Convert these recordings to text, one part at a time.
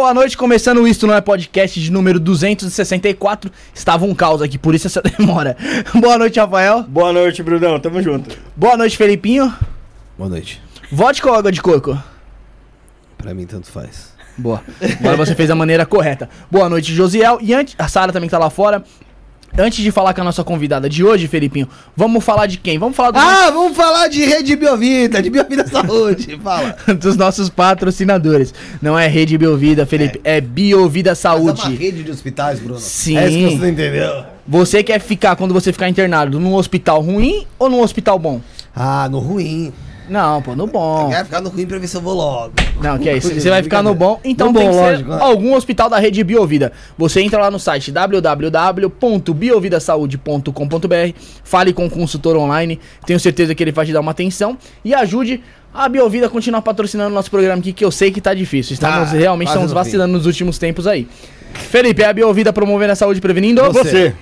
Boa noite, começando o Isto Não É Podcast de número 264. Estava um caos aqui, por isso essa demora. Boa noite, Rafael. Boa noite, Brunão. Tamo junto. Boa noite, Felipinho. Boa noite. Vodka ou água de coco? Pra mim, tanto faz. Boa. Agora você fez da maneira correta. Boa noite, Josiel. E antes, a Sara também tá lá fora. Antes de falar com a nossa convidada de hoje, Felipinho, vamos falar de quem? Vamos falar do Ah, vamos falar de Rede Biovida, de Biovida Saúde. Fala. dos nossos patrocinadores. Não é Rede Biovida, Felipe, é, Biovida Mas é uma Saúde. rede de hospitais, Bruno. Sim. É isso que você não entendeu. Você quer ficar, quando você ficar internado, num hospital ruim ou num hospital bom? Ah, no ruim. Não, pô, no bom. Eu quero ficar no ruim pra ver se eu vou logo. Não, que é isso. Você vai ficar no bom, então No tem bom, que ser lógico, né? algum hospital da rede Biovida. Você entra lá no site www.biovidasaude.com.br, fale com o consultor online, tenho certeza que ele vai te dar uma atenção e ajude a Biovida a continuar patrocinando nosso programa aqui, que eu sei que tá difícil. Estamos Tá, realmente estamos no fim. nos últimos tempos aí. Felipe, é a Biovida promovendo a saúde e prevenindo? Você.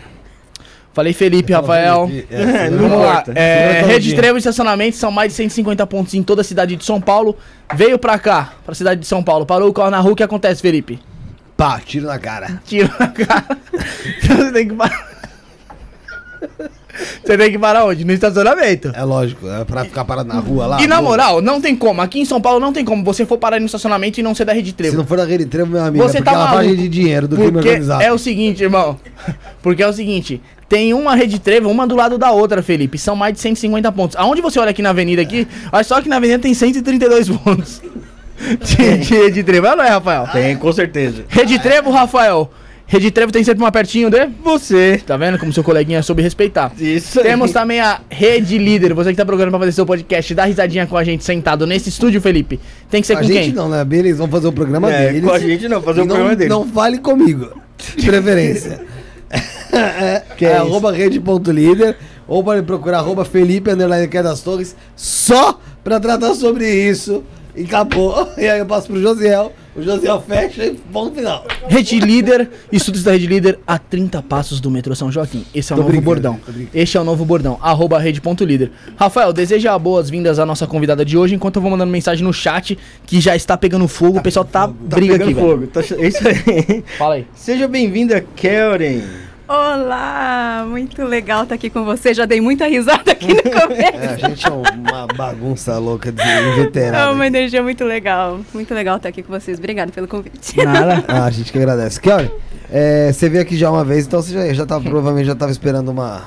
Falei Felipe, Rafael. É, Não Vamos lá. É, rede de trevo e estacionamento são mais de 150 pontos em toda a cidade de São Paulo. Veio pra cá, pra cidade de São Paulo. Parou o carro na rua, o que acontece, Felipe? Pá, tiro na cara. Tiro na cara. Então você tem que parar. Você tem que parar onde? No estacionamento. É lógico, é pra ficar parado na rua lá. E na boa. moral, não tem como. Aqui em São Paulo não tem como você for parar no estacionamento e não ser da rede Se trevo. não for da rede trevo, meu amigo, Você é porque tá é lavagem maluco. de dinheiro do crime Porque organizado. é o seguinte, irmão. Porque é o seguinte, tem uma rede trevo, uma do lado da outra, Felipe. São mais de 150 pontos. Aonde você olha aqui na avenida aqui, olha só que na avenida tem 132 pontos. De, de rede trevo, não é, Rafael? Tem, com certeza. Rede trevo, Rafael. Rede trevo tem sempre uma pertinho de... Você. Tá vendo como seu coleguinha soube respeitar? Isso aí. Temos também a Rede Líder. Você que tá procurando pra fazer seu podcast, dá risadinha com a gente sentado nesse estúdio, Felipe. Tem que ser a com gente quem? não, né? Eles vão fazer o programa É, deles. com a gente não, fazer E o programa deles. Não fale comigo. De preferência. é, Que é é arroba rede.líder ou pode procurar arroba Felipe Underline das Torres só pra tratar sobre isso. E acabou. E aí eu passo pro Josiel. O Josiel fecha e ponto final. Rede Líder, estudos da Rede Líder a 30 passos do metrô São Joaquim. Esse é o Tô novo brincando, bordão. Este é o novo bordão, arroba rede.líder. Rafael, deseja boas-vindas à nossa convidada de hoje, enquanto eu vou mandando mensagem no chat, que já está pegando fogo, o pessoal tá, Tá briga aqui, pegando velho. fogo. Tá é isso aí. Fala aí. Seja bem-vinda, Kellen. Olá, muito legal estar aqui com você. Já dei muita risada aqui no começo. É, a gente é uma bagunça louca de É veterano. uma energia muito legal. Muito legal estar aqui com vocês. Obrigada pelo convite. Nada. Ah, a gente que agradece. Kelly, é, você veio aqui já uma vez, então você já, já tava, provavelmente já tava esperando uma.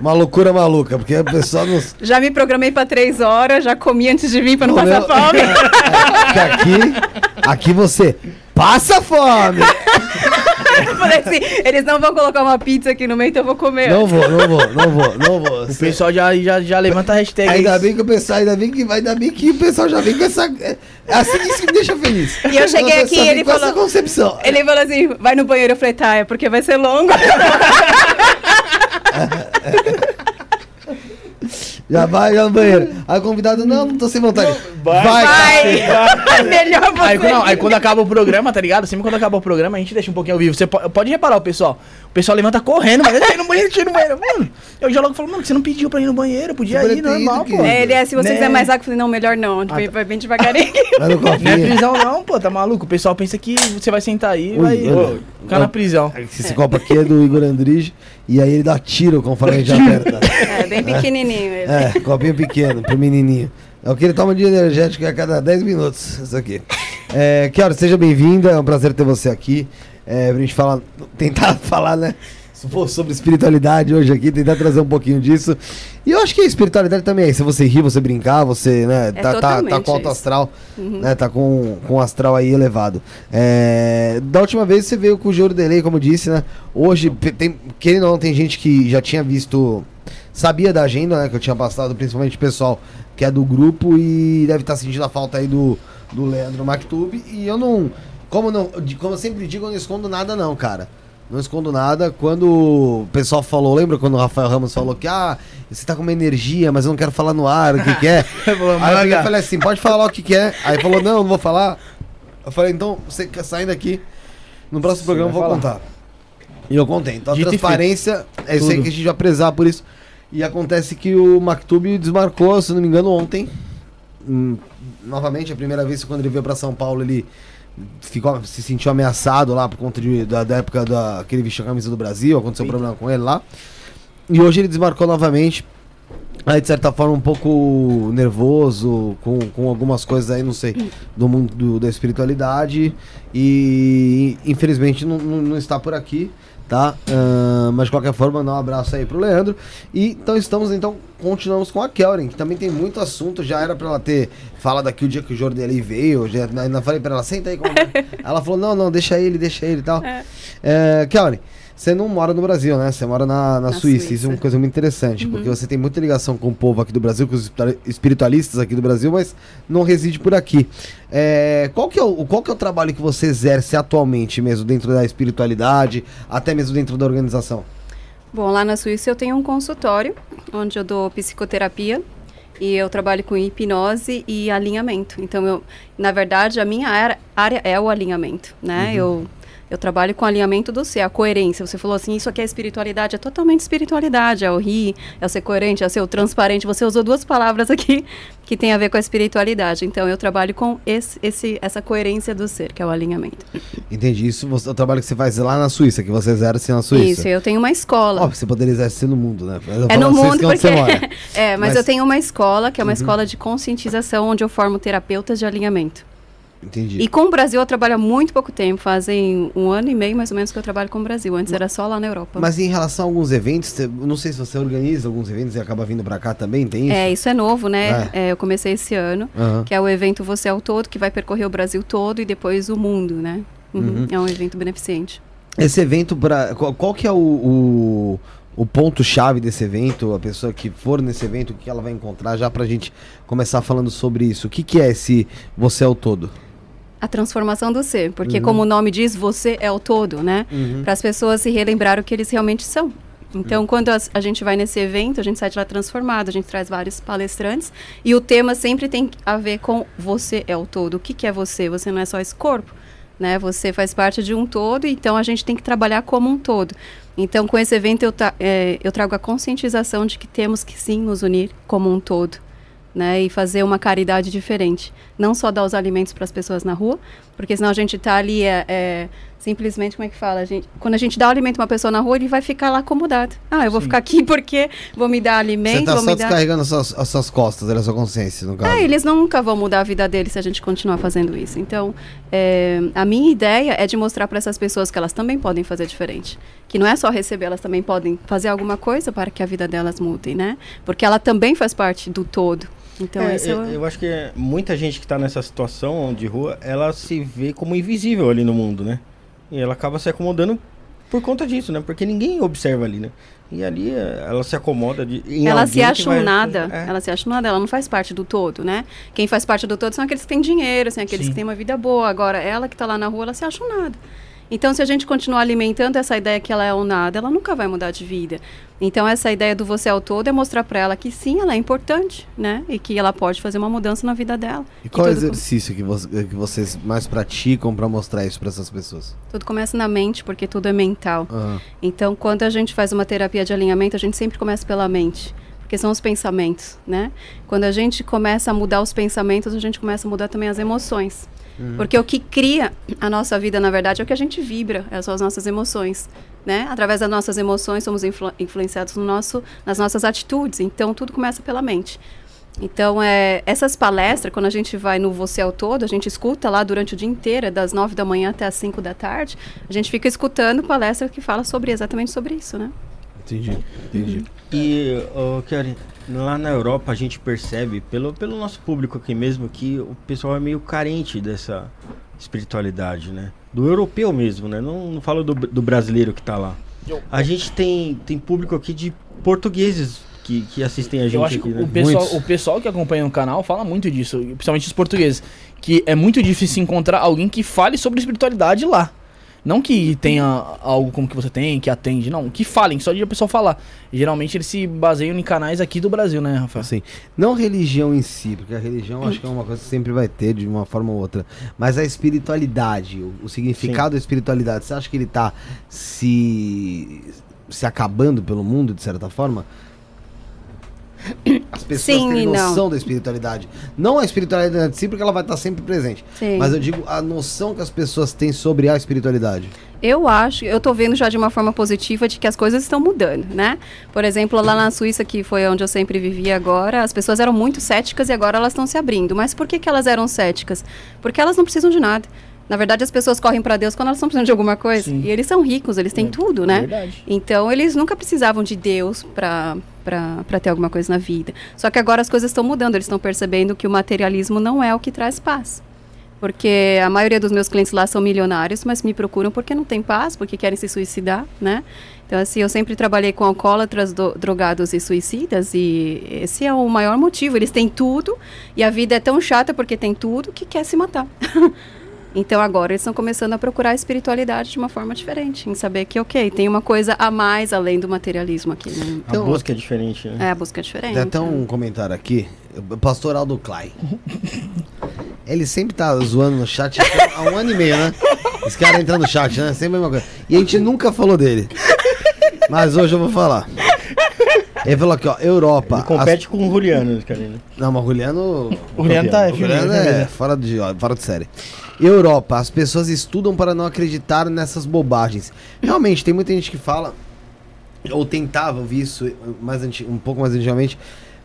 Uma loucura maluca, porque o pessoal nos. Já me programei para três horas, já comi antes de vir para não Comeu- passar fome. Porque aqui, aqui você passa fome. Eu falei assim, eles não vão colocar uma pizza aqui no meio, então eu vou comer. Não vou, não vou, não vou, não vou. O pessoal já, já, já levanta a hashtag. Ainda bem que o pessoal, ainda bem que, ainda bem que o pessoal já vem com essa. É assim que isso que me deixa feliz. E eu cheguei aqui e ele com falou- essa concepção. Ele falou assim, vai no banheiro. Eu falei, tá, é porque vai ser longo. Já vai, já no banheiro. Aí o convidado, não, não tô sem vontade. Vai, Vai! cacete, Melhor você. Aí, não, aí quando acaba o programa, tá ligado? Sempre quando acaba o programa, a gente deixa um pouquinho ao vivo. Você po- pode reparar o pessoal. O pessoal levanta correndo, mas deixa ir no banheiro, deixa ir no banheiro. Mano, eu já logo falo, mano, você não pediu pra ir no banheiro, podia Você ir normal, ido, pô. É, ele é, se você Né? quiser mais água, eu falei, não, melhor não. Vai, vai bem devagarinho. Vai no Não é prisão não, pô, tá maluco? O pessoal pensa que você vai sentar aí e vai ficar na prisão. Esse copo aqui é do Igor Andrige. E aí ele dá tiro conforme a gente aperta. É, bem pequenininho ele. É, copinho pequeno pro menininho. É o que ele toma de energético a cada 10 minutos. Isso aqui. É, Kiara, seja bem-vinda. É um prazer ter você aqui. É, pra gente falar, tentar falar, né? Sobre espiritualidade hoje aqui, tentar trazer um pouquinho disso. E eu acho que a espiritualidade também é. Se você rir, você brincar, você, né, tá, tá, tá totalmente com alto isso. astral, né? Tá com, com o astral aí elevado. É, da última vez você veio com o Joro Delay, como eu disse, né? Hoje, tem, querendo ou não, tem gente que já tinha visto. Sabia da agenda, né? Que eu tinha passado, principalmente o pessoal que é do grupo e deve estar sentindo a falta aí do, do Leandro Mactub. E eu não. Como, não, como eu sempre digo, eu não escondo nada, não, cara. Não escondo nada. Quando o pessoal falou, lembra quando o Rafael Ramos falou que, ah, você tá com uma energia, mas eu não quero falar no ar o que, que é? Falou, Aí eu falei assim, pode falar o que, que é. Aí falou, não, não vou falar. Eu falei, então, você saindo aqui, no próximo programa eu vou falar. contar. E eu contei. Então a Dito transparência, é isso aí que a gente vai prezar por isso. E acontece que o Mactub desmarcou, se não me engano, ontem. Hum, novamente, a primeira vez quando ele veio pra São Paulo, ele ficou, se sentiu ameaçado lá por conta de, da, da época da, que ele vestiu a camisa do Brasil, aconteceu um problema com ele lá. E hoje ele desmarcou novamente. Aí, de certa forma, um pouco nervoso com, com algumas coisas aí, não sei, do mundo do- da espiritualidade. E infelizmente não, não, não está por aqui, tá? Ahn, mas de qualquer forma, mandar um abraço aí pro Leandro. E então estamos, então, continuamos com a Kelren, que também tem muito assunto. Já era pra ela ter falado aqui o dia que o Jordan veio. Já, ainda falei pra ela, senta aí. Como... é?" ela falou: não, não, deixa ele, deixa ele e tal. É. É, Kelly, você não mora no Brasil, né? Você mora na, na, Na Suíça. Isso é Suíça. Uhum. uma coisa muito interessante, porque você tem muita ligação com o povo aqui do Brasil, com os espirituali- espiritualistas aqui do Brasil, mas não reside por aqui. É, qual, que é o, qual que é o trabalho que você exerce atualmente mesmo dentro da espiritualidade, até mesmo dentro da organização? Bom, lá na Suíça eu tenho um consultório onde eu dou psicoterapia e eu trabalho com hipnose e alinhamento. Então, eu, na verdade, a minha área, área é o alinhamento, né? Eu, eu trabalho com alinhamento do ser, a coerência. Você falou assim, isso aqui é espiritualidade, é totalmente espiritualidade, é o rir, é o ser coerente, é o ser o transparente. Você usou duas palavras aqui que tem a ver com a espiritualidade. Então, eu trabalho com esse, esse, essa coerência do ser, que é o alinhamento. Entendi. Isso você- é o trabalho que você faz lá na Suíça, que você exerce na Suíça. Isso, eu tenho uma escola. Óbvio, você poderia exercer no mundo, né? É no Suíça, mundo porque. você mora. é, mas, Mas- eu tenho uma escola, que é uma escola de conscientização, onde eu formo terapeutas de alinhamento. Entendi. E com o Brasil eu trabalho há muito pouco tempo, fazem um ano e meio mais ou menos que eu trabalho com o Brasil. Antes era só lá na Europa. Mas em relação a alguns eventos, não sei se você organiza alguns eventos e acaba vindo pra cá também, tem isso? É, isso é novo, né? É, eu comecei esse ano, Aham. que é o evento Você é o Todo, que vai percorrer o Brasil todo e depois o mundo, né? Uhum. Uhum. É um evento beneficente. Esse evento, pra, qual, qual que é o, o, o ponto-chave desse evento? A pessoa que for nesse evento, o que ela vai encontrar? Já pra gente começar falando sobre isso. O que, que é esse Você é o Todo? A transformação do ser, porque Uhum. como o nome diz, você é o todo, né? para as pessoas se relembrar o que eles realmente são. Então, quando as- a, gente vai nesse evento, a gente sai de lá transformado, a gente traz vários palestrantes e o tema sempre tem a ver com você é o todo. O que, que é você? Você não é só esse corpo, né? Você faz parte de um todo, então a gente tem que trabalhar como um todo. Então, com esse evento, eu, tra- eh, eu trago a conscientização de que temos que sim nos unir como um todo. Né, e fazer uma caridade diferente. Não só dar os alimentos para as pessoas na rua, porque senão a gente está ali é, é, simplesmente, como é que fala? A gente, quando a gente dá o alimento para uma pessoa na rua, ele vai ficar lá acomodado. Ah, eu vou Sim. ficar aqui porque vou me dar Você alimento, tá vou só me dar... descarregando as suas, as suas costas, a sua consciência, no caso. É, eles nunca vão mudar a vida deles se a gente continuar fazendo isso. Então, é, a minha ideia é de mostrar para essas pessoas que elas também podem fazer diferente. Que não é só receber, elas também podem fazer alguma coisa para que a vida delas mude, né? Porque ela também faz parte do todo. Então, É, é eu, o... eu acho que muita gente que tá nessa situação de rua, ela se vê como invisível ali no mundo, né? E ela acaba se acomodando por conta disso, né? Porque ninguém observa ali, né? E ali eh, ela se acomoda de. em ela se acha um vai- nada, É. ela se acha um nada, ela não faz parte do todo, né? Quem faz parte do todo são aqueles que têm dinheiro, são aqueles Sim. que têm uma vida boa. Agora, ela que está lá na rua, ela se acha um nada. Então, se a gente continuar alimentando essa ideia que ela é um nada, ela nunca vai mudar de vida. Então, essa ideia do você é o todo é mostrar para ela que sim, ela é importante, né? E que ela pode fazer uma mudança na vida dela. E Que qual é o exercício que, vo- que vocês mais praticam pra mostrar isso pra essas pessoas? tudo começa na mente, porque tudo é mental. Aham. Então, quando a gente faz uma terapia de alinhamento, a gente sempre começa pela mente, porque são os pensamentos, né? Quando a gente começa a mudar os pensamentos, a gente começa a mudar também as emoções. Porque o que cria a nossa vida, na verdade, é o que a gente vibra, é são as nossas emoções, né? Através das nossas emoções, somos influ- influenciados no nosso, nas nossas atitudes. Então, tudo começa pela mente. Então, é, essas palestras, quando a gente vai no Você ao Todo, a gente escuta lá durante o dia inteiro, é das nove da manhã até as cinco da tarde, a gente fica escutando palestra que fala sobre exatamente sobre isso, né? Entendi, entendi. E, ô, Kelly, lá na Europa a gente percebe, pelo, pelo nosso público aqui mesmo, que o pessoal é meio carente dessa espiritualidade, né? Do europeu mesmo, né? Não, não falo do, do brasileiro que tá lá. A gente tem, tem público aqui de portugueses que, que assistem a gente Eu acho aqui, que né? o pessoal, Muitos. o pessoal que acompanha o canal fala muito disso, principalmente os portugueses, que é muito difícil encontrar alguém que fale sobre espiritualidade lá. Não que tenha algo como que você tem, que atende, não, que falem, só de a pessoa falar. Geralmente eles se baseiam em canais aqui do Brasil, né, Rafael? Assim, não religião em si, porque a religião acho que é uma coisa que sempre vai ter de uma forma ou outra, mas a espiritualidade, o, o significado da espiritualidade, você acha que ele tá se se acabando pelo mundo de certa forma? As pessoas Sim terem e não. noção da espiritualidade. Não a espiritualidade em si, porque ela vai estar sempre presente. Sim. Mas eu digo a noção que as pessoas têm sobre a espiritualidade. Eu acho, eu tô vendo já de uma forma positiva de que as coisas estão mudando, né? Por exemplo, lá na Suíça, que foi onde eu sempre vivi agora, as pessoas eram muito céticas e agora elas estão se abrindo. Mas por que, que elas eram céticas? Porque elas não precisam de nada. Na verdade, as pessoas correm para Deus quando elas estão precisando de alguma coisa. Sim. E eles são ricos, eles têm É, tudo, né? verdade. Então, eles nunca precisavam de Deus para para ter alguma coisa na vida. Só que agora as coisas estão mudando, eles estão percebendo que o materialismo não é o que traz paz. Porque a maioria dos meus clientes lá são milionários, mas me procuram porque não tem paz, porque querem se suicidar, né? Então, assim, eu sempre trabalhei com alcoólatras, do- drogados e suicidas, e esse é o maior motivo. Eles têm tudo, e a vida é tão chata porque tem tudo que quer se matar. então, agora eles estão começando a procurar a espiritualidade de uma forma diferente, em saber que, ok, tem uma coisa a mais além do materialismo aqui, né? Então- a busca é diferente, né? É, a busca é diferente. Tem até um comentário aqui, o pastor Aldo Klein. Ele sempre tá zoando no chat há um ano e meio, né? Esse cara entra no chat, né? Sempre a mesma coisa. E a gente nunca falou dele. Mas hoje eu vou falar. Ele falou aqui, ó, Europa. Ele compete com o Juliano, Karina. as- Não, mas o Juliano. O Juliano tá O Juliano é fora de, ó, fora de série. Europa, as pessoas estudam para não acreditar nessas bobagens. Realmente, tem muita gente que fala, ou tentava ouvir isso mais um pouco mais antigamente,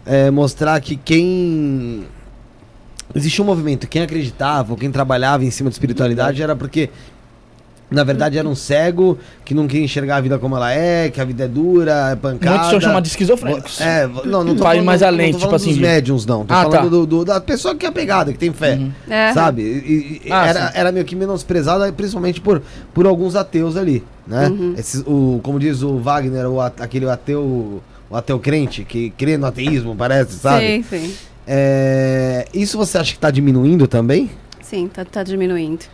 é, mostrar que quem. Existia um movimento, quem acreditava quem trabalhava em cima de espiritualidade era porque. Na verdade, era um cego que não queria enxergar a vida como ela é, que a vida é dura, é pancada. Muitos são chamados de esquizofrênicos. É, não, não tô Vai falando, mais não além, tô tipo falando assim, dos médiums, não. Tô Ah, falando tá. do, do- da pessoa que é apegada, que tem fé. Uhum. É. Sabe? E- e- Ah, era, sim. era meio que menosprezada, principalmente por, por alguns ateus ali, né? Uhum. Esses, o, como diz o Wagner, o, aquele ateu, o ateu crente, que crê no ateísmo, parece, sabe? Sim, sim. É, isso você acha que tá diminuindo também? Sim, tá, tá diminuindo.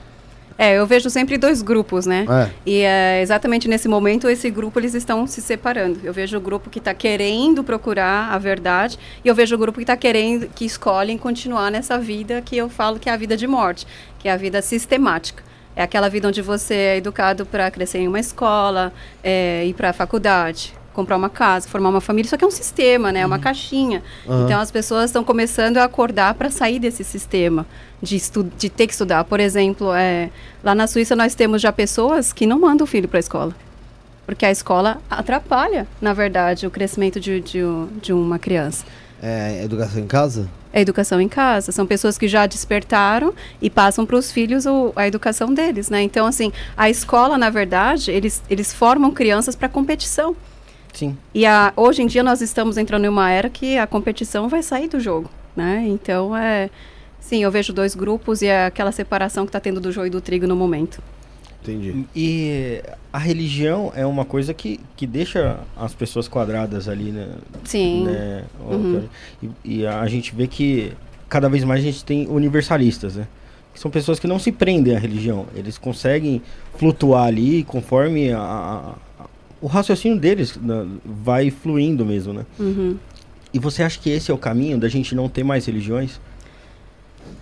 É, eu vejo sempre dois grupos, né? É. E é, exatamente nesse momento, esse grupo, eles estão se separando. Eu vejo o grupo que está querendo procurar a verdade e eu vejo o grupo que está querendo, que escolhem continuar nessa vida que eu falo que é a vida de morte, que é a vida sistemática. É aquela vida onde você é educado para crescer em uma escola, é, ir para a faculdade, comprar uma casa, formar uma família. Isso aqui é um sistema, né? É uma caixinha. Aham. Então as pessoas estão começando a acordar para sair desse sistema de, de ter que estudar. Por exemplo, é, lá na Suíça nós temos já pessoas que não mandam o filho para a escola. Porque a escola atrapalha, na verdade, o crescimento de, de, de uma criança. É, educação em casa? É educação em casa. São pessoas que já despertaram e passam para os filhos o- a educação deles, né? Então, assim, a escola, na verdade, eles, eles formam crianças para competição. Sim. E a, hoje em dia nós estamos entrando em uma era que a competição vai sair do jogo, né? Então, é... Sim, eu vejo dois grupos e é aquela separação que está tendo do joio e do trigo no momento. Entendi. E a religião é uma coisa que, que deixa as pessoas quadradas ali, né? Sim. né? Uhum. E, e a gente vê que cada vez mais a gente tem universalistas, né? Que são pessoas que não se prendem à religião. Eles conseguem flutuar ali conforme a- o raciocínio deles né, vai fluindo mesmo, né? Uhum. E você acha que esse é o caminho da gente não ter mais religiões?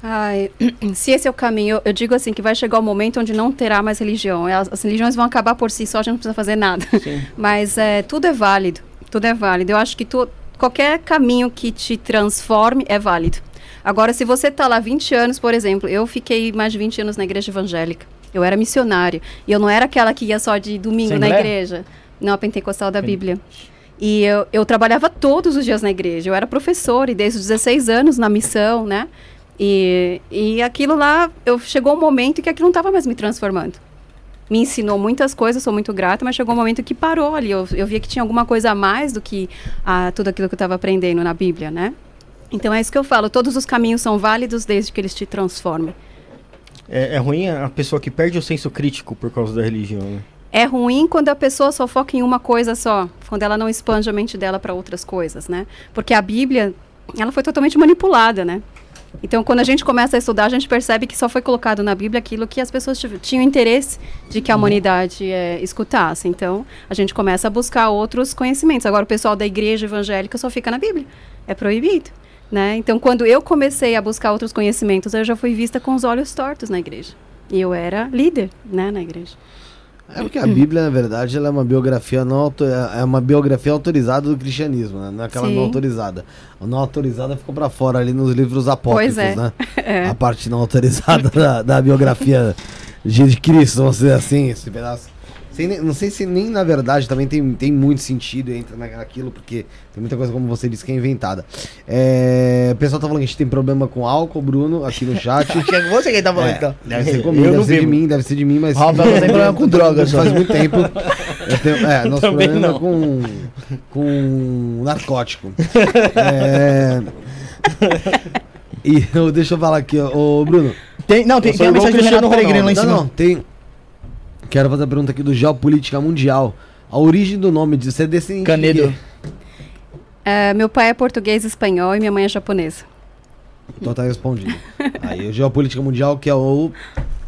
Ai, se esse é o caminho, eu, eu digo assim que vai chegar o momento onde não terá mais religião. As, as religiões vão acabar por si só, a gente não precisa fazer nada. Sim. Mas é, tudo é válido, tudo é válido. Eu acho que tu, qualquer caminho que te transforme é válido. Agora, se você está lá 20 anos, por exemplo, eu fiquei mais de 20 anos na igreja evangélica. Eu era missionária. E eu não era aquela que ia só de domingo na Assembleia? igreja. Não, a pentecostal da Bíblia. E eu, eu trabalhava todos os dias na igreja. Eu era professora e desde os 16 anos na missão, né? E, e aquilo lá, eu chegou um momento que aquilo não estava mais me transformando. Me ensinou muitas coisas, sou muito grata, mas chegou um momento que parou ali. Eu, eu via que tinha alguma coisa a mais do que ah, tudo aquilo que eu estava aprendendo na Bíblia, né? Então é isso que eu falo. Todos os caminhos são válidos desde que eles te transformem. É, é ruim a pessoa que perde o senso crítico por causa da religião, né? É ruim quando a pessoa só foca em uma coisa só, quando ela não expande a mente dela para outras coisas, né? Porque a Bíblia, ela foi totalmente manipulada, né? Então, quando a gente começa a estudar, a gente percebe que só foi colocado na Bíblia aquilo que as pessoas tinham interesse de que a humanidade eh, escutasse. Então, a gente começa a buscar outros conhecimentos. Agora, o pessoal da igreja evangélica só fica na Bíblia. É proibido. Né? Então, quando eu comecei a buscar outros conhecimentos, eu já fui vista com os olhos tortos na igreja. E eu era líder né, na igreja. É porque a Bíblia, na verdade, ela é uma biografia não auto- é uma biografia autorizada do cristianismo, né? Não é aquela Sim. não autorizada. A não autorizada ficou pra fora ali nos livros apócrifos, é. né? É. A parte não autorizada da, da biografia de Cristo, vamos dizer assim, esse pedaço. Sem não sei se nem na verdade também tem, tem muito sentido entra naquilo, porque tem muita coisa, como você disse, que é inventada. É, o pessoal tá falando que a gente tem problema com álcool, Bruno, aqui no chat. Acho que é você que tá falando, É, então. deve ser comigo, deve não ser de bebo. mim, deve ser de mim, mas. Rafael tem problema com drogas, Faz muito tempo. Tenho, é, nosso Também problema é não. com, com narcótico. É, e eu- deixa eu falar aqui, ó, ô Bruno. Tem, não, tem, tem a mensagem do Renato Peregrino lá em Não, cima. não, tem. Quero fazer a pergunta aqui do Geopolítica Mundial. A origem do nome de você é descendente. de Canedo. É, meu pai é português e espanhol e minha mãe é japonesa. Então tá respondido. Aí, o Geopolítica Mundial, que é o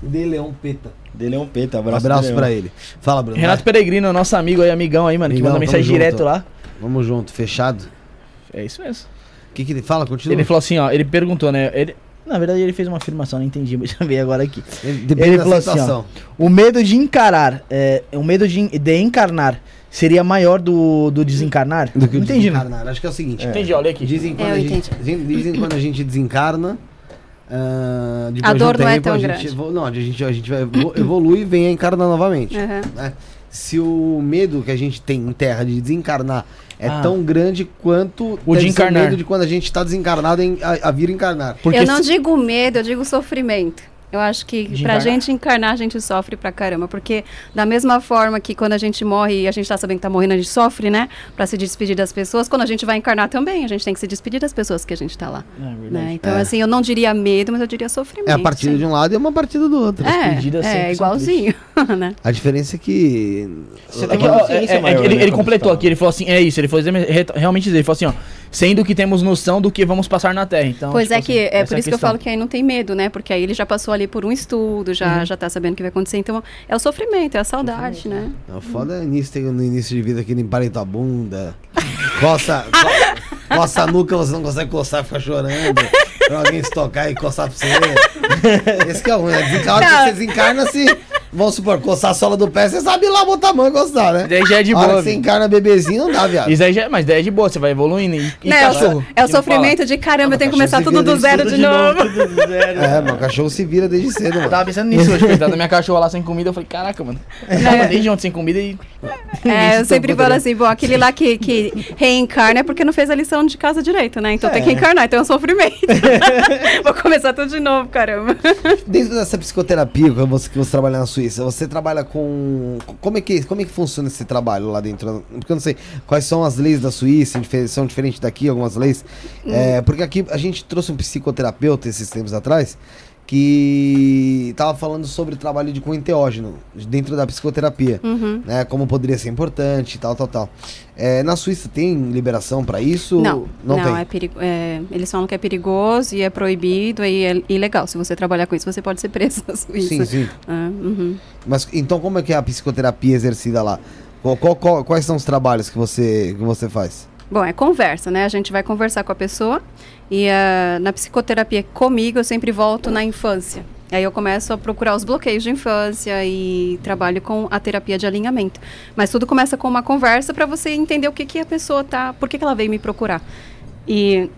De Leão Peta. Dele um peito, Um abraço. abraço pra ele. Fala, Bruno. Renato Peregrino, nosso amigo aí, amigão aí, mano, que Amigão, manda mensagem tamo direto junto. lá. vai. Vamos junto, fechado. É isso mesmo. O que, que ele fala? Continua. Ele falou assim, ó, ele perguntou, né? Ele, na verdade, ele fez uma afirmação, não entendi, mas já veio agora aqui. Ele- Depende ele da falou assim, ó, situação. O medo de encarar, é, o medo de, de encarnar seria maior do, do desencarnar? Do que o não entendi, né? desencarnar. Acho que é o seguinte. Entendi, olha aqui. Dizem quando, É, a gente, dizem- quando a gente desencarna. depois A de um dor não é tempo, tão a gente grande. evolu- não, a gente, a gente vai evolu- evolui e vem a encarnar novamente. Aham. né? Se o medo que a gente tem em terra de desencarnar é Ah. tão grande quanto O de encarnar. medo de quando a gente está desencarnado em, a, a vir encarnar. Porque eu não se- digo medo, eu digo sofrimento. Eu acho que pra encarnar? gente encarnar, a gente sofre pra caramba. Porque da mesma forma que quando a gente morre e a gente tá sabendo que tá morrendo, a gente sofre, né? Pra se despedir das pessoas. Quando a gente vai encarnar também, a gente tem que se despedir das pessoas que a gente tá lá. É. Né? Então, É. assim, eu não diria medo, mas eu diria sofrimento. É a partida sim. de um lado e uma partida do outro. É, é igualzinho, né? A diferença é que. Você É tem que, uma ó, consciência é- é- maior, ele, né, ele completou tá aqui, ele falou assim, é isso, ele foi dizer- re- realmente dizer, ele falou assim, ó, sendo que temos noção do que vamos passar na Terra, então... Pois tipo é que assim, é por a isso que eu falo que aí não tem medo, né? Porque aí ele já passou ali por um estudo, já, Uhum. já tá sabendo o que vai acontecer. Então, é o sofrimento, é a saudade, né? O foda é início, tem- no início de vida que limparem tua bunda. Coça, co- coça a nuca, você não consegue coçar, fica chorando. Pra alguém se tocar e coçar pra você. Esse que é o ruim, né? Desencarna, Não. você desencarna se. Vamos supor, coçar a sola do pé, você sabe lá botar a mão e gostar, né? Daí já é de boa, que você encarna bebezinho, não dá, viado. Isso aí já, mas daí é de boa, você vai evoluindo e, e é, cachorro. é o não sofrimento de caramba, eu tenho que começar tudo do desde zero de novo. É, o cachorro se vira desde cedo, fala. Eu mano. tava pensando nisso hoje, coitada, minha cachorra lá sem comida, eu falei, caraca, mano. Eu tava desde ontem sem comida e... É, eu sempre falo né? assim, bom, aquele lá que, que reencarna é porque não fez a lição de casa direito, né? Então tem É. que reencarnar, então é um sofrimento. Vou começar tudo de novo, caramba. Dentro dessa psicoterapia que você, que você trabalha na Suíça, você trabalha com. Como é, que, como é que funciona esse trabalho lá dentro? Porque eu não sei quais são as leis da Suíça, são diferentes daqui, algumas leis. É, porque aqui a gente trouxe um psicoterapeuta esses tempos atrás que tava falando sobre trabalho de com enteógeno dentro da psicoterapia. Uhum. Né, como poderia ser importante e tal, tal, tal. É, na Suíça tem liberação pra isso? Não, não, tem. é perigo. é, eles falam que é perigoso e é proibido e é ilegal. Se você trabalhar com isso, você pode ser preso na Suíça. Sim, sim. Ah, uhum. Mas então como é que é a psicoterapia exercida lá? Qual- qual- qual- quais são os trabalhos que você, que você faz? Bom, é conversa, né? A gente vai conversar com a pessoa e ah, na psicoterapia comigo eu sempre volto na infância. Aí eu começo a procurar os bloqueios de infância e trabalho com a terapia de alinhamento. Mas tudo começa com uma conversa para você entender o que, que a pessoa tá, por que, que ela veio me procurar. E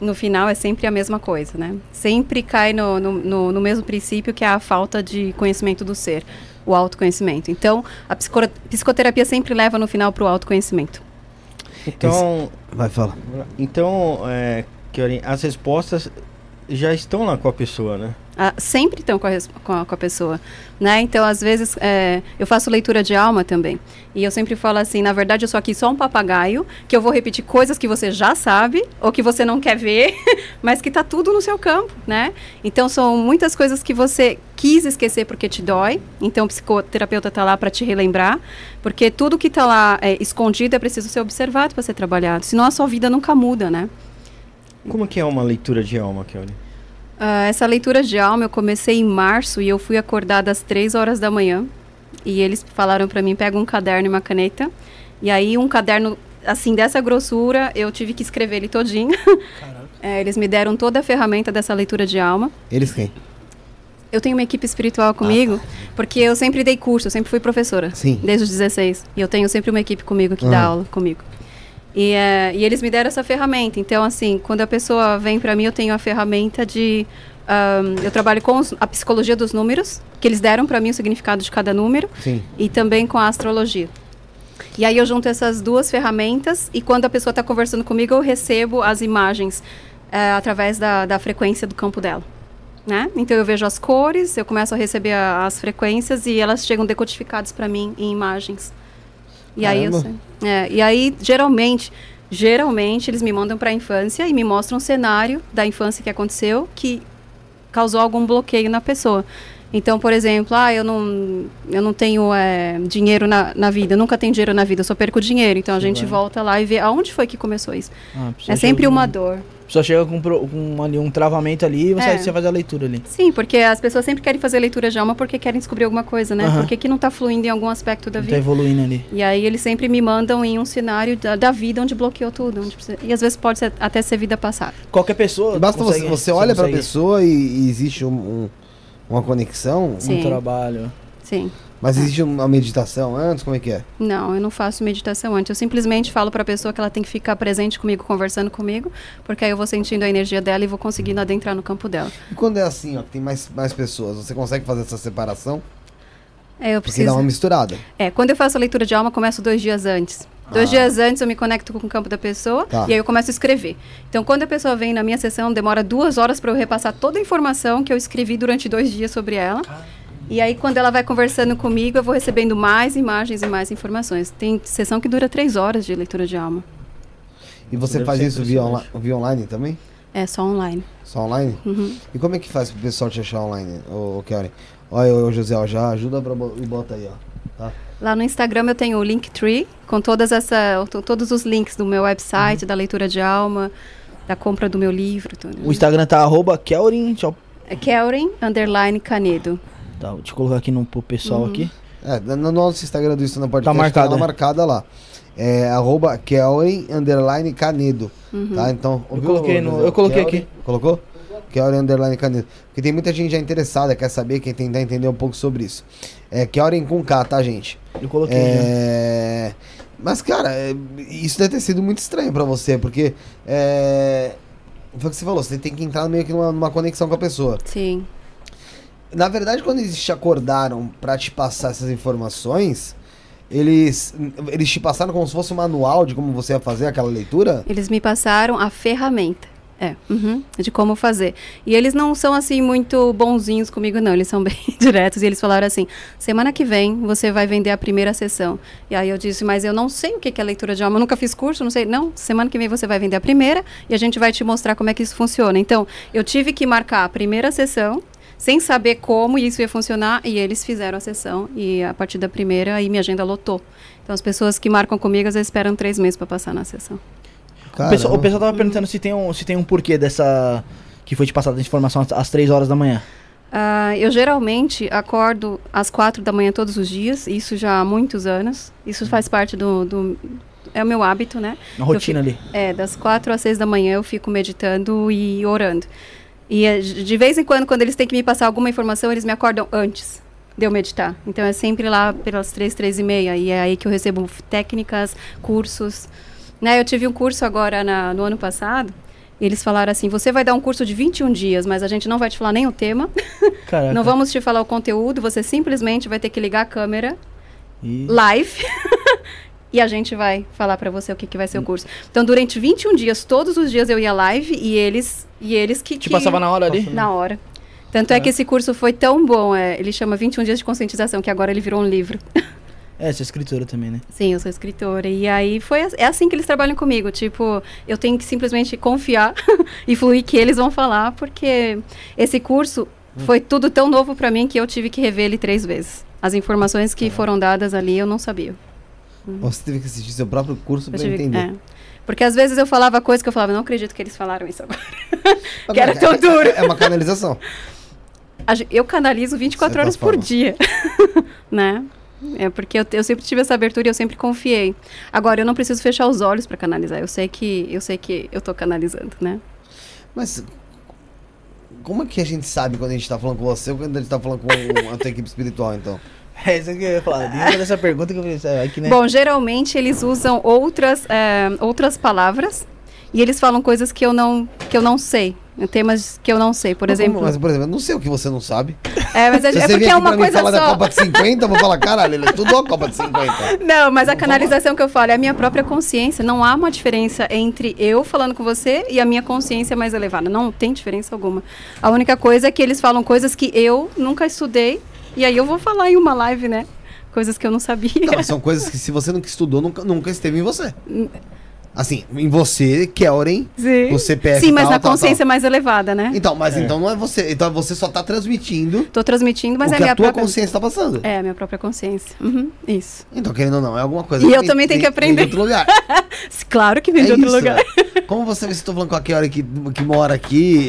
no final é sempre a mesma coisa, né? Sempre cai no, no, no- mesmo princípio que é a falta de conhecimento do ser, o autoconhecimento. Então, a psico- psicoterapia sempre leva no final para o autoconhecimento. Então, Vai, fala. então é, Kiorin, as respostas já estão lá com a pessoa, né? Ah, sempre estão com a, com a- com a pessoa, né? Então, às vezes, é, eu faço leitura de alma também. E eu sempre falo assim, na verdade, eu sou aqui só um papagaio, que eu vou repetir coisas que você já sabe, ou que você não quer ver, mas que está tudo no seu campo, né? Então, são muitas coisas que você quis esquecer porque te dói. Então, o psicoterapeuta está lá para te relembrar, porque tudo que está lá é, escondido é preciso ser observado para ser trabalhado. Senão, a sua vida nunca muda, né? Como que é uma leitura de alma, Kiorin? Ah, essa leitura de alma eu comecei em março e eu fui acordada às três horas da manhã. E eles falaram para mim: pega um caderno e uma caneta. E aí, um caderno assim, dessa grossura, eu tive que escrever ele todinho. É, eles me deram toda a ferramenta dessa leitura de alma. Eles quem? Eu tenho uma equipe espiritual comigo, porque eu sempre dei curso, eu sempre fui professora. Sim. Desde os 16. E eu tenho sempre uma equipe comigo que dá Aham. aula comigo. E, eh, e eles me deram essa ferramenta. Então, assim, quando a pessoa vem para mim, eu tenho a ferramenta de. ahn, eu trabalho com os- a psicologia dos números, que eles deram para mim o significado de cada número, Sim. e também com a astrologia. E aí eu junto essas duas ferramentas e quando a pessoa está conversando comigo, eu recebo as imagens eh, através da, da frequência do campo dela. Né? Então eu vejo as cores, eu começo a receber a- as frequências e elas chegam decodificadas para mim em imagens. E aí eu sei. É, e aí geralmente, geralmente eles me mandam para a infância e me mostram um cenário da infância que aconteceu que causou algum bloqueio na pessoa. Então, por exemplo, ah, eu não, eu não tenho é, dinheiro na, na vida, nunca tenho dinheiro na vida, eu só perco dinheiro. Então a gente volta lá e vê aonde foi que começou isso. Ah, É sempre uma dor. A pessoa chega com, com ali, um travamento ali e você, É. você faz a leitura ali. Sim, porque as pessoas sempre querem fazer leitura de alma porque querem descobrir alguma coisa, né? Aham. Por que, não está fluindo em algum aspecto da vida? evoluindo ali. E aí eles sempre me mandam em um cenário da, da vida onde bloqueou tudo. onde precisa- e às vezes pode ser, até ser vida passada. Qualquer pessoa. Basta você, consegue- você olha pra consegue pessoa e, e existe um- um- uma conexão, Sim. Um trabalho. Sim. Mas existe uma meditação antes, como é que é? Não, eu não faço meditação antes. Eu simplesmente falo para a pessoa que ela tem que ficar presente comigo, conversando comigo, porque aí eu vou sentindo a energia dela e vou conseguindo adentrar no campo dela. E quando é assim, ó, que tem mais, mais pessoas, você consegue fazer essa separação? É, eu Porque preciso. dá uma misturada. É, quando eu faço a leitura de alma, eu começo dois dias antes. Dois Ah. dias antes eu me conecto com o campo da pessoa Tá. e aí eu começo a escrever. Então, quando a pessoa vem na minha sessão, demora duas horas para eu repassar toda a informação que eu escrevi durante dois dias sobre ela. E aí, quando ela vai conversando comigo, eu vou recebendo mais imagens e mais informações. Tem sessão que dura três horas de leitura de alma. E você Deve faz isso via, onla via online também? É só online. Só online? Uhum. E como é que faz pro pessoal te achar online, ô, ô Kelly? Olha, ô José, ó, já ajuda pra bo- e bota aí, ó. Tá? Lá no Instagram eu tenho o Linktree, com todas essa, to- todos os links do meu website, da leitura de alma, da compra do meu livro. Tudo. O Instagram tá arroba Kelrin. Eu, É Kelren, underline Canedo. Tá, deixa eu colocar aqui no, pro pessoal Uhum. aqui. É, no nosso Instagram do Isso na Podcast Tá marcado, tá né? marcada lá. É arroba Kelly underline Canedo. Uhum. Tá? Então, Eu coloquei no- eu coloquei Kelly? aqui. Colocou? Kelly underline Canedo. Porque tem muita gente já interessada, quer saber, quer tentar entender um pouco sobre isso. É Kelly com K, tá, gente? Eu coloquei. já. É... Mas, cara, é, isso deve ter sido muito estranho pra você, porque é... Foi o que você falou, você tem que entrar meio que numa, numa conexão com a pessoa. Sim. Na verdade, quando eles te acordaram pra te passar essas informações, eles, eles te passaram como se fosse um manual de como você ia fazer aquela leitura? Eles me passaram a ferramenta. É, uhum, de como fazer. E eles não são assim muito bonzinhos comigo, não. Eles são bem diretos. E eles falaram assim: semana que vem você vai vender a primeira sessão. E aí eu disse: mas eu não sei o que é leitura de alma. Eu nunca fiz curso, não sei. Não, semana que vem você vai vender a primeira e a gente vai te mostrar como é que isso funciona. Então, eu tive que marcar a primeira sessão. Sem saber como isso ia funcionar, e eles fizeram a sessão, e a partir da primeira, aí minha agenda lotou. Então, as pessoas que marcam comigo, às vezes esperam três meses para passar na sessão. O pessoal, o pessoal tava perguntando se tem, um, se tem um porquê dessa. Que foi te passada a informação às, às 3 horas da manhã. Ah, eu geralmente acordo às quatro da manhã todos os dias, isso já há muitos anos. Isso faz parte do. do- é o meu hábito, né? Na rotina ali. É, das quatro às seis da manhã eu fico meditando e orando. E eh, de vez em quando, quando eles têm que me passar alguma informação, eles me acordam antes de eu meditar. Então é sempre lá pelas três, três e meia. E é aí que eu recebo técnicas, cursos. Né, eu tive um curso agora na- no ano passado. E eles falaram assim: você vai dar um curso de 21 dias, mas a gente não vai te falar nem o tema. Não vamos te falar o conteúdo, você simplesmente vai ter que ligar a câmera E- live e a gente vai falar pra você o que, que vai ser o curso. Então, durante 21 dias, todos os dias eu ia live e eles e eles que Te que- passava na hora ali? na hora. Tanto é que esse curso foi tão bom, é, ele chama 21 dias de conscientização, que agora ele virou um livro. É, você é escritora também, né? Sim, eu sou escritora. E aí foi é assim que eles trabalham comigo. Tipo, eu tenho que simplesmente confiar e fluir que eles vão falar, porque esse curso foi tudo tão novo pra mim que eu tive que rever ele três vezes. As informações que foram dadas ali eu não sabia. Você teve que assistir seu próprio curso tive- entender. é. Porque às vezes eu falava coisas que eu falava, não acredito que eles falaram isso agora. Que era é- tão é- duro. É uma canalização. Eu canalizo 24 Certa horas por forma. dia, né? É porque eu, eu sempre tive essa abertura e eu sempre confiei. Agora eu não preciso fechar os olhos para canalizar. Eu sei que eu sei que eu tô canalizando, né? Mas como é que a gente sabe quando a gente tá falando com você ou quando a gente tá falando com a tua equipe espiritual, então? É isso que eu ia falar. Dentro dessa pergunta que eu é aqui, né? Bom, geralmente eles usam outras, é, outras palavras e eles falam coisas que eu não, que eu não sei. Temas que eu não sei, por Mas exemplo. Mas, por exemplo, eu não sei o que você não sabe. É, mas é, é porque é uma pra mim coisa falar da só. Copa de 50, eu vou falar, caralho, ele estudou a Copa de 50. Não, mas a canalização que eu falo é a minha própria consciência. Não há uma diferença entre eu falando com você e a minha consciência mais elevada. Não tem diferença alguma. A única coisa é que eles falam coisas que eu nunca estudei. E aí eu vou falar em uma live, né? Coisas que eu não sabia. Não, são coisas que se você nunca estudou, nunca, nunca esteve em você. Assim, em você, Kelren, Sim. o CPF Sim, mas tal, na tal, consciência tal. mais elevada, né? Então, mas então não é você. Então você só tá transmitindo Tô transmitindo, mas o é que a minha a tua própria. consciência tá passando. É, a minha própria consciência. Uhum, isso. Então, querendo ou não, é alguma coisa E eu vem- também tenho vem- que aprender. vem de outro lugar. Claro que vem É de outro isso, lugar. né? Como você vê se estou falando com a Kiora que, que mora aqui,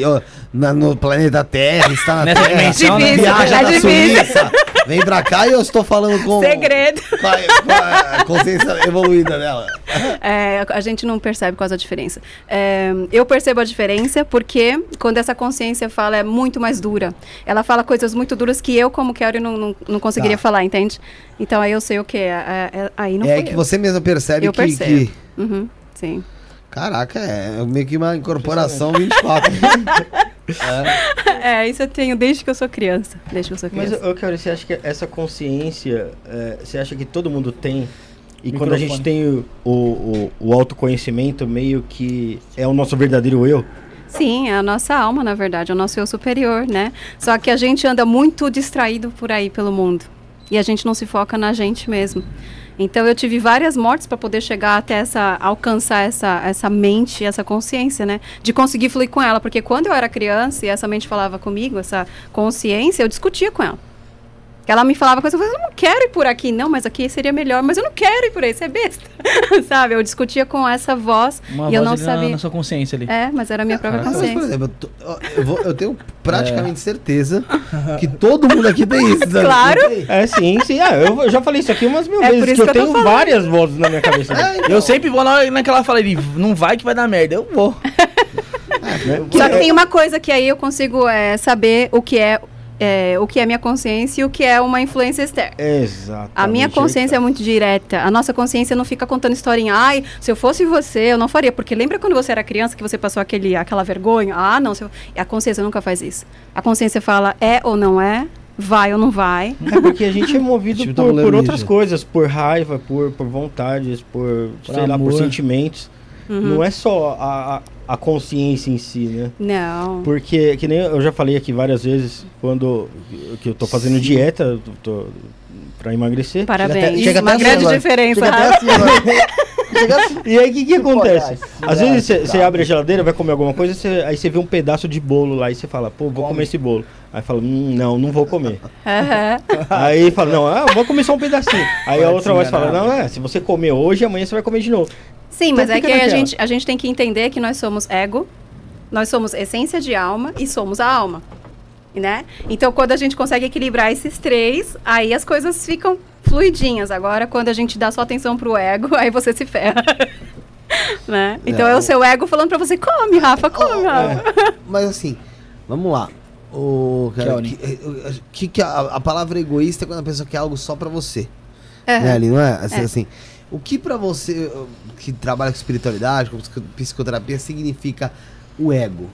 na- no planeta Terra, está na Nessa Terra, dimensão, né? Viaja é da difícil. Suíça, vem pra cá e eu estou falando com, Segredo. com, a, com a consciência evoluída dela. É, a gente não percebe qual é a diferença. É, eu percebo a diferença porque quando essa consciência fala é muito mais dura. Ela fala coisas muito duras que eu, como Kelly, não, não, não conseguiria Tá. falar, entende? Então aí eu sei o que é. é- é- aí não é que eu. você mesmo percebe Eu que, percebo. que- Uhum, sim. Caraca, é meio que uma incorporação 24. É, isso eu tenho desde que eu sou criança. Desde que eu sou Mas, criança. eu quero, você acha que essa consciência, é, você acha que todo mundo tem? E quando a gente tem o, o, o autoconhecimento, meio que é o nosso verdadeiro eu? Sim, é a nossa alma, na verdade, é o nosso eu superior, né? Só que a gente anda muito distraído por aí pelo mundo. E a gente não se foca na gente mesmo. Então eu tive várias mortes para poder chegar até essa alcançar essa essa mente, essa consciência, né? De conseguir fluir com ela, porque quando eu era criança e essa mente falava comigo, essa consciência, eu discutia com ela. Ela me falava coisas, eu falava, eu não quero ir por aqui, não, mas aqui seria melhor, mas eu não quero ir por aí, você é besta. Sabe? Eu discutia com essa voz Uma e eu voz não ali na- sabia. Na, sua consciência ali. É, mas era a minha própria Mas, por consciência. exemplo, eu, tô- eu vou- eu tenho praticamente certeza que todo mundo aqui tem isso. sabe? Claro. Tem? É, sim, sim. Ah, eu eu já falei isso aqui umas mil É vezes, que eu que eu tenho falando. várias vozes na minha cabeça. É, então. Eu sempre vou na hora naquela fala não vai que vai dar merda. Eu vou. né? Só que tem uma coisa que aí eu consigo é, saber o que é, é, o que é minha consciência e o que é uma influência externa. Exato. A minha consciência é muito direta. A nossa consciência não fica contando historinha. Ai, se eu fosse você, eu não faria. Porque lembra quando você era criança que você passou aquele, aquela vergonha? Ah, não. se eu- A consciência nunca faz isso. A consciência fala é ou não é, vai ou não vai. É porque a gente é movido Tipo por, por outras coisas, por raiva, por, por vontades, por, Por sei lá, por amor. sentimentos. Uhum. Não é só a, a, a consciência em si, né? Não. Porque, que nem eu já falei aqui várias vezes, quando que eu tô fazendo dieta, eu tô, pra emagrecer. Parabéns. chega até uma assim grande agora. diferença. Chega até assim. Chega assim. E aí o que, que acontece? Às vezes você- abre a geladeira, vai comer alguma coisa, você- aí você vê um pedaço de bolo lá e você fala, pô, vou comer esse bolo. Aí fala, hum, não, não vou comer. Aí fala, não, ah, vou comer só um pedacinho. Aí a outra se voz fala, enganar, não, é, se você comer hoje, amanhã você vai comer de novo. Sim, mas Então é que a gente, a gente tem que entender que nós somos ego, nós somos essência de alma e somos a alma. Né? Então, quando a gente consegue equilibrar esses três, aí as coisas ficam fluidinhas. Agora, quando a gente dá só atenção pro ego, aí você se ferra. né? Então, é, É, o seu ego falando pra você, come, Rafa, come, Rafa. Mas assim, vamos lá. O, cara, que, eh, que, que a, a palavra egoísta é quando a pessoa quer algo só pra você. Aham. Né, ali, não é? Assim, É. assim, o que pra você uh, que trabalha com espiritualidade, com psico- psicoterapia, significa o ego?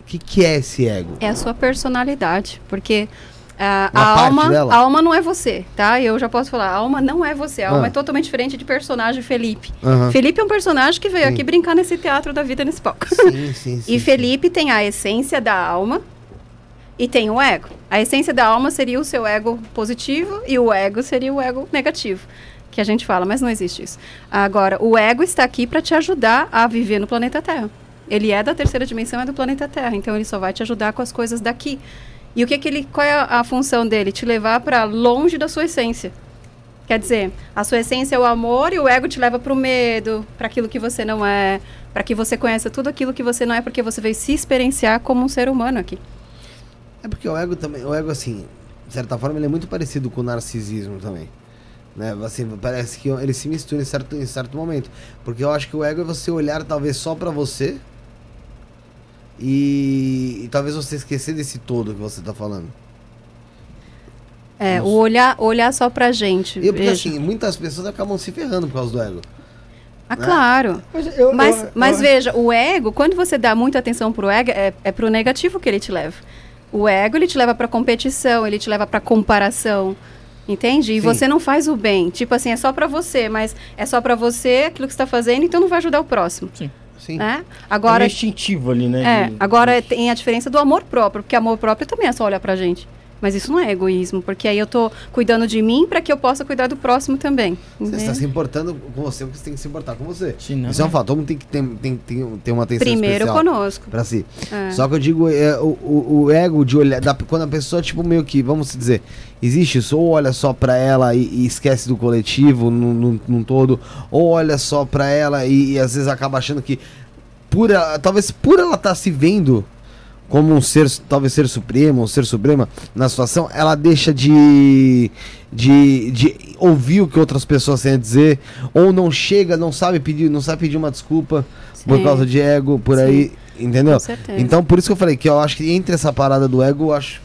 O que, que é esse ego? É a sua personalidade, porque ah, Uma a parte alma, a alma não é você, tá? Eu já posso falar, a alma não é você, a alma Ah. é totalmente diferente de personagem Felipe. Felipe é um personagem que veio Sim. aqui brincar nesse teatro da vida nesse palco. Sim, sim, sim. E Felipe tem a essência da alma e tem o ego. A essência da alma seria o seu ego positivo e o ego seria o ego negativo. Que a gente fala, mas não existe isso. Agora, o ego está aqui para te ajudar a viver no planeta Terra. Ele é da terceira dimensão, é do planeta Terra, então ele só vai te ajudar com as coisas daqui. E o que, que ele, qual é a, a função dele? Te levar para longe da sua essência. Quer dizer, a sua essência é o amor e o ego te leva para o medo, para aquilo que você não é, para que você conheça tudo aquilo que você não é, porque você veio se experienciar como um ser humano aqui. É porque o ego também, o ego assim, de certa forma ele é muito parecido com o narcisismo também. Né? Assim, parece que ele se mistura em certo, em certo momento. Porque eu acho que o ego é você olhar talvez só pra você e, e talvez você esquecer desse todo que você tá falando. É, o olhar, olhar só pra gente. E porque veja. assim, muitas pessoas acabam se ferrando por causa do ego. Ah, claro. Mas, eu- Mas, eu- mas eu- veja, o ego, quando você dá muita atenção pro ego, é, é pro negativo que ele te leva. O ego, ele te leva pra competição, ele te leva pra comparação. Entende? E Sim. você não faz o bem. Tipo assim, é só pra você, mas é só pra você aquilo que você tá fazendo, então não vai ajudar o próximo. Sim. Né? é Agora, meio instintivo ali, né? é, agora tem a diferença do amor próprio, porque amor próprio também é só olhar pra gente. Mas isso não é egoísmo, porque aí eu tô cuidando de mim pra que eu possa cuidar do próximo também. Você está se importando com você, porque você tem que se importar com você. Sim. Isso é um fato. Todo mundo tem que ter, tem, tem, ter uma atenção Primeiro especial conosco. pra si. É. Só que eu digo, é, o, o, o ego de olhar. da- quando a pessoa, tipo, meio que, vamos dizer, existe isso, ou olha só pra ela e, e esquece do coletivo num, num- num todo, ou olha só pra ela e, e às vezes acaba achando que, por ela- talvez por ela estar se vendo como um ser, talvez ser supremo, um ser suprema na situação, ela deixa de, de, de ouvir o que outras pessoas têm a dizer, ou não chega, não sabe pedir, não sabe pedir uma desculpa por Sim. causa de ego, por Sim. aí, entendeu? Com certeza. Então, por isso que eu falei que eu acho que entre essa parada do ego, eu acho.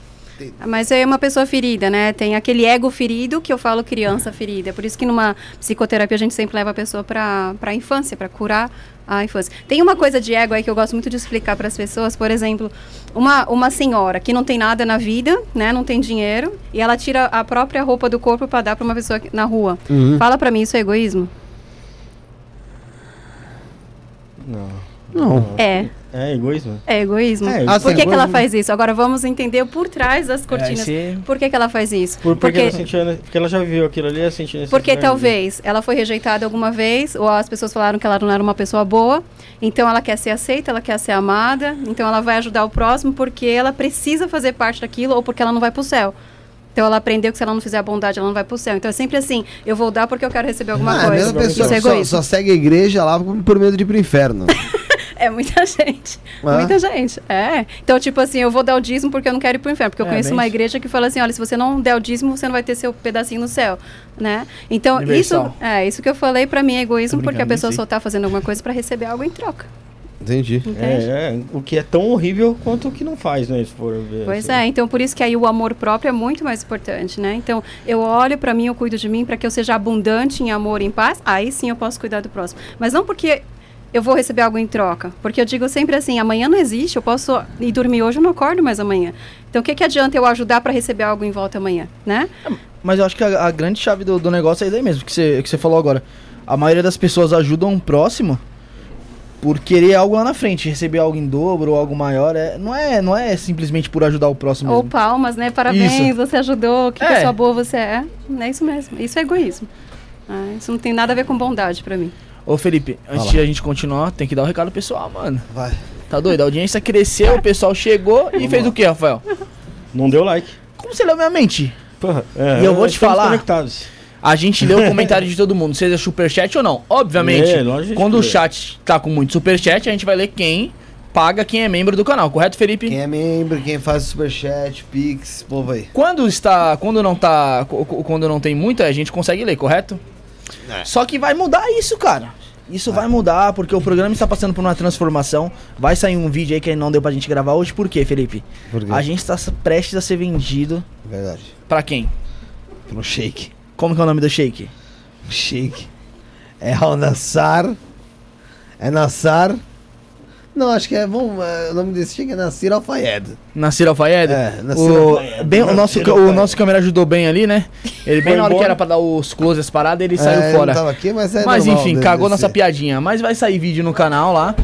Mas é uma pessoa ferida, né? Tem aquele ego ferido que eu falo criança ferida. É por isso que numa psicoterapia a gente sempre leva a pessoa para a infância, para curar a infância. Tem uma coisa de ego aí que eu gosto muito de explicar para as pessoas. Por exemplo, uma, uma senhora que não tem nada na vida, né? Não tem dinheiro e ela tira a própria roupa do corpo para dar para uma pessoa na rua. Uhum. Fala para mim, isso é egoísmo? Não. Não. É. É egoísmo? É egoísmo. É, Ah, Por que, que ela faz isso? Agora vamos entender por trás das É, cortinas. esse- Por que, que ela faz isso? Por, porque, ela sentia, ne- porque ela já viveu aquilo ali, ela sentia necessidade Porque talvez ela foi rejeitada alguma vez, ou as pessoas falaram que ela não era uma pessoa boa, então ela quer ser aceita, ela quer ser amada, então ela vai ajudar o próximo porque ela precisa fazer parte daquilo ou porque ela não vai pro céu. Então ela aprendeu que se ela não fizer a bondade, ela não vai pro céu. Então é sempre assim, eu vou dar porque eu quero receber alguma Ah, a coisa. mesma pessoa Isso é só, egoísmo. só segue a igreja lá por, por medo de ir pro inferno. É muita gente. Ah. Muita gente. É. Então, tipo assim, eu vou dar o dízimo porque eu não quero ir pro inferno. Porque eu É, conheço uma isso. igreja que fala assim: olha, se você não der o dízimo, você não vai ter seu pedacinho no céu. Né? Então, Universal. isso, é, isso que eu falei pra mim é egoísmo porque a pessoa só tá fazendo alguma coisa pra receber algo em troca. Entendi. É, é, o que é tão horrível quanto o que não faz, né? Se for ver. Pois assim. é, então por isso que aí o amor próprio é muito mais importante, né? Então, eu olho pra mim, eu cuido de mim para que eu seja abundante em amor e em paz, aí sim eu posso cuidar do próximo. Mas não porque eu vou receber algo em troca, porque eu digo sempre assim, amanhã não existe, eu posso ir dormir hoje, eu não acordo mais amanhã. Então, o que que adianta eu ajudar para receber algo em volta amanhã, né? Mas eu acho que a, a grande chave do, do negócio é daí mesmo, que você, que você falou agora. A maioria das pessoas ajudam o próximo por querer algo lá na frente, receber algo em dobro ou algo maior. É, não, é, não é simplesmente por ajudar o próximo Ou mesmo. palmas, né? Parabéns, Isso. você ajudou, que É. pessoa boa você é. É isso mesmo, isso é egoísmo. Ah, isso não tem nada a ver com bondade pra mim. Ô Felipe, antes de a gente continuar, tem que dar o recado pessoal, mano. Vai. Tá doido? A audiência cresceu, o pessoal chegou e fez o que, Rafael? Não deu like. Como você leu minha mente? Porra, é, E eu vou te estamos falar- conectados. A gente leu o comentário de todo mundo, seja superchat ou não. Obviamente, É, quando o chat tá com muito superchat, a gente vai ler quem paga quem é membro do canal, correto, Felipe? Quem é membro, quem faz superchat, pix, povo aí. Quando está, quando não tá, quando não tem muita, a gente consegue ler, correto? É. Só que vai mudar isso, cara. Isso vai mudar porque o programa está passando por uma transformação. Vai sair um vídeo aí que não deu pra gente gravar hoje. Por quê, Felipe? Por quê? A gente está prestes a ser vendido Verdade. pra quem? Pro shake. Como que é o nome do shake? Shake. É Al Nassar. É Nassar. Não, acho que é. Vamos, é, o nome desse shake é Al-Fayed. Al Fayed? É, Nasir o, bem, o, nosso, Nasir o nosso câmera ajudou bem ali, né? Ele bem na hora que era pra dar os closes, as paradas, ele É, saiu fora. Não tava aqui, mas é Mas enfim, cagou nossa piadinha. Mas vai sair vídeo no canal lá.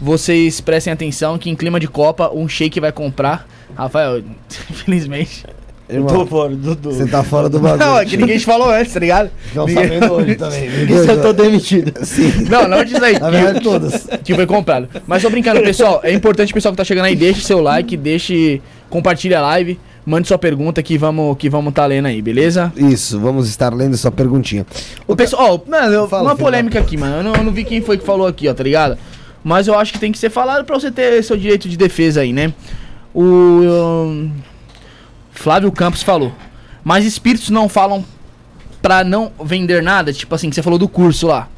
Vocês prestem atenção que em clima de Copa, um shake vai comprar. Rafael, infelizmente. Eu Irmão, tô fora do. do... Você tá fora do bagulho. Não, é que ninguém te falou antes, tá ligado? Ficam Ninguém- sabendo hoje também. Isso eu tô demitido. Sim. Não, não diz aí. Na verdade, todas. Que foi comprado. Mas tô brincando, pessoal. É importante o pessoal que tá chegando aí, deixe seu like, deixe. Compartilhe a live. Mande sua pergunta que vamos que vamos tá lendo aí, beleza? Isso, vamos estar lendo sua perguntinha. O pessoal, ó, mano, eu- Fala, uma filho polêmica aqui, mano. Eu não, eu não vi quem foi que falou aqui, ó, tá ligado? Mas eu acho que tem que ser falado pra você ter seu direito de defesa aí, né? O um, Flávio Campos falou. Mas espíritos não falam pra não vender nada, tipo assim, que você falou do curso lá.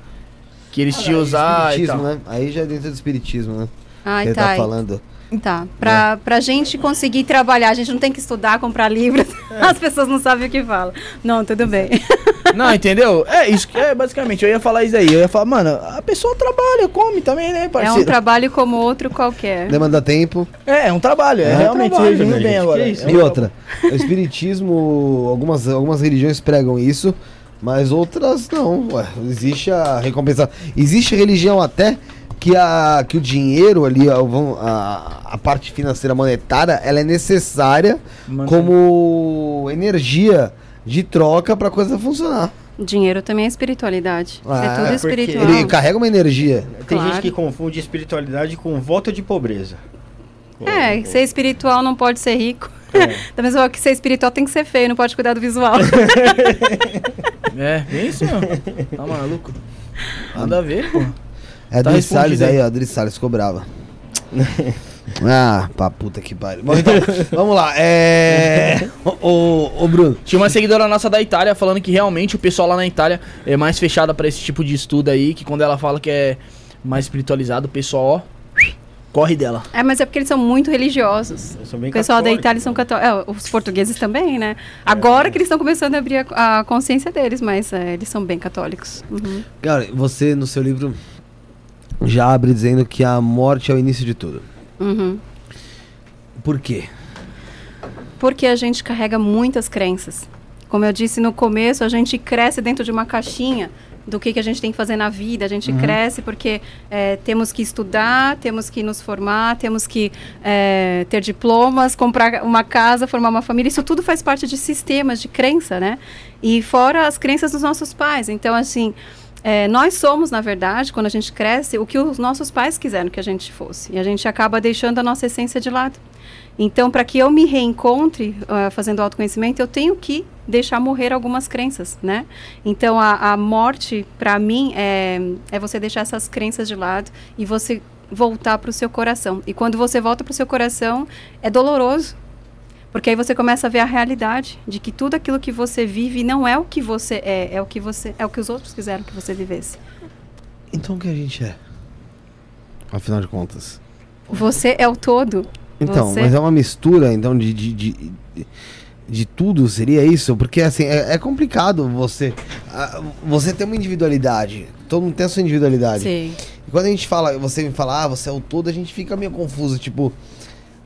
Que eles te usar e Espiritismo, tal. né? Aí já é dentro do espiritismo, né? Ai, Ele tá. tá falando. Tá. Pra, pra gente conseguir trabalhar, a gente não tem que estudar, comprar livros. As pessoas não sabem o que falam. Não, tudo bem. Não, entendeu? É isso que é basicamente. Eu ia falar isso aí. Eu ia falar, mano, a pessoa trabalha, come também, né, É parceiro? um trabalho como outro qualquer. Demanda tempo. É, é um trabalho. É, É um realmente, trabalho, resumiu né, bem agora. Isso? É E outra, o espiritismo, algumas, algumas religiões pregam isso, mas outras não. Ué, existe a recompensa. Existe religião até que, a, que o dinheiro ali, a, a, a parte financeira monetária, ela é necessária Mantém- como energia de troca para a coisa funcionar. Dinheiro também é espiritualidade. Ah, é tudo espiritual. Ele carrega uma energia. Tem Claro. gente que confunde espiritualidade com voto de pobreza. É, ser espiritual não pode ser rico. É. Da mesma forma que ser espiritual tem que ser feio, não pode cuidar do visual. É, bem isso, meu. Tá maluco? Nada a ver, pô. É Tá Adri Salles aí. ó. Adri Salles ficou brava. ah, pra puta que pariu. Bom, então, vamos lá. É. Ô, Bruno. Tinha uma seguidora nossa da Itália falando que realmente o pessoal lá na Itália é mais fechado pra esse tipo de estudo aí, que quando ela fala que é mais espiritualizado, o pessoal, ó, corre dela. é, mas é porque eles são muito religiosos. Eu sou bem O pessoal da Itália são católicos. É, os portugueses também, né? Agora que eles estão começando a abrir a, a consciência deles, mas é, eles são bem católicos. Uhum. Cara, você no seu livro já abre dizendo que a morte é o início de tudo. Uhum. Por quê? Porque a gente carrega muitas crenças. Como eu disse no começo, a gente cresce dentro de uma caixinha do que, que a gente tem que fazer na vida. A gente cresce porque é, temos que estudar, temos que nos formar, temos que é, ter diplomas, comprar uma casa, formar uma família. Isso tudo faz parte de sistemas de crença, né? E fora as crenças dos nossos pais. Então, assim, é, nós somos, na verdade, quando a gente cresce, o que os nossos pais quiseram que a gente fosse. E a gente acaba deixando a nossa essência de lado. Então, para que eu me reencontre ah, fazendo autoconhecimento, eu tenho que deixar morrer algumas crenças, né? Então, a, a morte, para mim, é, é você deixar essas crenças de lado e você voltar para o seu coração. E quando você volta para o seu coração, é doloroso. Porque aí você começa a ver a realidade de que tudo aquilo que você vive não é o que você é, é o que você é o que os outros quiseram que você vivesse. Então o que a gente é? Afinal de contas. Você é o todo. Então, Você- mas é uma mistura, então, de, de, de, de- de tudo, seria isso? Porque, assim, é, é complicado você... ah, Você tem uma individualidade. Todo mundo tem a sua individualidade. Sim. E quando a gente fala, você me fala, ah, você é o todo, a gente fica meio confuso, tipo...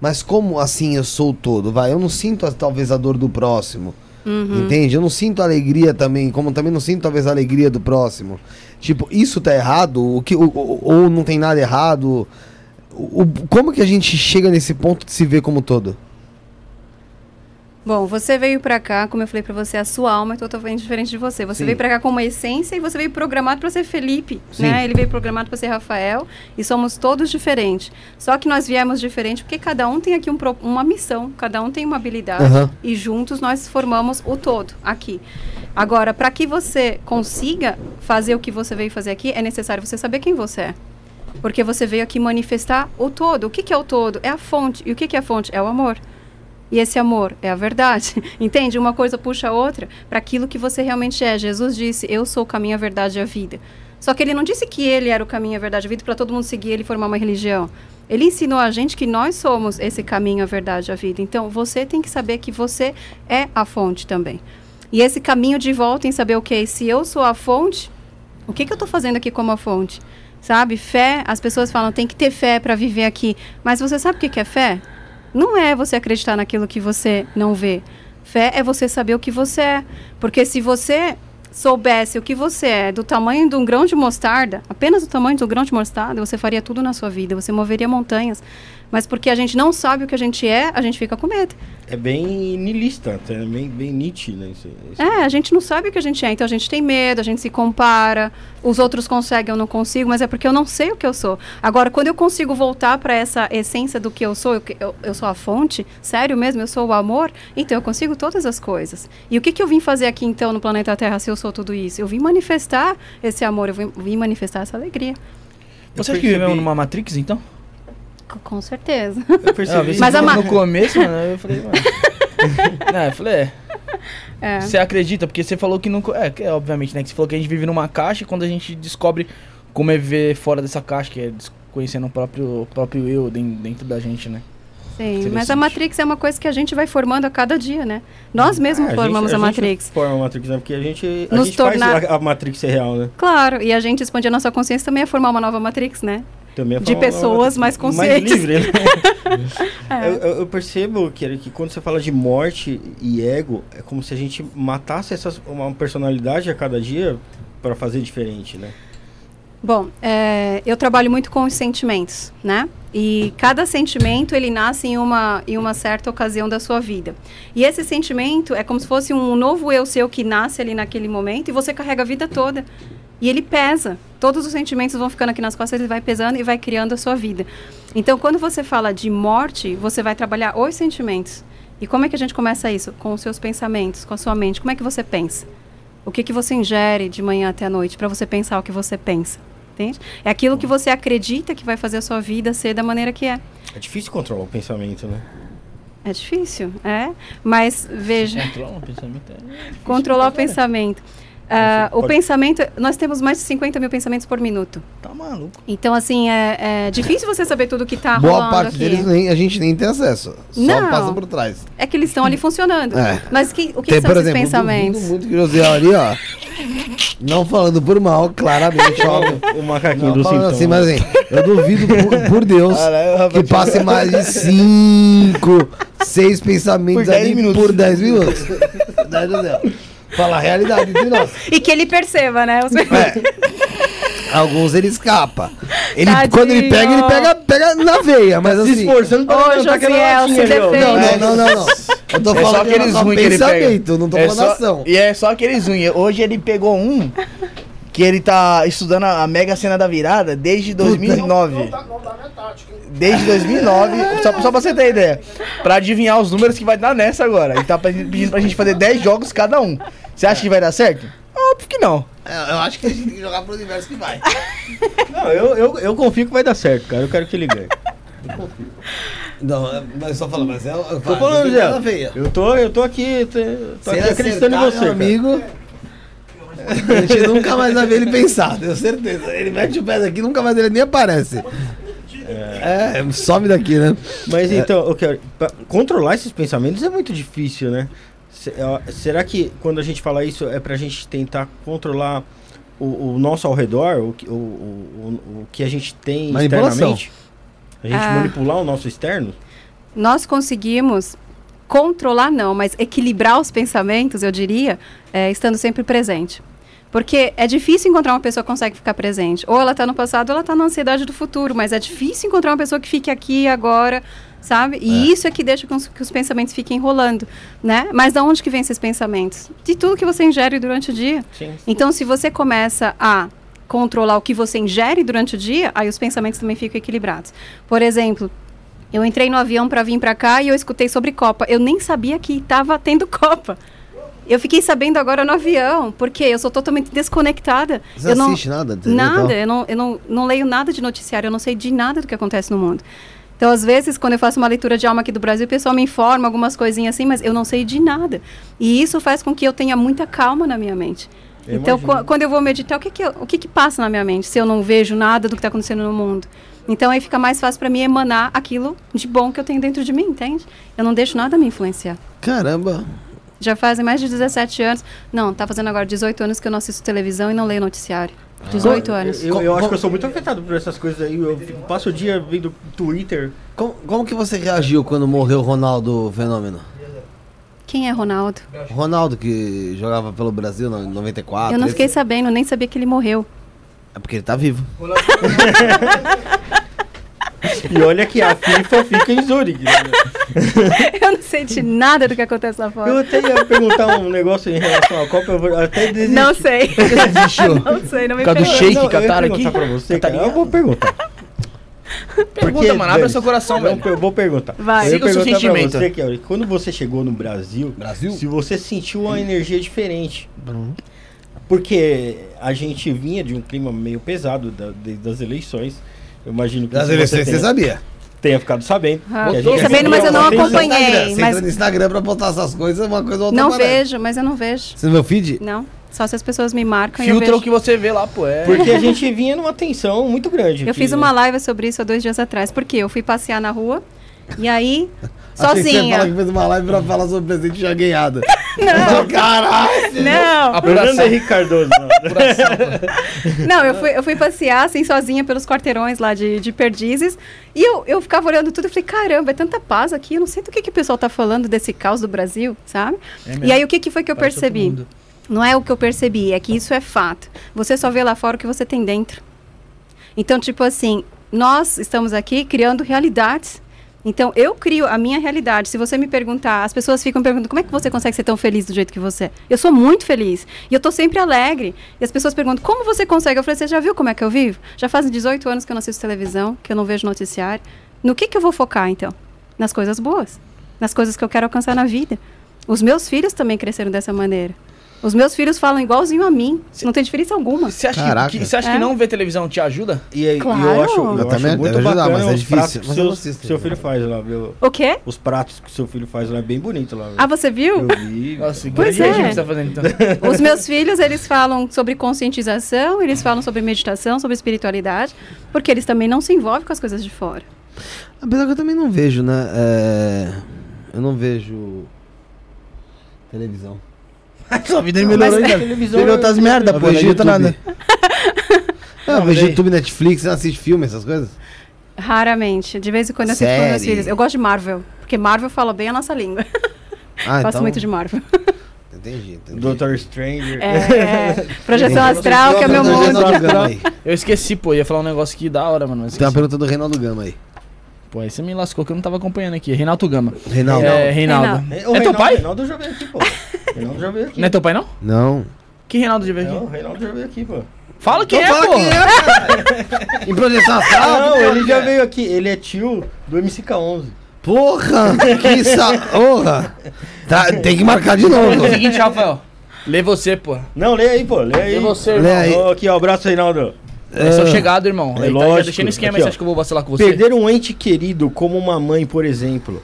Mas como assim eu sou todo? Vai, eu não sinto talvez a dor do próximo. Uhum. Entende? Eu não sinto alegria também, como também não sinto talvez a alegria do próximo. Tipo, isso tá errado? O que, o- o- ou não tem nada errado? O- como que a gente chega nesse ponto de se ver como todo? Bom, você veio pra cá, como eu falei pra você, a sua alma é totalmente diferente de você. Você Sim. veio pra cá com uma essência e você veio programado pra ser Felipe, Sim. né? Ele veio programado pra ser Rafael e somos todos diferentes. Só que nós viemos diferente porque cada um tem aqui um uma missão, cada um tem uma habilidade Aham. e juntos nós formamos o todo aqui. Agora, para que você consiga fazer o que você veio fazer aqui, é necessário você saber quem você é. Porque você veio aqui manifestar o todo. O que, que é o todo? É a fonte. E o que, que é a fonte? É o amor. E esse amor é a verdade. Entende? Uma coisa puxa a outra para aquilo que você realmente é. Jesus disse: Eu sou o caminho, a verdade e a vida. Só que ele não disse que ele era o caminho, a verdade e a vida para todo mundo seguir ele e formar uma religião. Ele ensinou a gente que nós somos esse caminho, a verdade e a vida. Então você tem que saber que você é a fonte também. E esse caminho de volta em saber o que? Se eu sou a fonte, o que, que eu estou fazendo aqui como a fonte? Sabe? Fé, as pessoas falam, tem que ter fé para viver aqui. Mas você sabe o que, que é fé? Não é você acreditar naquilo que você não vê. Fé é você saber o que você é. Porque se você soubesse o que você é do tamanho de um grão de mostarda, apenas do tamanho um grão de mostarda, você faria tudo na sua vida, você moveria montanhas. Mas porque a gente não sabe o que a gente é, a gente fica com medo. É bem niilista, é bem, bem Nietzsche, né? Isso, isso. É, a gente não sabe o que a gente é, então a gente tem medo, a gente se compara, os outros conseguem, eu não consigo, mas é porque eu não sei o que eu sou. Agora, quando eu consigo voltar para essa essência do que eu sou, eu, que- eu, eu sou a fonte, sério mesmo, eu sou o amor, então eu consigo todas as coisas. E o que, que eu vim fazer aqui então no planeta Terra se eu sou tudo isso? Eu vim manifestar esse amor, eu vim, vim manifestar essa alegria. Você acha que vivemos numa Matrix, então? Com certeza. Eu percebi. você Mas a no começo, mano, eu falei, mano. não, eu falei, é. É. Você acredita? Porque você falou que não. É, que é, obviamente, né? Que você falou que a gente vive numa caixa e quando a gente descobre como é viver fora dessa caixa, que é conhecendo o próprio, o próprio eu den- dentro da gente, né? Sim, mas a Matrix é uma coisa que a gente vai formando a cada dia, né? Nós mesmos É, formamos a, gente- Matrix. gente forma a Matrix, né? Porque a gente, a Nos gente tornar- faz a, a Matrix ser real, né? Claro, e a gente expandir a nossa consciência também é formar uma nova Matrix, né? Também De pessoas mais conscientes. Mais livre, né? É. eu, eu- eu percebo que, que quando você fala de morte e ego, é como se a gente matasse essas, uma personalidade a cada dia para fazer diferente, né? Bom, é, eu trabalho muito com os sentimentos, né? E cada sentimento ele nasce em uma, em uma certa ocasião da sua vida. E esse sentimento é como se fosse um novo eu seu que nasce ali naquele momento e você carrega a vida toda. E ele pesa. Todos os sentimentos vão ficando aqui nas costas, ele vai pesando e vai criando a sua vida. Então, quando você fala de morte, você vai trabalhar os sentimentos. E como é que a gente começa isso? Com os seus pensamentos, com a sua mente. Como é que você pensa? O que, que você ingere de manhã até a noite para você pensar o que você pensa? Entende? É aquilo que você acredita que vai fazer a sua vida ser da maneira que é. É difícil controlar o pensamento, né? É difícil, é. Mas veja, Controla o pensamento. é controlar o pensamento. Ah, o Pode- pensamento, nós temos mais de 50 mil pensamentos por minuto. Tá maluco. Então, assim, é, é difícil você saber tudo que está Boa rolando parte aqui. deles nem, a gente nem tem acesso. Só Não. passa por trás. É que eles estão ali funcionando. É. Mas que- o que Tem, são por esses exemplo, pensamentos? duvido muito que o José ali, ó. Não falando por mal, claramente, óbvio. O macaquinho Não do sintoma. assim, mas assim, eu duvido por, por Deus Caralho, que passe mais de 5, 6 pensamentos Por 10 ali minutos. por 10 minutos. Deus do céu. Fala a realidade entre nós. E que ele perceba, né? Os- É. Alguns ele escapa. Ele, Tadinho. quando ele pega, ele pega, pega na veia, mas Se assim. esforçando pra Ô, levantar aquela Josiel, latinha se. Não, não, não, não, não. Eu tô É só falando aqueles só ruins que ele pega. pensamento, não tô É falando só- ação. E é só aqueles ruins. Hoje ele pegou um que ele tá estudando a Mega Sena da Virada desde 2009. Desde 2009, só, só pra você ter ideia. Pra adivinhar os números que vai dar nessa agora. Ele tá pedindo pedindo pra gente fazer 10 jogos cada um. Você acha que vai dar certo? Óbvio que não. É, Eu acho que a gente tem que jogar pro universo que vai. Não, eu, eu, eu confio que vai dar certo, cara. Eu quero que ele ganhe. Não, é- mas só falando, mas é. Eu Tô falando, Zé. Eu tô, eu tô aqui, tô, tô aqui acreditando em você, meu amigo. A gente nunca mais vai ver ele pensar, tenho certeza. Ele mete o pé daqui, nunca mais ele nem aparece. É, some daqui, né? Mas então, eu quero. controlar esses pensamentos é muito difícil, né? Será que quando a gente fala isso é pra gente tentar controlar o, o nosso ao redor, o, que- o, o, o, que a gente tem externamente? A gente Ah. manipular o nosso externo? nós conseguimos controlar não, mas equilibrar os pensamentos, eu diria, é, estando sempre presente. Porque é difícil encontrar uma pessoa que consegue ficar presente. Ou ela está no passado, ou ela está na ansiedade do futuro. Mas é difícil encontrar uma pessoa que fique aqui agora, sabe? E isso é que deixa com que os pensamentos fiquem rolando, né? Mas de onde que vem esses pensamentos? De tudo que você ingere durante o dia. Sim. Então, se você começa a controlar o que você ingere durante o dia, aí os pensamentos também ficam equilibrados. Por exemplo, eu entrei no avião para vir para cá e eu escutei sobre Copa. Eu nem sabia que estava tendo Copa. Eu fiquei sabendo agora no avião, porque eu sou totalmente desconectada. Você eu não assiste nada? Nada, tal? eu, não, eu não, não leio nada de noticiário, eu não sei de nada do que acontece no mundo. Então, às vezes, quando eu faço uma leitura de alma aqui do Brasil, o pessoal me informa algumas coisinhas assim, mas eu não sei de nada. E isso faz com que eu tenha muita calma na minha mente. Eu então, qu- quando eu vou meditar, o que que, eu- o que que passa na minha mente se eu não vejo nada do que está acontecendo no mundo? Então, aí fica mais fácil para mim emanar aquilo de bom que eu tenho dentro de mim, entende? Eu não deixo nada me influenciar. Caramba. Já fazem mais de 17 anos. Não, tá fazendo agora 18 anos que eu não assisto televisão e não leio noticiário. 18 anos. Eu, eu acho que eu sou muito afetado por essas coisas aí. Eu passo o dia vendo Twitter. Como, como que você reagiu quando morreu o Ronaldo Fenômeno? Quem é Ronaldo? Ronaldo que jogava pelo Brasil no 94. eu não esse- fiquei sabendo, nem sabia que ele morreu. É porque ele tá vivo. E olha que a FIFA fica em Zurique. né? eu não sei de nada do que acontece lá Eu fora. até ia perguntar um negócio em relação à Copa, eu vou até desistir. Não sei. Desistiu. não sei, não me Por causa do Não, eu ia Qatar perguntar aqui? pra você, cara. Catarinha? Eu vou perguntar. Pergunta, mano, abre seu coração, eu, velho. eu vou perguntar. Vai. Eu Siga o seu perguntar pra sentimento. você, Kelly, quando você chegou no Brasil, Brasil? se você sentiu uma energia diferente. Porque a gente vinha de um clima meio pesado da- de- das eleições. Eu imagino que Das você eleições, você tenha, sabia? tenha ficado sabendo. Ah, fiquei gente sabendo, mas eu não acompanhei. Você mas- entra no Instagram pra postar essas coisas, uma coisa ou outra Não aparece. vejo, mas eu não vejo. Você no meu feed? Não. Só se as pessoas me marcam e Filtra o que você vê lá, pô. É. Porque a gente vinha numa tensão muito grande. Eu aqui, fiz né? uma live sobre isso há dois dias atrás. Porque eu fui passear na rua e aí, Achei que Você sozinha. fala que fez uma live pra falar sobre o presente já ganhado. Não. Caralho! Não, Apuração. Fernando Henrique Cardoso. não. não, eu fui, eu fui passear assim sozinha pelos quarteirões lá de, de Perdizes. E eu, eu ficava olhando tudo e falei, caramba, é tanta paz aqui. Eu não sei do que, que o pessoal tá falando desse caos do Brasil, sabe? É e aí o que, que foi que eu Parece percebi? Não é o que eu percebi, é que isso é fato. Você só vê lá fora o que você tem dentro. Então, tipo assim, nós estamos aqui criando realidades. Então, eu crio a minha realidade. Se você me perguntar, as pessoas ficam perguntando como é que você consegue ser tão feliz do jeito que você é. Eu sou muito feliz. E eu tô sempre alegre. E as pessoas perguntam, como você consegue? Eu falei, você já viu como é que eu vivo? Já fazem 18 anos que eu não assisto televisão, que eu não vejo noticiário. No que, que eu vou focar, então? Nas coisas boas. Nas coisas que eu quero alcançar na vida. Os meus filhos também cresceram dessa maneira. Os meus filhos falam igualzinho a mim. Não tem diferença alguma. Você acha, Caraca. que, você acha É. que não ver televisão te ajuda? E aí, e Claro. eu acho, eu Eu acho também muito ajudar, bacana mas é difícil. Mas eu não seu, assisto, seu né? filho faz lá, viu? O quê? Os pratos que seu filho faz lá é bem bonito lá, viu? Ah, você viu? Eu vi. Nossa, Pois é. que tá fazendo então. Os meus filhos, eles falam sobre conscientização, eles falam sobre meditação, sobre espiritualidade, porque eles também não se envolvem com as coisas de fora. Apesar que eu também não vejo, né? É, Eu não vejo televisão. Sua vida melhorou Mas- ainda. Você vê outras eu- merda, Eu pô. Edita YouTube. nada. Eu Não, vejo daí- YouTube, Netflix, você não assiste filme, essas coisas? Raramente. De vez em quando eu assisto com meus filhos. Eu gosto de Marvel, porque Marvel fala bem a nossa língua. Ah, Gosto muito de Marvel. Entendi, entendi. Doutor Stranger. É, é. Projeção Entendi. astral, que é meu mundo. Eu esqueci, pô. Ia falar um negócio aqui da hora, mano. Tem uma pergunta do Reinaldo Gama aí. Pô, aí você me lascou que eu não tava acompanhando aqui. Reinaldo Gama. Reinaldo. É, Reinaldo. Reinaldo. É, o É teu Reinaldo- pai? Reinaldo já veio aqui, pô. Reinaldo já veio aqui. Não é teu pai, não? Não. Que Reinaldo ver Não, aqui? o Reinaldo já veio aqui, pô. Fala quem é, Então fala pô. quem é, cara. Em projeção astral? não, ele já veio aqui. Ele é tio do MCK11. Porra! Que sa... Porra! Tá, tem que marcar de É o novo. seguinte, Rafael. Lê você, pô. Não, lê aí, pô. Lê aí. Lê você, Lê irmão. aí. Ó, aqui, ó. Abraço, Reinaldo. É seu chegado, irmão. É Aí tá, já lógico. deixei no esquema, Aqui, você ó. acha que eu vou vacilar com você? Perder um ente querido como uma mãe, por exemplo.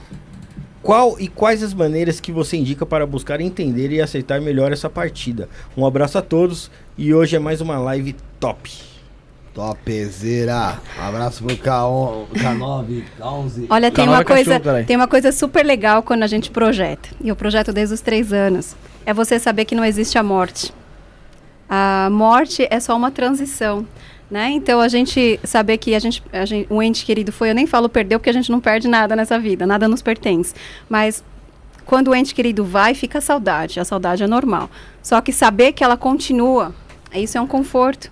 Qual e quais as maneiras que você indica para buscar entender e aceitar melhor essa partida? Um abraço a todos e hoje é mais uma live top. Topzera. Abraço pro K1, K9, K11. Olha, tem uma, é cachorro, coisa, caralho. tem uma coisa super legal quando a gente projeta. E eu projeto desde os três anos. É você saber que não existe a morte. A morte é só uma transição. Né? Então a gente saber que a gente, a gente, ente querido foi, eu nem falo perdeu porque a gente não perde nada nessa vida, nada nos pertence. Mas quando o ente querido vai, fica a saudade. A saudade é normal. Só que saber que ela continua, isso é um conforto.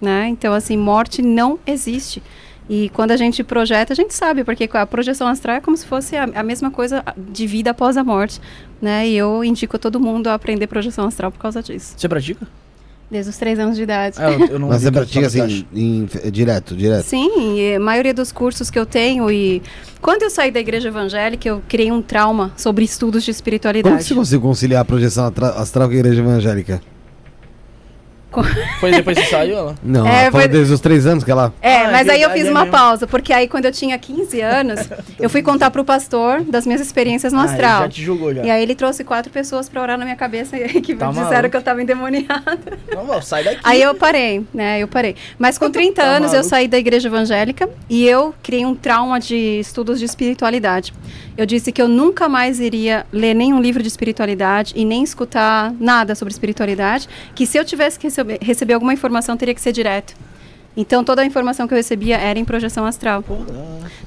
Né? Então, assim, morte não existe. E quando a gente projeta, a gente sabe, porque a projeção astral é como se fosse a, a mesma coisa de vida após a morte. Né? E eu indico a todo mundo a aprender projeção astral por causa disso. Você pratica? Desde os três anos de idade. Ah, eu, eu não Mas você pratica assim, em- direto, direto. Sim, e a maioria dos cursos que eu tenho e quando eu saí da igreja evangélica, eu criei um trauma sobre estudos de Como espiritualidade. que você conseguiu conciliar a projeção astral com a igreja evangélica? Foi depois que saiu ela? Não, É, foi- desde os três anos que ela... É, Ah, é mas aí eu fiz é uma pausa, porque aí quando eu tinha 15 anos, eu fui contar pro pastor das minhas experiências no Ah, ele astral. já te julgou já. E aí ele trouxe quatro pessoas pra orar na minha cabeça e que Tá disseram maluco. que eu tava endemoniada. Não, não, sai daqui. Aí eu parei, né? Eu parei. Mas com 30 Tá anos eu maluco. saí da igreja evangélica e eu criei um trauma de estudos de espiritualidade. Eu disse que eu nunca mais iria ler nenhum livro de espiritualidade e nem escutar nada sobre espiritualidade, que se eu tivesse que receber, receber alguma informação teria que ser direto. Então toda a informação que eu recebia era em projeção astral.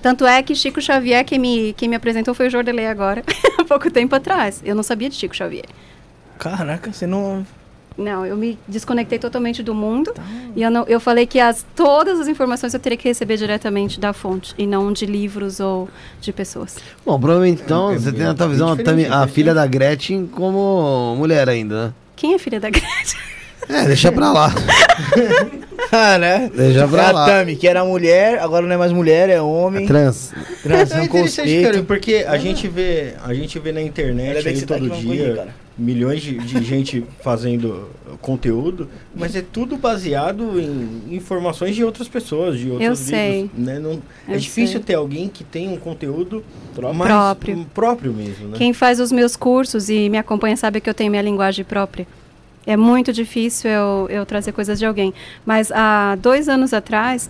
Tanto é que Chico Xavier, quem me, quem me apresentou foi o Jordelei agora, há pouco tempo atrás. Eu não sabia de Chico Xavier. Caraca, você não. Não, eu me desconectei totalmente do mundo e eu, não, eu falei que as, todas as informações eu teria que receber diretamente da fonte e não de livros ou de pessoas. Bom, provavelmente então É você bem- tem na tua bem visão a, a filha da Gretchen como mulher ainda, né? Quem é filha da Gretchen? É, deixa pra lá. Ah, né? Deixa pra É a lá. Tami, que era mulher, agora não é mais mulher, é homem. Trans. Trans, É não interessante, cara, conceito. porque a gente vê, a gente vê na é internet bem aí tá todo dia comigo, milhões de, de gente fazendo conteúdo, mas é tudo baseado em informações de outras pessoas, de outros Eu sei. livros, né? Não, é difícil sei. ter alguém que tem um conteúdo mais Próprio. próprio mesmo, né? Quem faz os meus cursos e me acompanha sabe que eu tenho minha linguagem própria. É muito difícil eu, eu trazer coisas de alguém. Mas há dois anos atrás,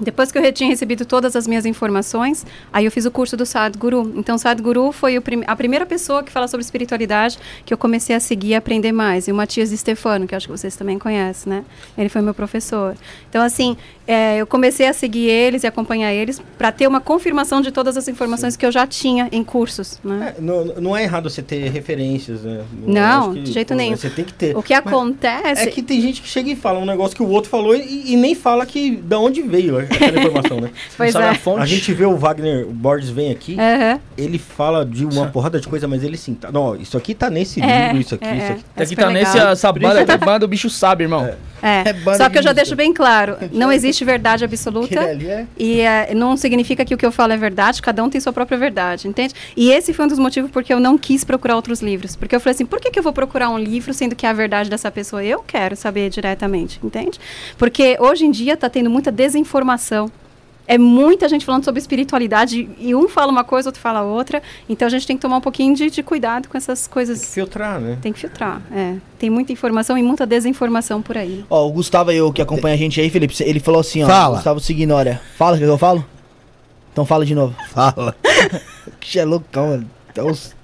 depois que eu tinha recebido todas as minhas informações, aí eu fiz o curso do Sadhguru. Então, Sadhguru foi prim a primeira pessoa que fala sobre espiritualidade que eu comecei a seguir e aprender mais. E o Matias Stefano, que acho que vocês também conhecem, né? Ele foi meu professor. Então, assim, é, eu comecei a seguir eles e acompanhar eles para ter uma confirmação de todas as informações Sim. que eu já tinha em cursos. Né? É, não, não, é errado você ter referências, né? Não, que, de jeito pô, nenhum. Você tem que ter. O que Mas acontece. É que tem gente que chega e fala um negócio que o outro falou e, e nem fala que da onde veio aquela informação, né? pois é. A, a, gente vê o Wagner o Borges vem aqui, uhum. ele fala de uma porrada de coisa, mas ele sim. Tá, não, isso aqui tá nesse é, livro, isso aqui, é, isso aqui. É, aqui tá legal. nesse, essa banda, banda o bicho sabe, irmão. É. É. é Só que eu já deixo bem claro, não existe verdade absoluta é... e é, não significa que o que eu falo é verdade, cada um tem sua própria verdade, entende? E esse foi um dos motivos porque eu não quis procurar outros livros, porque eu falei assim, por que, que eu vou procurar um livro sendo que é a verdade dessa pessoa eu quero saber diretamente, entende? Porque hoje em dia está tendo muita desinformação é muita gente falando sobre espiritualidade e um fala uma coisa, outro fala outra. Então a gente tem que tomar um pouquinho de, de cuidado com essas coisas. Tem que filtrar, né? Tem que filtrar, é. Tem muita informação e muita desinformação por aí. Ó, o Gustavo aí, que acompanha a gente aí, Felipe, ele falou assim, ó. Fala. Gustavo se ignora. Fala o que eu falo? Então fala de novo. Fala. que é loucão, mano. Tem uns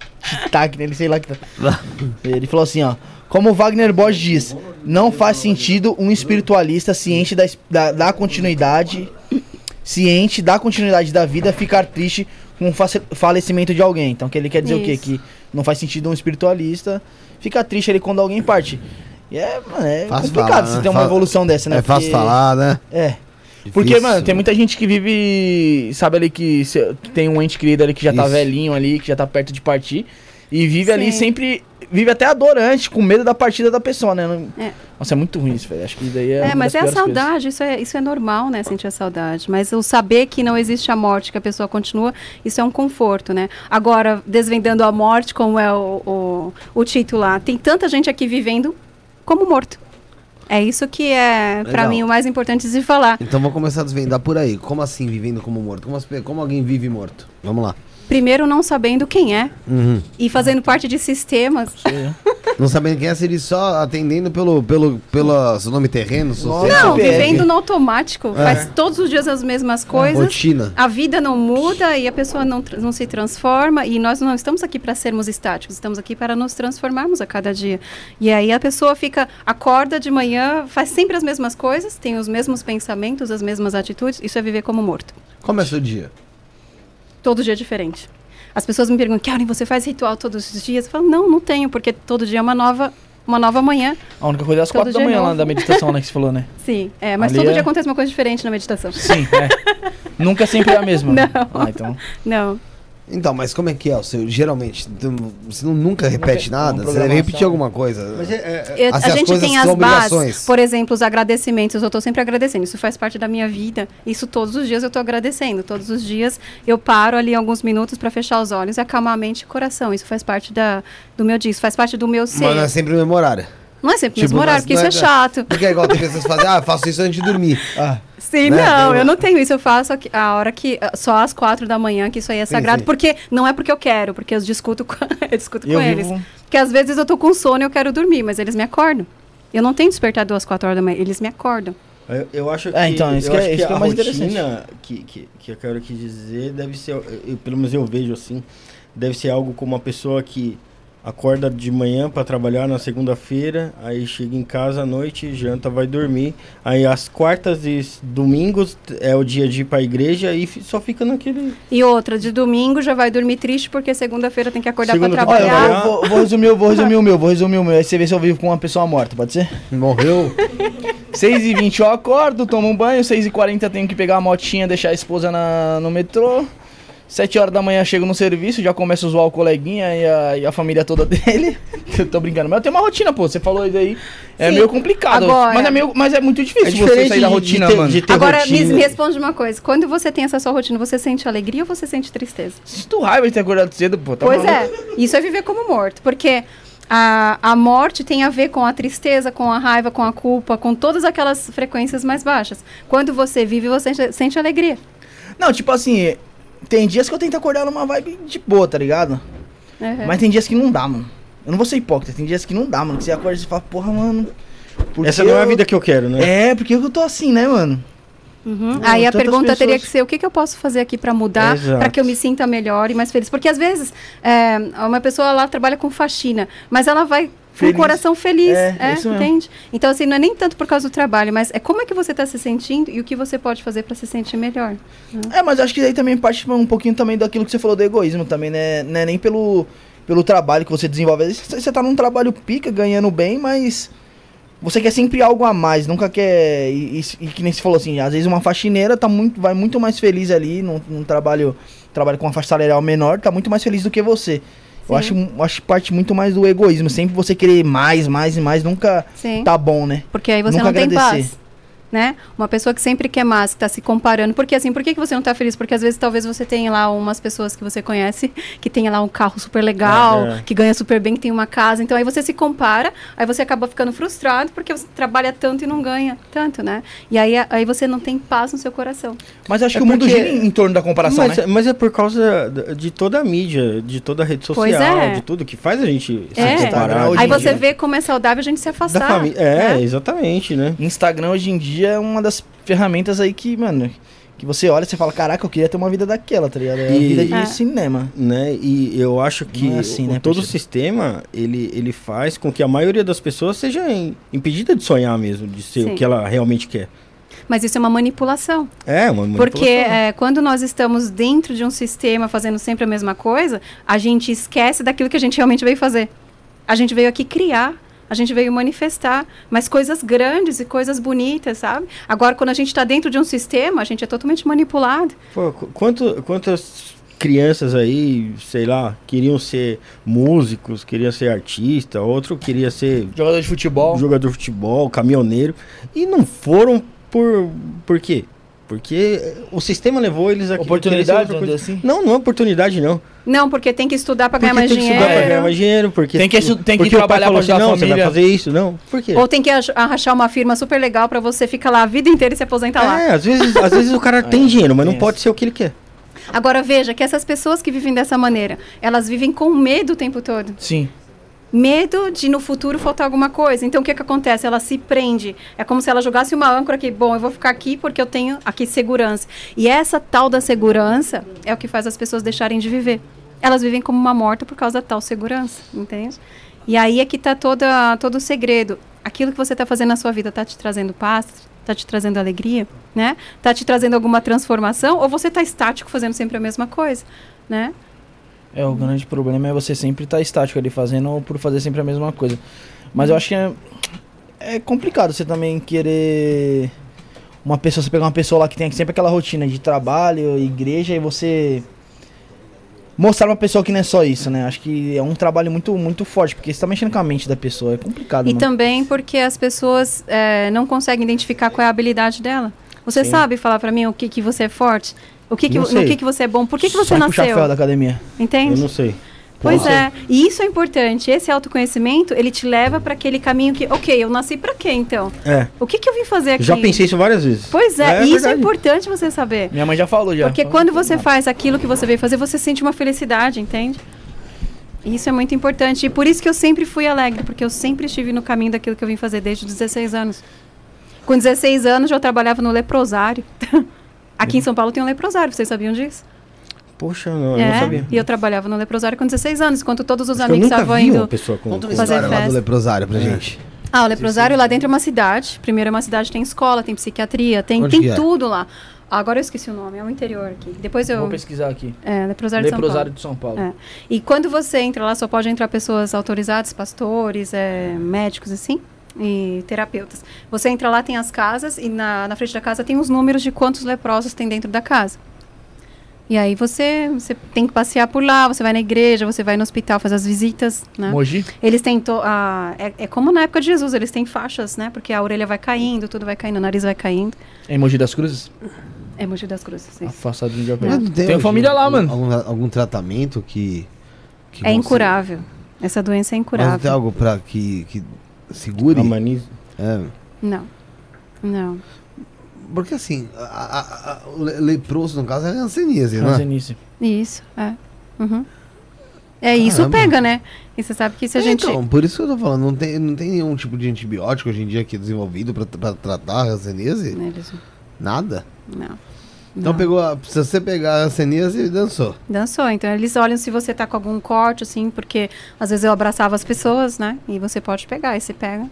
nele, sei lá que tá. Ele falou assim, ó. Como Wagner Borges diz, não faz sentido um espiritualista ciente da, da, da continuidade ciente da continuidade da vida, ficar triste com o falecimento de alguém. Então, que ele quer dizer Isso. o quê? Que não faz sentido um espiritualista ficar triste ali quando alguém parte. E é, mano, é fácil complicado falar, você né? ter uma evolução dessa, né? É fácil Porque, falar, né? É. Difícil. Porque, mano, tem muita gente que vive, sabe ali que, que tem um ente querido ali que já tá Isso. tá velhinho ali, que já tá perto de partir. E vive Sim. ali sempre. Vive até adorante, com medo da partida da pessoa, né? É. Nossa, é muito ruim isso, velho. Acho que daí é. É, mas é a saudade, isso é, isso é normal, né? Sentir a saudade. Mas o saber que não existe a morte, que a pessoa continua, isso é um conforto, né? Agora, desvendando a morte, como é o, o, o título lá, tem tanta gente aqui vivendo como morto. É isso que é, para mim, o mais importante de falar. Então vamos começar a desvendar por aí. Como assim vivendo como morto? Como, como alguém vive morto? Vamos lá primeiro não sabendo quem é uhum. e fazendo parte de sistemas. não sabendo quem é, seria só atendendo pelo, pelo, pelo seu nome terreno? Não, vivendo no automático. É. Faz todos os dias as mesmas coisas. Rotina. A vida não muda e a pessoa não, não se transforma. E nós não estamos aqui para sermos estáticos, estamos aqui para nos transformarmos a cada dia. E aí a pessoa fica, acorda de manhã, faz sempre as mesmas coisas, tem os mesmos pensamentos, as mesmas atitudes. Isso é viver como morto. Como é seu dia? Todo dia é diferente. As pessoas me perguntam, Karen, você faz ritual todos os dias? Eu falo, não, não tenho, porque todo dia é uma nova, uma nova manhã. A única coisa é às quatro da manhã é lá da meditação, né, que você falou, né? Sim, é, mas Ali todo é... dia acontece uma coisa diferente na meditação. Sim, é. Nunca sempre é a mesma. Não. Ah, então. Não. Então, mas como é que é o seu? Geralmente, você não, nunca repete nada? Você deve repetir alguma coisa? Mas é, é, é. Eu, assim, a gente tem as bases, por exemplo, os agradecimentos. Eu estou sempre agradecendo. Isso faz parte da minha vida. Isso todos os dias eu estou agradecendo. Todos os dias eu paro ali alguns minutos para fechar os olhos e acalmar a mente e o coração. Isso faz parte da, do meu dia. Isso faz parte do meu ser. Mas não é sempre o mesmo horário. Não é sempre tipo, mesmo horário, porque isso é, é chato. Porque é igual tem pessoas que fazem, ah, faço isso antes de dormir. Ah. Sim, né? não, eu não tenho isso. Eu faço a hora que. Só às quatro da manhã, que isso aí é sagrado. Sim, sim. Porque não é porque eu quero, porque eu discuto com, eu discuto com eles. Vivo... Porque às vezes eu tô com sono e eu quero dormir, mas eles me acordam. Eu não tenho despertador às quatro horas da manhã, eles me acordam. Eu, eu acho que, é, então, isso, que, é, isso que é mais rotina que, que, que eu quero aqui dizer deve ser, eu, pelo menos eu vejo assim, deve ser algo como uma pessoa que acorda de manhã para trabalhar na segunda-feira, aí chega em casa à noite, janta, vai dormir. Aí às quartas e domingos é o dia de ir para a igreja e só fica naquele. E outra, de domingo já vai dormir triste porque segunda-feira tem que acordar para trabalhar. Olha, vou, vou, resumir, vou resumir o meu, vou resumir o meu. Aí você vê se eu vivo com uma pessoa morta, pode ser? Morreu. 6h20 eu acordo, tomo um banho, 6h40 tenho que pegar a motinha, deixar a esposa na, no metrô. Sete horas da manhã chego no serviço, já começo a zoar o coleguinha e a, e a família toda dele. eu tô brincando, mas eu tenho uma rotina, pô. Você falou isso aí. É Sim. meio complicado. Agora, mas, é meio, mas é muito difícil é você sair da rotina, de ter, mano. De ter Agora, rotina. Me, me, responde uma coisa. Quando você tem essa sua rotina, você sente alegria ou você sente tristeza? Sinto raiva de ter acordado cedo, pô. Tá pois maluco. é. Isso é viver como morto. Porque a, a morte tem a ver com a tristeza, com a raiva, com a culpa, com todas aquelas frequências mais baixas. Quando você vive, você sente alegria. Não, tipo assim, tem dias que eu tento acordar numa vibe de boa, tá ligado? Uhum. Mas tem dias que não dá, mano. Eu não vou ser hipócrita, tem dias que não dá, mano. Que você acorda e você fala, porra, mano. Essa não é a vida que eu quero, né? É, porque eu tô assim, né, mano? Uhum. Ah, Aí a pergunta teria pessoas- que ser o que, que eu posso fazer aqui para mudar, para que eu me sinta melhor e mais feliz. Porque às vezes é, uma pessoa lá trabalha com faxina, mas ela vai Feliz. o coração feliz, É, é, mesmo. entende? Então assim, não é nem tanto por causa do trabalho, mas é como é que você está se sentindo e o que você pode fazer para se sentir melhor. É, mas acho que daí também parte um pouquinho também daquilo que você falou do egoísmo também, né? Não é nem pelo, pelo trabalho que você desenvolve. Às vezes você você tá num trabalho pica, ganhando bem, mas você quer sempre algo a mais, nunca quer. E, e- e que nem você falou assim, às vezes uma faxineira tá muito, vai muito mais feliz ali num, num trabalho, trabalho com uma faixa salarial menor, tá muito mais feliz do que você. Eu acho, acho que parte muito mais do egoísmo. Sempre você querer mais, mais e mais, nunca Sim. tá bom, né? Porque aí você Nunca não tem agradecer. paz. Né? Uma pessoa que sempre quer mais, que está se comparando. Porque assim, por que, que você não está feliz? Porque às vezes talvez você tenha lá umas pessoas que você conhece que tem lá um carro super legal, É, é. que ganha super bem, que tem uma casa. Então aí você se compara, aí você acaba ficando frustrado porque você trabalha tanto e não ganha tanto, né? E aí, aí você não tem paz no seu coração. Mas acho É que o mundo porque- gira em torno da comparação, mas, né? mas é por causa de toda a mídia, de toda a rede social, é. de tudo que faz a gente É. se comparar. Aí você dia. vê como é saudável a gente se afastar. É, né? exatamente, né? Instagram hoje em dia é uma das ferramentas aí que, mano, que você olha e você fala, caraca, eu queria ter uma vida daquela, tá ligado? É E- vida de É. cinema. né? E eu acho que é assim, o- né, todo o sistema ele, ele faz com que a maioria das pessoas seja im- impedida de sonhar mesmo, de ser Sim. o que ela realmente quer. Mas isso é uma manipulação. É, uma Porque manipulação. é, quando nós estamos dentro de um sistema fazendo sempre a mesma coisa, a gente esquece daquilo que a gente realmente veio fazer. A gente veio aqui criar, a gente veio manifestar, mas coisas grandes e coisas bonitas, sabe? Agora, quando a gente está dentro de um sistema, a gente é totalmente manipulado. Pô, qu- quanto, quantas crianças aí, sei lá, queriam ser músicos, queriam ser artista, outro queria ser Jogador de futebol. jogador de futebol, caminhoneiro, e não foram por por quê? Porque o sistema levou eles a Oportunidade, dizer assim? Não, não é oportunidade não. Não, porque tem que estudar para ganhar mais tem que dinheiro. estudar pra ganhar mais dinheiro, porque Tem que tem que porque o pai trabalhar ajudar assim, não, você vai família." fazer isso, não. Por quê? Ou tem que ach- arrachar uma firma super legal para você ficar lá a vida inteira e se aposentar lá. É, às vezes, às vezes o cara tem É, dinheiro, mas não tem pode ser o que ele quer. Agora veja que essas pessoas que vivem dessa maneira, elas vivem com medo o tempo todo. Sim. Medo de no futuro faltar alguma coisa. Então o que que acontece? Ela se prende. É como se ela jogasse uma âncora aqui. Bom, eu vou ficar aqui porque eu tenho aqui segurança. E essa tal da segurança é o que faz as pessoas deixarem de viver. Elas vivem como uma morta por causa da tal segurança, entende? E aí é que está toda todo o segredo. Aquilo que você está fazendo na sua vida está te trazendo paz, está te trazendo alegria, né? Está te trazendo alguma transformação ou você está estático fazendo sempre a mesma coisa, né? É, o grande problema é você sempre estar estático ali fazendo ou por fazer sempre a mesma coisa. Mas eu acho que é, é complicado você também querer uma pessoa, você pegar uma pessoa lá que tem sempre aquela rotina de trabalho, igreja e você mostrar pra pessoa que não é só isso, né? Acho que é um trabalho muito muito forte, porque você tá mexendo com a mente da pessoa, é complicado, E mano. também porque as pessoas é, não conseguem identificar qual é a habilidade dela. Você Sim. sabe falar pra mim o que, que você é forte? O que, que, no que, que você é bom? Por que, que você Só puxar nasceu? ferro da academia. Entende? Eu não sei. Pois Nossa. é. E isso é importante. Esse autoconhecimento, ele te leva para aquele caminho que, ok, eu nasci para quê então? É, O que, que eu vim fazer aqui? já pensei isso várias vezes. Pois é, É e isso é verdade. importante você saber. Minha mãe já falou já. Porque Falou, quando você "Ah, faz aquilo que você veio fazer, você sente uma felicidade, entende? Isso é muito importante. E por isso que eu sempre fui alegre, porque eu sempre estive no caminho daquilo que eu vim fazer desde os 16 anos. Com 16 anos, eu trabalhava no leprosário. Aqui em São Paulo tem um leprosário, vocês sabiam disso? Poxa, não, eu é, não sabia. e eu trabalhava no leprosário com 16 anos, enquanto todos os Acho amigos estavam vi uma indo. pessoa com... Conta uma história lá do festa. leprosário pra É. gente. Ah, o leprosário lá dentro é uma cidade. Primeiro é uma cidade, tem escola, tem psiquiatria, tem, Onde tem é? tudo lá. Agora eu esqueci o nome, é o interior aqui. Depois eu. Vou pesquisar aqui. É, leprosário de São Paulo. Leprosário de São Paulo. É. E quando você entra lá, só pode entrar pessoas autorizadas, pastores, é, médicos, assim, e terapeutas. Você entra lá, tem as casas, e na, na frente da casa tem os números de quantos leprosos tem dentro da casa. E aí você, você tem que passear por lá, você vai na igreja, você vai no hospital, faz as visitas, né? Mogi? Eles têm, to- a, é, é como na época de Jesus, eles têm faixas, né? Porque a orelha vai caindo, tudo vai caindo, o nariz vai caindo. É em Mogi das Cruzes? É Mogi das Cruzes, sim. Afastado de Mas não Tem hoje família lá, algum- mano. Algum, algum tratamento que. que É você- incurável. Essa doença é Mas não tem incurável. algo pra que, que segure? Amanize. É. Não. Não. Porque assim, a- a- a- o le- leproso, no caso, é a hanseníase, né? Hanseníase. Isso, é. Uhum. É, isso Caramba. pega, né? E você sabe que se a gente. Então, por isso que eu tô falando, não tem, não tem nenhum tipo de antibiótico hoje em dia que é desenvolvido pra, pra tratar a ranceníase? Nada. Não. Então Não. pegou, a, se você pegar a ranceníase e dançou. Dançou. Então eles olham se você tá com algum corte, assim, porque às vezes eu abraçava as pessoas, né? E você pode pegar, e você pega.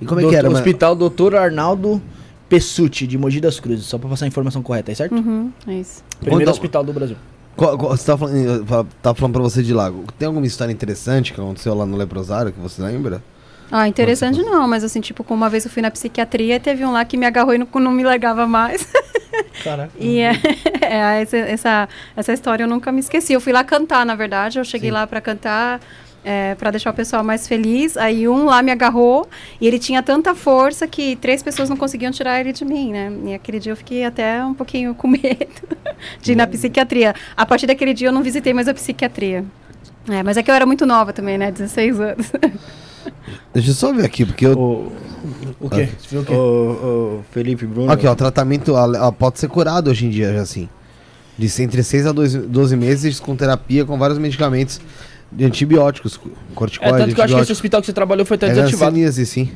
E como é que era? mas- Hospital Dr. Arnaldo Pessuti, de Mogi das Cruzes. Só pra passar a informação correta, é certo? Uhum, é isso. Primeiro hospital do Brasil. Qual- qual- você tá falando, tava falando pra você de lago. Tem alguma história interessante que aconteceu lá no Leprosário que você lembra? Ah, interessante não, mas assim, tipo, como uma vez eu fui na psiquiatria, teve um lá que me agarrou e não, não me largava mais. Caraca. E é, é, essa, essa, história eu nunca me esqueci. Eu fui lá cantar, na verdade. Eu cheguei lá pra cantar, é, para deixar o pessoal mais feliz. Aí um lá me agarrou e ele tinha tanta força que três pessoas não conseguiam tirar ele de mim, né? E aquele dia eu fiquei até um pouquinho com medo de ir na psiquiatria. A partir daquele dia eu não visitei mais a psiquiatria. É, mas é que eu era muito nova também, né? 16 anos. Deixa eu só ver aqui, porque eu. O, O quê? Você viu o quê? o, o Felipe Bruno. Aqui, ó, o tratamento a- a- pode ser curado hoje em dia, já assim. De entre 6 a 12, 12 meses com terapia com vários medicamentos de antibióticos, cu- É, tanto que eu acho que esse hospital que você trabalhou foi até É desativado. hanseníase, sim.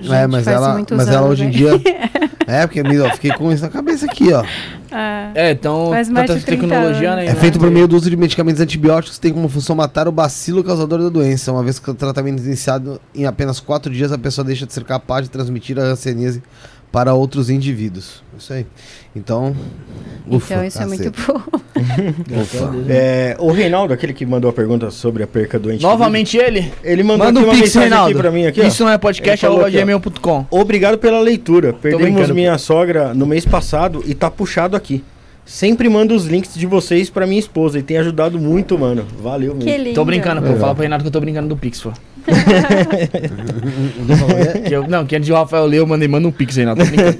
Gente, é, mas faz ela, muitos mas ela hoje em né? dia. é, porque eu fiquei com isso na cabeça aqui, ó. Ah, É, então, Faz mais tanta de 30 tecnologia, anos. né? É feito por meio do uso de medicamentos antibióticos que tem como função matar o bacilo causador da doença. Uma vez que o tratamento é iniciado em apenas 4 dias, a pessoa deixa de ser capaz de transmitir a hanseníase para outros indivíduos. Isso aí. Então, ufa, então isso é muito caceta. bom. Ufa. É, o Reinaldo, aquele que mandou a pergunta sobre a perca do ente Novamente ele. Ele mandou Manda aqui um uma pix, mensagem Reinaldo. aqui pra mim aqui, ó. Isso não é podcast, Ele falou arroba aqui, ó. gmail.com. Obrigado pela leitura. Perdemos minha sogra no mês passado e tá puxado aqui. Sempre mando os links de vocês pra minha esposa e tem ajudado muito, mano. Valeu mesmo. Que lindo. Tô brincando, pô. Fala pro Renato que eu tô brincando do Pix, pô. eu, não, que antes de o Rafael ler, eu mandei, manda um Pix. Tô brincando.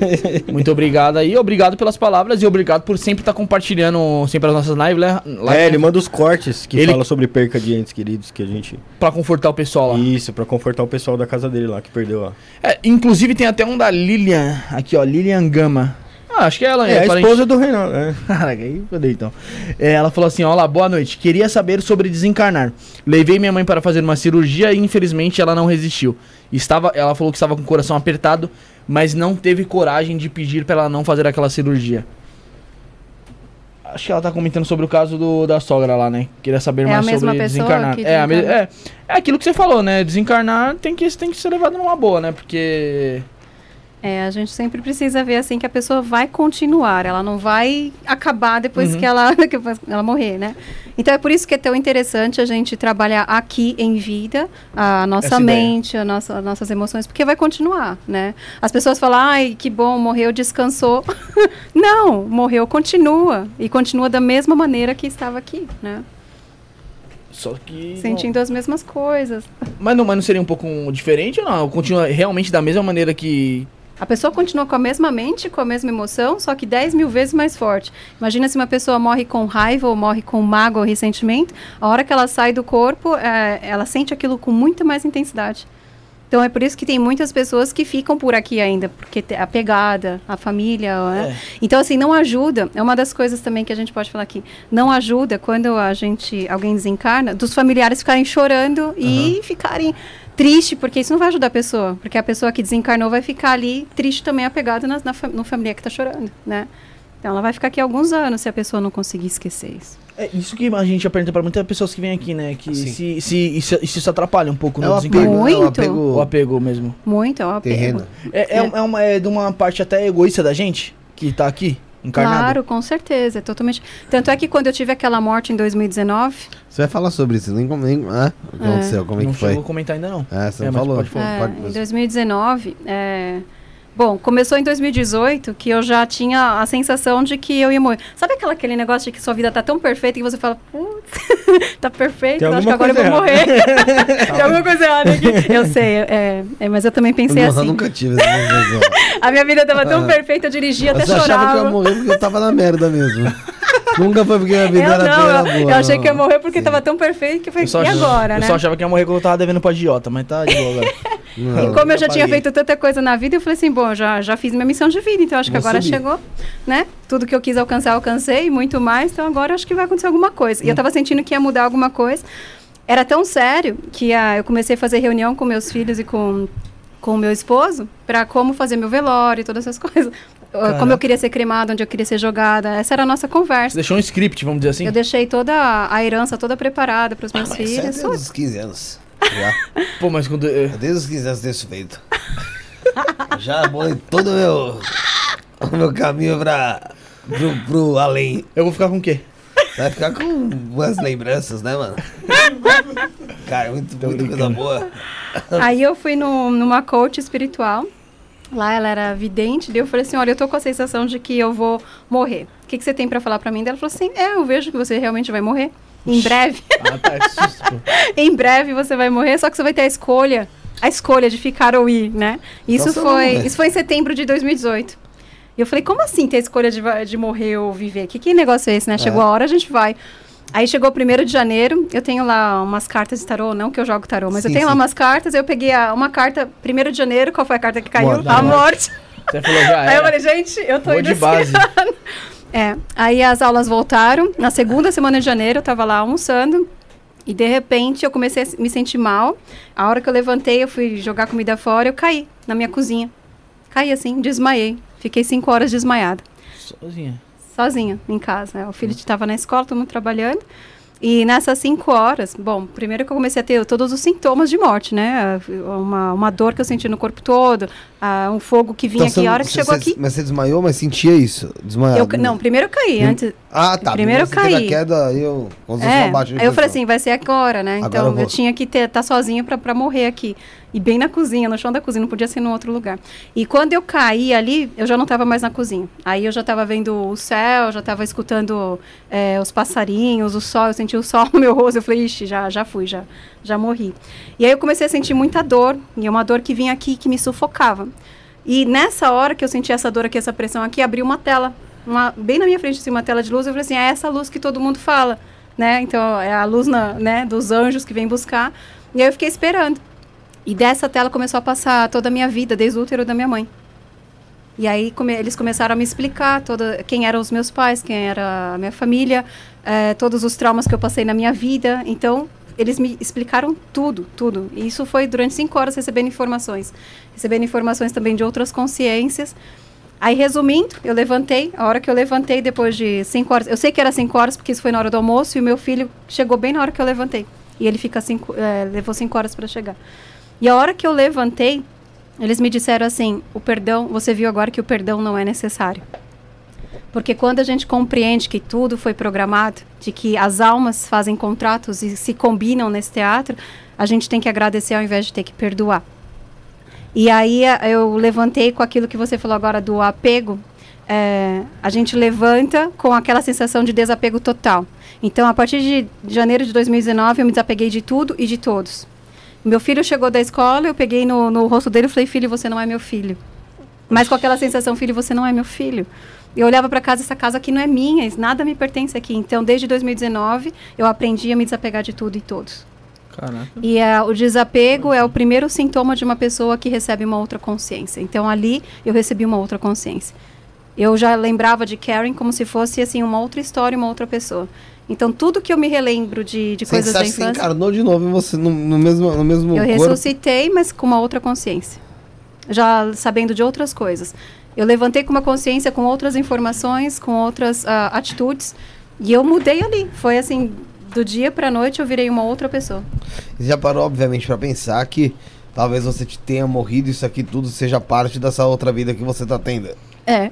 Muito obrigado aí. Obrigado pelas palavras e obrigado por sempre estar compartilhando sempre as nossas lives, né? É, ele manda os cortes que Ele- fala sobre perca de entes queridos que a gente. Pra confortar o pessoal lá. Isso, pra confortar o pessoal da casa dele lá que perdeu ó. É, inclusive tem até um da Lilian, aqui ó, Lilian Gama. Ah, acho que é ela É, a parente- esposa do Reinaldo. É. Caraca, aí fodeu então. É, ela falou assim: Olá, boa noite. Queria saber sobre desencarnar. Levei minha mãe para fazer uma cirurgia e infelizmente ela não resistiu. Estava, ela falou que estava com o coração apertado, mas não teve coragem de pedir para ela não fazer aquela cirurgia. Acho que ela tá comentando sobre o caso do, da sogra lá, né? Queria saber É a mais mesma sobre pessoa desencarnar. que É, a me- é, é aquilo que você falou, né? Desencarnar tem que, tem que ser levado numa boa, né? Porque. É, a gente sempre precisa ver assim que a pessoa vai continuar, ela não vai acabar depois Uhum. que ela, que ela morrer, né? Então é por isso que é tão interessante a gente trabalhar aqui em vida a nossa Essa mente, a nossa, as nossas emoções, porque vai continuar, né? As pessoas falam, ai, que bom, morreu, descansou. não, morreu, continua. E continua da mesma maneira que estava aqui, né? Só que. Sentindo as mesmas coisas. Mas não, mas não seria um pouco diferente ou não? Continua realmente da mesma maneira que. A pessoa continua com a mesma mente, com a mesma emoção, só que 10 mil vezes mais forte. Imagina se uma pessoa morre com raiva ou morre com mágoa ou ressentimento, a hora que ela sai do corpo, é, ela sente aquilo com muita mais intensidade. Então é por isso que tem muitas pessoas que ficam por aqui ainda, porque a pegada, a família, né? Então assim, não ajuda, é uma das coisas também que a gente pode falar aqui, não ajuda quando a gente, alguém desencarna, dos familiares ficarem chorando e ficarem triste, porque isso não vai ajudar a pessoa, porque a pessoa que desencarnou vai ficar ali triste também apegada na, na, no familiar que está chorando, né? Então ela vai ficar aqui alguns anos se a pessoa não conseguir esquecer isso. É isso que a gente pergunta pra muitas pessoas que vêm aqui, né? Que Sim. se, se, isso, isso se atrapalha um pouco É no o apego, né? O Muito. apego O apego mesmo. Muito, é um apego. terreno. É, é, É. é uma, é de uma parte até egoísta da gente que tá aqui, encarnado. Claro, com certeza, é totalmente. Tanto é que quando eu tive aquela morte em 2019, Você vai falar sobre isso, nem. Nem, ah, o que É. aconteceu? Como é não que foi? chegou a comentar ainda não. É, você É, não mas falou. pode falar. é, Pode- em 2019, é, bom, começou em 2018 que eu já tinha a sensação de que eu ia morrer. Sabe aquela, aquele negócio de que sua vida tá tão perfeita que você fala, putz, tá perfeito, eu acho que agora eu vou coisa morrer. Tem alguma coisa errada aqui. Eu sei, é, é, mas eu também pensei Nossa, eu assim. nunca tive essa sensação. A minha vida tava tão Ah. perfeita, eu dirigia até Você achava que eu ia chorava. morrer porque eu tava na merda mesmo. Nunca foi porque a vida Eu era não, eu, boa. eu achei que ia morrer porque Sim. tava tão perfeito que eu falei, Eu só, e agora, eu né? só achava que ia morrer quando eu tava devendo pra agiota, mas tá de boa agora. Não, E como eu já tinha feito tanta coisa na vida, eu falei assim, bom, já, já fiz minha missão de vida, então acho que Vou agora subir. chegou, né? Tudo que eu quis alcançar, alcancei, e muito mais, então agora acho que vai acontecer alguma coisa. Hum. E eu tava sentindo que ia mudar alguma coisa. Era tão sério que ah, eu comecei a fazer reunião com meus filhos e com com o meu esposo para como fazer meu velório e todas essas coisas. Ah, Como Caraca. eu queria ser cremada, onde eu queria ser jogada. Essa era a nossa Você conversa. deixou um script, vamos dizer assim? Eu deixei toda a herança toda preparada para os meus Mas isso é filhos. desde os 15 anos. Já. Pô, mas quando. eh, Desde os 15 anos desse feito. Já bolei todo o meu, o meu caminho pra, pro, pro além. Eu vou ficar com o quê? Vai ficar com umas lembranças, né, mano? Cara, muito, muita coisa boa. Aí eu fui no- numa coach espiritual. Lá ela era vidente, daí eu falei assim, olha, eu tô com a sensação de que eu vou morrer. O que, que você tem pra falar pra mim? Daí Ela falou assim, é, eu vejo que você realmente vai morrer. Em breve, Ah, tá, é em breve você vai morrer, só que você vai ter a escolha, a escolha de ficar ou ir, né? Isso Nossa, foi, isso foi em setembro de 2018. E eu falei, como assim ter a escolha de, de morrer ou viver? Que, que negócio é esse, né? Chegou É. a hora, a gente vai. Aí chegou o primeiro de janeiro, eu tenho lá umas cartas de tarô, não que eu jogo tarô, mas Sim, eu tenho lá sim. umas cartas, eu peguei a- uma carta, primeiro de janeiro, qual foi a carta que caiu? Morte. A morte. Você falou já. Aí eu falei, gente, eu tô Vou indo de base. ano. É, aí as aulas voltaram, na segunda semana de janeiro eu tava lá almoçando, e de repente eu comecei a me sentir mal. A hora que eu levantei, eu fui jogar comida fora, eu caí na minha cozinha. Caí assim, desmaiei. Fiquei cinco horas desmaiada Sozinha. Sozinha em casa. né? O filho estava na escola, todo mundo trabalhando. E nessas cinco horas, bom, primeiro que eu comecei a ter todos os sintomas de morte, né? Uma, uma dor que eu senti no corpo todo, ah, um fogo que vinha Então, aqui. A hora que chegou você- aqui. Mas você desmaiou, mas sentia isso? Eu, ca- não, primeiro eu caí. Antes, Ah, tá. primeiro eu caí. a queda, eu... É, eu falei assim, vai ser agora, né? Agora Então eu eu, tinha que estar tá sozinha pra, pra morrer aqui. E bem na cozinha, no chão da cozinha, não podia ser em outro lugar. E quando eu caí ali, eu já não estava mais na cozinha. Aí eu já estava vendo o céu, já estava escutando é, os passarinhos, o sol, eu senti o sol no meu rosto, eu falei, ixi, já, já fui, já, já morri. E aí eu comecei a sentir muita dor, e é uma dor que vinha aqui, que me sufocava. E nessa hora que eu senti essa dor aqui, essa pressão aqui, abriu uma tela, uma, bem na minha frente, assim, uma tela de luz, eu falei assim, é essa luz que todo mundo fala, né? Então, é a luz na, né, dos anjos que vem buscar. E aí eu fiquei esperando. E dessa tela começou a passar toda a minha vida, desde o útero da minha mãe. E aí come- eles começaram a me explicar toda, quem eram os meus pais, quem era a minha família, eh, todos os traumas que eu passei na minha vida. Então, eles me explicaram tudo, tudo. E isso foi durante cinco horas recebendo informações. Recebendo informações também de outras consciências. Aí, resumindo, eu levantei. A hora que eu levantei, depois de cinco horas... Eu sei que era cinco horas, porque isso foi na hora do almoço. E o meu filho chegou bem na hora que eu levantei. E ele fica cinco, eh, levou cinco horas para chegar. E a hora que eu levantei, eles me disseram assim: o perdão, você viu agora que o perdão não é necessário. Porque quando a gente compreende que tudo foi programado, de que as almas fazem contratos e se combinam nesse teatro, a gente tem que agradecer ao invés de ter que perdoar. E aí a- eu levantei com aquilo que você falou agora do apego. é, a gente levanta com aquela sensação de desapego total. Então, a partir de janeiro de 2019, eu me desapeguei de tudo e de todos. Meu filho chegou da escola, eu peguei no, no rosto dele e falei: Filho, você não é meu filho. Mas com aquela sensação: Filho, você não é meu filho. Eu olhava para casa, essa casa aqui não é minha, nada me pertence aqui. Então, desde 2019, eu aprendi a me desapegar de tudo e todos. Caraca. E é, o desapego é o primeiro sintoma de uma pessoa que recebe uma outra consciência. Então, ali, eu recebi uma outra consciência. Eu já lembrava de Karen como se fosse, assim, uma outra história, uma outra pessoa. Então, tudo que eu me relembro de, de Você coisas da que você infância... encarnou de novo em você, no, no mesmo, no mesmo Eu corpo? ressuscitei, mas com uma outra consciência. Já sabendo de outras coisas. Eu levantei com uma consciência com outras informações, com outras ah, atitudes. E eu mudei ali. Foi assim, do dia pra noite eu virei uma outra pessoa. Você já parou, obviamente, pra pensar que talvez você te tenha morrido e isso aqui tudo seja parte dessa outra vida que você tá tendo. É.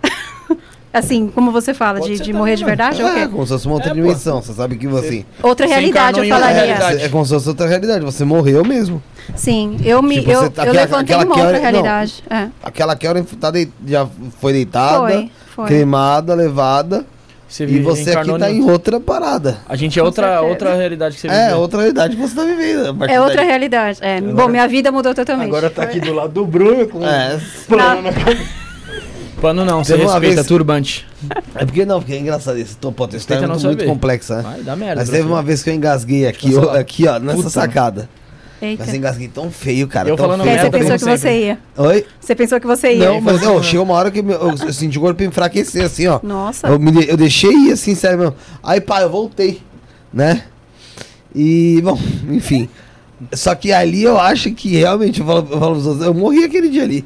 assim, como você fala, Pode de, de morrer de verdade? É, quê? como se fosse uma outra É, pô. dimensão. Você sabe que você. Outra realidade, eu falaria. realidade. É como se fosse outra realidade. Você morreu mesmo. Sim, eu me Tipo, eu, você eu aquela- levantei aquela uma outra hora- não. realidade. É. Aquela que tá deit- já foi deitada, Foi, foi. cremada, levada. Você E vive- você aqui tá em- outra parada. A gente é Com outra, certeza. outra realidade que você É, viveu. outra realidade que você tá vivendo. É outra daí. realidade. É. Bom, minha vida mudou totalmente. Agora tá aqui do lado do Bruno com É. plano na cabeça. Pano não, você Teve uma respeita, vez- turbante. É porque não, porque é engraçado esse tô, pô, história é Respeita muito, não muito saber. complexa, né? Vai, dá merda. Mas teve uma vez que eu engasguei aqui, ó, lá. aqui, ó, nessa Puta. sacada. Eita. Mas eu engasguei tão feio, cara. Eu tão falando E aí feio. merda, você pensou que você ia. Oi? Você pensou que você ia. Não, mas fazendo- ó, chegou uma hora que eu, eu, eu senti o corpo enfraquecer, assim, ó. Nossa. Eu, me, de- eu deixei ir, assim, sério mesmo. Aí, pá, eu voltei, né? E, bom, enfim. Só que ali eu acho que realmente, eu falo, eu falo pros outros, eu morri aquele dia ali.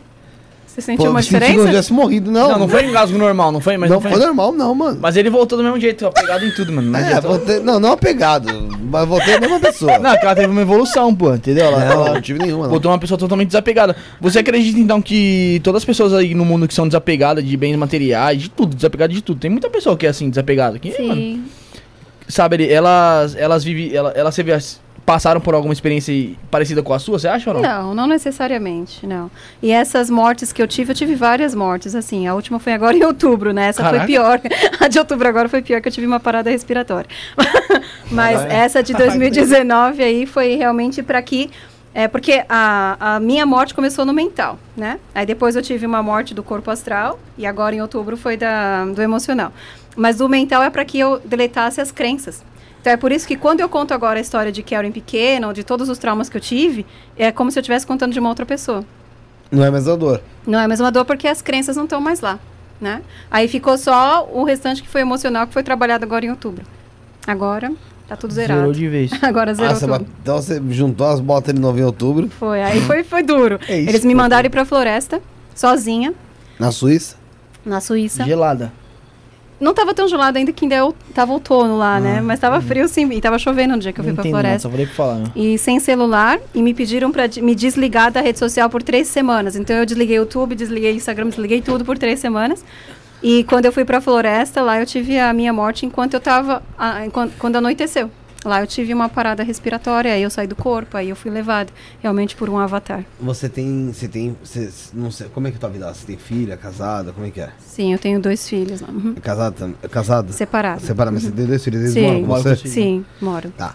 Você sentiu Pô, uma eu senti que eu diferença? tivesse morrido, não. Não, não foi engasgo normal, não foi? Mas não, não, foi foi. normal, não, mano. Mas ele voltou do mesmo jeito, apegado em tudo, mano. Não, é, adiantou. voltei, não, não apegado, mas voltei a mesma pessoa. não, porque ela teve uma evolução, pô, entendeu? Ela, não, ela não tive nenhuma, não. voltou uma pessoa totalmente desapegada. Você acredita então que todas as pessoas aí no mundo que são desapegadas de bens materiais, de tudo, desapegadas de tudo. Tem muita pessoa que é assim, desapegada. Que, mano, Sim. sabe, ele- elas, elas vivem, ela- elas, você vê, as- passaram por alguma experiência parecida com a sua, você acha ou não? Não, não necessariamente, não. E essas mortes que eu tive, eu tive várias mortes, assim. A última foi agora em outubro, né? Essa Caraca. foi pior. A de outubro agora foi pior, que eu tive uma parada respiratória. Mas Caralho. essa de 2019 aí foi realmente para que... É porque a, a minha morte começou no mental, né? Aí depois eu tive uma morte do corpo astral e agora em outubro foi da, do emocional. Mas do mental é para que eu deletasse as crenças. Então é por isso que quando eu conto agora a história de Karen pequena, ou de todos os traumas que eu tive, é como se eu estivesse contando de uma outra pessoa. Não é mais a dor. Não é a mesma dor porque as crenças não estão mais lá, né? Aí ficou só o restante que foi emocional, que foi trabalhado agora em outubro. Agora tá tudo zerado. Zerou de vez. Agora zerou Ah, você tudo. então você juntou as botas de novo em outubro, Foi, aí foi, foi duro. É isso, Eles me mandaram ir pra floresta, sozinha, na Suíça. na Suíça. Gelada. Não tava tão gelado ainda que ainda eu, tava outono lá, né? Mas tava frio sim, e tava chovendo no dia que eu fui Ah, entendo, não, floresta. Falar, né? e sem celular e me pediram para me desligar da rede social por três semanas. Então eu desliguei o YouTube, desliguei o Instagram, desliguei tudo por três semanas. E quando eu fui para a floresta, lá eu tive a minha morte enquanto eu tava ah, enquanto, quando anoiteceu. Lá eu tive uma parada respiratória, aí eu saí do corpo, aí eu fui levada realmente por um avatar. Você tem. Você tem. Você, não sei. Como é que é tua vida? Você tem filha, casada? Como é que é? Sim, eu tenho dois filhos. Uhum. É casada também? É casada? Separados. Separada, mas você tem dois filhos, eles Sim. moram com Moro você? Sim, moro. Tá.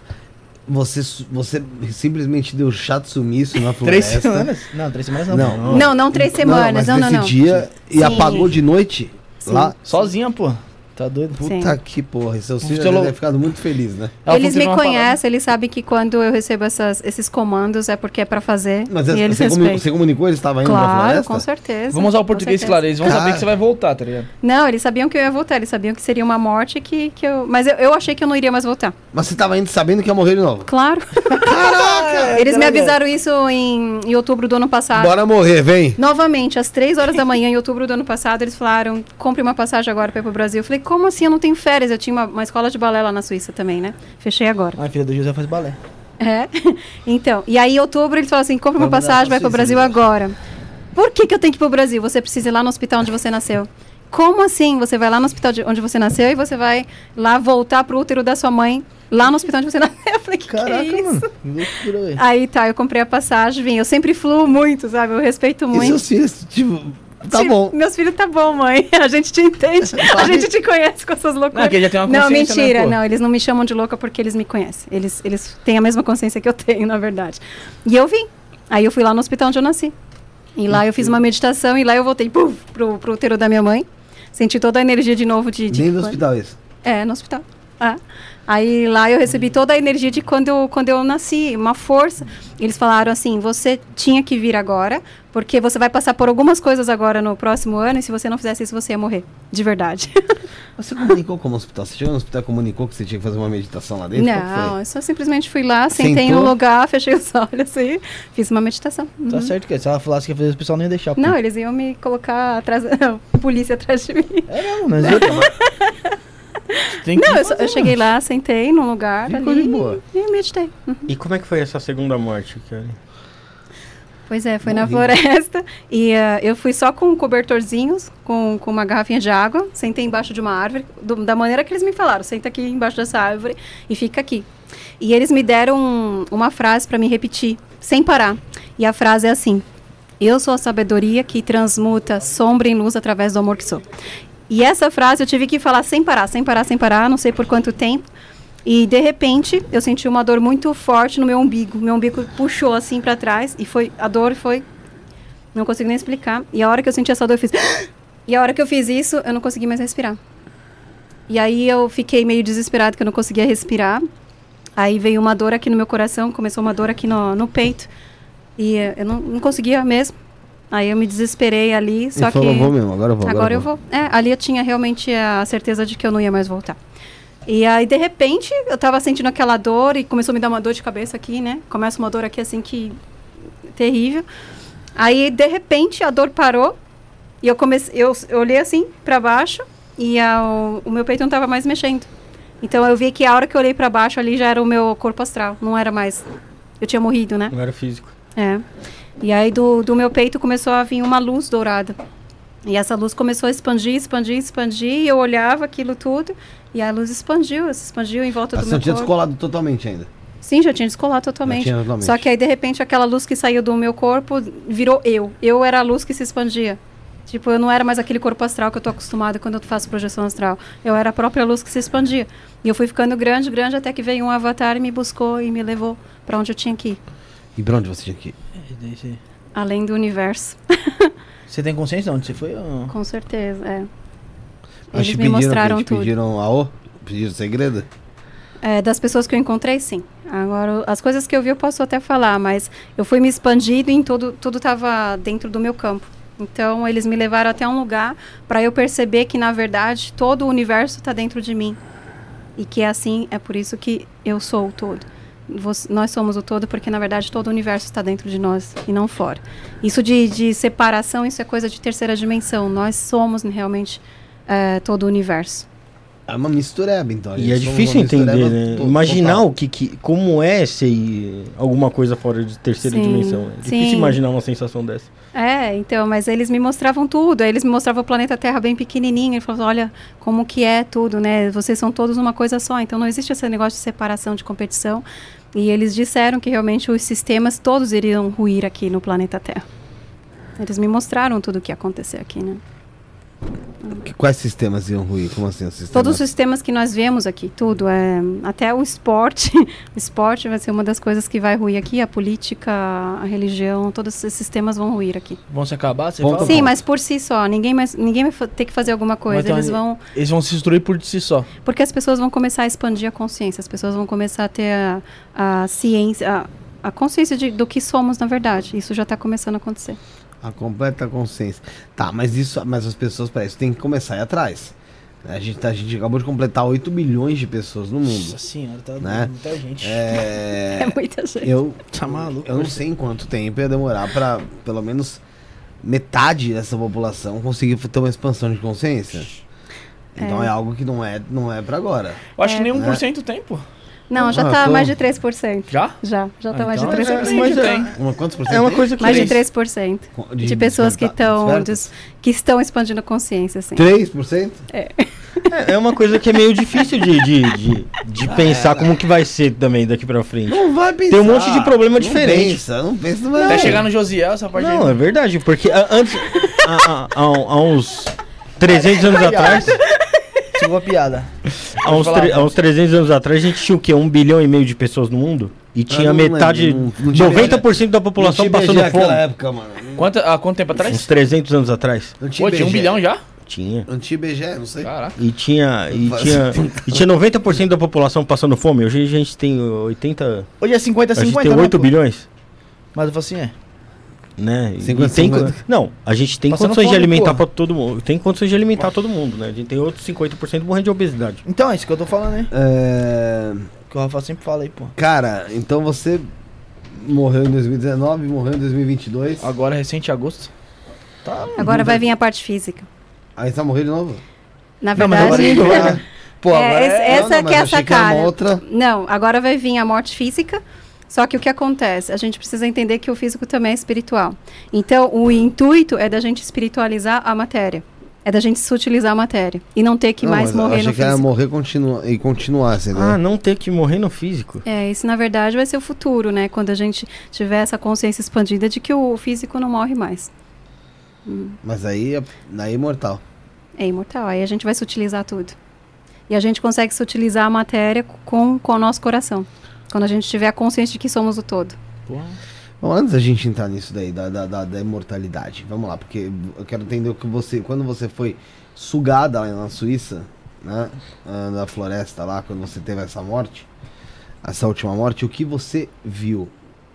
Você, você simplesmente deu chato sumiço na Três floresta. semanas? Não, três semanas não. Não. Não, não três semanas, mas não, não, nesse não. dia e Sim. apagou de noite Sim. lá. Sozinha, pô. Tá doido? Sim. Puta que porra. E seus Um filhos celo- devem ter ficado muito felizes, né? Ela eles me parada. conhecem, eles sabem que quando eu recebo essas, esses comandos é porque é para fazer Mas e você, eles você, comu- respeitam. você comunicou eles estavam indo pra Claro, floresta? com certeza. Vamos usar o português, claro. Eles vão Cara. saber que você vai voltar, tá ligado? Não, eles sabiam que eu ia voltar, eles sabiam que seria uma morte que, que eu. Mas eu, eu achei que eu não iria mais voltar. Mas você tava indo sabendo que ia morrer de novo. Claro. Caraca! eles me avisaram isso em, em outubro do ano passado. Bora morrer, vem. Novamente, às três horas da manhã, em outubro do ano passado, eles falaram: compre uma passagem agora para ir pro Brasil. Eu falei: como assim? Eu não tenho férias. Eu tinha uma, uma escola de balé lá na Suíça também, né? Fechei agora. Ai, filha do José faz balé. É. Então, e aí em outubro eles falaram assim: compre uma passagem, vai pra pro Brasil Suíça, agora. Por que, que eu tenho que ir pro Brasil? Você precisa ir lá no hospital onde você nasceu. Como assim? Você vai lá no hospital de onde você nasceu e você vai lá voltar pro útero da sua mãe, lá no hospital onde você nasceu. Eu falei, que, que Caraca, é isso? mano. Que loucura. Aí tá, eu comprei a passagem, vim. Eu sempre fluo muito, sabe? Eu respeito E muito. seus filhos, tipo, tá bom. Meus filhos tá bom, mãe. A gente te entende. A gente te conhece com essas loucuras. Não, que já tem uma Não, né, mentira. pô? não, eles não me chamam de louca porque eles me conhecem. Eles, eles têm a mesma consciência que eu tenho, na verdade. E eu vim. Aí eu fui lá no hospital onde eu nasci. E lá eu fiz uma meditação e lá eu voltei puf, pro, pro útero da minha mãe. Senti toda a energia de novo de... de Nem no hospital isso. É, no hospital. Ah. Aí lá eu recebi toda a energia de quando eu, quando eu nasci, uma força. Eles falaram assim: você tinha que vir agora, porque você vai passar por algumas coisas agora no próximo ano, e se você não fizesse isso, você ia morrer. De verdade. Você comunicou como hospital? Você chegou no hospital comunicou que você tinha que fazer uma meditação lá dentro? Não, eu só simplesmente fui lá, sentei Sentou? no lugar, fechei os olhos e fiz uma meditação. Tá Uhum. certo que se ela falasse que ia fazer isso, o pessoal nem ia deixar. pô. Não, eles iam me colocar atrás, polícia atrás de mim. É mesmo, mas eu... Tem que Não, eu, só- eu cheguei lá, sentei num lugar Ficou ali de boa. e, e meditei. E como é que foi essa segunda morte, Kelly? Pois é, foi na Morri. floresta e ah, eu fui só com cobertorzinhos, com, com uma garrafinha de água, sentei embaixo de uma árvore, do- da maneira que eles me falaram, senta aqui embaixo dessa árvore e fica aqui. E eles me deram um- uma frase para me repetir, sem parar. E a frase é assim: Eu sou a sabedoria que transmuta sombra em luz através do amor que sou. E essa frase eu tive que falar sem parar, sem parar, sem parar, não sei por quanto tempo. E de repente eu senti uma dor muito forte no meu umbigo. Meu umbigo puxou assim para trás e foi a dor foi não consigo nem explicar. E a hora que eu senti essa dor eu fiz E a hora que eu fiz isso, eu não consegui mais respirar. E aí eu fiquei meio desesperado que eu não conseguia respirar. Aí veio uma dor aqui no meu coração, começou uma dor aqui no, no peito. E eh, eu não, não conseguia mesmo. Aí eu me desesperei ali, só Ele falou, que... vou mesmo, agora eu vou. Agora eu vou. É, ali eu tinha realmente a certeza de que eu não ia mais voltar. E aí, de repente, eu tava sentindo aquela dor e começou a me dar uma dor de cabeça aqui, né? Começa uma dor aqui assim que. terrível. Aí, de repente, a dor parou e eu comecei. Eu, eu olhei assim para baixo e a, o, o meu peito não tava mais mexendo. Então eu vi que a hora que eu olhei para baixo ali já era o meu corpo astral, não era mais. Eu tinha morrido, né? Não era físico. É. E aí do, do meu peito começou a vir uma luz dourada. E essa luz começou a expandir, expandir, expandir. E eu olhava aquilo tudo. E a luz expandiu, se expandiu em volta Mas do você não meu tinha corpo. descolado totalmente ainda. Sim, já tinha descolado totalmente. Tinha totalmente. Só que aí, de repente, aquela luz que saiu do meu corpo virou eu. Eu era a luz que se expandia. Tipo, eu não era mais aquele corpo astral que eu tô acostumada quando eu faço projeção astral. Eu era a própria luz que se expandia. E eu fui ficando grande, grande, até que veio um avatar e me buscou e me levou para onde eu tinha que ir. E pra onde você tinha que ir? Além do universo. Você tem consciência de onde você foi? ou- Com certeza, é. Eles me pediram mostraram tudo. pediram a O? Pediram segredo? É, das pessoas que eu encontrei, sim. Agora, as coisas que eu vi eu posso até falar, mas eu fui me expandindo e tudo tudo estava dentro do meu campo. Então, eles me levaram até um lugar para eu perceber que, na verdade, todo o universo está dentro de mim. E que é assim, é por isso que eu sou o todo. Você- nós somos o todo porque, na verdade, todo o universo está dentro de nós e não fora. Isso de, de separação, isso é coisa de terceira dimensão. Nós somos realmente é, todo o universo. É uma mistureba, então. E é difícil entender, mistureba né? to- Imaginar total. o que, que, como é ser alguma coisa fora de terceira Sim, dimensão. É difícil sim. imaginar uma sensação dessa. É, então, mas eles me mostravam tudo. Aí eles me mostravam o planeta Terra bem pequenininho. Ele falou, olha como que é tudo, né? Vocês são todos uma coisa só. Então não existe esse negócio de separação, de competição. E eles disseram que realmente os sistemas todos iriam ruir aqui no planeta Terra. Eles me mostraram tudo o que ia acontecer aqui, né? Que- Quais sistemas iam ruir? Como assim? Os? Todos os sistemas que nós vemos aqui, tudo. É, até o esporte. o esporte vai ser uma das coisas que vai ruir aqui. A política, a religião, todos esses sistemas vão ruir aqui. Vão se acabar? Você Ponto? Sim, mas por si só. Ninguém, mais, ninguém vai ter que fazer alguma coisa. então Eles ele- vão. Eles vão se destruir por si só. Porque as pessoas vão começar a expandir a consciência. As pessoas vão começar a ter a, a ciência. A, a consciência de, do que somos, na verdade. Isso já está começando a acontecer. A completa consciência. Tá, mas isso, mas as pessoas, para isso, tem que começar a ir atrás. A gente, tá- a gente acabou de completar 8 bilhões de pessoas no mundo. Nossa senhora, tá Né? muita gente. É, É, muita gente. eu, Tá maluco. eu não sei em quanto tempo ia demorar para pelo menos metade dessa população conseguir ter uma expansão de consciência. Então é, É. algo que não é, não é para agora. Eu acho que É. nem 1% tem, pô. Não, já Ah, está tô- mais de 3%. Já? Já, já está Ah, mais então de é- 3%. mas tem. Uma, quantos por cento É uma coisa que Mais de três- 3% de, pessoas que despertas? que estão expandindo consciência, assim. 3%? É, é uma coisa que é meio difícil de, de, de, de pensar como que vai ser também daqui pra frente. Não vai pensar. Tem um monte de problema Não diferente. Pensa, não pensa, não vai Até chegar no Josiel, essa parte Não, aí. é verdade, porque a- antes, há, há- há- há uns 300 anos atrás, Chegou a piada. há uns, falar, há uns 300 anos atrás, a gente tinha o quê? Um bilhão e meio de pessoas no mundo? E tinha não metade, lembro, não- não tinha 90% da população Não tinha passando fome. época, mano. Quanto, há quanto tempo atrás? Uns 300 anos atrás. Não Pô, tinha um bilhão já? Tinha. Não tinha BG, não sei. Caraca. E tinha, e tinha, e tinha 90% da população passando fome. Hoje a gente tem 80, Hoje é 50 a gente 50, tem né, 8 pô? bilhões, Mas eu falo assim, é. Né? E 50, tem, 50. não, a gente tem Passando condições de fome, alimentar pô. para todo mundo. Tem condições de alimentar todo mundo, né? A gente tem outros 50% morrendo de obesidade. Então, é isso que eu tô falando, né? É... Que o Rafa sempre fala aí, pô. Cara, então você morreu em 2019, morreu em 2022. Agora, recente agosto. Tá. Agora vai vir a parte física. Aí você vai morrer de novo? Na Não, mas agora verdade, ele vai- Pô, É, agora esse- é... essa Não, não, que é a sacada. outra. Não, agora vai vir a morte física. Só que o que acontece? A gente precisa entender que o físico também é espiritual. Então, o intuito é da gente espiritualizar a matéria. É da gente sutilizar a matéria. E não ter que Não, mais morrer achei no que era físico. morrer continua, e continuar, você Ah, não ter que morrer no físico. É, isso na verdade vai ser o futuro, né? Quando a gente tiver essa consciência expandida de que o físico não morre mais. Mas aí, aí é imortal. É imortal. Aí a gente vai sutilizar tudo. E a gente consegue sutilizar a matéria com, com o nosso coração. Quando a gente tiver a consciência de que somos o todo. Porra. Bom, antes da gente entrar nisso daí, da, da, da, da imortalidade, vamos lá, porque eu quero entender o que você, quando você foi sugada lá na Suíça, né, ah, na floresta lá, quando você teve essa morte, essa última morte, o que você viu?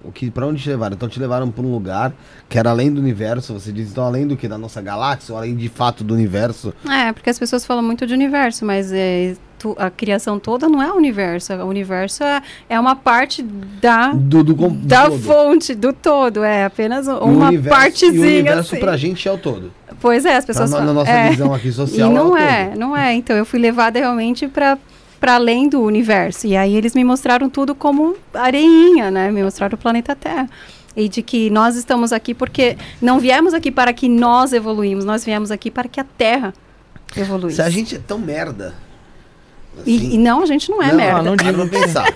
O que, pra onde te levaram? Então te levaram pra um lugar que era além do universo, você diz, então além do que? Da nossa galáxia, ou além de fato do universo? É, porque as pessoas falam muito de universo, mas é, tu- a criação toda não é o universo. O universo é, é uma parte da, Do, do, do da todo. fonte, do todo. É apenas E uma universo- partezinha. E o universo assim. pra gente é o todo. Pois é, as pessoas no- na falam. nossa é. visão aqui E social não o é, todo. não é. Então eu fui levada realmente para para além do universo. E aí eles me mostraram tudo como areinha, né? Me mostraram o planeta Terra. E de que nós estamos aqui porque não viemos aqui para que nós evoluímos, nós viemos aqui para que a Terra evoluísse. Se a gente é tão merda. E, e não, a gente não é merda. não Para pra pensar.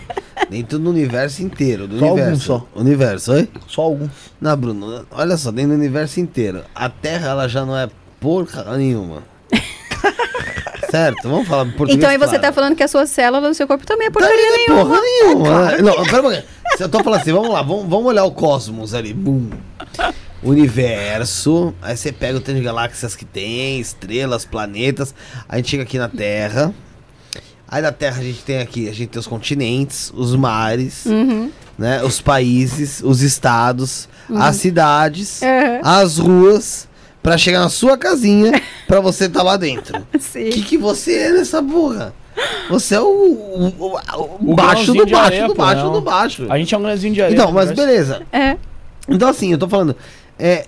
Dentro do universo inteiro. Do Só algum universo. só. Universo, oi? Só algum. Não, Bruno, olha só, dentro do universo inteiro. A Terra, ela já não é porca nenhuma. certo? Vamos falar português Então aí você claro. tá falando que a sua célula do seu corpo também é porcaria não é nenhuma. porra nenhuma. né? Não, pera um pouquinho. Se eu tô falando assim, vamos lá, vamos, vamos olhar o cosmos ali. Bum. Universo. Aí você pega o tanto de galáxias que tem, estrelas, planetas. Aí a gente chega aqui na Terra. Aí da Terra a gente tem aqui, a gente tem os continentes, os mares, Uhum. né? Os países, os estados, as cidades, Uhum. as ruas, pra chegar na sua casinha, pra você tá lá dentro. O que, que você é nessa porra? Você é o, o, o- o baixo do baixo areia, do pô, baixo não. do baixo. A gente é um grãozinho de areia. Então, mas beleza. É. Então, assim, eu tô falando. É,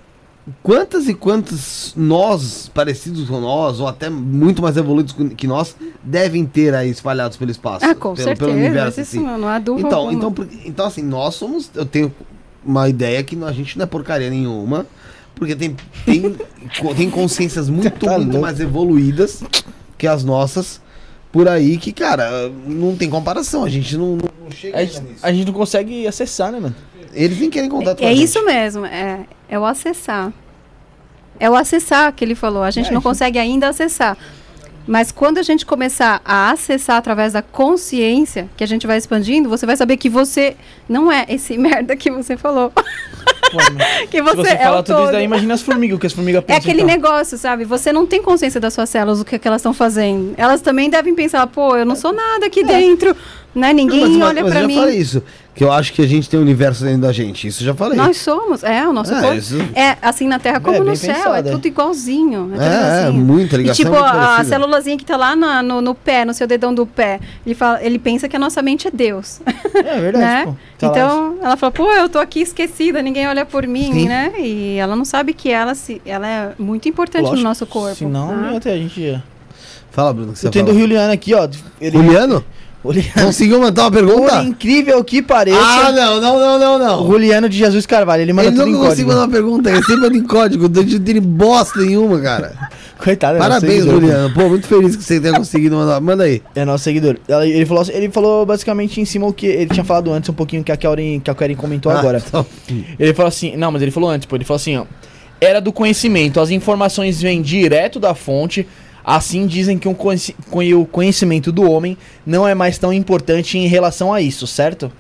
quantas e quantos nós, parecidos com nós, ou até muito mais evoluídos que nós, devem ter aí espalhados pelo espaço? Ah, com pelo, certeza. Pelo universo, assim. não, não há dúvida Então, alguma. então, por- então, assim, nós somos. Eu tenho uma ideia que a gente não é porcaria nenhuma. Porque tem, tem, tem consciências muito, Tá muito mais evoluídas que as nossas por aí que, cara, não tem comparação. A gente não, não chega A a gente não consegue acessar, né, mano? Eles nem querem contato com É a gente. isso mesmo, é, é o acessar. É o acessar que ele falou. A gente É, não isso- consegue ainda acessar. Mas quando a gente começar a acessar através da consciência, que a gente vai expandindo, você vai saber que você não é esse merda que você falou. Pô, que Se você, você é tudo isso todo. daí, imagina as formigas, que as formigas É pensam. aquele então. negócio, sabe? Você não tem consciência das suas células, o que, que elas estão fazendo. Elas também devem pensar, pô, eu não sou nada aqui dentro, né? Ninguém Não, mas- mas- olha eu mim. já falei isso. Que eu acho que a gente tem um universo dentro da gente. Isso eu já falei. Nós somos, é, o nosso É, corpo. isso- É assim na Terra como É, no céu, pensado, é é. tudo igualzinho. É, tudo É, é, igualzinho. muita E ligação. tipo, muito a, a celulazinha que tá lá na- no, no pé, no seu dedão do pé, ele, fala, ele pensa que a nossa mente é Deus. É verdade, né? pô. Tá lá. então, ela fala, pô, eu tô aqui esquecida, ninguém olha por mim, Sim. né? E ela não sabe que ela, se, ela é muito importante Lógico, no nosso corpo. Senão, não ia ter, a gente ia. Fala, Bruno, que você Eu tenho do. Juliano aqui, ó. Ele... Juliano? Juliano. Conseguiu mandar uma Por pergunta? incrível que pareça, Ah, não, não, não, não, o não. Juliano de Jesus Carvalho, ele manda Ele tudo em nunca conseguiu código. mandar uma pergunta, ele sempre manda em código, não tem bosta nenhuma, cara. Coitado, é Parabéns, Juliano. Pô, muito feliz que você tenha conseguido mandar. Manda aí. É nosso seguidor. Ele falou, ele falou basicamente em cima o que ele tinha falado antes, um pouquinho que a Karen, que a Karen comentou Ah, agora. então. Ele falou assim, não, mas ele falou antes, pô, ele falou assim, ó. Era do conhecimento, as informações vêm direto da fonte, assim dizem que um conheci- conhe- o conhecimento do homem não é mais tão importante em relação a isso, certo?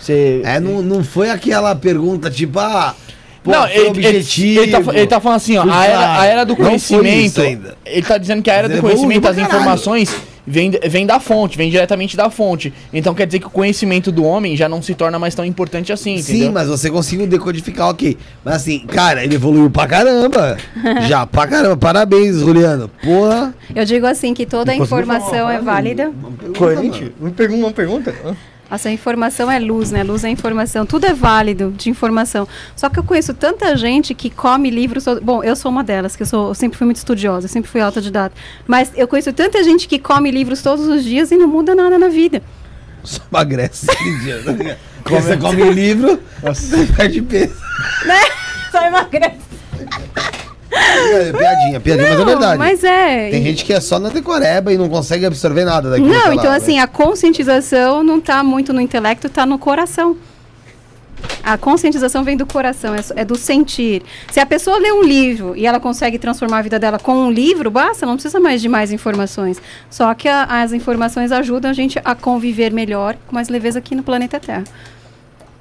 Você... É, não, não foi aquela pergunta tipo, ah, pô, não, ele, objetivo. ele, ele, tá, ele tá falando assim, ó, a era, a era do conhecimento, ele tá dizendo que a era do conhecimento, as informações, vem, vem da fonte, vem diretamente da fonte. Então quer dizer que o conhecimento do homem já não se torna mais tão importante assim, Sim, entendeu? mas você conseguiu decodificar, ok. Mas assim, cara, ele evoluiu pra caramba. Já, pra caramba. Parabéns, Juliano. Porra. Eu digo assim que toda a informação falar é uma- válida. uma pergunta, Coerente? mano. Me pergunta uma pergunta. Essa informação é luz, né? Luz é informação. Tudo é válido de informação. Só que eu conheço tanta gente que come livros. Bom, eu sou uma delas, que eu, sou, eu sempre fui muito estudiosa, eu sempre fui autodidata. Mas eu conheço tanta gente que come livros todos os dias e não muda nada na vida. Só emagrece. Quando você come livro, você perde peso. Só emagrece. É, piadinha, piadinha, mas é verdade. Mas é. Tem e- gente que é só na decoreba e não consegue absorver nada daquilo. Não, ela- então assim, a conscientização não está muito no intelecto, está no coração. A conscientização vem do coração, é, é do sentir. Se a pessoa lê um livro e ela consegue transformar a vida dela com um livro, basta, não precisa mais de mais informações. Só que a- as informações ajudam a gente a conviver melhor, com mais leveza aqui no planeta Terra.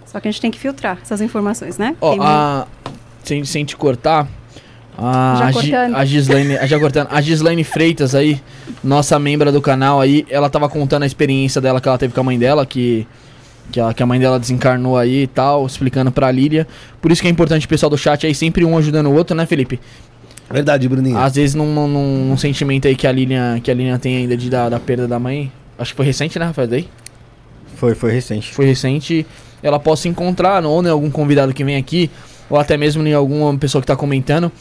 Só que a gente tem que filtrar essas informações, né? Mu- a... sem, sem te cortar, a, Já a, cortando. a Gislaine, a, já cortando, a Gislaine Freitas aí, nossa membra do canal aí, ela tava contando a experiência dela que ela teve com a mãe dela, que, que, ela- que a mãe dela desencarnou aí e tal, explicando pra Lília. Por isso que é importante o pessoal do chat aí, sempre um ajudando o outro, né, Felipe? Verdade, Bruninho. Às vezes num, num, num sentimento aí que a Lilian, que a Lilian tem ainda de da, da perda da mãe. Acho que foi recente, né, Rafael? Daí? Foi, foi recente. Foi recente. Ela possa encontrar, ou em algum convidado que vem aqui, ou até mesmo em alguma pessoa que tá comentando,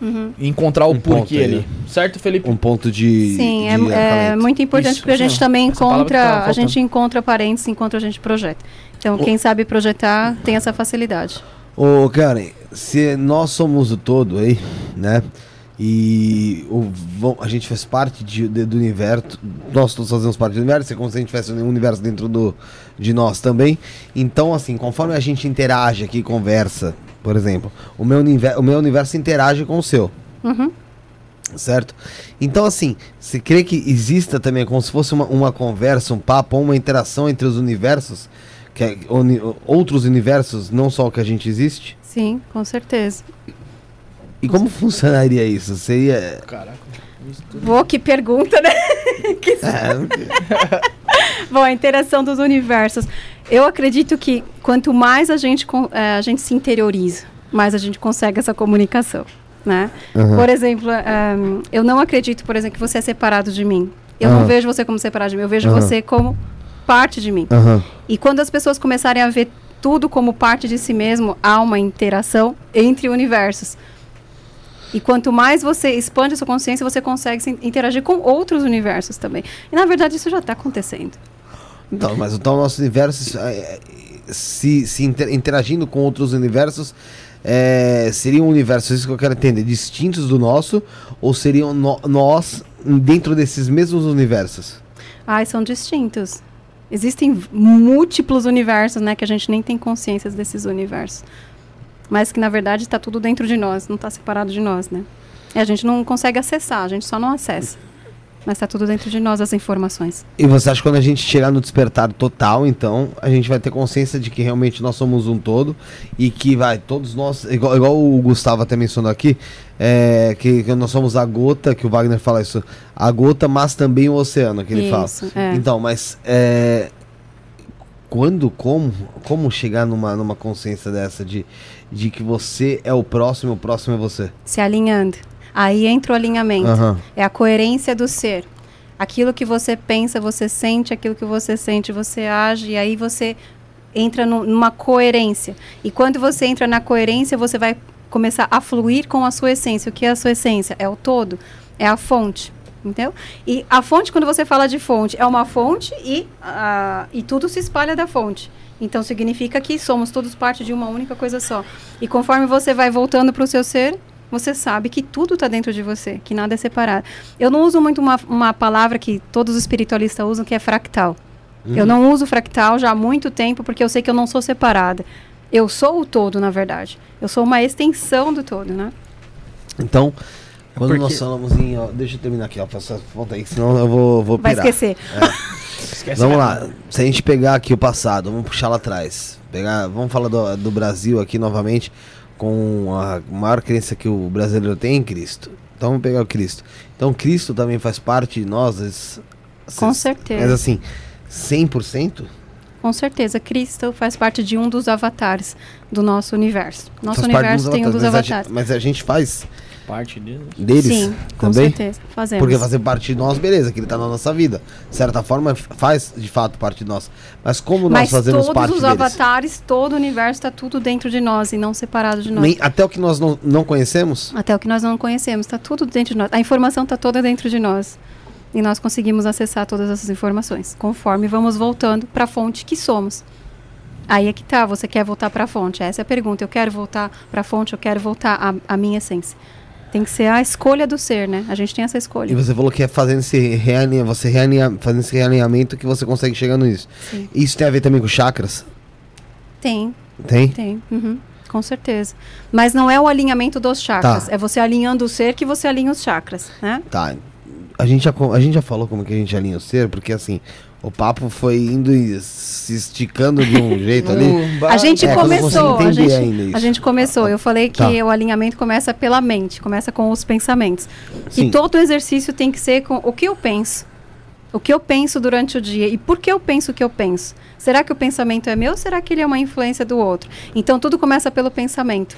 Uhum. e encontrar o Um ponto porquê ali. né? Certo, Felipe? Um ponto de. Sim, de é, é muito importante Isso, porque a gente também encontra, a faltando. gente encontra parentes enquanto a gente projeta. Então, quem sabe projetar tem essa facilidade. Ô, Karen, se nós somos o todo aí, né? E o, vão- a gente faz parte de- de- do universo, nós todos fazemos parte do universo, é como se a gente tivesse um universo dentro do, de nós também. Então, assim, conforme a gente interage aqui, conversa, por exemplo, o meu, univer, o meu universo interage com o seu. Uhum. Certo? Então, assim, você crê que exista também como se fosse uma, uma conversa, um papo, uma interação entre os universos, que é, uni- outros universos, não só o que a gente existe? Sim, com certeza. E como funcionaria isso? Seria. Caraca. Boa, que pergunta, né? Que- É, Bom, a interação dos universos. Eu acredito que quanto mais a gente, eh, a gente se interioriza, mais a gente consegue essa comunicação, né? Aham. Por exemplo, ehm, eu não acredito, por exemplo, que você é separado de mim. Eu Aham. não vejo você como separado de mim, eu vejo Aham. você como parte de mim. E quando as pessoas começarem a ver tudo como parte de si mesmo, há uma interação entre universos. E quanto mais você expande a sua consciência, você consegue se interagir com outros universos também. E na verdade isso já está acontecendo. Então, mas então o nosso universo é, é, se, se inter- interagindo com outros universos. É, seriam universos, isso que eu quero entender, distintos do nosso, ou seriam no- nós dentro desses mesmos universos? Ai, são distintos. Existem múltiplos universos, né, que a gente nem tem consciência desses universos. Mas que na verdade está tudo dentro de nós, não está separado de nós, né? E a gente não consegue acessar, a gente só não acessa. Mas está tudo dentro de nós as informações. E você acha que quando a gente chegar no despertar total, então, a gente vai ter consciência de que realmente nós somos um todo e que vai, todos nós, igual, igual o Gustavo até mencionou aqui, é, que, que nós somos a gota, que o Wagner fala isso, a gota, mas também o oceano, que ele fala. Isso, é. Então, mas é, quando, como, como chegar numa, numa consciência dessa de, de que você é o próximo, o próximo é você? se alinhando. Aí entra o alinhamento. Aham. É a coerência do ser. Aquilo que você pensa, você sente, aquilo que você sente, você age, e aí você entra nu- numa coerência. E quando você entra na coerência, você vai começar a fluir com a sua essência. O que é a sua essência? É o todo, é a fonte. Entendeu? E a fonte, quando você fala de fonte, é uma fonte e, ah, e tudo se espalha da fonte. Então significa que somos todos parte de uma única coisa só. E conforme você vai voltando para o seu ser, você sabe que tudo está dentro de você, que nada é separado. Eu não uso muito uma, uma palavra que todos os espiritualistas usam, que é fractal. Eu não uso fractal já há muito tempo, porque eu sei que eu não sou separada. Eu sou o todo, na verdade. Eu sou uma extensão do todo, né? Então, quando porque- nós falamos em. ó, deixa eu terminar aqui, ó, essa ponta aí, senão eu vou, vou Vai pirar. esquecer. Esquece Vamos lá, se a gente pegar aqui o passado, vamos puxar lá atrás. Pegar, vamos falar do, do Brasil aqui novamente, com a maior crença que o brasileiro tem em Cristo. Então vamos pegar o Cristo. Então Cristo também faz parte de nós. Com certeza. Mas assim, 100%? Com certeza, Cristo faz parte de um dos avatares do nosso universo. Nosso Faz parte universo tem um dos avatares. mas a gente faz Parte deles. deles Sim, com também? certeza. Fazemos. Porque fazer parte de nós, beleza, que ele tá na nossa vida. De certa forma, faz de fato parte de nós. Mas como nós Mas fazemos todos parte os deles? avatares, todo o universo está tudo dentro de nós e não separado de nós. Nem- até o que nós não, não conhecemos? Até o que nós não conhecemos, está tudo dentro de nós. A informação está toda dentro de nós. E nós conseguimos acessar todas essas informações, conforme vamos voltando para a fonte que somos. Aí é que tá, você quer voltar para a fonte? Essa é a pergunta. Eu quero voltar para a fonte, eu quero voltar à à minha essência. Tem que ser a escolha do ser, né? A gente tem essa E escolha. você falou que é fazendo esse realinha, você realinha, fazendo esse realinhamento que você consegue chegar nisso. Sim. Isso tem a ver também com chakras? Tem, Tem? tem. uhum, com certeza. Mas não é o alinhamento dos chakras. Tá. É você alinhando o ser que você alinha os chakras, né? Tá. A gente, já, a gente já falou como que a gente alinha o ser, porque assim, O papo foi indo e se esticando de um jeito ali. A gente É, começou, a gente, a gente começou. Eu falei que Tá. o alinhamento começa pela mente, começa com os pensamentos. Sim. E todo exercício tem que ser com o que eu penso. O que eu penso durante o dia e por que eu penso o que eu penso. Será que o pensamento é meu ou será que ele é uma influência do outro? Então tudo começa pelo pensamento.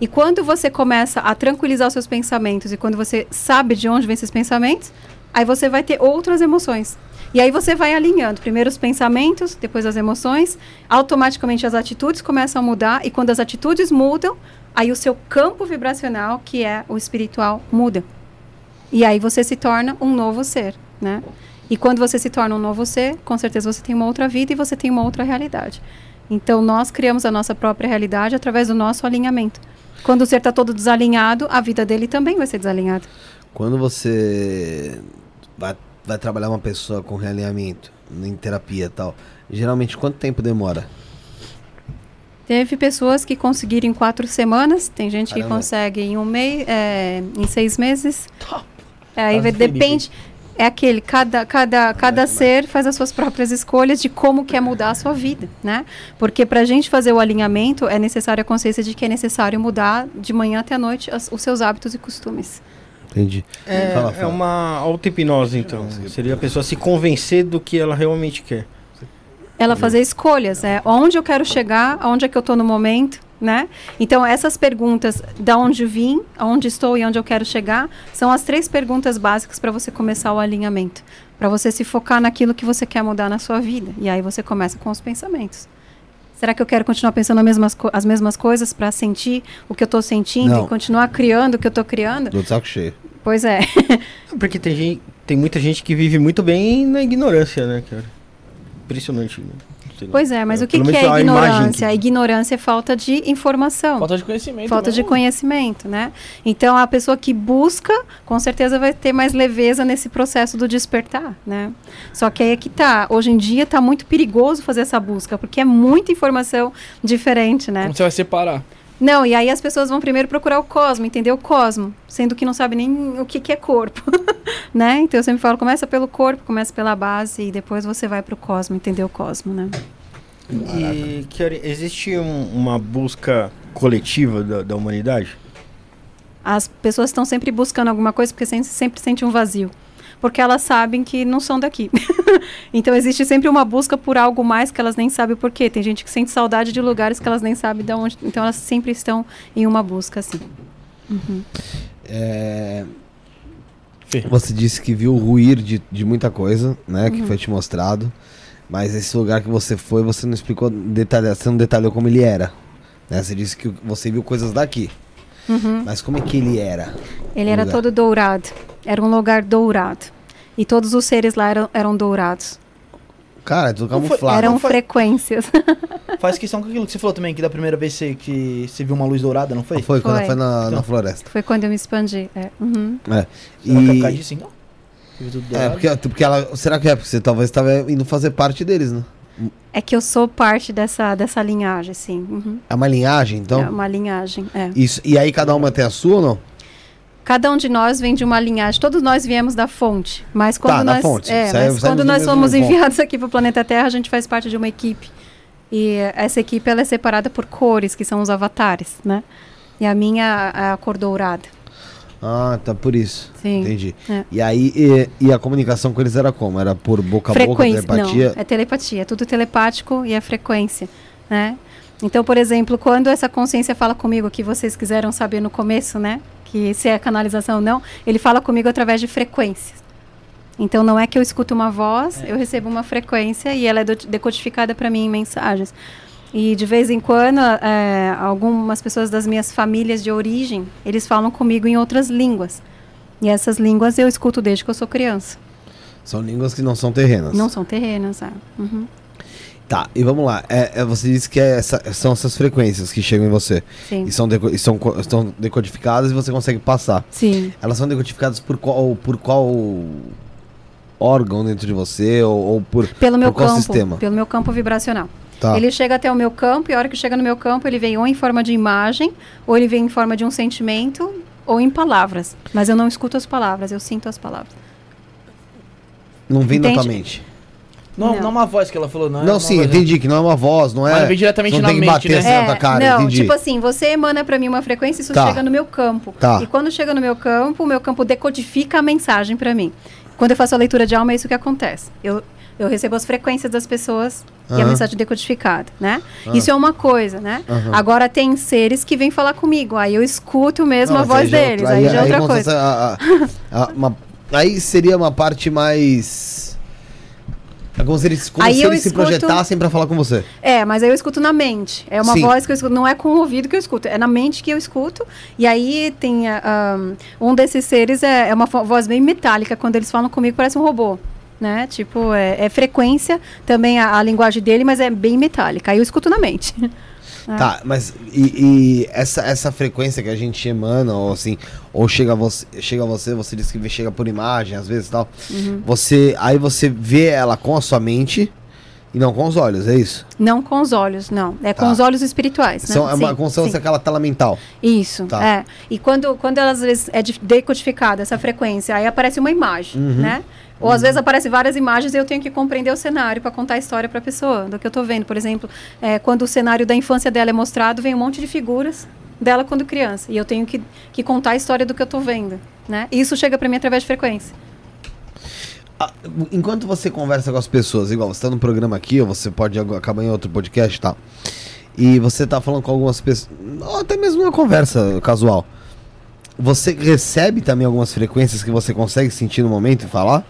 E quando você começa a tranquilizar os seus pensamentos e quando você sabe de onde vêm esses pensamentos, aí você vai ter outras emoções. E aí você vai alinhando primeiro os pensamentos, depois as emoções, automaticamente as atitudes começam a mudar e quando as atitudes mudam, aí o seu campo vibracional, que é o espiritual, muda. E aí você se torna um novo ser, né? E quando você se torna um novo ser, com certeza você tem uma outra vida e você tem uma outra realidade. Então nós criamos a nossa própria realidade através do nosso alinhamento. Quando o ser está todo desalinhado, a vida dele também vai ser desalinhada. Quando você vai, trabalhar uma pessoa com realinhamento, em terapia e tal, geralmente quanto tempo demora? Teve pessoas que conseguiram em quatro semanas, tem gente que Caramba. consegue em um mês, é, em seis meses. É, aí Quase depende. É aquele, cada, cada, cada ser faz as suas próprias escolhas de como quer mudar a sua vida, né? Porque para a gente fazer o alinhamento, é necessária a consciência de que é necessário mudar de manhã até a noite as- os seus hábitos e costumes. Entendi. É, Fala, é fala. uma auto-hipnose, então. Seria a pessoa se convencer do que ela realmente quer. Ela fazer escolhas, é onde eu quero chegar, aonde é que eu estou no momento, né? Então essas perguntas, da onde vim, aonde estou e onde eu quero chegar, são as três perguntas básicas para você começar o alinhamento, para você se focar naquilo que você quer mudar na sua vida. E aí você começa com os pensamentos. Será que eu quero continuar pensando as mesmas, co- as mesmas coisas para sentir o que eu estou sentindo Não. e continuar criando o que eu estou criando? Do saco cheio. Pois é. Porque tem, gente, tem muita gente que vive muito bem na ignorância, né, cara? Impressionante. né? Pois é, mas É, o que, que é a ignorância? que- A ignorância é falta de informação. Falta de conhecimento. Falta de mesmo. conhecimento, né? Então a pessoa que busca, com certeza vai ter mais leveza nesse processo do despertar, né? Só que aí é que tá. Hoje em dia tá muito perigoso fazer essa busca, porque é muita informação diferente, né? Como você vai separar? Não, e aí as pessoas vão primeiro procurar o cosmo, entender o cosmo, sendo que não sabe nem o que, que é corpo, né? Então eu sempre falo, começa pelo corpo, começa pela base e depois você vai pro cosmo, entender o cosmo, né? E, Kiori, existe um- uma busca coletiva da, da humanidade? As pessoas estão sempre buscando alguma coisa porque sempre, sempre sentem um vazio. Porque elas sabem que não são daqui. então existe sempre uma busca por algo mais que elas nem sabem o porquê. Tem gente que sente saudade de lugares que elas nem sabem de onde. Então elas sempre estão em uma busca, assim. É, Fê. Você disse que viu ruir de, de muita coisa, né? Uhum. Que foi te mostrado. Mas esse lugar que você foi, você não explicou detalhe, você não detalhou como ele era. Né? Você disse que você viu coisas daqui. Mas como é que ele era? Uhum. Ele era lugar? todo dourado. Era um lugar dourado. E todos os seres lá eram, eram dourados. Cara, é tudo camuflado. eram foi- frequências. Faz questão com aquilo que você falou também, que da primeira vez você, que você viu uma luz dourada, não foi? Foi, foi quando Foi. foi na, na Então. floresta. Foi quando eu me expandi. É. Uhum. É. Será que é E, então? É, porque, porque ela. Será que é? Porque você talvez estava indo fazer parte deles, né? É que eu sou parte dessa, dessa linhagem, sim. Uhum. É uma linhagem, então? É uma linhagem, é. Isso. E aí cada uma tem a sua ou não? Cada um de nós vem de uma linhagem. Todos nós viemos da fonte. Mas quando Tá, nós, fonte. É, Sai- mas quando do nós enviados aqui para o planeta Terra, a gente faz parte de uma equipe. E essa equipe ela é separada por cores, que são os avatares, né? E a minha é a cor dourada. Ah, tá por isso. Sim. Entendi. É. E aí, e, e a comunicação com eles era como? Era por boca a boca, telepatia? Não, é telepatia. É tudo telepático e é frequência, né? Então, por exemplo, quando essa consciência fala comigo, que vocês quiseram saber no começo, né? Que se é canalização ou não, ele fala comigo através de frequências. Então, não é que eu escuto uma voz, eu recebo uma frequência e ela é decodificada para mim em mensagens. E de vez em quando, é, algumas pessoas das minhas famílias de origem, eles falam comigo em outras línguas. E essas línguas eu escuto desde que eu sou criança. São línguas que não são terrenas. Não são terrenas, é. Uhum. Tá, e vamos lá. É, é, você disse que é essa- são essas frequências que chegam em você. Sim. E são, deco- e são, estão decodificadas e você consegue passar. Sim. Elas são decodificadas por qual, por qual órgão dentro de você ou, ou por, Pelo meu por qual campo, sistema? pelo meu campo vibracional. Tá. Ele chega até o meu campo e a hora que chega no meu campo, ele vem ou em forma de imagem, ou ele vem em forma de um sentimento, ou em palavras. Mas eu não escuto as palavras, eu sinto as palavras. Não vem na tua Entende? mente. Não, Não. não é uma voz que ela falou, não. é Não, uma sim, voz, né? entendi que não é uma voz, não é. Mas não vem diretamente não na tem que mente, bater né? assim na tua cara, não, entendi. tipo assim, você emana pra mim uma frequência e isso Tá. chega no meu campo. Tá. E quando chega no meu campo, o meu campo decodifica a mensagem pra mim. Quando eu faço a leitura de alma, é isso que acontece. Eu, eu recebo as frequências das pessoas e a mensagem decodificada, né? Ah. Isso é uma coisa, né? Aham. Agora tem seres que vêm falar comigo, aí eu escuto mesmo Não, a voz é deles, outra- aí, já é outra se coisa. a- a- a- uma- aí seria uma parte mais. É como se eles, como Aí se, eles se escuto- projetassem pra falar com você. É, mas aí eu escuto na mente. É uma Sim. voz que eu escuto, não é com o ouvido que eu escuto, é na mente que eu escuto. E aí tem ah, um, um desses seres é, é uma voz bem metálica, quando eles falam comigo parece um robô. Né? Tipo, é, é frequência também a, a linguagem dele, mas é bem metálica. Aí eu escuto na mente. É. Tá, mas e, e essa, essa frequência que a gente emana, ou assim, ou chega a você, chega a você, você diz que chega por imagem, às vezes e tal. Uhum. Você. Aí você vê ela com a sua mente e não com os olhos, é isso? Não com os olhos, não. É com Tá. os olhos espirituais. Né? São, é uma, Sim, como se fosse sim. aquela tela mental. Isso, Tá. é. E quando, quando elas, às vezes, é de- decodificada essa frequência, aí aparece uma imagem, Uhum. né? Ou às vezes aparecem várias imagens e eu tenho que compreender o cenário para contar a história para a pessoa, do que eu estou vendo. Por exemplo, é, quando o cenário da infância dela é mostrado, vem um monte de figuras dela quando criança. E eu tenho que, que contar a história do que eu estou vendo, né? E isso chega para mim através de frequência. Ah, Enquanto você conversa com as pessoas, igual você tá num programa aqui, ou você pode acabar em outro podcast e tal, e você tá falando com algumas pessoas, ou até mesmo uma conversa casual, você recebe também algumas frequências que você consegue sentir no momento e falar?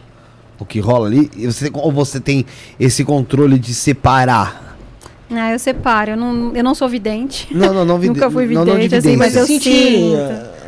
O que rola ali? E você, ou você tem esse controle de separar? Ah, eu separo, eu não, eu não sou vidente. Não, não, não vide- Nunca fui não, não de vidente, assim, mas eu sinto.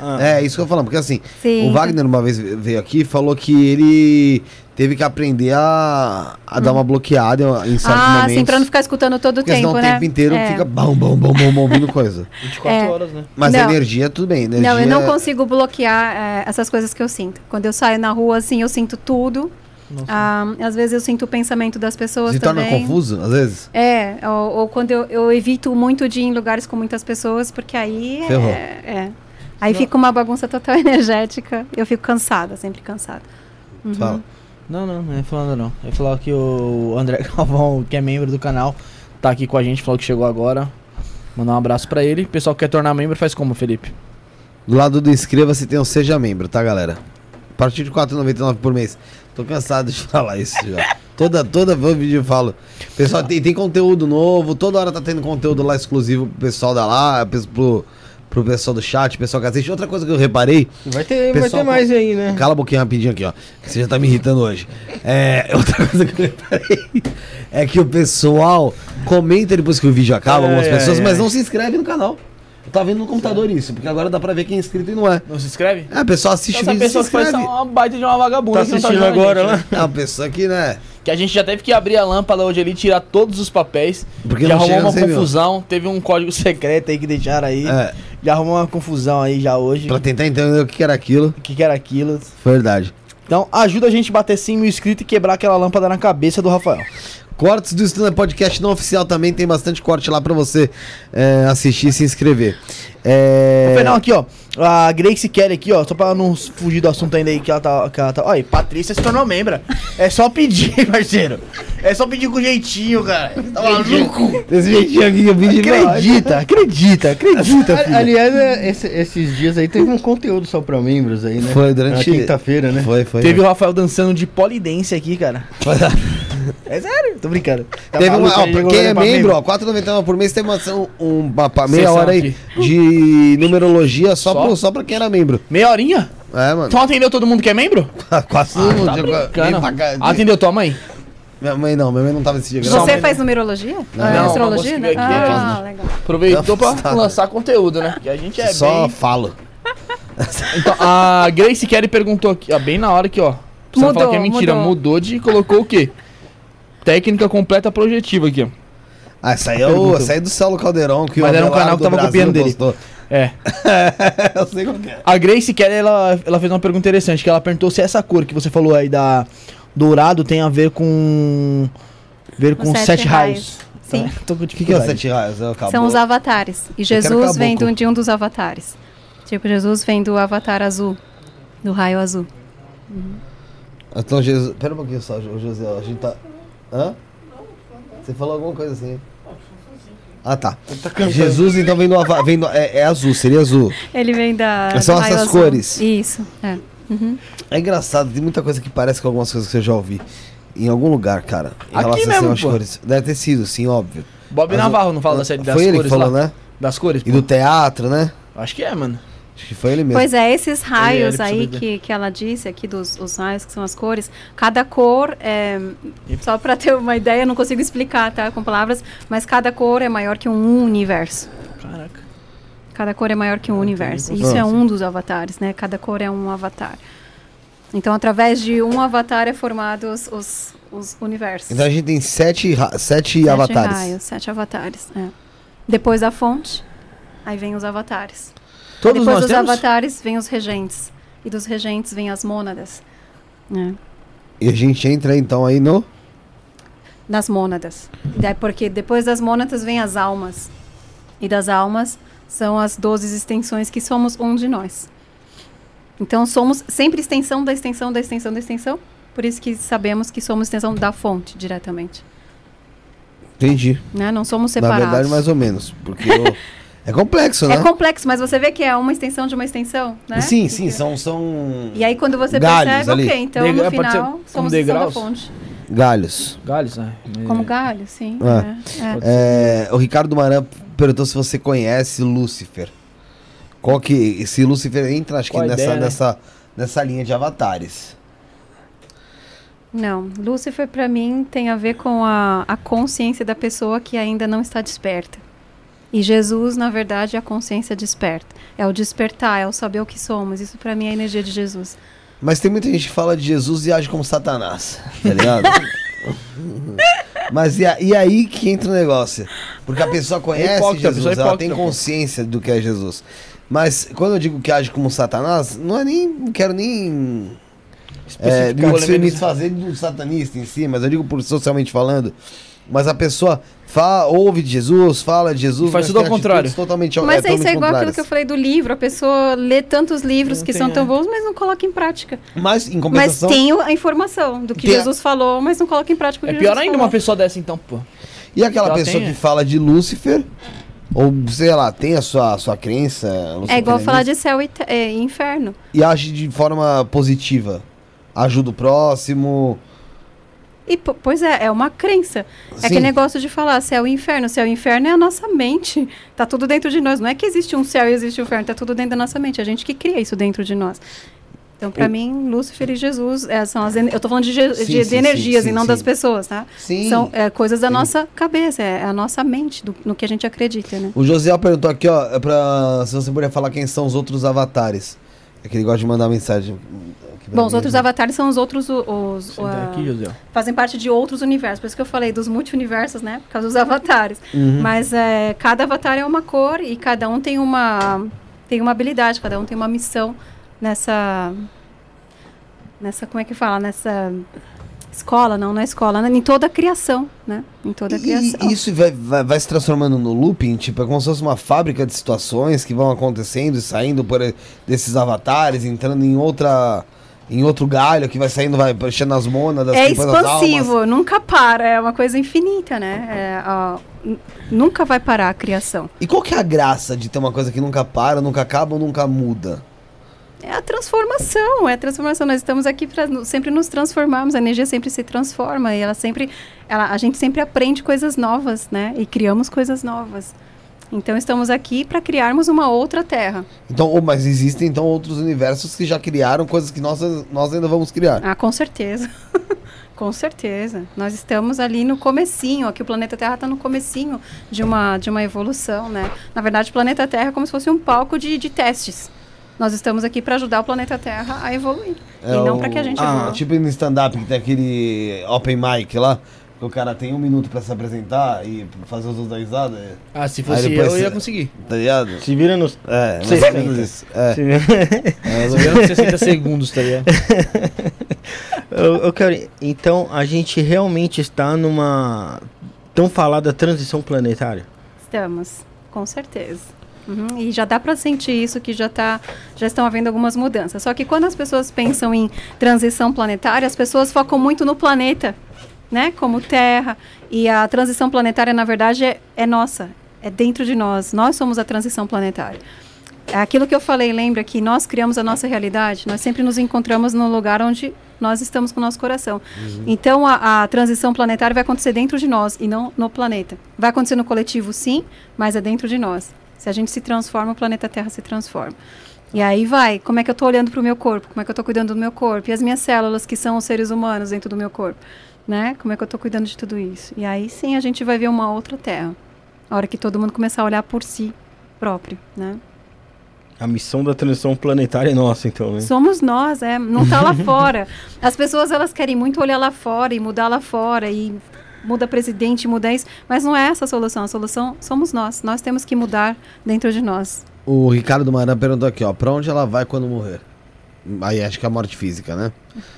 ah, É, isso que eu tô falando, porque assim, Sim. o Wagner uma vez veio aqui e falou que ele teve que aprender a, a dar uma bloqueada em certos Hum. Ah, momentos. sim, para não ficar escutando todo o Porque tempo, senão né? o tempo inteiro É. fica bom, bom, bom, bom, bom, ouvindo coisa. 24 É. horas, né? Mas a Não. energia, tudo bem. Energia, Não, eu não consigo bloquear eh, essas coisas que eu sinto. Quando eu saio na rua, assim, eu sinto tudo. Nossa. Ah, às vezes eu sinto o pensamento das pessoas Se torna também. confuso, às vezes. É, ou, ou quando eu, eu evito muito de ir em lugares com muitas pessoas, porque aí é- Ferrou. é. Aí fica uma bagunça total energética. Eu fico cansada, sempre cansada. Uhum. Fala. Não, não, não é falando não. É falar que o André Galvão, que é membro do canal, tá aqui com a gente, falou que chegou agora. Mandar um abraço pra ele. O pessoal que quer tornar membro faz como, Felipe? Do lado do inscreva-se tem um Seja Membro, tá, galera? A partir de R$ 4,99 por mês. Tô cansado de falar isso já. toda, toda vídeo eu falo. Pessoal, tem, tem conteúdo novo, toda hora tá tendo conteúdo lá exclusivo pro pessoal da lá, pro, pro, pessoal do chat, pessoal que assiste. Outra coisa que eu reparei, Vai ter, vai ter mais aí, né? Cala a boquinha rapidinho aqui, ó. Você já tá me irritando hoje. É, outra coisa que eu reparei é que o pessoal comenta depois que o vídeo acaba, Ai, algumas pessoas, ai, mas ai. não se inscreve no canal. Eu tava vendo no computador isso, porque agora dá pra ver quem é inscrito e não é. Não se inscreve? É, a pessoa assiste Essa o vídeo e se pessoa que faz uma baita de uma vagabunda. Tá não assistindo a agora gente, lá? né? É uma pessoa que, né? Que a gente já teve que abrir a lâmpada hoje ali, tirar todos os papéis. Porque já arrumou uma 100 mil. confusão. Teve um código secreto aí que deixaram aí. É, Já arrumou uma confusão aí já hoje. pra tentar entender o que era aquilo. O que, que era aquilo. Verdade. Então ajuda a gente a bater 100 mil inscritos e quebrar aquela lâmpada na cabeça do Rafael. Cortes do Estúdio Podcast não oficial também, tem bastante corte lá pra você é, assistir e se inscrever. É... Ô, Fernão, aqui, ó. A Grace Kelly aqui, ó. Só pra não fugir do assunto ainda aí que ela tá. Que ela tá... Olha, Patrícia se tornou membra. É só pedir, parceiro. É só pedir com jeitinho, cara. Tá maluco? Desse jeitinho aqui, eu vi de Acredita, acredita, acredita, filho. Aliás, é, esse- esses dias aí teve um conteúdo só pra membros aí, né? Foi durante- Na quinta-feira, né? Foi, foi. Teve o Rafael dançando de polidense aqui, cara. É sério, tô brincando. Tá Teve uma, maluco, ó, aí pra quem é membro, ó, 4,99 por mês tem uma, ação- um, uma, meia Sessão hora aí aqui. de numerologia só, Só? Pro, só pra quem era membro. Meia horinha? É, mano. Só atendeu todo mundo que é membro? Quase todo mundo. Tá pra cá- Atendeu tua mãe? Minha mãe não, minha mãe não tava nesse dia. Você faz numerologia? Não, Ah, não, a astrologia? que né? aqui, Ah, legal. Aproveitou pra Afastado. lançar conteúdo, né? Que a gente é. Só bem... falo. Então, a Grace Kelly perguntou aqui, ó, bem na hora aqui, ó. Você Mudou, falar que é mentira, mudou. mudou de e colocou o quê? Técnica completa projetiva aqui, ó. Ah, essa aí é, o, essa aí é do Celo Caldeirão, que Mas o era um canal que tava Brasil copiando dele. postou. É. eu sei qual que é. A Grace Kelly, ela, ela fez uma pergunta interessante, que ela perguntou se essa cor que você falou aí da dourado tem a ver com ver com Os sete, raios. Sim. É, tô com O que, que é o sete raios? É. São os avatares. E Jesus vem do- de um dos avatares. Tipo, Jesus vem do avatar azul, do raio azul. Então, Jesus. Pera um pouquinho só, José. A gente tá. Hã? Você falou alguma coisa assim. Ah, tá. Tá. Jesus, então, vem no, ava- vem no- é, é azul, seria azul. Ele vem da. São essas azul. cores. Isso, é. Uhum. É engraçado, tem muita coisa que parece com algumas coisas que eu já ouvi. Em algum lugar, cara. Em Aqui relação mesmo, às pô. cores. Deve ter sido, sim, óbvio. Bob Mas Navarro não fala da série das Foi ele que cores falou, lá? né? Das cores, E pô. do teatro, né? Acho que é, mano. Acho que foi ele mesmo. Pois é, esses raios ele aí que, que ela disse aqui, dos os raios que são as cores, cada cor, é, só para ter uma ideia, não consigo explicar, tá, com palavras, mas cada cor é maior que um universo. Caraca. Cada cor é maior que um universo. Isso é consigo. um dos avatares, né? Cada cor é um avatar. Então, através de um avatar é formado os, os, os universos. Então a gente tem sete, sete, Sete avatares. raios, sete avatares. é. Depois da fonte, aí vem os avatares. Todos Depois nós dos temos? avatares vem os regentes. E dos regentes vem as mônadas. É. E a gente entra então aí no. Nas mônadas. Porque depois das mônadas vem as almas. E das almas são as 12 extensões que somos um de nós. Então somos sempre extensão da extensão da extensão da extensão. Por isso que sabemos que somos extensão da fonte diretamente. Entendi. Né? Não somos Na separados. verdade, mais ou menos. Porque o- é complexo, né? É complexo, mas você vê que é uma extensão de uma extensão, né? Sim, sim, são, são E aí quando você Galhos percebe, ali. ok, então Degra- no ser final como somos degraus? fonte. galhos. Galhos, né? Como galho, sim. É. é, é. É, o Ricardo Maran perguntou se você conhece Lúcifer. Qual que. Se Lúcifer entra, acho que Qual a nessa, ideia, né? nessa, nessa linha de avatares. Não, Lúcifer para mim tem a ver com a, a consciência da pessoa que ainda não está desperta. E Jesus, na verdade, é a consciência desperta. É o despertar, é o saber o que somos. Isso para mim é a energia de Jesus. Mas tem muita gente que fala de Jesus e age como Satanás, tá ligado? Mas e, a- e aí que entra o negócio? Porque a pessoa conhece hipócrita, a pessoa Jesus, é ela tem consciência do que é Jesus. Mas quando eu digo que age como Satanás, não é nem. Não quero nem. É, me desfazer do satanista em si, mas eu digo por socialmente falando. Mas a pessoa fala, ouve de Jesus, fala de Jesus, E faz mas tudo ao tem contrário. Totalmente, Mas é, isso é igual aquilo que eu falei do livro. A pessoa lê tantos livros Não que tem, são tão é. bons, mas não coloca em prática. Mas, em Mas compensação. tem o- a informação do que Tem a- Jesus falou, mas não coloca em prática o É que pior Jesus ainda falou. uma pessoa dessa, então, pô. E aquela Ela pessoa tem, que é. fala de Lúcifer, ou sei lá, tem a sua, a sua crença. É igual falar de céu e, é, e inferno. E age de forma positiva. Ajuda o próximo. E, po- pois é, é uma crença. É Sim. aquele negócio de falar céu e inferno. Céu e inferno é a nossa mente. Tá tudo dentro de nós. Não é que existe um céu e existe um inferno. Tá tudo dentro da nossa mente. É a gente que cria isso dentro de nós. Então, pra O- mim, Lúcifer e Jesus é, são as... Eu tô falando de, ge- Sim, de- de sim, energias sim, e não das pessoas, tá? Sim. São é, coisas da nossa cabeça. É a nossa mente, do- no que a gente acredita, né? O Josiel perguntou aqui, ó, é pra, se você puder falar quem são os outros avatares. É que ele gosta de mandar mensagem. Bom, os outros né? avatares são os outros... Os, ah, aqui, José. fazem parte de outros universos. Por isso que eu falei dos multi-universos, né? Por causa dos avatares. Uhum. Mas é, cada avatar é uma cor e cada um tem uma, tem uma habilidade, cada um tem uma missão nessa. Nessa, como é que fala? Nessa escola, não, não é escola, em toda a criação, né? Em toda a criação. E isso vai, vai, vai se transformando no looping, tipo, é como se fosse uma fábrica de situações que vão acontecendo e saindo por desses avatares, entrando em outra. Em outro galho que vai saindo, vai enchendo as mônadas, É expansivo, nunca para, é uma coisa infinita, né? É, ó, nunca vai parar a criação. E qual que é a graça de ter uma coisa que nunca para, nunca acaba ou nunca muda? É a transformação, é a transformação. Nós estamos aqui para sempre nos transformarmos, a energia sempre se transforma e ela sempre, ela, a gente sempre aprende coisas novas, né? E criamos coisas novas. Então estamos aqui para criarmos uma outra Terra. Então, mas existem então outros universos que já criaram coisas que nós, nós ainda vamos criar. Ah, com certeza. com certeza. Nós estamos ali no comecinho, aqui o planeta Terra está no comecinho de uma, de uma evolução, né? Na verdade, o planeta Terra é como se fosse um palco de, de testes. Nós estamos aqui para ajudar o planeta Terra a evoluir. e não o- para que a gente ah, evolua. Tipo no stand-up que tem aquele open mic lá, que o cara tem um minuto pra se apresentar e fazer os outros dar risada, é- Ah, se fosse depois eu, eu ia conseguir. tá ligado? Se vira nos. É, mais ou menos isso. É, Se- é, mais ou menos. Ganhando 60 segundos, tá ligado? eu, eu quero. Então, a gente realmente está numa tão falada transição planetária. Estamos, com certeza. Uhum, E já dá para sentir isso que já tá, já estão havendo algumas mudanças. Só que quando as pessoas pensam em transição planetária, as pessoas focam muito no planeta. né? Como Terra. E a transição planetária, na verdade, é, é nossa. É dentro de nós. Nós somos a transição planetária. É aquilo que eu falei, lembra que nós criamos a nossa realidade, nós sempre nos encontramos no lugar onde nós estamos com o nosso coração. Uhum. Então a, a, transição planetária vai acontecer dentro de nós e não no planeta. Vai acontecer no coletivo, sim, mas é dentro de nós. Se a gente se transforma, o planeta Terra se transforma. E aí vai, como é que eu estou olhando para o meu corpo? Como é que eu estou cuidando do meu corpo? E as minhas células, que são os seres humanos dentro do meu corpo? Né? Como é que eu estou cuidando de tudo isso? E aí sim a gente vai ver uma outra Terra. A hora que todo mundo começar a olhar por si próprio, né? A missão da transição planetária é nossa, então, né? Somos nós, é. Não está lá fora. As pessoas, elas querem muito olhar lá fora e mudar lá fora e muda presidente, muda isso. Mas não é essa a solução. A solução somos nós. Nós temos que mudar dentro de nós. O Ricardo Maran perguntou aqui, ó. Pra onde ela vai quando morrer? Aí acho que é a morte física, né?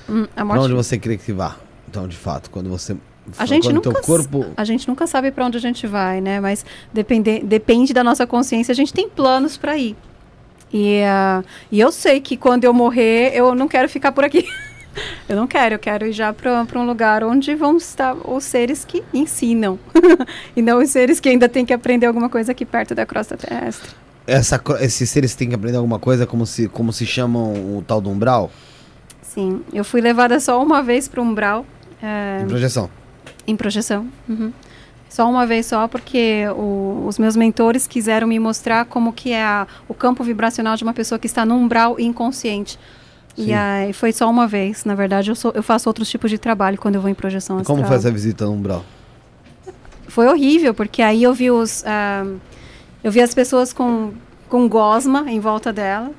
Hum, a morte... Pra onde você crê que vá? Então, de fato, quando você a gente, nunca, corpo... a gente nunca sabe para onde a gente vai, né? Mas depende, depende da nossa consciência. A gente tem planos para ir. E, uh, e eu sei que quando eu morrer, eu não quero ficar por aqui. eu não quero, eu quero ir já para um lugar onde vão estar os seres que ensinam. e não os seres que ainda têm que aprender alguma coisa aqui perto da crosta terrestre. Essa, esses seres têm que aprender alguma coisa, como se, como se chamam o tal do umbral? Sim, eu fui levada só uma vez para o umbral. É, em projeção? Em projeção. Uhum só uma vez só, porque o, os meus mentores quiseram me mostrar como que é a, o campo vibracional de uma pessoa que está no umbral inconsciente. Sim. E aí foi só uma vez. Na verdade, eu, sou, eu faço outros tipos de trabalho quando eu vou em projeção astral. Como foi essa visita no umbral? Foi horrível, porque aí eu vi os... Uh, eu vi as pessoas com, com gosma em volta dela.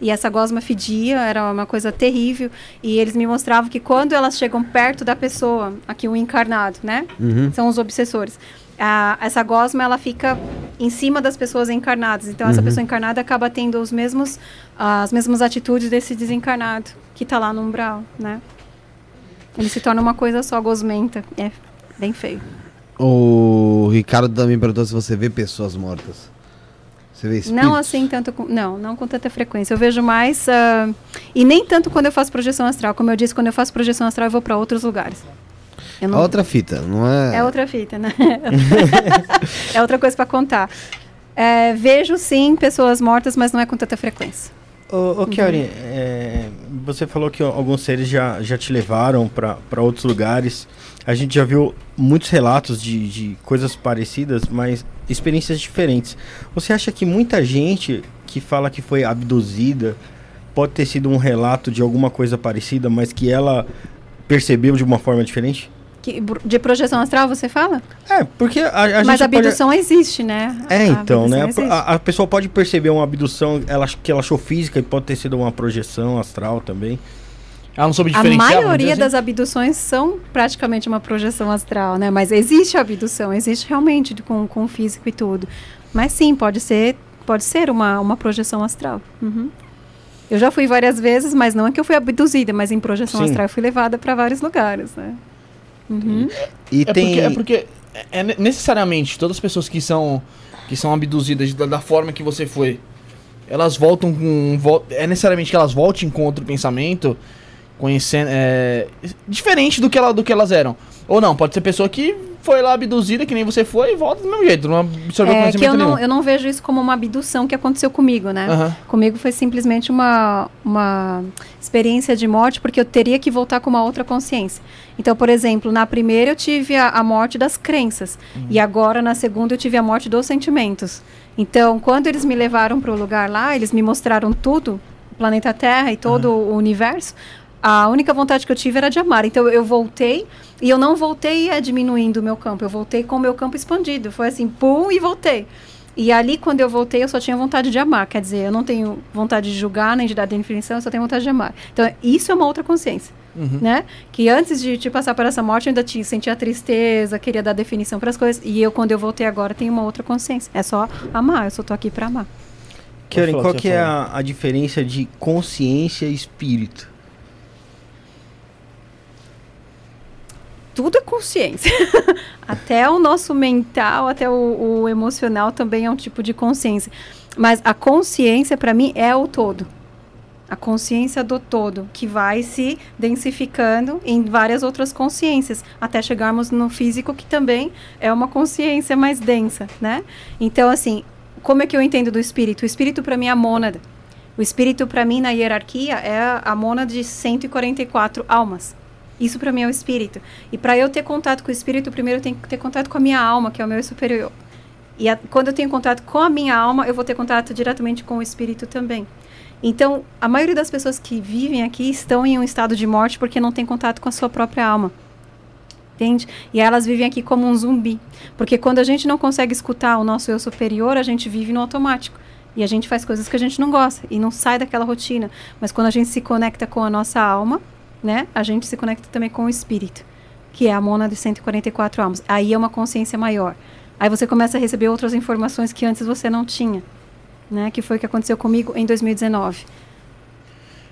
E essa gosma fedia, era uma coisa terrível. E eles me mostravam que quando elas chegam perto da pessoa, aqui o encarnado, né? Uhum. São os obsessores. A, essa gosma, ela fica em cima das pessoas encarnadas. Então, uhum. essa pessoa encarnada acaba tendo os mesmos, as mesmas atitudes desse desencarnado que está lá no umbral, né? Ele se torna uma coisa só gosmenta. É bem feio. O Ricardo também perguntou se você vê pessoas mortas. Você vê espíritos? Não assim tanto com, não, não com tanta frequência. Eu vejo mais uh, e nem tanto quando eu faço projeção astral. Como eu disse, quando eu faço projeção astral eu vou para outros lugares. Não... É outra fita, não é? É outra fita, né? é outra coisa para contar. É, vejo sim pessoas mortas, mas não é com tanta frequência. Ô, ô Kiori, uhum. é, você falou que alguns seres já, já te levaram para outros lugares. A gente já viu muitos relatos de, de coisas parecidas, mas experiências diferentes. Você acha que muita gente que fala que foi abduzida pode ter sido um relato de alguma coisa parecida, mas que ela percebeu de uma forma diferente? Que, de projeção astral, você fala? É, porque a, a Mas a abdução pode... existe, né? É, então, né? A, a, pessoa pode perceber uma abdução ela, que ela achou física e pode ter sido uma projeção astral também. Ela não soube diferenciar. A maioria das abduções são praticamente uma projeção astral, né? Mas existe a abdução, existe realmente com, com físico e tudo. Mas sim, pode ser, pode ser uma, uma projeção astral. Uhum. Eu já fui várias vezes, mas não é que eu fui abduzida, mas em projeção sim. astral eu fui levada para vários lugares, né? Uhum. E é, tem... porque, é porque é necessariamente todas as pessoas que são que são abduzidas da, da forma que você foi, elas voltam com é necessariamente que elas voltem com outro pensamento conhecendo. É, diferente do que, ela, do que elas eram. Ou não, pode ser pessoa que foi lá abduzida, que nem você foi, e volta do mesmo jeito, não absorveu é, que eu não, eu não vejo isso como uma abdução que aconteceu comigo, né? Uhum. Comigo foi simplesmente uma, uma experiência de morte, porque eu teria que voltar com uma outra consciência. Então, por exemplo, na primeira eu tive a, a morte das crenças, uhum. e agora na segunda eu tive a morte dos sentimentos. Então, quando eles me levaram para o lugar lá, eles me mostraram tudo, o planeta Terra e todo uhum. o universo a única vontade que eu tive era de amar. Então eu voltei e eu não voltei é, diminuindo o meu campo, eu voltei com o meu campo expandido. Foi assim, pum, e voltei. E ali, quando eu voltei, eu só tinha vontade de amar. Quer dizer, eu não tenho vontade de julgar nem de dar definição, eu só tenho vontade de amar. Então, isso é uma outra consciência. Uhum. Né? Que antes de, de passar por essa morte, eu ainda tinha, sentia tristeza, queria dar definição para as coisas. E eu, quando eu voltei agora, tenho uma outra consciência. É só amar, eu só tô aqui para amar. Karen, qual que é a, a diferença de consciência e espírito? Tudo é consciência. até o nosso mental, até o, o, emocional também é um tipo de consciência. Mas a consciência, para mim, é o todo. A consciência do todo, que vai se densificando em várias outras consciências, até chegarmos no físico, que também é uma consciência mais densa, né? Então, assim, como é que eu entendo do espírito? O espírito, para mim, é a mônada. O espírito, para mim, na hierarquia, é a mônada de 144 almas. Isso para mim é o espírito. E para eu ter contato com o espírito, primeiro eu tenho que ter contato com a minha alma, que é o meu superior. E a, quando eu tenho contato com a minha alma, eu vou ter contato diretamente com o espírito também. Então, a maioria das pessoas que vivem aqui estão em um estado de morte porque não tem contato com a sua própria alma. Entende? E elas vivem aqui como um zumbi. Porque quando a gente não consegue escutar o nosso eu superior, a gente vive no automático. E a gente faz coisas que a gente não gosta e não sai daquela rotina. Mas quando a gente se conecta com a nossa alma, né, a gente se conecta também com o espírito, que é a mona de 144 almas. Aí é uma consciência maior. Aí você começa a receber outras informações que antes você não tinha, né? Que foi o que aconteceu comigo em 2019.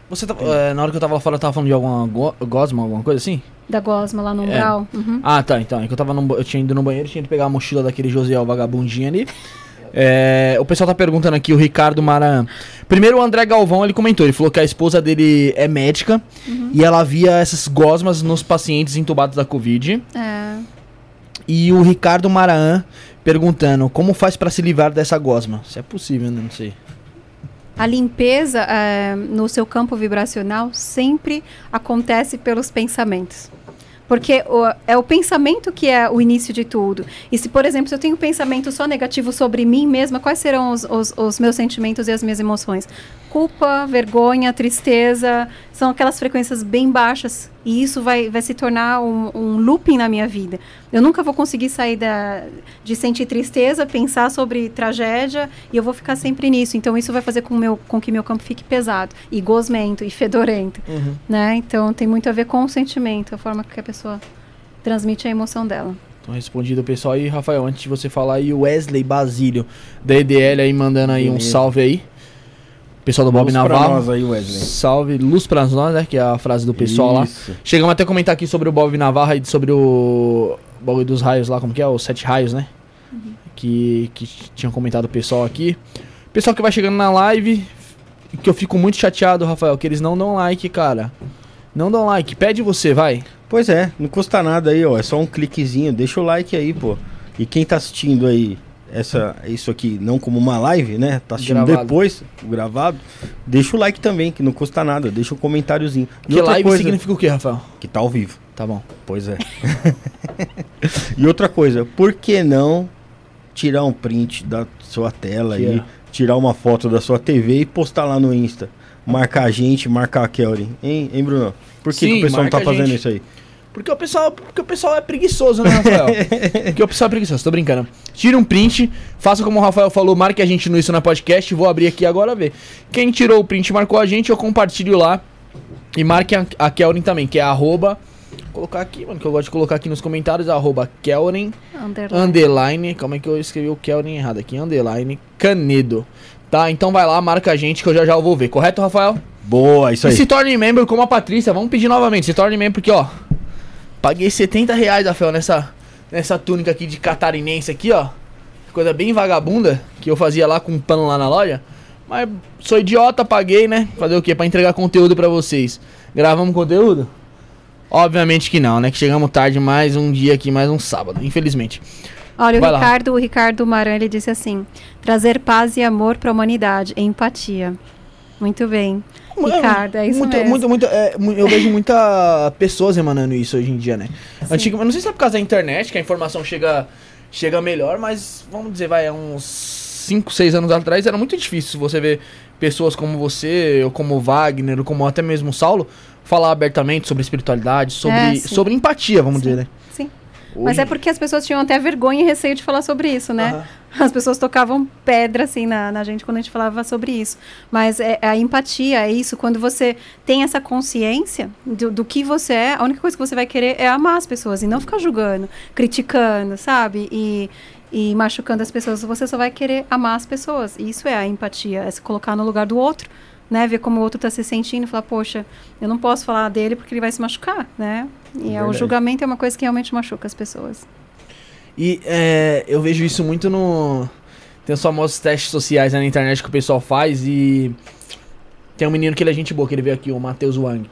Você tá, é, na hora que eu tava lá fora, eu tava falando de alguma go gosma, alguma coisa assim? Da gosma lá no umbral. É. Uhum. Ah, tá. Então, é que eu tava no, eu tinha ido no banheiro, tinha ido pegar a mochila daquele Josiel vagabundinho ali. É, o pessoal tá perguntando aqui, o Ricardo Maran. Primeiro, o André Galvão, ele comentou, ele falou que a esposa dele é médica uhum. e ela via essas gosmas nos pacientes entubados da Covid. É. E o Ricardo Maran perguntando, como faz para se livrar dessa gosma? Se é possível, né? Não sei. A limpeza é, no seu campo vibracional sempre acontece pelos pensamentos. Porque o, é o pensamento que é o início de tudo. E se, por exemplo, se eu tenho um pensamento só negativo sobre mim mesma, quais serão os, os, os meus sentimentos e as minhas emoções? Culpa, vergonha, tristeza, são aquelas frequências bem baixas e isso vai, vai se tornar um, um looping na minha vida. Eu nunca vou conseguir sair da, de sentir tristeza, pensar sobre tragédia e eu vou ficar sempre nisso. Então isso vai fazer com, meu, com que meu campo fique pesado e gosmento e fedorento, uhum. né? Então tem muito a ver com o sentimento, a forma que a pessoa transmite a emoção dela. Então, respondido o pessoal aí, Rafael, antes de você falar aí, o Wesley Basílio da EDL aí mandando aí um salve aí. Pessoal do Bob luz Navarro. Pra nós aí, Wesley. Salve, luz pra nós, né? Que é a frase do pessoal Isso. lá. Chegamos até a comentar aqui sobre o Bob Navarro e sobre o bagulho dos raios lá, como que é? Os sete raios, né? Uhum. Que, que tinham comentado o pessoal aqui. Pessoal que vai chegando na live, que eu fico muito chateado, Rafael, que eles não dão like, cara. Não dão like. Pede você, vai. Pois é, não custa nada aí, ó. É só um cliquezinho. Deixa o like aí, pô. E quem tá assistindo aí essa, isso aqui não como uma live, né? Tá assistindo gravado. depois, gravado. Deixa o like também, que não custa nada. Deixa um comentáriozinho. E que live coisa, significa o que, Rafael? Que tá ao vivo. Tá bom. Pois é. e outra coisa, por que não tirar um print da sua tela que aí, é. tirar uma foto da sua TV e postar lá no Insta? Marcar a gente, marcar a Kelly. Hein, hein Bruno? Por que, Sim, que o pessoal não tá fazendo isso aí? Porque o pessoal, porque o pessoal é preguiçoso, né, Rafael? porque o pessoal é preguiçoso, tô brincando. Tira um print, faça como o Rafael falou, marque a gente no Isso na Podcast. Vou abrir aqui agora ver. Quem tirou o print marcou a gente, eu compartilho lá. E marque a, a Kelvin também, que é arroba. Vou colocar aqui, mano, que eu gosto de colocar aqui nos comentários, arroba Kelvin underline. underline. Como é que eu escrevi o Kelvin errado aqui? Underline Canedo. Tá, então vai lá, marca a gente que eu já já vou ver. Correto, Rafael? Boa, isso aí. E se torne membro como a Patrícia. Vamos pedir novamente. Se torne membro porque, ó, Paguei 70 reais, Rafael, nessa, nessa túnica aqui de catarinense aqui, ó. Coisa bem vagabunda, que eu fazia lá com um pano lá na loja. Mas sou idiota, paguei, né? Fazer o quê? Pra entregar conteúdo pra vocês. Gravamos conteúdo? Obviamente que não, né? Que chegamos tarde mais um dia aqui, mais um sábado, infelizmente. Olha, Vai o Ricardo, o Ricardo Maran, ele disse assim: trazer paz e amor para a humanidade, empatia. Muito bem. Ricardo, é isso muito, mesmo. Muito, muito, é, eu vejo muitas pessoas emanando isso hoje em dia, né? Antigo, não sei se é por causa da internet, que a informação chega, chega melhor, mas vamos dizer, vai, uns 5, 6 anos atrás era muito difícil você ver pessoas como você, ou como Wagner, ou como até mesmo Saulo, falar abertamente sobre espiritualidade, sobre, é, sobre empatia, vamos sim. dizer, né? Hoje... Mas é porque as pessoas tinham até vergonha e receio de falar sobre isso, né? Uhum. As pessoas tocavam pedra, assim, na, na gente quando a gente falava sobre isso. Mas é, é, a empatia, é isso. Quando você tem essa consciência do, do que você é, a única coisa que você vai querer é amar as pessoas e não ficar julgando, criticando, sabe? E, e machucando as pessoas. Você só vai querer amar as pessoas. E isso é a empatia, é se colocar no lugar do outro né, ver como o outro está se sentindo e falar, poxa, eu não posso falar dele porque ele vai se machucar, né? E é o julgamento é uma coisa que realmente machuca as pessoas. E é, eu vejo isso muito no. Tem os famosos testes sociais né, na internet que o pessoal faz e. Tem um menino que ele é gente boa, que ele veio aqui, o Matheus Wang.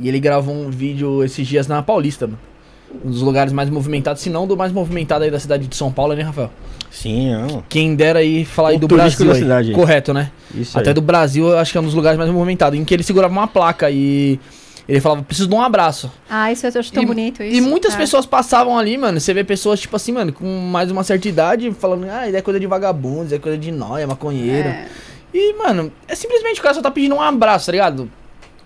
E ele gravou um vídeo esses dias na Paulista, mano. Um dos lugares mais movimentados, se não do mais movimentado aí da cidade de São Paulo, né, Rafael? Sim, não. Quem dera aí falar aí do Brasil. da aí. cidade. Correto, né? Isso Até aí. do Brasil, eu acho que é um dos lugares mais movimentados. Em que ele segurava uma placa e ele falava, preciso de um abraço. Ah, isso eu acho tão E- bonito. Isso. E muitas É. pessoas passavam ali, mano. Você vê pessoas, tipo assim, mano, com mais uma certa idade, falando, ah, isso é coisa de vagabundo, isso é coisa de nóia, maconheiro. É. E, mano, é simplesmente o cara só tá pedindo um abraço, tá ligado?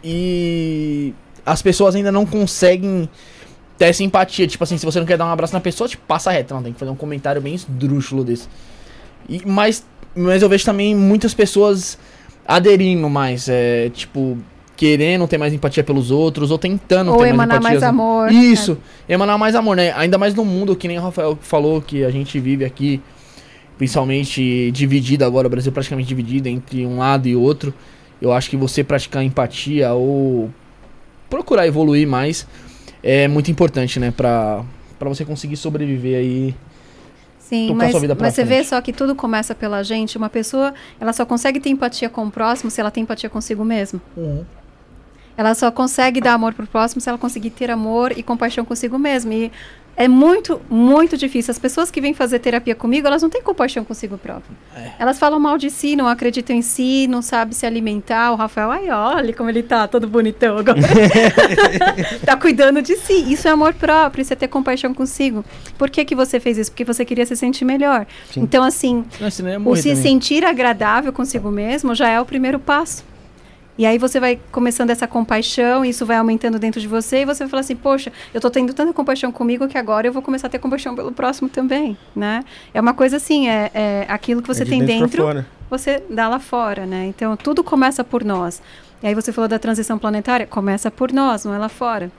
E as pessoas ainda não conseguem ter essa empatia. Tipo assim, se você não quer dar um abraço na pessoa, tipo, passa reto. Não, tem que fazer um comentário bem esdrúxulo desse. E, mas, mas eu vejo também muitas pessoas aderindo mais, é, tipo, querendo ter mais empatia pelos outros, ou tentando Ou ter emanar mais empatia. amor. Isso, emanar mais amor, né? Ainda mais no mundo, que nem o Rafael falou, que a gente vive aqui, principalmente dividido agora, o Brasil praticamente dividido entre um lado e outro. Eu acho que você praticar empatia ou procurar evoluir mais é muito importante, né? Pra, pra você conseguir sobreviver aí. Sim, mas, sua vida pra mas você vê só que tudo começa pela gente. Uma pessoa, ela só consegue ter empatia com o próximo se ela tem empatia consigo mesmo. Ela só consegue dar amor pro próximo se ela conseguir ter amor e compaixão consigo mesmo. E é muito, muito difícil. As pessoas que vêm fazer terapia comigo, elas não têm compaixão consigo próprio. É. Elas falam mal de si, não acreditam em si, não sabem se alimentar. O Rafael, ai, olha como ele tá, todo bonitão agora. tá cuidando de si. Isso é amor próprio, isso é ter compaixão consigo. Por que, que você fez isso? Porque você queria se sentir melhor. Sim. Então, assim, Não, ia o se também. sentir agradável consigo mesmo já é o primeiro passo. E aí você vai começando essa compaixão, isso vai aumentando dentro de você, e você vai falar assim, poxa, eu tô tendo tanta compaixão comigo que agora eu vou começar a ter compaixão pelo próximo também, né? É uma coisa assim, é, é aquilo que você É de tem dentro dentro, você dá lá fora, né? Então tudo começa por nós. E aí você falou da transição planetária, começa por nós, não é lá fora,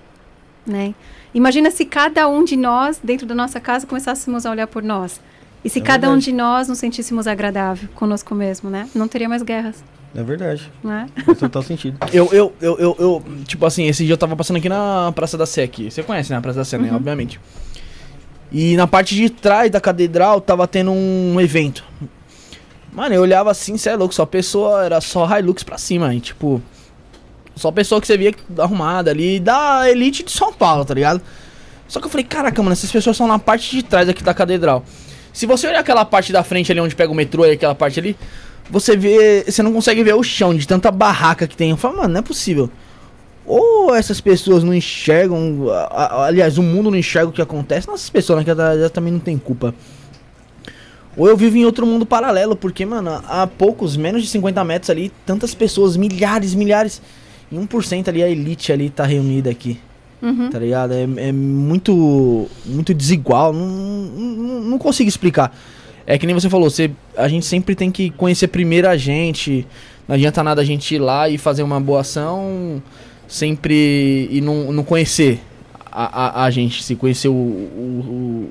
né? Imagina se cada um de nós, dentro da nossa casa, começássemos a olhar por nós. E se É cada um verdade. de nós nos sentíssemos agradável conosco mesmo, né? Não teria mais guerras, É verdade. né? Faz total sentido. Eu, eu, eu, eu, eu, tipo assim, esse dia eu tava passando aqui na Praça da Sé aqui. Você conhece, né? A Praça da Sé, né? Obviamente. E na parte de trás da catedral tava tendo um evento. Mano, eu olhava assim, cê é louco, só pessoa, era só Hilux pra cima, hein? Tipo, só pessoa que você via arrumada ali, da elite de São Paulo, tá ligado? Só que eu falei, caraca, mano, essas pessoas são na parte de trás aqui da catedral. Se você olhar aquela parte da frente ali onde pega o metrô e aquela parte ali, você vê. Você não consegue ver o chão de tanta barraca que tem. Eu falo, mano, não é possível. Ou essas pessoas não enxergam. a- a- aliás, o mundo não enxerga o que acontece. Nossas pessoas, né? Que também não tem culpa. Ou eu vivo em outro mundo paralelo, porque, mano, há poucos, menos de 50 metros ali, tantas pessoas, milhares, milhares. E 1% ali, a elite ali tá reunida aqui. Uhum. Tá ligado? É, é muito muito desigual. Não, não, não consigo explicar. É que nem você falou, você, a gente sempre tem que conhecer primeiro a gente. Não adianta nada a gente ir lá e fazer uma boa ação sempre e não, não conhecer a, a, a gente, se conhecer o, o- o-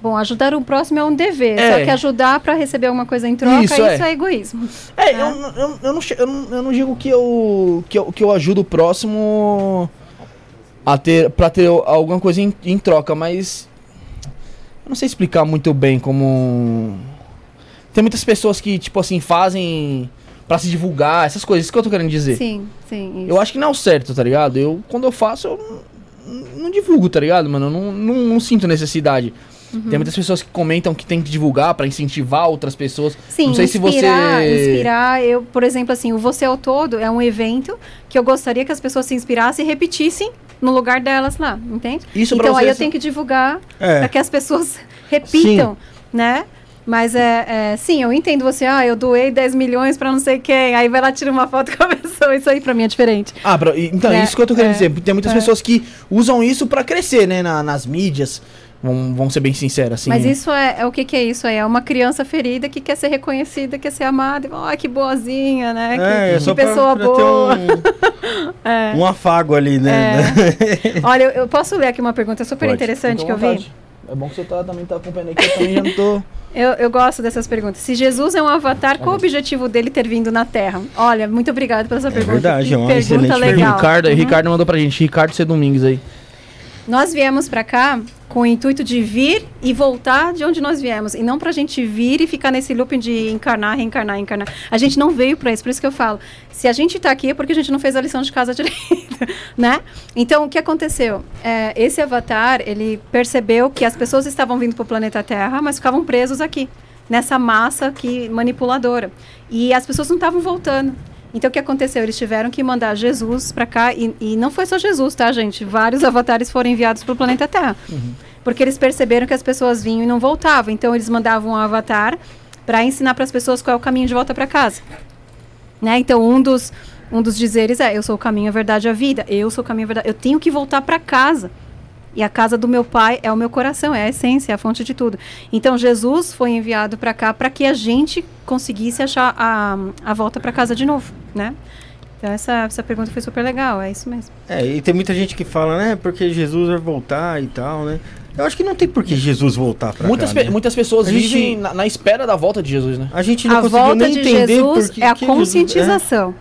Bom, ajudar o próximo é um dever. É. Só que ajudar para receber alguma coisa em troca, Isso, isso, é. é. egoísmo. É, É. eu, eu, eu, não, eu, não, eu não digo que eu, que eu, que eu ajudo o próximo a ter, pra ter alguma coisa em, em troca, mas eu não sei explicar muito bem como... Tem muitas pessoas que, tipo assim, fazem pra se divulgar, essas coisas, isso que eu tô querendo dizer. Sim, sim. Isso. Eu acho que não é o certo, tá ligado? Eu, quando eu faço, eu não, não divulgo, tá ligado, mano? Eu não, não, não sinto necessidade. Uhum. Tem muitas pessoas que comentam que tem que divulgar pra incentivar outras pessoas. Sim, não sei se inspirar, você- inspirar. Eu, por exemplo, assim, o Você ao Todo é um evento que eu gostaria que as pessoas se inspirassem e repetissem no lugar delas lá, entende? Isso então aí eu tenho que divulgar É. para que as pessoas repitam, né? Mas é, é, sim, eu entendo você, ah, eu doei 10 milhões para não sei quem, aí vai lá tira uma foto com a pessoa, isso aí para mim é diferente. Ah, pra- então, É, isso que eu tô querendo é, dizer. Tem muitas é. pessoas que usam isso pra crescer, né? na- nas mídias. Vamos, vamos ser bem sinceros, assim. Mas isso é, é o que, que é isso aí? É uma criança ferida que quer ser reconhecida, quer ser amada. Ai, que boazinha, né? que, É, é que só pra, pessoa pra boa. ter É. um, um afago ali, né? Olha, eu, eu posso ler aqui uma pergunta super Pode. interessante que eu vi? É bom que você tá, também tá acompanhando aqui, eu também já tô... Eu, eu gosto dessas perguntas. Se Jesus é um avatar, qual o objetivo dele ter vindo na Terra? Olha, muito obrigada por essa pergunta. verdade, que é uma pergunta excelente legal. Ricardo, Uhum. Ricardo mandou pra gente. Ricardo C. Domingos aí. Nós viemos pra cá com o intuito de vir e voltar de onde nós viemos. E não para a gente vir e ficar nesse looping de encarnar, reencarnar, encarnar. A gente não veio para isso, por isso que eu falo. Se a gente está aqui é porque a gente não fez a lição de casa direito, né? Então, o que aconteceu? É, esse avatar, ele percebeu que as pessoas estavam vindo para o planeta Terra, mas ficavam presos aqui, nessa massa aqui manipuladora. E as pessoas não estavam voltando. Então o que aconteceu? Eles tiveram que mandar Jesus para cá e, e, não foi só Jesus, tá, gente? Vários avatares foram enviados para o planeta Terra. Uhum. Porque eles perceberam que as pessoas vinham e não voltavam. Então eles mandavam um avatar para ensinar para as pessoas qual é o caminho de volta para casa. Né? Então um dos um dos dizeres é: eu sou o caminho, a verdade e a vida. Eu sou o caminho, a verdade. Eu tenho que voltar para casa. E a casa do meu pai é o meu coração, é a essência, é a fonte de tudo. Então Jesus foi enviado para cá para que a gente conseguisse achar a, a volta para casa de novo, né? Então essa, essa pergunta foi super legal, é isso mesmo. É, e tem muita gente que fala, né, porque Jesus vai voltar e tal, né? Eu acho que não tem por que Jesus voltar para muitas cá, pe né? Muitas pessoas A gente- vivem na, na espera da volta de Jesus, né? A gente não a conseguiu volta nem de entender Jesus por que é a Jesus- conscientização.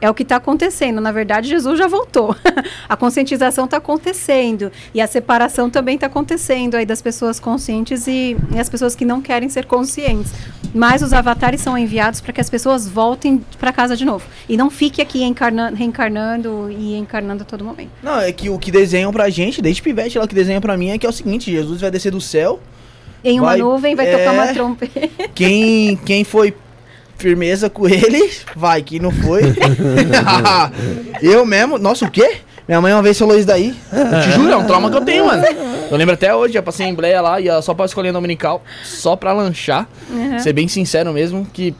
É o que está acontecendo. Na verdade, Jesus já voltou. a conscientização está acontecendo. E a separação também está acontecendo aí das pessoas conscientes e, e as pessoas que não querem ser conscientes. Mas os avatares são enviados para que as pessoas voltem para casa de novo. E não fique aqui encarna- reencarnando e encarnando a todo momento. Não, é que o que desenham pra gente, desde pivete lá, o que desenha pra mim é que é o seguinte, Jesus vai descer do céu, Em uma Vai- nuvem vai é. tocar uma trompeta. quem, quem foi firmeza com ele, vai, quem não foi... eu mesmo, nossa, o quê? Minha mãe uma vez falou isso daí, eu te juro, é um trauma que eu tenho, mano. Eu lembro até hoje, ia pra Assembleia lá, ia só pra escolher dominical, só pra lanchar, Uhum. ser bem sincero mesmo, que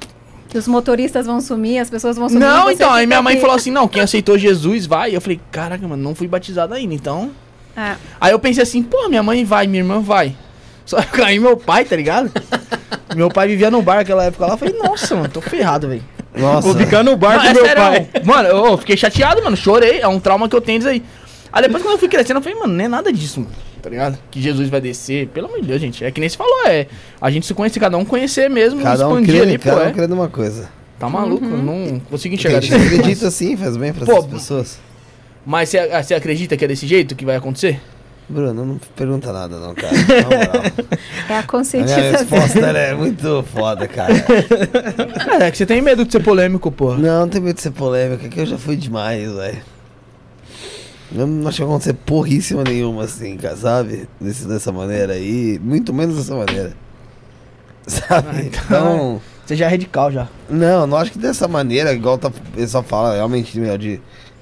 Que os motoristas vão sumir, as pessoas vão sumir. Não, então, aí minha mãe aqui. falou assim, não, quem aceitou Jesus vai. Eu falei, caraca, mano, não fui batizado ainda, então. É. Aí eu pensei assim, pô, minha mãe vai, minha irmã vai. Só que aí meu pai, tá ligado? meu pai vivia no bar naquela época lá, eu falei, nossa, mano, tô ferrado, velho. Nossa. Vou ficar no bar Não, é meu sério, pai. Mano, eu, eu fiquei chateado, mano, chorei, é um trauma que eu tenho disso aí. Aí depois quando eu fui crescendo, eu falei, mano, não é nada disso, mano, tá ligado? Que Jesus vai descer, pelo amor de Deus, gente. É que nem se falou, é a gente se conhecer, cada um conhecer mesmo, Cada um expandir crê, ali, pô, cada um é. crê numa coisa. Tá maluco, eu não consigo enxergar gente que jeito. acredita assim, faz bem pra Pô, essas pessoas. Mas você, ah, você acredita que é desse jeito que vai acontecer? Bruno, não pergunta nada não, cara. É a A minha conscientização. resposta ela é muito foda, cara. É, é que você tem medo de ser polêmico, porra. Não, não tem medo de ser polêmica, que eu já fui demais, velho. Eu não acho que vai acontecer porríssima nenhuma, assim, cara, sabe? Desse, dessa maneira aí. Muito menos dessa maneira. Sabe? Ah, então- Então. Você já é radical já. Não, não acho que dessa maneira, igual tá, o pessoal fala, realmente, meu, de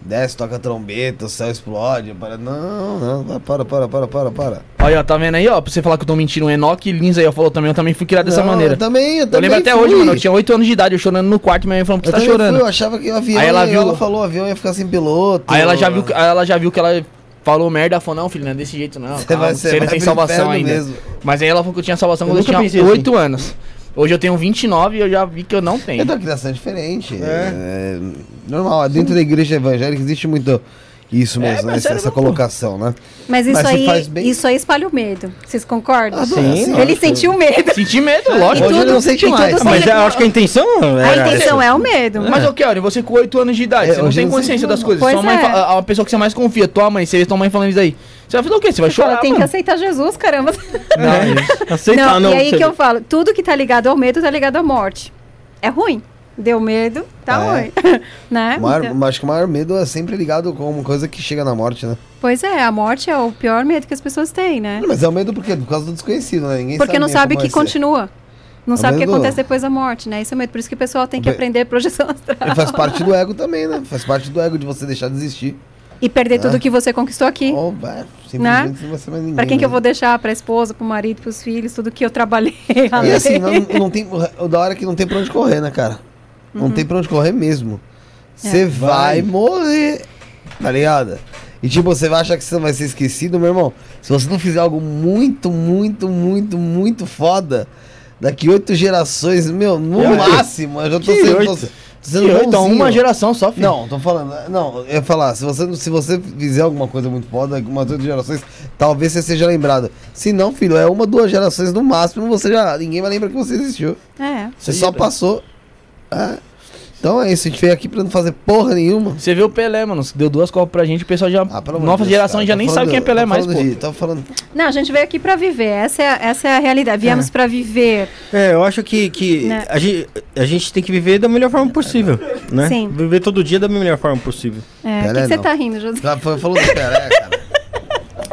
desce, toca trombeta, o céu explode. Para, não, não, para, para, para, para, para. Olha, ó, tá vendo aí, ó? Pra você falar que eu tô mentindo, o Enoque Lins aí, ó, falou também, eu também fui criado dessa Não, maneira. Eu também, eu Eu também. lembro até fui. hoje, mano, eu tinha 8 anos de idade, eu chorando no quarto, minha mãe falando que Eu você tá chorando. fui, eu achava que o avião. Aí ela viu- Ela falou, o avião ia ficar sem piloto. Aí ela já viu, que- aí ela já viu que ela falou merda, ela falou, não, filho, não é desse jeito não. Você calma, vai- você você não tem salvação ainda. mesmo. Mas aí ela falou que eu tinha salvação Eu quando eu tinha assim. 8 anos. Hoje eu tenho 29 e eu já vi que eu não tenho. É uma criação diferente. É. normal, dentro da igreja evangélica existe muito isso É, mesmo, né, essa, essa colocação, né? Mas isso Mas aí, faz bem- isso aí espalha o medo. Vocês concordam? Ah, Sim, sim, Ele sentiu medo. Senti medo, lógico. Hoje ele não sente mais. tudo Mas eu acho que a intenção A era intenção é o medo. Mas eu quero, você com 8 anos de idade, É, você não tem consciência das coisas. Pois Sua mãe, é. fa- a, a pessoa que você mais confia, tua mãe, você vê tua mãe falando isso aí. Você vai fazer o quê? Você vai Você fala, chorar, tem que mano. aceitar Jesus, caramba. Não, aceitar, não, não. e aí você- que eu falo, tudo que tá ligado ao medo tá ligado à morte. É ruim. Deu medo, tá É. ruim. né? O maior, Então- Acho que o maior medo é sempre ligado com uma coisa que chega na morte, né? Pois é, a morte é o pior medo que as pessoas têm, né? Mas é o medo por quê? Por causa do desconhecido, né? Ninguém Porque não nem sabe que continua. Não É sabe o que acontece depois da morte, né? Isso é medo. Por isso que o pessoal tem que aprender projeção astral. E faz parte do ego também, né? Faz parte do ego de você deixar de existir. E perder tudo É. que você conquistou aqui. Ou, vai, simplesmente você não vai ser mais ninguém. Pra quem que eu né? vou deixar? Pra esposa, pro marido, pros filhos, tudo que eu trabalhei. E assim, não, não tem, o da hora é que não tem pra onde correr, né, cara? Uhum. Não tem pra onde correr mesmo. Você É. vai morrer, tá ligado? E tipo, você vai achar que você não vai ser esquecido, meu irmão. Se você não fizer algo muito, muito, muito, muito foda, daqui oito gerações, meu, no máximo, eu já tô sendo. Sendo Então, uma geração só, filho. Não, tô falando. Não, eu ia falar, se você, se você fizer alguma coisa muito foda, umas oito gerações, talvez você seja lembrado. Se não, filho, é uma, duas gerações no máximo, você já. Ninguém vai lembrar que você existiu. É. Você Sim, só é. passou. É. Então é isso, a gente veio aqui pra não fazer porra nenhuma. Você viu o Pelé, mano. Deu duas copas pra gente, o pessoal já. Ah, nova de Deus, geração cara, já tá nem sabe quem é Pelé tá mais, pô. falando de- Tá falando. Não, a gente veio aqui pra viver. Essa é, a- essa é a realidade. Viemos pra viver. É, eu acho que, que Né? a, gente, a gente tem que viver da melhor forma possível, né? Sim. Viver todo dia da melhor forma possível. É, o que Pelé que você tá rindo, José? Já foi, falou do Pelé, cara.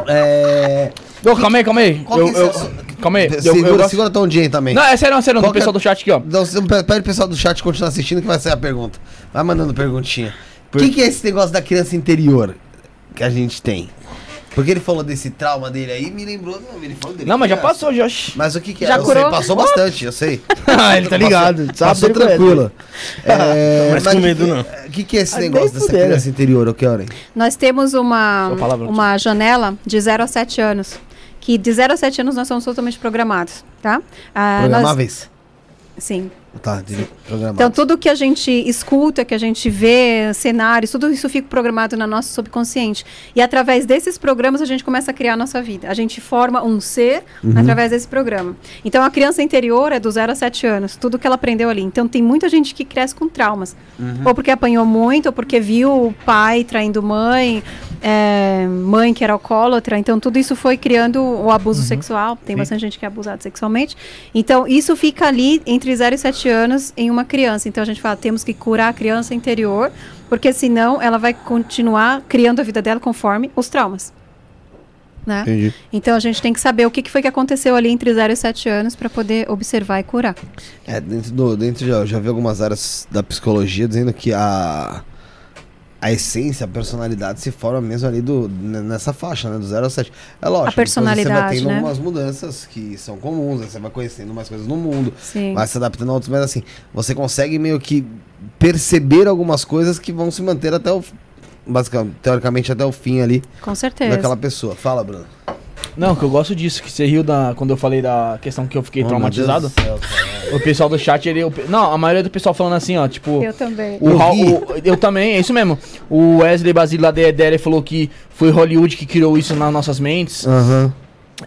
É. Ô, calma aí, calma aí. Qual Eu, que é eu- calma aí. Eu, segura, eu gosto- segura tão dia aí também. Não, é sério, é sério, Qual do que é- pessoal do chat aqui, ó. Então, pede o pessoal do chat continuar assistindo que vai ser a pergunta. Vai mandando perguntinha. O que, que é esse negócio da criança interior que a gente tem? Porque ele falou desse trauma dele aí, me lembrou. Não, ele falou dele. Não, mas já passou, Josh. Mas o que, que é? Já eu curou? sei, passou bastante, eu sei. Ah, ele tá ligado. Passou, passou tranquilo. É, Mas com o que medo que- não. O que, que é esse negócio dessa criança interior, Kelly? Nós temos uma, uma janela de 0 a 7 anos. Que de 0 a 7 anos nós somos totalmente programados, tá? Ah, nós- Programáveis? sim. Tá, de programáveis. Então, tudo que a gente escuta, que a gente vê, cenários, tudo isso fica programado na nossa subconsciente. E através desses programas, a gente começa a criar a nossa vida. A gente forma um ser através desse programa. Então, a criança interior é do 0 a 7 anos, tudo que ela aprendeu ali. Então, tem muita gente que cresce com traumas. Ou porque apanhou muito, ou porque viu o pai traindo mãe, é, mãe que era alcoólatra. Então, tudo isso foi criando o abuso sexual. Tem bastante gente que é abusada sexualmente. Então, isso fica ali entre 0 e 7 anos em uma criança. Então, a gente fala, temos que curar a criança interior, porque senão ela vai continuar criando a vida dela conforme os traumas. Né? Entendi. Então, a gente tem que saber o que que foi que aconteceu ali entre 0 e 7 anos para poder observar e curar. É, dentro do. Dentro de, eu já vi algumas áreas da psicologia dizendo que a. A essência, a personalidade se forma mesmo ali do, nessa faixa, né? Do 0 ao 7. É lógico. A depois Você vai personalidade, tendo né? algumas mudanças que são comuns, aí você vai conhecendo mais coisas no mundo, Sim. vai se adaptando a outros, mas assim, você consegue meio que perceber algumas coisas que vão se manter até o. Basicamente, teoricamente, até o fim ali Com certeza. daquela pessoa. Fala, Bruno. Não, que eu gosto disso, que você riu da, quando eu falei da questão que eu fiquei Oh, traumatizado. Céu. O pessoal do chat, ele. o Não, a maioria do pessoal falando assim, ó, tipo. Eu também. O Eu o- eu também, é isso mesmo. O Wesley Basile lá da EDL falou que foi Hollywood que criou isso nas nossas mentes. Aham.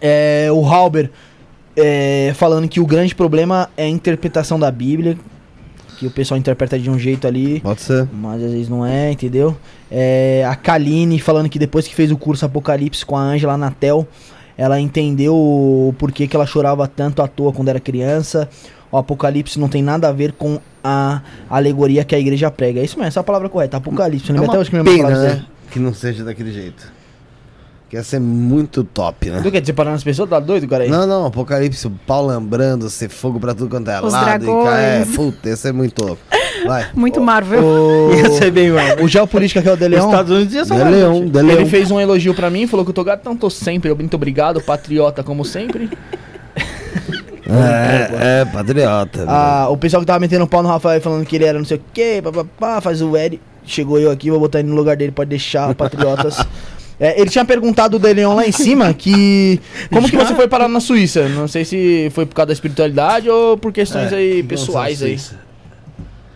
É, o Halber é, falando que o grande problema é a interpretação da Bíblia. Que o pessoal interpreta de um jeito ali, Pode ser. mas às vezes não é, entendeu? É, a Kaline falando que depois que fez o curso Apocalipse com a Angela Natel, ela entendeu o porquê que ela chorava tanto à toa quando era criança. O Apocalipse não tem nada a ver com a alegoria que a igreja prega. É isso mesmo, essa é a palavra correta. Apocalipse. Eu É lembro uma até hoje que minha mãe falava né? Que não seja daquele jeito. Que ia ser muito top, né? Tu quer separando as pessoas? Tá doido, cara? aí? Não, não, Apocalipse, o pau lambrando, ser fogo pra tudo quanto é Os lado. E, ca- é, dragões. puta, esse é muito louco. Vai. Muito Marvel. O, Ia ser bem mal. o geopolítica que é o De Os Estados Unidos ia De salvar. Leão, de ele fez um elogio pra mim, falou que eu tô gatão, tô sempre, muito obrigado, patriota como sempre. É, é, patriota. Ah, o pessoal que tava metendo pau no Rafael falando que ele era não sei o que, papapá, faz o Ed. Chegou eu aqui, vou botar ele no lugar dele, pode deixar, patriotas. É, ele tinha perguntado o De Leon lá em cima que. Como que você foi parar na Suíça? Não sei se foi por causa da espiritualidade ou por questões aí pessoais aí.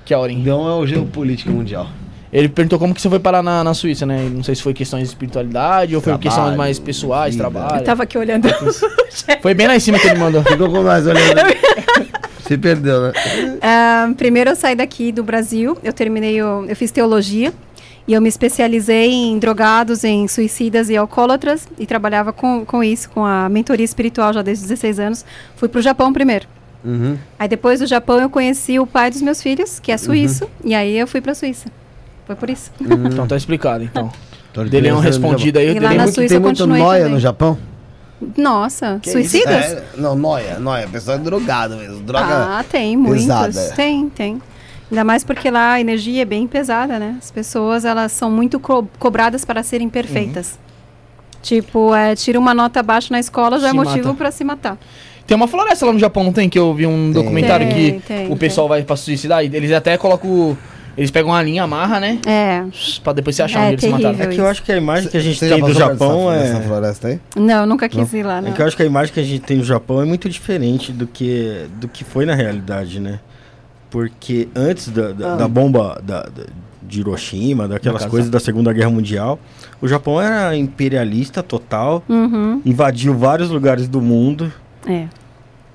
Que é a hora, hein? Então é o geopolítica mundial. Ele perguntou como que você foi parar na, na Suíça, né? Não sei se foi questões de espiritualidade ou foi Trabalho, questões mais pessoais, vida. trabalho. Eu tava aqui olhando. Foi bem lá em cima que ele mandou. Ficou com nós olhando. Se perdeu, né? Ah, primeiro eu saí daqui do Brasil, eu terminei, o, eu fiz teologia e eu me especializei em drogados, em suicidas e alcoólatras e trabalhava com, com isso, com a mentoria espiritual já desde os 16 anos. Fui pro Japão primeiro. Uhum. Aí depois do Japão eu conheci o pai dos meus filhos, que é suíço, e aí eu fui pra Suíça. Foi por isso. Então tá explicado, então. Tô De Leon respondido aí. E o lá na muito, Suíça tem muito noia também. no Japão? Nossa, Que suicidas? É, não, noia, noia. Pessoal é drogado mesmo. Droga. Ah, tem, muitos. pesada. Tem, tem. Ainda mais porque lá a energia é bem pesada, né? As pessoas, elas são muito co- cobradas para serem perfeitas. Tipo, é, tira uma nota baixa na escola, já Se é motivo para se matar. Tem uma floresta lá no Japão, não tem? Que eu vi um Tem. documentário Tem, que tem, o pessoal vai pra suicidar. e Eles até colocam. Eles pegam uma linha, amarra, né? É. Pra depois você achar É onde eles se mataram. É que eu acho que a imagem que a gente Você tem do Japão é. dessa floresta aí? Não, nunca quis ir lá, não. É que eu acho que a imagem que a gente tem do Japão é muito diferente do que, do que foi na realidade, né? Porque antes da, da, Ah. da bomba da, da- de Hiroshima, daquelas coisas da Segunda Guerra Mundial, o Japão era imperialista total, Uhum, invadiu vários lugares do mundo, é.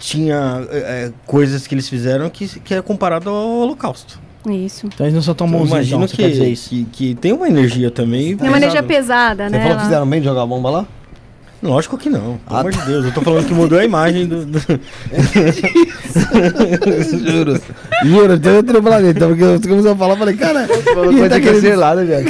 tinha é, é, coisas que eles fizeram que, que é comparado ao Holocausto. Isso. Então eles não são tão Eu bonzinhos, imagino então, você que, que, que tem uma energia também. Tem uma energia pesada, Você né? falou que Ela- fizeram bem de jogar bomba lá? Lógico que não, pelo Ah, amor de Deus. Eu tô falando que mudou a imagem do. do- Juro. Juro, tem outro planeta. Então, porque você começou a falar, eu falei, cara, quem tá querendo... cancelado, velho.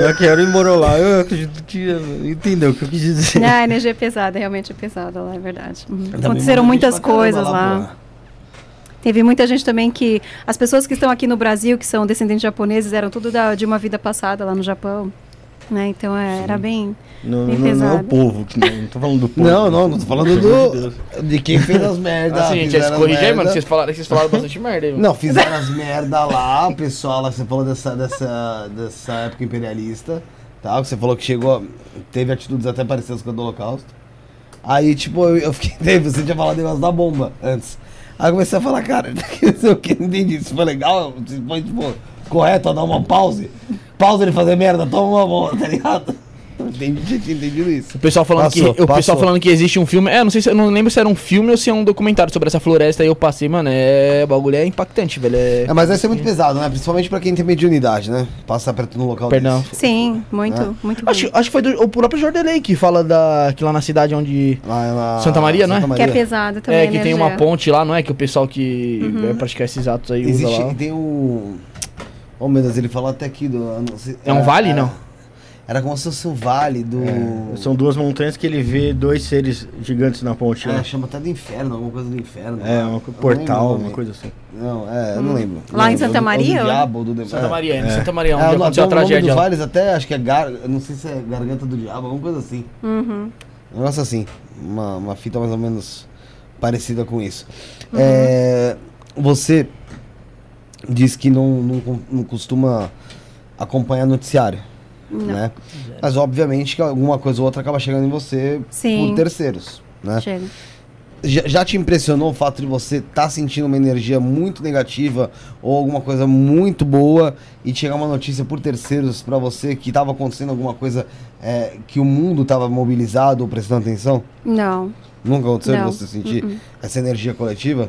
eu quero ir lá. Eu acredito que. Entendeu o que eu quis dizer? Não, a energia é pesada, realmente é pesada lá, é verdade. Uhum. Aconteceram muitas pra coisas lá. pô. Teve muita gente também que. As pessoas que estão aqui no Brasil, que são descendentes de japoneses, eram tudo da- de uma vida passada lá no Japão. Né? Então é, era bem. Não, Bem não, não é o povo, que não, não tô falando do povo. Não, não, não tô falando do... De quem fez as merdas. Assim, gente, se corrige aí, mano, vocês falaram, que vocês falaram bastante merda aí. mano. Não, fizeram as merda lá, o pessoal lá, você falou dessa, dessa, dessa época imperialista, tá? Que você falou que chegou, teve atitudes até parecidas com a do Holocausto. Aí, tipo, eu, eu fiquei, você tinha falado negócio da bomba antes. Aí eu comecei a falar, cara, não sei o que, não entendi, isso foi legal, se foi, tipo, correto a dar uma pause. Pausa ele fazer merda, toma uma bomba, tá ligado? Entendi, tinha tinha entendido isso. O pessoal falando Passou, que o pessoal falando que existe um filme. É, não sei se eu não lembro se era um filme ou se é um documentário sobre essa floresta aí eu passei, mano. É, o bagulho é impactante, velho. É, É, mas vai ser muito pesado, né? Principalmente pra quem tem mediunidade, né? Passar perto num local Perdão. desse. Sim, muito, É. muito Acho, acho que foi do, o próprio Jordelei que fala da que lá na cidade onde Lá na- Santa Maria, não é? Que é pesado também. é que tem uma energia. ponte lá, não é que o pessoal que vai praticar esses atos aí usa Existe, lá. tem um. Oh meu Deus, ele falou até aqui do. sei- É um vale, era- não? Era como se fosse um vale do. São duas montanhas que ele vê dois seres gigantes na ponte. É, né? chama até do inferno, alguma coisa do inferno. É, um portal, lembro o uma nome. coisa assim. Não, é, eu não lembro. Hum. Lá Não em lembro. Santa Maria, Ou do diabo, ou do Santa é. Maria, É. Santa Maria, É, onde o- aconteceu a o nome tragédia. dos vales até, acho que é gar... não sei se é garganta do diabo, alguma coisa assim. Uhum. Um negócio assim, uma, uma fita mais ou menos parecida com isso. Uhum. É, você diz que não, não, não costuma acompanhar noticiário, Não. né? Mas obviamente que alguma coisa ou outra acaba chegando em você Sim. por terceiros, né? Chega. Já, já te impressionou o fato de você estar sentindo uma energia muito negativa ou alguma coisa muito boa e chegar uma notícia por terceiros pra você que estava acontecendo alguma coisa é, que o mundo estava mobilizado ou prestando atenção? Não, Nunca aconteceu de Não. você sentir Uh-uh. essa energia coletiva?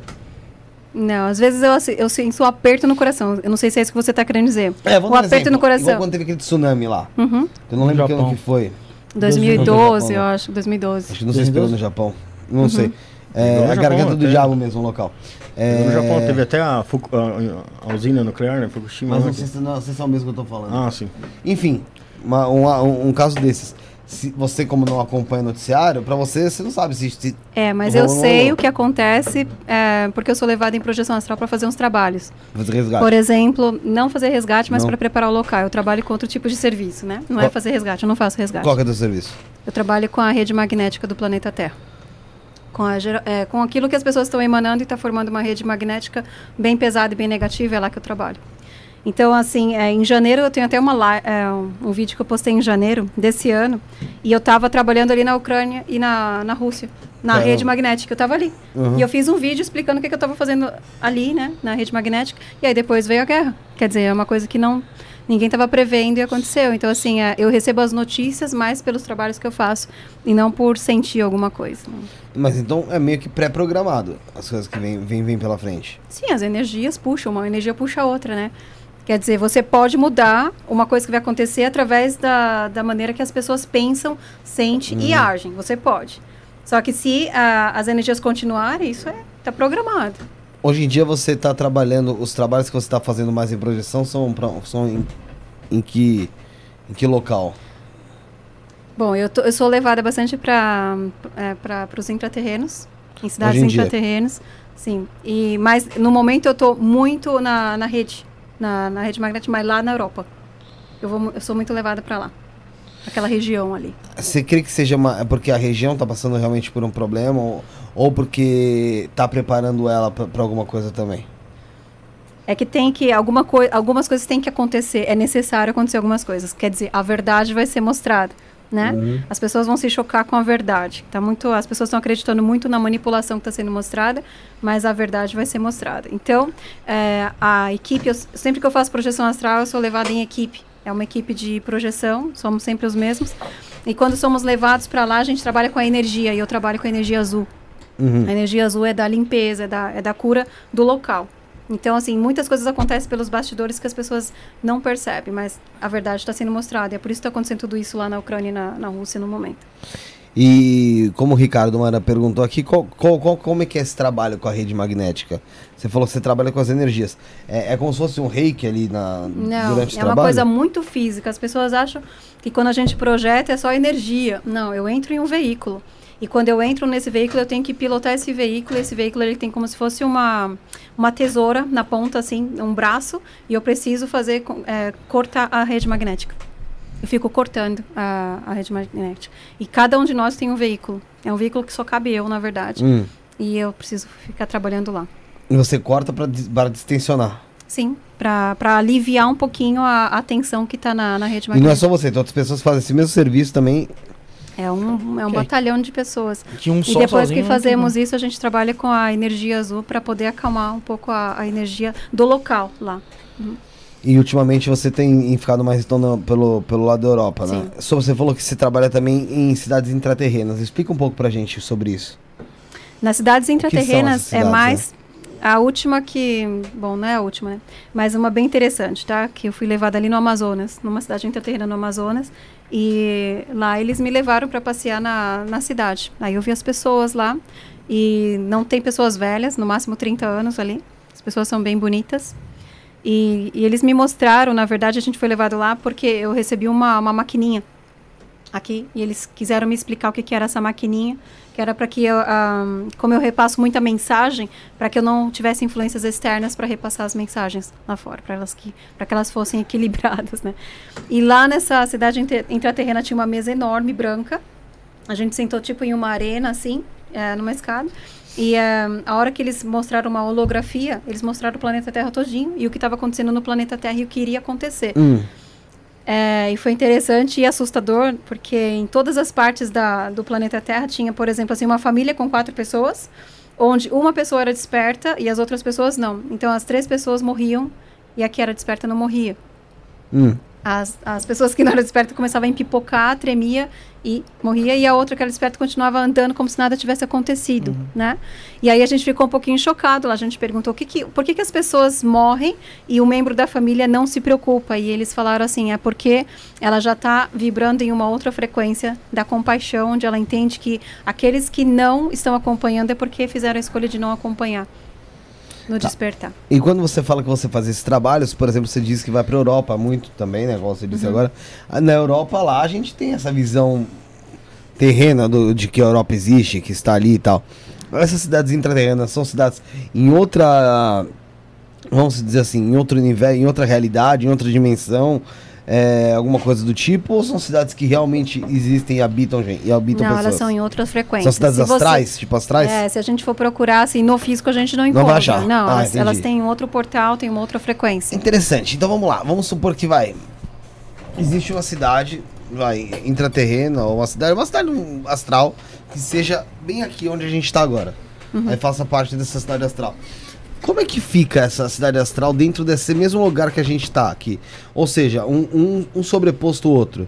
Não. Às vezes eu, eu sinto um aperto no coração. Eu não sei se é isso que você está querendo dizer. É, vou um dar aperto exemplo. no coração. Igual quando teve aquele tsunami lá. Uhum. Eu não lembro que ano que foi. 2012, Japão, eu acho. 2012. Acho que não sei se pegou no Japão. Não sei. É, a Japão garganta do diabo mesmo, o local. É, No Japão teve até a, Fuku- a- a usina nuclear, né? Fukushima. Mas não sei, se, não se é o mesmo que eu tô falando. Ah, sim. Enfim, uma- uma- um, um caso desses. Se você, como não acompanha noticiário, pra você, você não sabe se. se É, mas eu sei o que acontece é, porque eu sou levada em projeção astral para fazer uns trabalhos. fazer resgate. Por exemplo, não fazer resgate, mas para preparar o local. Eu trabalho com outro tipo de serviço, né? Não é Qual- fazer resgate, eu não faço resgate. Qual é o teu serviço? Eu trabalho com a rede magnética do planeta Terra. Com, a é, com aquilo que as pessoas estão emanando e está formando uma rede magnética bem pesada e bem negativa, é lá que eu trabalho. Então, assim, é, em janeiro, eu tenho até uma é, um, vídeo que eu postei em janeiro desse ano, e eu estava trabalhando ali na Ucrânia e na, na Rússia, na Caramba. rede magnética, eu estava ali. Uhum. E eu fiz um vídeo explicando o que, que eu estava fazendo ali, né, na rede magnética, e aí depois veio a guerra. Quer dizer, é uma coisa que não ninguém estava prevendo e aconteceu. Então, assim, é, eu recebo as notícias mais pelos trabalhos que eu faço, e não por sentir alguma coisa. Mas então é meio que pré-programado as coisas que vêm vem, vem pela frente. Sim, as energias puxam, uma energia puxa a outra, né? Quer dizer, você pode mudar uma coisa que vai acontecer através da, da maneira que as pessoas pensam, sentem e agem. Você pode. Só que se ah, as energias continuarem, isso é tá programado. Hoje em dia você está trabalhando, os trabalhos que você está fazendo mais em projeção são, pra, são em, em, que, em que local? Bom, eu, tô- eu sou levada bastante para é, os intraterrenos, em cidades em dia. intraterrenos, sim. E mas no momento eu estou muito na, na rede, na, na rede magnética, mas lá na Europa. Eu vou, eu sou muito levada para lá, aquela região ali. Você crê que seja uma, é porque a região está passando realmente por um problema ou, ou porque está preparando ela para alguma coisa também? É que tem que alguma coi algumas coisas têm que acontecer, é necessário acontecer algumas coisas. Quer dizer, a verdade vai ser mostrada, né? As pessoas vão se chocar com a verdade. Tá muito, as pessoas estão acreditando muito na manipulação que está sendo mostrada, mas a verdade vai ser mostrada. Então, é, a equipe, eu- sempre que eu faço projeção astral, eu sou levada em equipe. É uma equipe de projeção, somos sempre os mesmos. E quando somos levados para lá, a gente trabalha com a energia, e eu trabalho com a energia azul. Uhum. A energia azul é da limpeza, é da, é da cura do local. Então, assim, muitas coisas acontecem pelos bastidores que as pessoas não percebem, mas a verdade está sendo mostrada. E é por isso que está acontecendo tudo isso lá na Ucrânia e na, na Rússia no momento. E como o Ricardo Mara perguntou aqui, qual, qual, qual- como é que é esse trabalho com a rede magnética? Você falou que você trabalha com as energias. É, é como se fosse um reiki ali na, Não, durante o é uma trabalho? coisa muito física. As pessoas acham que quando a gente projeta é só energia. Não, eu entro em um veículo. E quando eu entro nesse veículo, eu tenho que pilotar esse veículo. Esse veículo ele tem como se fosse uma, uma tesoura na ponta, assim, um braço. E eu preciso fazer, é, cortar a rede magnética. Eu fico cortando a, a rede magnética. E cada um de nós tem um veículo. É um veículo que só cabe eu, na verdade. Hum. E eu preciso ficar trabalhando lá. E você corta para distensionar. Sim, para aliviar um pouquinho a, a tensão que está na, na rede E não é magnética. só você, então outras pessoas fazem esse mesmo serviço também. É um, é um Ok. batalhão de pessoas. Que um E depois que fazemos isso, a gente trabalha com a energia azul para poder acalmar um pouco a, a energia do local lá. E ultimamente você tem ficado mais então na- pelo, pelo lado da Europa, né? Só você falou que você trabalha também em cidades intraterrenas. Explica um pouco pra gente sobre isso. Nas cidades intraterrenas essas cidades, é mais a última que, bom, não é a última, né? Mas uma bem interessante, tá? Que eu fui levada ali no Amazonas, numa cidade intraterrena no Amazonas, e lá eles me levaram para passear na, na cidade. Aí eu vi as pessoas lá e não tem pessoas velhas, no máximo 30 anos ali. As pessoas são bem bonitas. E, e eles me mostraram, na verdade, a gente foi levado lá porque eu recebi uma, uma maquininha aqui e eles quiseram me explicar o que, que era essa maquininha, que era para que eu, ah, como eu repasso muita mensagem, para que eu não tivesse influências externas para repassar as mensagens lá fora, para elas que para que elas fossem equilibradas, né? E lá nessa cidade intraterrena tinha uma mesa enorme branca. A gente sentou tipo em uma arena assim, eh, numa escada. E eh, a hora que eles mostraram uma holografia, eles mostraram o planeta Terra todinho e o que estava acontecendo no planeta Terra e o que iria acontecer. Hum. É, e foi interessante e assustador, porque em todas as partes da, do planeta Terra tinha, por exemplo, assim, uma família com quatro pessoas, onde uma pessoa era desperta e as outras pessoas não. Então as três pessoas morriam e a que era desperta não morria. Hum. As, as pessoas que não eram despertas começavam a empipocar, tremia e morria, e a outra que era desperta continuava andando como se nada tivesse acontecido, né? E aí a gente ficou um pouquinho chocado lá, a gente perguntou o que que, por que, que as pessoas morrem e o membro da família não se preocupa, e eles falaram assim, é porque ela já está vibrando em uma outra frequência da compaixão, onde ela entende que aqueles que não estão acompanhando é porque fizeram a escolha de não acompanhar no despertar. E quando você fala que você faz esses trabalhos, por exemplo, você diz que vai pra Europa muito também, né? Como você Uhum. disse agora. Ah, Na Europa lá a gente tem essa visão terrena do- de que a Europa existe, que está ali e tal. Essas cidades intraterrenas são cidades em outra. Vamos dizer assim, em outro nível, em outra realidade, em outra dimensão, é, alguma coisa do tipo, ou são cidades que realmente existem e habitam gente, e habitam Não, pessoas? elas são em outras São frequências. cidades Se você- astrais, tipo astrais? É, se a gente for procurar assim no físico, a gente não Não encontra. vai achar. Não, Ah, elas, elas têm um outro portal, têm uma outra frequência. Interessante. Então vamos lá. Vamos supor que vai. Existe uma cidade, vai, intraterrena, ou uma cidade, uma cidade astral, que seja bem aqui onde a gente está agora. Aí faça parte dessa cidade astral. Como é que fica essa cidade astral dentro desse mesmo lugar que a gente está aqui? Ou seja, um, um, um sobreposto ao outro.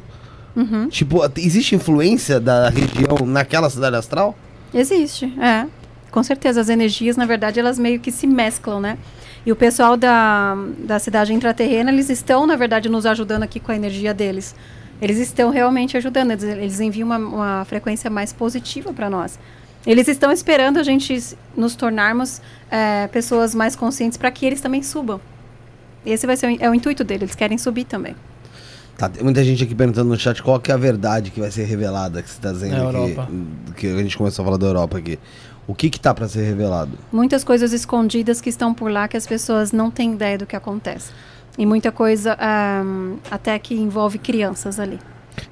Uhum. Tipo, existe influência da região naquela cidade astral? Existe, é. Com certeza, as energias, na verdade, elas meio que se mesclam, né? E o pessoal da, da cidade intraterrena, eles estão, na verdade, nos ajudando aqui com a energia deles. Eles estão realmente ajudando, eles, eles enviam uma, uma frequência mais positiva para nós. Eles estão esperando a gente nos tornarmos é, pessoas mais conscientes para que eles também subam. Esse vai ser o, é o intuito deles, eles querem subir também. Tá, tem muita gente aqui perguntando no chat qual que é a verdade que vai ser revelada, que você tá dizendo aqui, Europa. que a gente começou a falar da Europa aqui. O que que tá pra ser revelado? muitas coisas escondidas que estão por lá que as pessoas não têm ideia do que acontece. E muita coisa ahm, até que envolve crianças ali.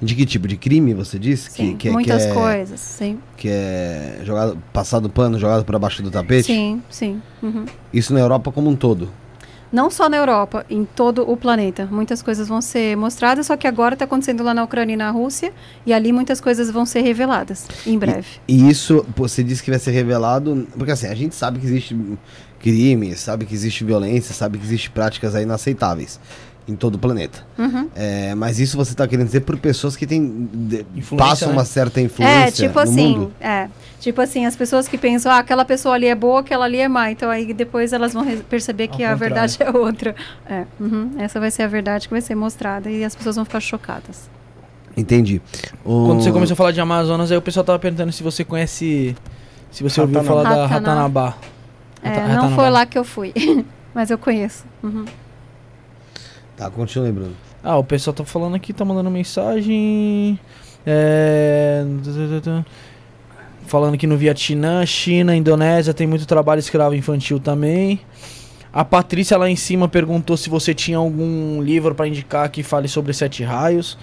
De que tipo? De crime, você disse? Sim, que, que, muitas que é, coisas, sim. Que é jogado, passado pano, jogado pra baixo do tapete? Sim, sim. uhum. Isso na Europa como um todo. Não só na Europa, em todo o planeta. Muitas coisas vão ser mostradas, só que agora está acontecendo lá na Ucrânia e na Rússia, e ali muitas coisas vão ser reveladas em breve. E isso, pô, você disse que vai ser revelado, porque assim, a gente sabe que existe crime, sabe que existe violência, sabe que existe práticas aí inaceitáveis. Em todo o planeta. Uhum. É, mas isso você está querendo dizer por pessoas que têm, de- passam né? uma certa influência É, tipo no assim, mundo? é. Tipo assim, as pessoas que pensam, ah, aquela pessoa ali é boa, aquela ali é má. Então aí depois elas vão perceber que a verdade é outra. É, uhum, essa vai ser a verdade que vai ser mostrada e as pessoas vão ficar chocadas. Entendi. O- Quando você começou a falar de Amazonas, aí o pessoal tava perguntando se você conhece. Se você ouviu Ratanabá. falar da Ratanabá. Ratanabá. É, Rata- não Ratanabá. foi lá que eu fui, mas eu conheço. Uhum. Tá, continua lembrando. Ah, o pessoal tá falando aqui, tá mandando mensagem. É... Falando que no Vietnã, China, Indonésia tem muito trabalho escravo infantil também. A Patrícia lá em cima perguntou se você tinha algum livro pra indicar que fale sobre sete raios.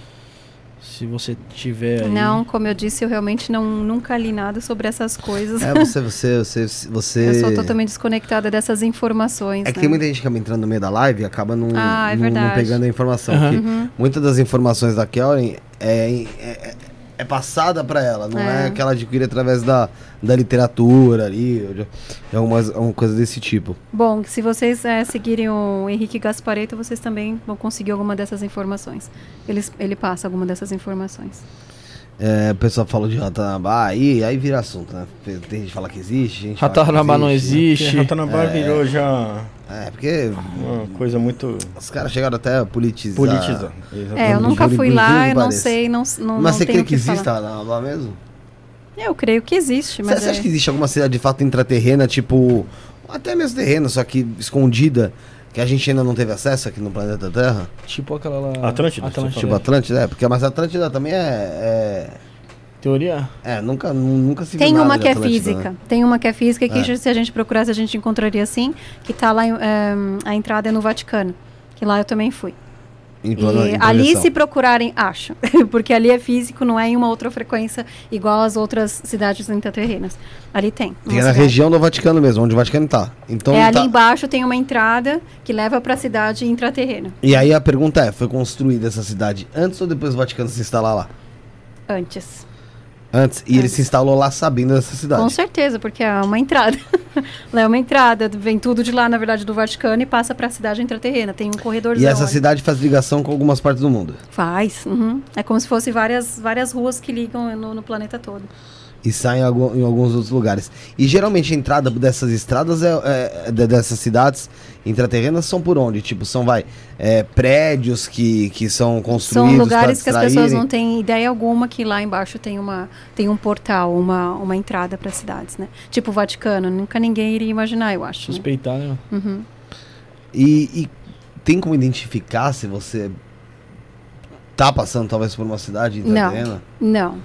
Se você tiver aí. Não, como eu disse, eu realmente não, nunca li nada sobre essas coisas. É, você, você, você, você... Eu sou totalmente desconectada dessas informações. É que né? tem muita gente que acaba entrando no meio da live e acaba não, Ah, é não- não pegando a informação. Porque Uhum. Muitas das informações da Kellen é, é, é passada para ela, não é. É. que ela adquire através da, da literatura ali, de, de algumas, alguma coisa desse tipo. Bom, se vocês eh, seguirem o Henrique Gaspareto, vocês também vão conseguir alguma dessas informações. Eles, ele passa alguma dessas informações. É, o pessoal falou de Ratanabá, aí, aí vira assunto, né? Tem gente que fala que existe, gente que que Ratanabá não existe. Porque Ratanabá virou já É, porque uma coisa muito os caras chegaram até a politizar. politizada. É, eu nunca fui lá, que eu não sei, não, não, Mas não você crê que falar. existe Ratanabá mesmo? Eu creio que existe, mas Você é... acha que existe alguma cidade de fato intraterrena, tipo, até mesmo terrena, só que escondida, que a gente ainda não teve acesso aqui no planeta Terra? Tipo aquela lá. Atlântida, Atlântida. Tipo Atlântida, é, porque mas Atlântida também é. Teoria? É, é, nunca, nu- nunca se viu Tem uma que é física. né? Tem uma que é física que É. se a gente procurasse, a gente encontraria sim, que tá lá, em, ehm, a entrada é no Vaticano. Que lá eu também fui. Em plano- E em ali, se procurarem, acho. Porque ali é físico, não é em uma outra frequência igual às outras cidades intraterrenas. Ali tem. Tem na cidade. região do Vaticano mesmo, onde o Vaticano tá. Então é ali tá- embaixo tem uma entrada que leva para a cidade intraterrena. E aí a pergunta é: foi construída essa cidade antes ou depois do Vaticano se instalar lá? Antes. Antes. E ele Antes. se instalou lá sabendo dessa cidade. Com certeza, porque é uma entrada. lá é uma entrada. Vem tudo de lá, na verdade, do Vaticano e passa para a cidade intraterrena. Tem um corredorzão. E essa ali. cidade faz ligação com algumas partes do mundo. Faz. uhum. É como se fosse várias, várias ruas que ligam no, no planeta todo. E sai em, algum- em alguns outros lugares. E geralmente a entrada dessas estradas, é, é- de- dessas cidades intraterrenas, são por onde? Tipo, são, vai, é, prédios que, que são construídos São lugares que as pessoas não têm ideia alguma que lá embaixo tem, uma, tem um portal, uma, uma entrada para cidades, né? Tipo o Vaticano, nunca ninguém iria imaginar, eu acho. né? Suspeitar, né? Uhum. E, e tem como identificar se você tá passando talvez por uma cidade intraterrena? Não.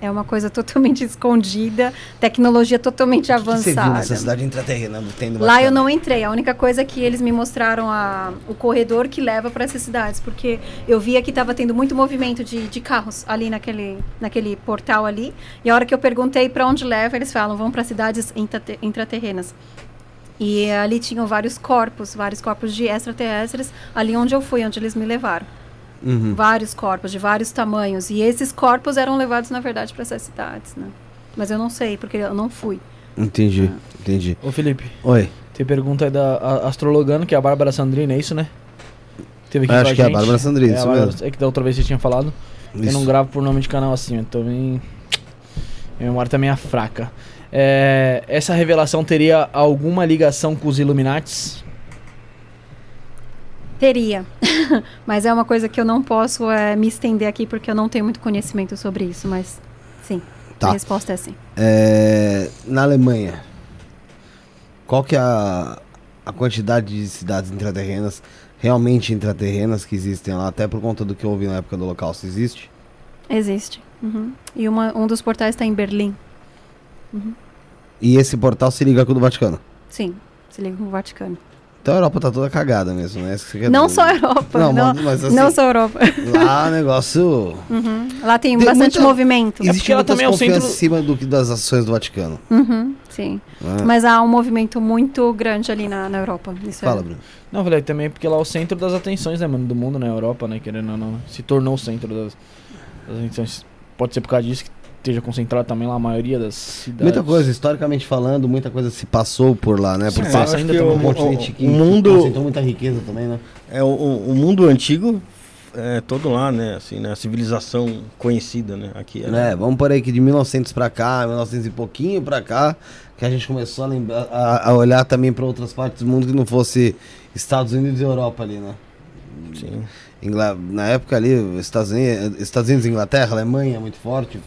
É uma coisa totalmente escondida, tecnologia totalmente O que você viu avançada. nessa cidade intraterrena do tem do Lá eu não entrei. A única coisa é que eles me mostraram a, o corredor que leva para essas cidades, porque eu via que estava tendo muito movimento de, de carros ali naquele, naquele portal ali. E a hora que eu perguntei para onde leva, eles falam vão para cidades intrate- intraterrenas. E ali tinham vários corpos, vários corpos de extraterrestres, ali onde eu fui, onde eles me levaram. Uhum. Vários corpos, de vários tamanhos. E esses corpos eram levados, na verdade, para essas cidades, né? Mas eu não sei, porque eu não fui. Entendi, entendi. Ô Felipe, Oi. tem pergunta aí da a- Astrologano, que é a Bárbara Sandrina, é isso, né? Teve aqui Acho com a que é a. Bárbara Sandrina, É, isso Bárbara- mesmo. É que da outra vez você tinha falado. Eu não Isso. gravo por nome de canal assim, eu também. Minha memória também é fraca. É, essa revelação teria alguma ligação com os Illuminates? Teria. mas é uma coisa que eu não posso eh, me estender aqui porque eu não tenho muito conhecimento sobre isso, mas sim. Tá. A resposta é sim. É, na Alemanha, qual que é a, a quantidade de cidades intraterrenas, realmente intraterrenas que existem lá, até por conta do que eu ouvi na época do Holocausto, existe? Existe. Uhum. E uma, um dos portais está em Berlim. E esse portal se liga com o do Vaticano. Sim. Se liga com o Vaticano. Então a Europa tá toda cagada mesmo, né? Não dizer. só a Europa. Não, Não, mas- assim- não só a Europa. Lá o negócio... Uhum. Lá tem Tem bastante muita- movimento. É Existe porque ela também é o centro- em cima do, das ações do Vaticano. Uhum, sim. né? Mas há um movimento muito grande ali na, na Europa. Isso Fala, é. Bruno. Não, velho, também porque lá é o centro das atenções, né, mano, do mundo, na Europa, né, querendo ou não. Se tornou o centro das, das atenções. Pode ser por causa disso que esteja concentrado também lá a maioria das cidades. Muita coisa, historicamente falando, muita coisa se passou por lá, né? Por passa ainda um também. continente que o mundo- concentrou muita riqueza também, né? É, o, o- mundo antigo é todo lá, né? Assim, né? A civilização conhecida, né? Aqui É, vamos por aí que de 1900 pra cá, 1900 e pouquinho pra cá, que a gente começou a, lembrar, a, a olhar também pra outras partes do mundo que não fosse Estados Unidos e Europa ali, né? Sim. Na época ali, Estados Unidos, Estados Unidos e Inglaterra, Alemanha muito forte,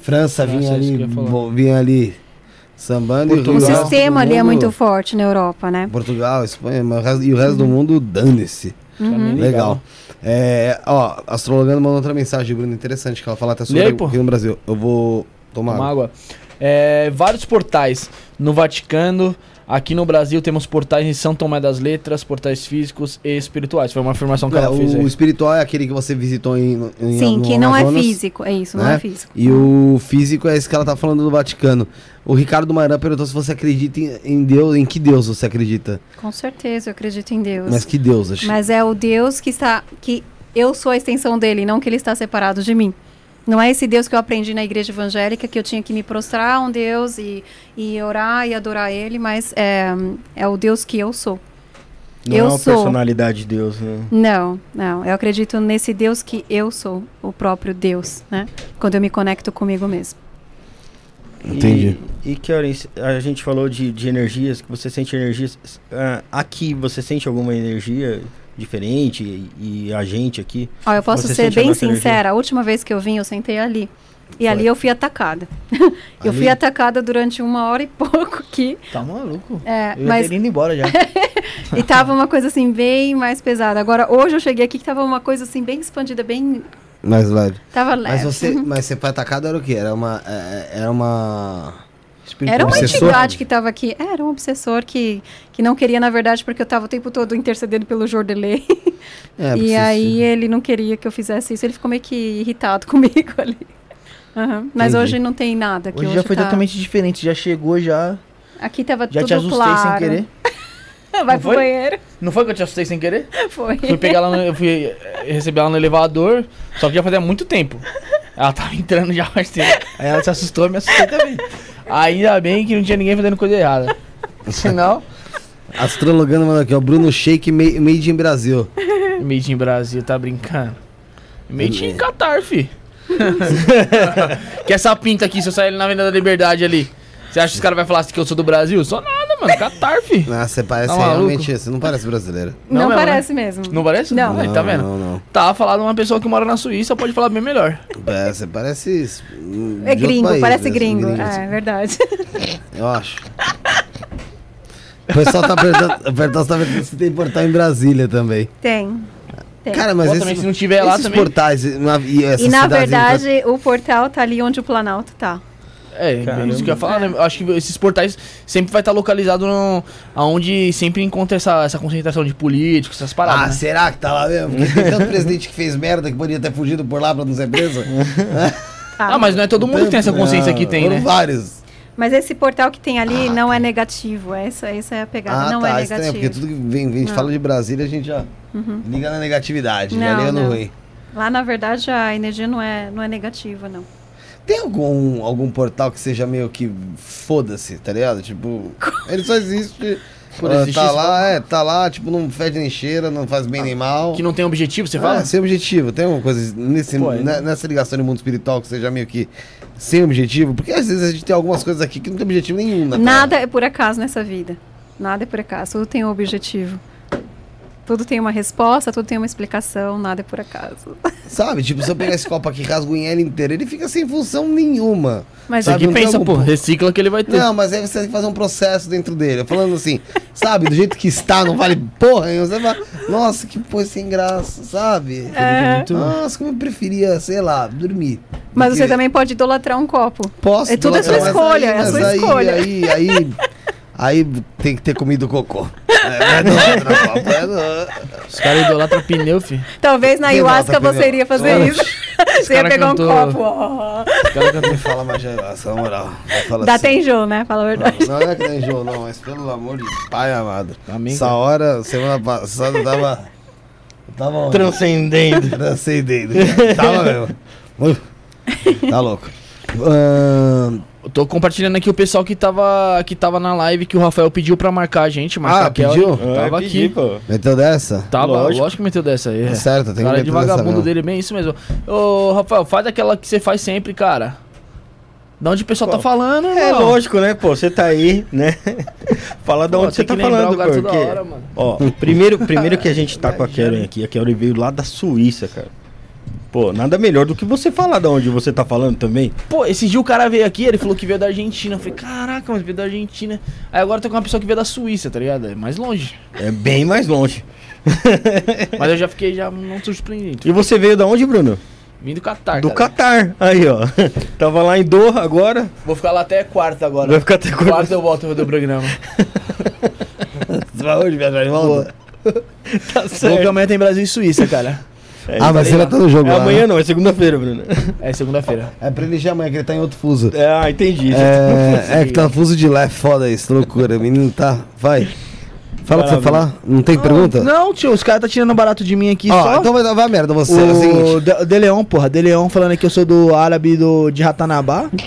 França vinha isso ali, vinha ali sambando e O Portugal, sistema ali é mundo- muito forte na Europa, né? Portugal, Espanha, mas o resto- e o resto do mundo dane-se. Também Legal. É, ó, a astrologando mandou outra mensagem, Bruno, interessante, que ela fala até sobre aí, aqui no Brasil. Eu vou tomar água. água. É, vários portais no Vaticano. Aqui no Brasil temos portais em São Tomé das Letras, portais físicos e espirituais. Foi uma afirmação que É, ela fez o aí. espiritual é aquele que você visitou em, em Sim, no que não é físico. É isso, não né? é físico. E o físico é esse que ela tá falando do Vaticano. O Ricardo Maran perguntou se você acredita em, em Deus, em que Deus você acredita? Com certeza, eu acredito em Deus. Mas que Deus, acho. Mas é o Deus que está. que eu sou a extensão dele, não que ele está separado de mim. Não é esse Deus que eu aprendi na igreja evangélica, que eu tinha que me prostrar a um Deus e, e orar e adorar ele, mas é, é o Deus que eu sou. Não Eu é uma sou. personalidade de Deus, né? Não, não. Eu acredito nesse Deus que eu sou, o próprio Deus, né? Quando eu me conecto comigo mesmo. Entendi. E, e Karen, a gente falou de, de energias, que você sente energias. ah, aqui, você sente alguma energia diferente? E, e a gente aqui? Ó, eu posso ser bem nossa energia? sincera. A última vez que eu vim, eu sentei ali. E Foi. ali eu fui atacada. eu Ali? fui atacada durante uma hora e pouco aqui. Tá maluco? É, Eu mas ido embora já. E tava uma coisa assim, bem mais pesada. Agora, hoje eu cheguei aqui que tava uma coisa assim, bem expandida, bem. Mais leve. Tava leve. Mas você, mas você foi atacado era o quê? Era uma. é, Era uma. Era uma obsessor? entidade que tava aqui. É, Era um obsessor que, que não queria, na verdade, porque eu tava o tempo todo intercedendo pelo Jordelei. É, e aí ele não queria que eu fizesse isso. Ele ficou meio que irritado comigo ali. Aham. Mas Entendi. hoje não tem nada. Que Hoje já foi tá- totalmente diferente. Já chegou, já. Aqui tava Já tudo te assustei claro. sem querer. Vai Não pro foi? banheiro. Não foi que eu te assustei sem querer? Foi. Fui pegar ela, no, eu fui eh, receber ela no elevador, só que já fazia muito tempo. Ela tava entrando já faz tempo. Aí ela se assustou e me assustei também. Ainda bem que não tinha ninguém fazendo coisa errada. Senão, Astrologando mandou aqui, ó. Bruno Shake ma- Made in Brasil. Made in Brasil, tá brincando. Made in Qatar, fi. que essa pinta aqui, se eu sair na Avenida da Liberdade ali, você acha que os caras vão falar assim que eu sou do Brasil? Sou nada, mano. Qatar, fi. Ah, você parece Tá realmente. Você não parece brasileiro. Não, Não mesmo, parece mesmo. Não parece? Não. Aí, tá vendo? Não, não. Tá falando uma pessoa que mora na Suíça, pode falar bem melhor. É, você parece. É gringo, país, parece né? gringo. Gringo, É, assim. verdade. Eu acho. O pessoal tá perguntando, o pessoal tá perguntando se tem portal em Brasília também. Tem. Tem. Cara, mas Pô, esse- também, se não tiver lá esses também. portais na- e, e na verdade, o portal tá ali onde o Planalto tá. É, Caramba. isso que eu ia falar, né? Eu Acho que esses portais sempre vai estar localizado no, onde sempre encontra essa, essa concentração de políticos, essas Ah, paradas. né? será que tá lá mesmo? Porque tem tanto presidente que fez merda que podia ter fugido por lá pra não ser preso. Ah, mas não é todo mundo que tem essa consciência que tem, Foram né? vários. Mas esse portal que tem ali não é negativo. Essa, essa é a pegada. Ah, não tá. é estranho, negativo. porque tudo que vem, a gente Não. fala de Brasília, a gente já liga na negatividade, já Não, liga no não. ruim. Lá, na verdade, a energia não é, não é negativa, não. Tem algum, algum portal que seja meio que foda-se, tá ligado? Tipo, ele só existe. Por ah, existir, tá lá, é, tá lá, tipo, não fede nem cheira, não faz bem nem mal. Que não tem objetivo, você Ah, fala? sem objetivo. Tem alguma coisa nesse, Pô, é, né? nessa ligação de mundo espiritual que seja meio que sem objetivo? Porque às vezes a gente tem algumas coisas aqui que não tem objetivo nenhum. na Nada Terra. é por acaso nessa vida. Nada é por acaso. Tudo tem um objetivo. Tudo tem uma resposta, tudo tem uma explicação, nada é por acaso. Sabe? Tipo, se eu pegar esse copo aqui e rasgo em ele inteiro, ele fica sem função nenhuma. Mas Você Sabe, que pensa, algum pô, recicla que ele vai ter. Não, mas aí você tem que fazer um processo dentro dele. Falando assim, sabe? Do jeito que está, não vale porra. hein? Você fala, nossa, que porra sem graça, sabe? É. Nossa, como eu preferia, sei lá, dormir. Mas você também pode idolatrar um copo. Posso. É tudo a sua escolha, é a sua aí, escolha. Aí, aí, aí, tem que ter comido cocô. É, não é do outro copo, é do- Os caras idolatram pneu, fi. Talvez na ayahuasca bota você iria fazer Olha, isso. Você ia pegar um cantou- copo. ó. Os caras cantam- Me fala mais na moral. Dá assim. até enjoo, né? Fala a verdade. Não, não é que tem jogo, não, mas pelo amor de pai amado. Amém, Essa hora, semana passada, eu tava. eu Tava? Transcendendo. transcendendo. Tava mesmo. Tá louco. Eu tô compartilhando aqui o pessoal que tava, que tava na live que o Rafael pediu pra marcar a gente. Marcar Ah, a Kelly. pediu? Tava Ah, pedi, aqui. pô. meteu dessa? Tava, Lógico. lógico. que meteu dessa aí. Tá certo, tem que Cara meter de vagabundo dele, bem isso mesmo. Ô, Rafael, faz aquela que você faz sempre, cara. Da onde o pessoal tá Qual? falando, É lógico, né, pô? Você tá aí, né? Fala de Pô, onde você tá que falando, porque... hora, mano. Ó, primeiro, primeiro que a gente tá com a Karen aqui, a Karen veio lá da Suíça, cara. Pô, nada melhor do que você falar de onde você tá falando também. Pô, esse dia o cara veio aqui, ele falou que veio da Argentina. Eu falei, caraca, mas veio da Argentina. Aí agora tô com uma pessoa que veio da Suíça, tá ligado? É mais longe. É bem mais longe. Mas eu já fiquei já não surpreendido. E você veio da onde, Bruno? Vim do Catar, Do cara. Catar. Aí, ó. Tava lá em Doha agora. Vou ficar lá até quarta agora. Vai ficar até Quarta quarta. eu volto do programa. Você vai hoje, viajar de volta? Tá Bom que certo. amanhã tem Brasil e Suíça, cara. É, Ah, mas ele ó. tá no jogo é lá, amanhã né? não, é segunda-feira, Bruno. É segunda-feira. É pra ele já amanhã, que ele tá em outro fuso. É, ah, entendi. É, é que tá fuso de lá, é foda isso, loucura. Menino, tá, vai. Fala o que você vai falar? Não tem pergunta? Não, tio, os caras tá tirando barato de mim aqui Ó, só. então vai, vai a merda você, é o o seguinte. De, De Leon, porra. De Leon falando que eu sou do árabe do, de Ratanabá.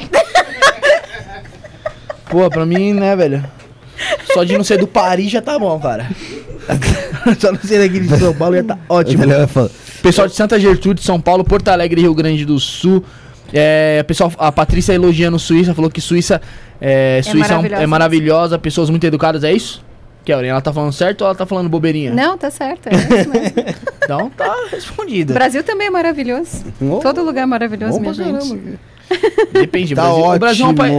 Pô, pra mim, né, velho? Só de não ser do Paris já tá bom, cara. Só não ser daqui de São Paulo já tá ótimo. Ele é foda. Pessoal de Santa Gertrude, São Paulo, Porto Alegre, Rio Grande do Sul. É, pessoal, a Patrícia elogiando Suíça, falou que Suíça, é, Suíça é, um- maravilhosa. é maravilhosa, pessoas muito educadas, é isso? Kellen, ela tá falando certo ou ela tá falando bobeirinha? Não, tá certo. É isso mesmo. Então tá O respondido. Brasil também é maravilhoso. Oh, Todo lugar é maravilhoso, bom minha gente. Depende, Tá Brasil, ótimo. o Brasil é um país.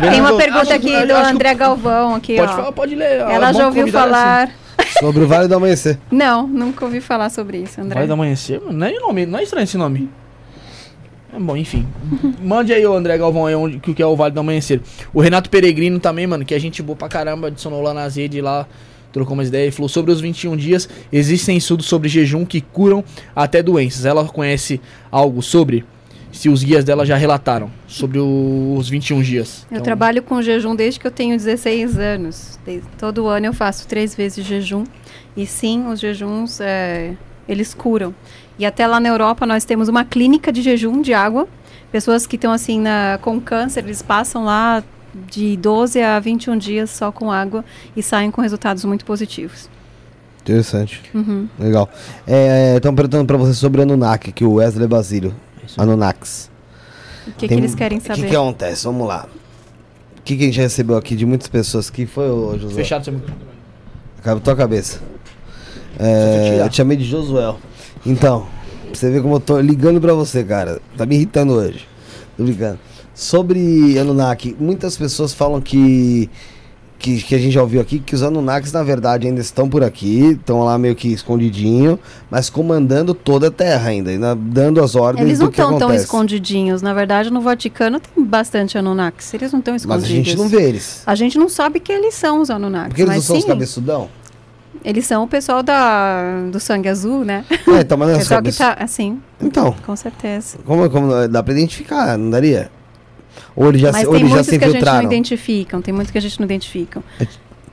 Tem uma pergunta aqui do André Galvão aqui, Pode ó. falar, pode ler. Ela é já ouviu convidar falar. Sobre o Vale do Amanhecer. Não, nunca ouvi falar sobre isso. André. Vale do Amanhecer, é, nome, não é estranho esse nome. É bom, enfim. Mande aí, o André Galvão, aí onde, que que é o Vale do Amanhecer. O Renato Peregrino também, mano, que a gente boa pra caramba, adicionou lá nas redes lá, trocou umas ideias e falou sobre os 21 dias. Existem estudos sobre jejum que curam até doenças. Ela conhece algo sobre? Se os guias dela já relataram sobre o- os 21 dias. Eu Então, trabalho com jejum desde que eu tenho 16 anos. Desde- todo ano eu faço três vezes jejum. E sim, os jejuns, é, eles curam. E até lá na Europa nós temos uma clínica de jejum de água. Pessoas que estão assim na, com câncer, eles passam lá de 12 a 21 dias só com água e saem com resultados muito positivos. Interessante. Uhum. Legal. Estão perguntando pra você sobre o Anunnaki, aqui o Wesley Basílio. Anunnakis. O que, que Tem- eles querem O que, saber? que acontece? Vamos lá. O que, que a gente recebeu aqui de muitas pessoas que foi, ô José? Fechado seu microfone. Acaba tua cabeça. É, eu te chamei de Josuel. Então, pra você ver como eu tô ligando pra você, cara. Tá me irritando hoje. Tô brincando. Sobre Anunnaki, muitas pessoas falam que, que. que a gente já ouviu aqui, que os Anunnakis, na verdade, ainda estão por aqui, estão lá meio que escondidinho, mas comandando toda a Terra ainda, ainda dando as ordens Eles não estão tão escondidinhos. Na verdade, no Vaticano tem bastante Anunnakis. Eles não estão Mas escondidos. a gente não vê eles. A gente não sabe que eles são os Anunnakis. Porque eles mas não são os sim, cabeçudão? eles são o pessoal da, do sangue azul, né? É, então, mas é O os pessoal que tá assim, Então, com certeza. como, como dá pra identificar, não daria? Ou eles já, Mas se, ou tem eles já muitos se que a gente não infiltraram? identificam. Tem muitos que a gente não identifica.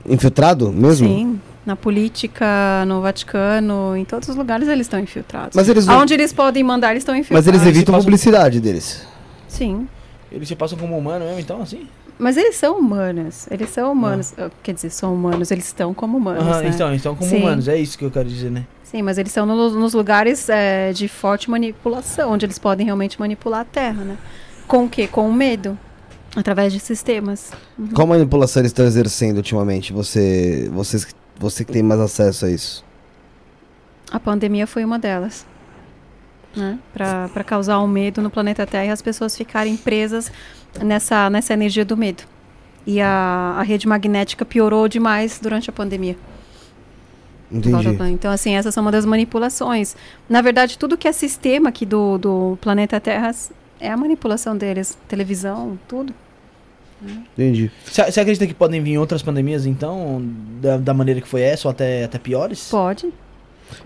Infiltrado mesmo? Sim. Na política, no Vaticano, em todos os lugares eles estão infiltrados. Mas eles, não- Aonde eles podem mandar, eles estão mas infiltrados. eles Ah, evitam a eles publicidade deles. Sim. Eles se passam como humano mesmo, então, assim? Mas eles são humanos. Eles são humanos. Ah, Quer dizer, são humanos. Eles estão como humanos, Aham, né? então, então como Sim. humanos, é isso que eu quero dizer, né? Sim, mas eles estão no- nos lugares é, de forte manipulação, onde eles podem realmente manipular a Terra, né? Com o quê? Com o medo. Através de sistemas. Qual manipulação eles estão exercendo ultimamente? Você, vocês, você que tem mais acesso a isso. A pandemia foi uma delas. Né? Para causar o medo no planeta Terra e as pessoas ficarem presas nessa, nessa energia do medo. E a, a rede magnética piorou demais durante a pandemia. Entendi. da- Então, assim, essas são uma das manipulações. Na verdade, tudo que é sistema aqui do, do planeta Terra é a manipulação deles. Televisão, tudo. Entendi. Você acredita que podem vir outras pandemias, então, da, da maneira que foi essa, ou até, até piores? Pode.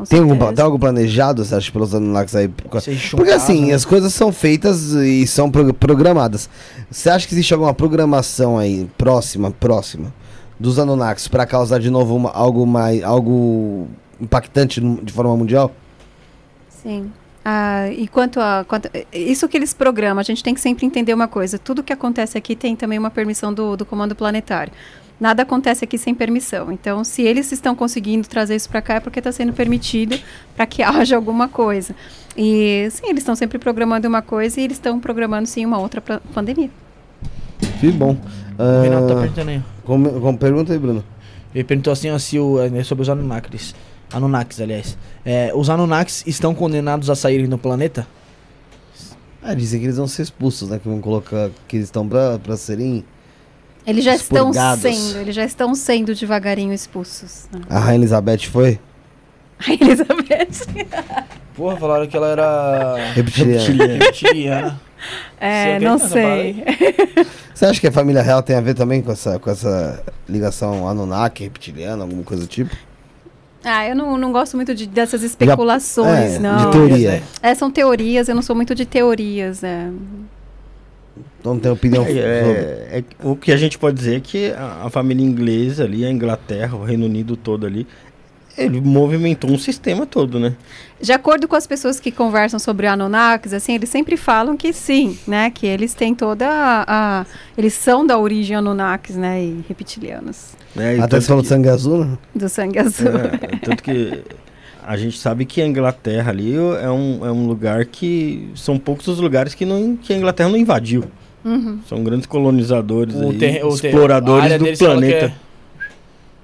Tem, algum, tem algo planejado, você acha, pelos Anunnakis aí? Você Porque assim, né? as coisas são feitas e são pro- programadas. Você acha que existe alguma programação aí próxima, próxima dos Anunnakis pra causar de novo uma- algo mais algo impactante de forma mundial? Sim. Ah, e quanto a, quanto Isso que eles programam, a gente tem que sempre entender uma coisa. Tudo que acontece aqui tem também uma permissão do, do comando planetário. Nada acontece aqui sem permissão. Então, se eles estão conseguindo trazer isso para cá, é porque está sendo permitido para que haja alguma coisa. E sim, eles estão sempre programando uma coisa e eles estão programando sim uma outra pandemia. Que bom. O Renato tá Ah, perguntando aí. como, como pergunta aí, Bruno? Ele perguntou assim, ó, se o, é, sobre os Anunnakis. Anunnakis, aliás. É, os Anunnakis estão condenados a saírem do planeta? Ah, dizem que eles vão ser expulsos, né? Que vão colocar. Que eles estão pra, pra serem. Eles já estão Expurgados. sendo, eles já estão sendo devagarinho expulsos. né? A Rainha Elizabeth foi? A Elizabeth. Porra, falaram que ela era Reptiliana. reptiliana. É, não sei. Você acha que a família real tem a ver também com essa, com essa ligação Anunnaki, reptiliana, alguma coisa do tipo? Ah, eu não, não gosto muito de, dessas especulações, é, não. de teoria. É, são teorias, eu não sou muito de teorias. É. Não tem opinião É, sobre. é- é- o que a gente pode dizer é que a, a família inglesa ali, a Inglaterra, o Reino Unido todo ali, ele movimentou um sistema todo, né? De acordo com as pessoas que conversam sobre Anunnakis, assim, eles sempre falam que sim, né? Que eles têm toda a... a- eles são da origem Anunnakis, né? E reptilianos. né? E Até tanto você falou que- sangue azul, né? Do sangue azul. É, tanto que a gente sabe que a Inglaterra ali é um, é um lugar que são poucos os lugares que, não, que a Inglaterra não invadiu. Uhum. São grandes colonizadores, O aí, exploradores do planeta, é-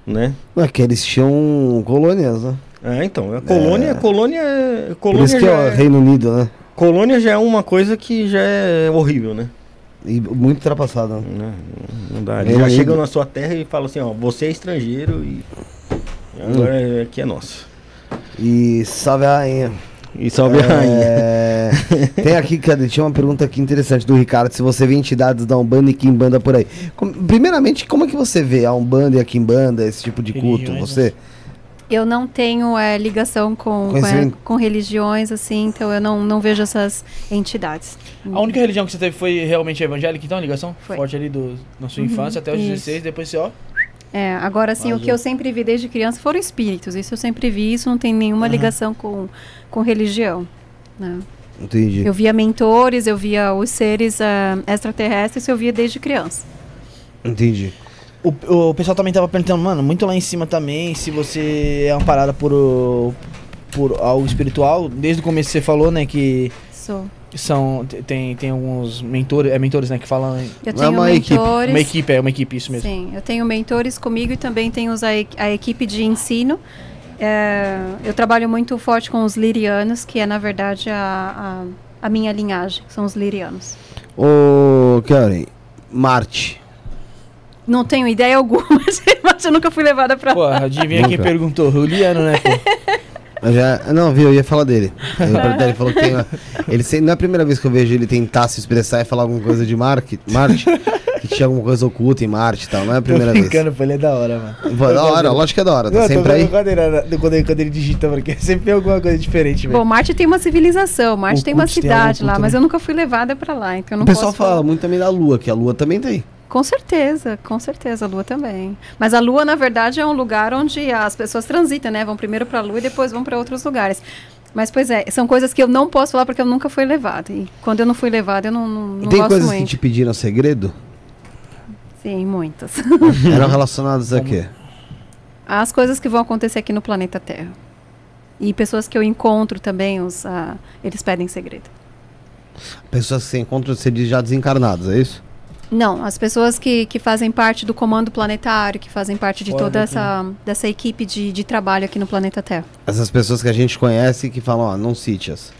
né? Não é que eles tinham colônias, né? É, então, a colônia, colônia, Por colônia isso que é o é, Reino Unido, né? colônia já é uma coisa que já é horrível, né? E muito ultrapassado, né? Não, não dá. Eles já chegam na sua terra e falam assim, ó, você é estrangeiro e agora é- aqui é nosso. E salve a rainha. E salve a rainha. É, Tem aqui, cadê? Tinha uma pergunta aqui interessante do Ricardo. Se você vê entidades da Umbanda e Kimbanda por aí. Como- primeiramente, como é que você vê a Umbanda e a Kimbanda, esse tipo de culto? Religiões, Você. Eu não tenho é, ligação com, com, Conhecimento. com religiões, assim, então eu não, não vejo essas entidades. A única religião que você teve foi realmente evangélica, então, a ligação? Foi. Forte ali do, na sua Uhum, infância até os isso. 16, depois você, ó. É, agora sim, o que eu sempre vi desde criança foram espíritos. Isso eu sempre vi, isso não tem nenhuma Aham. ligação com, com religião. né? Entendi. Eu via mentores, eu via os seres ah, extraterrestres, eu via desde criança. Entendi. O, o pessoal também tava perguntando, mano, muito lá em cima também, se você é amparada por, o- por algo espiritual. Desde o começo você falou, né, que Sou. São, te- tem, tem alguns mentores, é mentores, né, que falam... Eu é tenho uma equipe, mentores. Uma equipe, é uma equipe, isso mesmo. Sim, eu tenho mentores comigo e também tenho os- a, a equipe de ensino. É, eu trabalho muito forte com os lirianos, que é na verdade a, a, a minha linhagem, são os lirianos. Ô, Karen, Marte. Não tenho ideia alguma, mas eu nunca fui levada pra Pô, adivinha quem Nunca. perguntou? Juliano, né, pô? Eu já, não, viu, eu ia falar dele. Ele falou que tem. uma- Ele, se- não é a primeira vez que eu vejo ele tentar se expressar e falar alguma coisa de Marte, Marte que tinha alguma coisa oculta em Marte e tal. Não é a primeira Tô vez. brincando, pô, ele é da hora, mano. Pô, da hora, lógico que é da hora. Tá Não, sempre aí. Quando ele, quando, ele, quando ele digita, porque sempre tem alguma coisa diferente, velho. Bom, Marte tem uma civilização, Marte O tem uma tem cidade lá, mas né? eu nunca fui levada pra lá, então eu não O pessoal posso fala falar. muito também da Lua, que a Lua também tem. Com certeza, com certeza, a Lua também. Mas a Lua, na verdade, é um lugar onde as pessoas transitam, né? Vão primeiro pra Lua e depois vão pra outros lugares. Mas, pois é, são coisas que eu não posso falar porque eu nunca fui levada. E quando eu não fui levada, eu não, não, não tem gosto coisas muito. que te pediram segredo? Sim, muitas. Eram relacionadas a quê? As coisas que vão acontecer aqui no planeta Terra. E pessoas que eu encontro também, os, ah, eles pedem segredo. Pessoas que você encontra, você diz já desencarnadas, é isso? Não, as pessoas que, que fazem parte do comando planetário, que fazem parte de Fora toda daqui. essa dessa equipe de, de trabalho aqui no planeta Terra. Essas pessoas que a gente conhece que falam, ó, não cite as.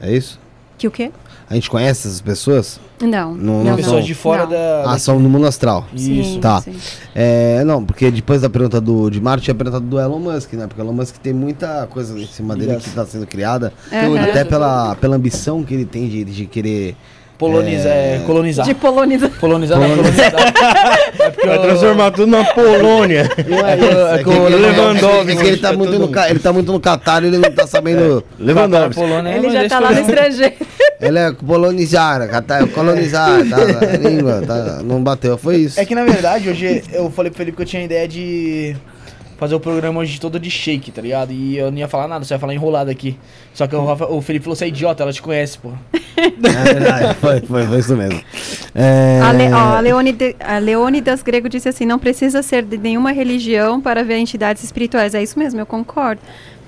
É isso? Que o quê? A gente conhece essas pessoas? Não. Não- não, não Pessoas não. de fora Não. da. Ah, são no mundo astral. Sim, Isso. Tá. sim. É, não, porque depois da pergunta do, de Marte, tinha a pergunta do Elon Musk, né? Porque o Elon Musk tem muita coisa em cima dele que está sendo criada. Aham. Até pela, pela ambição que ele tem de, de querer. Poloniza, É. é, colonizar. De polonizar. Colonizar, não, colonizar. é porque Vai eu- transformar tudo na Polônia. É é ele- Lewandowski é ele tá é muito no, ele tá muito no Catar e ele não tá sabendo. Lewandowski. Polônia, Ele já tá lá no estrangeiro. Ele é polonizar, Catar, colonizar, tá? A língua, tá? Não bateu, foi isso. É que na verdade, hoje eu falei pro Felipe que eu tinha a ideia de fazer o programa hoje todo de shake, tá ligado? E eu não ia falar nada, só ia falar enrolado aqui. Só que o, Rafa- o Felipe falou, você é idiota, ela te conhece, pô. É verdade, foi, foi, foi isso mesmo. É... A, Le, ó, a, Leônide- a Leônidas Grego disse assim: não precisa ser de nenhuma religião para ver entidades espirituais. É isso mesmo, eu concordo.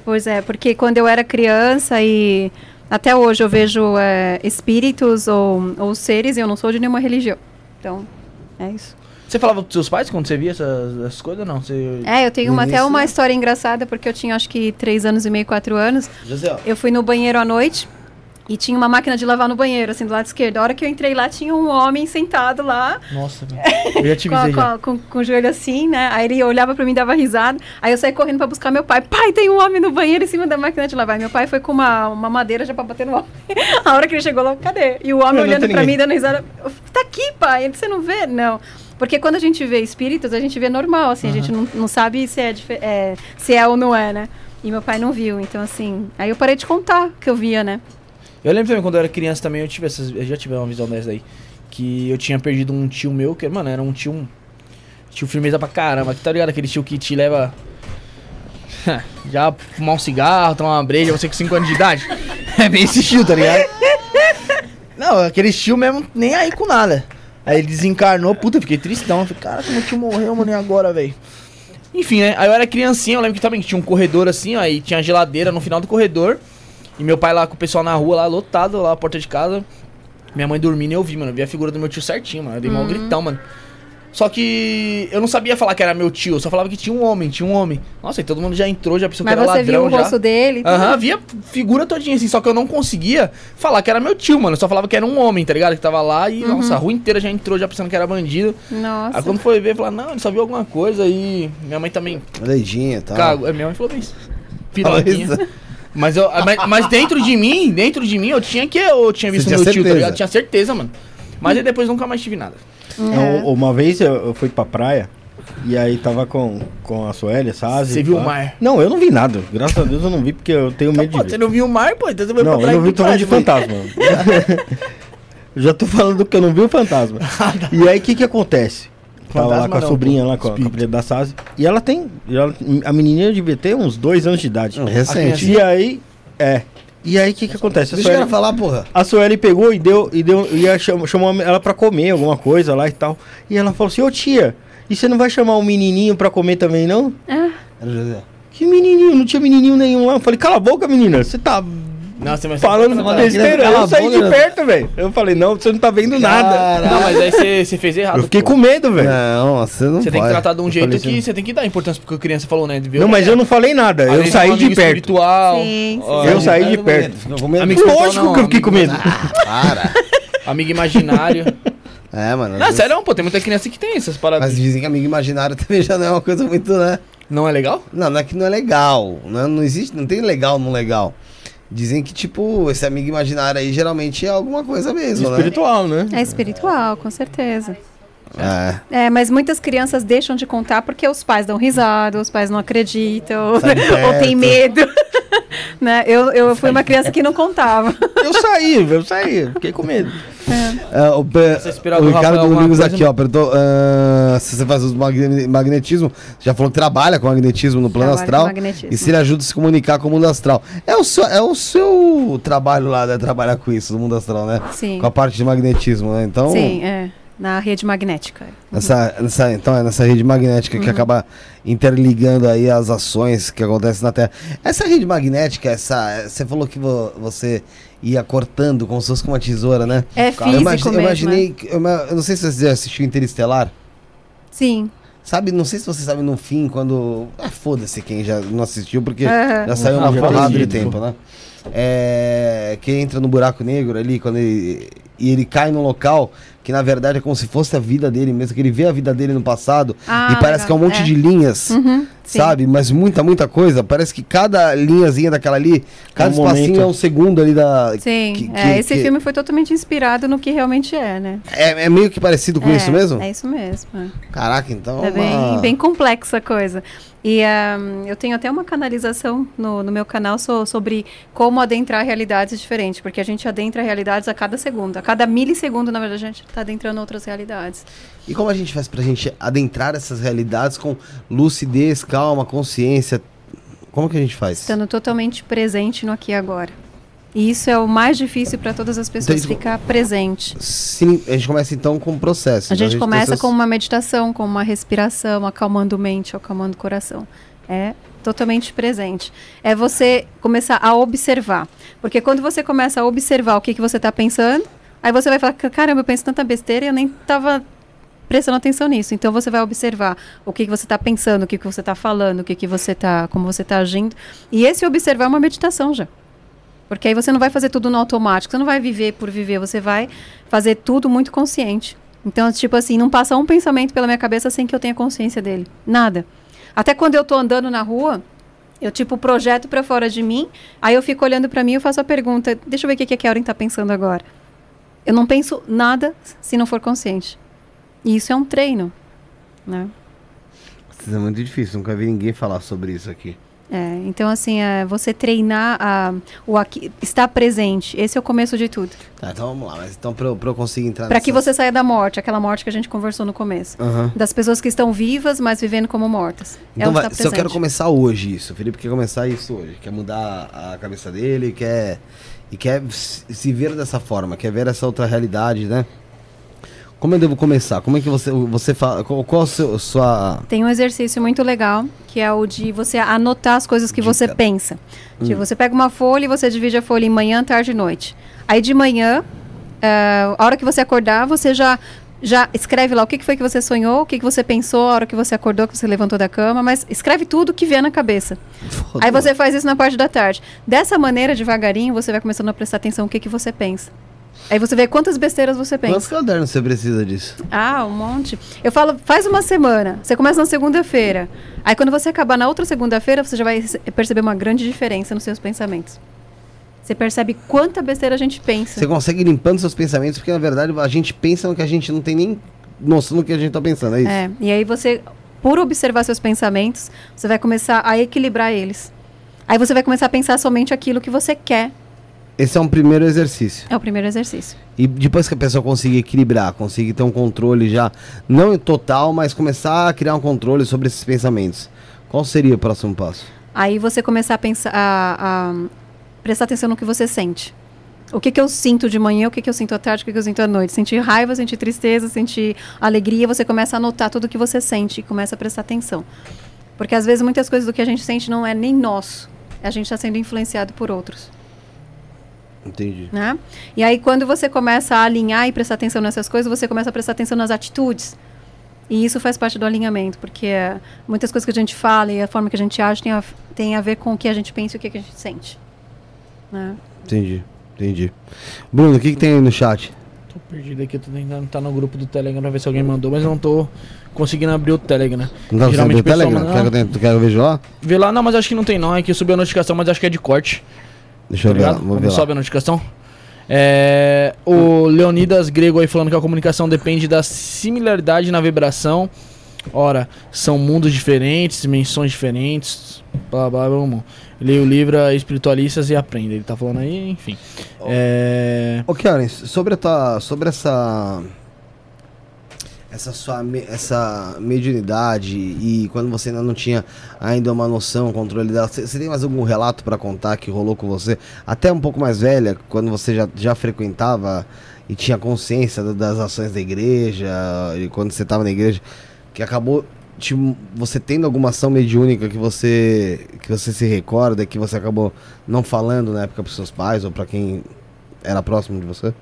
Pois é, porque quando eu era criança e até hoje eu vejo é, espíritos ou, ou seres e eu não sou de nenhuma religião. Então, é isso. Você falava pros seus pais quando você via essas, essas coisas ou não? Você... É, eu tenho uma, até uma né? história engraçada, porque eu tinha acho que três anos e meio, quatro anos. José. Eu fui no banheiro à noite e tinha uma máquina de lavar no banheiro, assim, do lado esquerdo. A hora que eu entrei lá, tinha um homem sentado lá, Nossa. Eu já te com, a- com, a- com- com o joelho assim, né? Aí ele olhava pra mim e dava risada. Aí eu saí correndo pra buscar meu pai. Pai, tem um homem no banheiro em cima da máquina de lavar. Meu pai foi com uma, uma madeira já pra bater no homem. A hora que ele chegou lá, cadê? E o homem Não, olhando pra ninguém. mim, dando risada. "Eu, Tá aqui, pai. Você não vê? Não. Porque quando a gente vê espíritos, a gente vê normal, assim. A gente não, não sabe se é, é, se é ou não é, né? E meu pai não viu. Então, assim... Aí eu parei de contar que eu via, né? Eu lembro também quando eu era criança também, eu tive essas. Eu já tive uma visão dessa aí. Que eu tinha perdido um tio meu, que, mano, era um tio. um Tio firmeza pra caramba. Que tá ligado? Aquele tio que te leva. já fumar um cigarro, tomar uma breja, você com 5 anos de idade. É bem esse tio, tá ligado? Não, aquele tio mesmo, nem aí com nada. Aí ele desencarnou, puta, fiquei tristão. Eu falei, cara, meu tio morreu, mano, e agora, velho? Enfim, né? Aí eu era criancinha, eu lembro que também tinha um corredor assim, ó, aí tinha a geladeira no final do corredor. E meu pai lá com o pessoal na rua, lá lotado, lá a porta de casa. Minha mãe dormindo e eu vi, mano. Eu vi a figura do meu tio certinho, mano. Eu dei Uhum. mal gritão, mano. Só que eu não sabia falar que era meu tio, eu só falava que tinha um homem, tinha um homem. Nossa, e todo mundo já entrou, já pensou Mas que era você viu ladrão o já. rosto dele? Aham, via figura todinha assim, só que eu não conseguia falar que era meu tio, mano. Eu só falava que era um homem, tá ligado? Que tava lá e, Uhum. nossa, a rua inteira já entrou já pensando que era bandido. Nossa. Aí quando foi ver, falou, não, ele só viu alguma coisa e minha mãe também Leidinha e tal. cagou. É, Minha mãe falou isso. Falou Piroquinha. isso. Mas, eu, mas, mas dentro de mim, dentro de mim, eu tinha que eu tinha visto Você meu tinha tio, tá certeza? ligado? Tinha certeza, mano. Mas aí depois nunca mais tive nada. É. Um- Uma vez eu, eu fui pra praia e aí tava com, com a Sueli, sabe? Você viu o mar? Não, eu não vi nada. Graças a Deus eu não vi porque eu tenho medo Pô, de você ver. não viu o mar, pô? Então você foi Não, pra eu não vi, tô falando de fantasma. eu já tô falando que eu não vi o fantasma. E aí o que que acontece? Tava lá Fantasma com a não, sobrinha pô. lá, com a, com a filha da Sazi. E ela tem. ela- a menininha devia ter uns dois anos de idade. Recente. E aí. É. E aí o que que acontece? A Deixa Sueli- falar, porra. a Sueli pegou e deu, e deu, ia chamou, chamou ela pra comer alguma coisa lá e tal. E ela falou assim, ô tia, e você não vai chamar o menininho pra comer também, não? Ah, Era o José. Que menininho? Não tinha menininho nenhum lá. Eu falei, cala a boca, menina. Você tá Não, você vai falando não, besteira. Eu saí de né? perto, velho. Eu falei, não, você não tá vendo nada. não, mas aí você, você fez errado. Eu fiquei pô. com medo, velho. Não, você não Você tem que tratar de um Eu jeito falei que assim- você tem que dar importância porque a criança falou, né? de ver Não, mas eu não falei nada. Eu saí de perto. Espiritual, Sim, sim. ó, Eu saí de perto. Amigo Lógico não, que eu fiquei com medo. Para. Amigo imaginário. É, mano. não, sério, não, pô, tem muita criança que tem essas paradas. Mas dizem que amigo imaginário também já não é uma coisa muito, né? Não é legal? Não, não é que não é legal. Não, não existe, não tem legal no legal. Dizem que, tipo, esse amigo imaginário aí geralmente é alguma coisa mesmo, né? Espiritual, né? é espiritual, com certeza. É. É, mas muitas crianças deixam de contar porque os pais dão risada, os pais não acreditam, ou tem perto. medo. né? Eu, eu fui uma criança que não contava. Eu saí, eu saí. Fiquei com medo. É, o, esperar o do Ricardo alguma Domingos coisa, aqui, ó, perguntou ah, se você faz uso do magne- magnetismo. Já falou que trabalha com magnetismo no plano astral. E se ele ajuda a se comunicar com o mundo astral. É o seu, é o seu trabalho lá, né? Trabalhar com isso, no mundo astral, né? Sim. Com a parte de magnetismo, né? Então, Sim, é. Na rede magnética. nessa, nessa, então é nessa rede magnética Uhum. que acaba interligando aí as ações que acontecem na Terra. Essa rede magnética, essa, você falou que vo- você ia cortando como se fosse com uma tesoura, né? É eu, físico imagi- eu mesmo. imaginei, que- eu, ima- eu não sei se você já assistiu Interestelar. Sim. Sabe, não sei se você sabe no fim, quando. Ah, foda-se quem já não assistiu, porque Aham. já saiu Ah, uma porrada de tempo, né? É, que entra no buraco negro ali, quando ele. E ele cai num local que na verdade é como se fosse a vida dele mesmo, que ele vê a vida dele no passado Ah, e parece legal. que é um monte É. de linhas. Uhum, sim. Sabe? Mas muita, muita coisa. Parece que cada linhazinha daquela ali, cada um espacinho momento. é um segundo ali da. Sim, que- é, que- esse que- filme foi totalmente inspirado no que realmente é, né? É, é meio que parecido com É, isso mesmo? É isso mesmo. é. Caraca, então. É bem, uma- bem complexa a coisa. E um, eu tenho até uma canalização no, no meu canal so, sobre como adentrar realidades diferentes, porque a gente adentra realidades a cada segundo. A cada milissegundo, na verdade, a gente está adentrando outras realidades. E como a gente faz pra gente adentrar essas realidades com lucidez, calma, consciência? Como que a gente faz? Estando totalmente presente no aqui e agora. E isso é o mais difícil para todas as pessoas, Então, ficar presente. Sim, a gente começa então com o processo. A Então, gente começa tem essas- com uma meditação, com uma respiração, acalmando mente, acalmando o coração. É totalmente presente. É você começar a observar. Porque quando você começa a observar o que, que você está pensando, aí você vai falar, caramba, eu penso tanta besteira e eu nem estava prestando atenção nisso. Então você vai observar o que, que você está pensando, o que, que você está falando, o que, que você tá, como você está agindo. E esse observar é uma meditação já. Porque aí você não vai fazer tudo no automático, você não vai viver por viver, você vai fazer tudo muito consciente. Então, tipo assim, não passa um pensamento pela minha cabeça sem que eu tenha consciência dele. Nada. Até quando eu tô andando na rua, eu tipo projeto para fora de mim, aí eu fico olhando para mim e faço a pergunta: deixa eu ver o que, que a Karen tá pensando agora. Eu não penso nada se não for consciente. E isso é um treino, né? Isso é muito difícil, nunca vi ninguém falar sobre isso aqui. É, então, assim, é, você treinar a, o aqui, estar presente, esse é o começo de tudo. Tá, então vamos lá, mas então pra eu, pra eu conseguir entrar Para que nessas- você saia da morte, aquela morte que a gente conversou no começo. Aham. Das pessoas que estão vivas, mas vivendo como mortas. é Então o vai, estar se eu quero começar hoje isso, o Felipe quer começar isso hoje, quer mudar a cabeça dele, quer e quer se ver dessa forma, quer ver essa outra realidade, né? Como eu devo começar? Como é que você você fala? Qual, qual a seu- sua Tem um exercício muito legal, que é o de você anotar as coisas que você Dica. pensa. Hum. Tipo, você pega uma folha e você divide a folha em manhã, tarde e noite. Aí de manhã, eh, a hora que você acordar, você já já escreve lá o que, que foi que você sonhou, o que, que você pensou a hora que você acordou, que você levantou da cama, mas escreve tudo que vier na cabeça. Aí você faz isso na parte da tarde. Dessa maneira, devagarinho, você vai começando a prestar atenção no que, que você pensa. Aí você vê quantas besteiras você pensa. Quantos cadernos você precisa disso? Ah, um monte. Eu falo, faz uma semana. Você começa na segunda-feira. Aí quando você acabar na outra segunda-feira, você já vai perceber uma grande diferença nos seus pensamentos. Você percebe quanta besteira a gente pensa. Você consegue limpando seus pensamentos, porque na verdade a gente pensa no que a gente não tem nem noção do que a gente tá pensando, é isso? É, e aí você, por observar seus pensamentos, você vai começar a equilibrar eles. Aí você vai começar a pensar somente aquilo que você quer. Esse é um primeiro exercício. É o primeiro exercício. E depois que a pessoa conseguir equilibrar, conseguir ter um controle já, não em total, mas começar a criar um controle sobre esses pensamentos, qual seria o próximo passo? Aí você começar a pensar, a, a prestar atenção no que você sente. O que, que eu sinto de manhã, o que, que eu sinto à tarde, o que, que eu sinto à noite. Sentir raiva, sentir tristeza, sentir alegria, você começa a anotar tudo que você sente e começa a prestar atenção. Porque às vezes muitas coisas do que a gente sente não é nem nosso. A gente está sendo influenciado por outros. Entendi. Né? E aí, quando você começa a alinhar e prestar atenção nessas coisas, você começa a prestar atenção nas atitudes. E isso faz parte do alinhamento, porque eh, muitas coisas que a gente fala e a forma que a gente age tem a, tem a ver com o que a gente pensa e o que, a gente sente. Né? Entendi, entendi. Bruno, o que, que tem aí no chat? Tô perdido aqui, tô tentando estar no grupo do Telegram pra ver se alguém mandou, mas não tô conseguindo abrir o Telegram. Não tá Geralmente no o Telegram? manda- Quer que eu, tente- quer que eu veja lá? Vê lá, não, mas acho que não tem não, é que subiu a notificação, mas acho que é de corte. Deixa eu tá ver ligado? vou Quando ver sobe a notificação. É, o Leonidas Grego aí falando que a comunicação depende da similaridade na vibração. Ora, são mundos diferentes, dimensões diferentes. Blá blá blá. blá. Leia o livro Espiritualistas e aprenda. Ele tá falando aí, enfim. É, Ô, Karen, sobre, a tua, sobre essa. Essa sua essa mediunidade e quando você ainda não tinha ainda uma noção, controle dela, você tem mais algum relato pra contar que rolou com você? Até um pouco mais velha, quando você já, já frequentava e tinha consciência da- das ações da igreja, e quando você tava na igreja, que acabou te- você tendo alguma ação mediúnica que você que você se recorda, que você acabou não falando na época pros seus pais ou pra quem era próximo de você?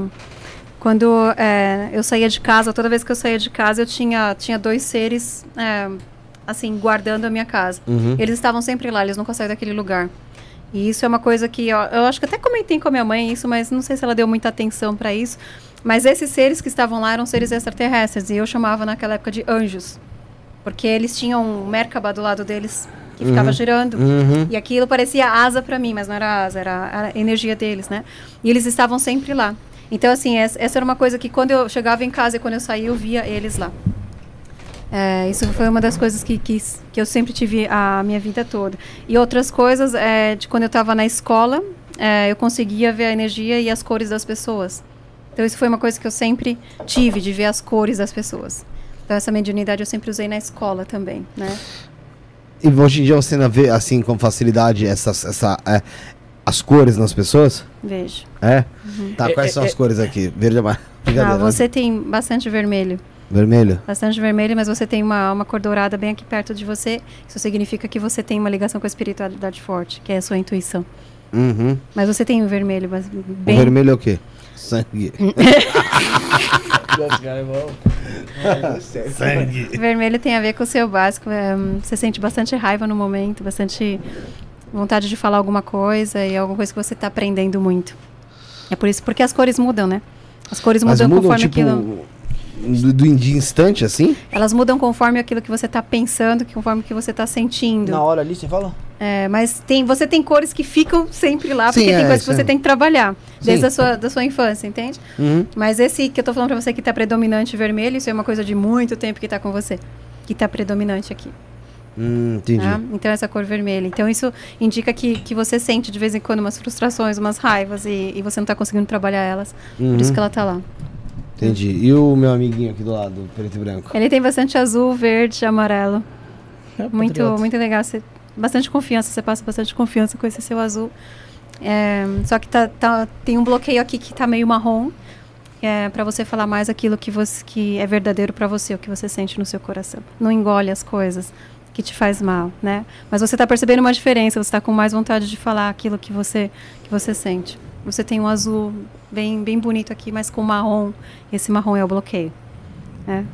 É, quando é, eu saía de casa, toda vez que eu saía de casa, eu tinha, tinha dois seres, é, assim, guardando a minha casa. Uhum. Eles estavam sempre lá, eles nunca saíram daquele lugar. E isso é uma coisa que ó, eu acho que até comentei com a minha mãe isso, mas não sei se ela deu muita atenção para isso. Mas esses seres que estavam lá eram seres extraterrestres e eu chamava naquela época de anjos, porque eles tinham um Merkaba do lado deles que ficava Uhum. girando. Uhum. E aquilo parecia asa para mim, mas não era asa, era a energia deles, né? E eles estavam sempre lá. Então, assim, essa, essa era uma coisa que quando eu chegava em casa e quando eu saía, eu via eles lá. É, isso foi uma das coisas que, que, que eu sempre tive a minha vida toda. E outras coisas, é, de quando eu estava na escola, é, eu conseguia ver a energia e as cores das pessoas. Então isso foi uma coisa que eu sempre tive, de ver as cores das pessoas. Então essa mediunidade eu sempre usei na escola também, né? E hoje em dia você não vê assim com facilidade essas, essa, é, as cores nas pessoas? Vejo. É? Tá, É, quais é, são as é- cores aqui? Verde e amarelo. Ah, né? você tem bastante vermelho. Vermelho? Bastante vermelho, mas você tem uma, uma cor dourada bem aqui perto de você. Isso significa que você tem uma ligação com a espiritualidade forte, que é a sua intuição. Uhum. Mas você tem o vermelho mas O bem. vermelho é o quê? Sangue. É. Sangue. Vermelho tem a ver com o seu básico. é, hum, você sente bastante raiva no momento, bastante vontade de falar alguma coisa e alguma coisa que você está aprendendo muito. É por isso, porque as cores mudam, né? As cores Mas mudam mudam, conforme tipo, aquilo. do, do de instante, assim? Elas mudam conforme aquilo que você está pensando, conforme que você está sentindo. Na hora ali, você fala? É, mas tem, você tem cores que ficam sempre lá, Sim, porque tem é, coisas que você tem que trabalhar desde Sim. a sua, da sua infância, entende? Uhum. Mas esse que eu tô falando pra você que tá predominante vermelho, isso é uma coisa de muito tempo que tá com você. Que tá predominante aqui. Hum, entendi. Tá? Então essa cor vermelha. Então isso indica que, que você sente de vez em quando umas frustrações, umas raivas e, e você não tá conseguindo trabalhar elas. Uhum. Por isso que ela tá lá. Entendi. E o meu amiguinho aqui do lado, preto e branco? Ele tem bastante azul, verde, amarelo. É, Muito, muito legal. Você, bastante confiança, você passa bastante confiança com esse seu azul. É, só que tá, tá- tem um bloqueio aqui que tá meio marrom. É, para você falar mais aquilo que, você, que é verdadeiro para você, o que você sente no seu coração. Não engole as coisas que te faz mal, né? Mas você tá percebendo uma diferença, você tá com mais vontade de falar aquilo que você, que você sente. Você tem um azul bem, bem bonito aqui, mas com marrom. Esse marrom é o bloqueio. né?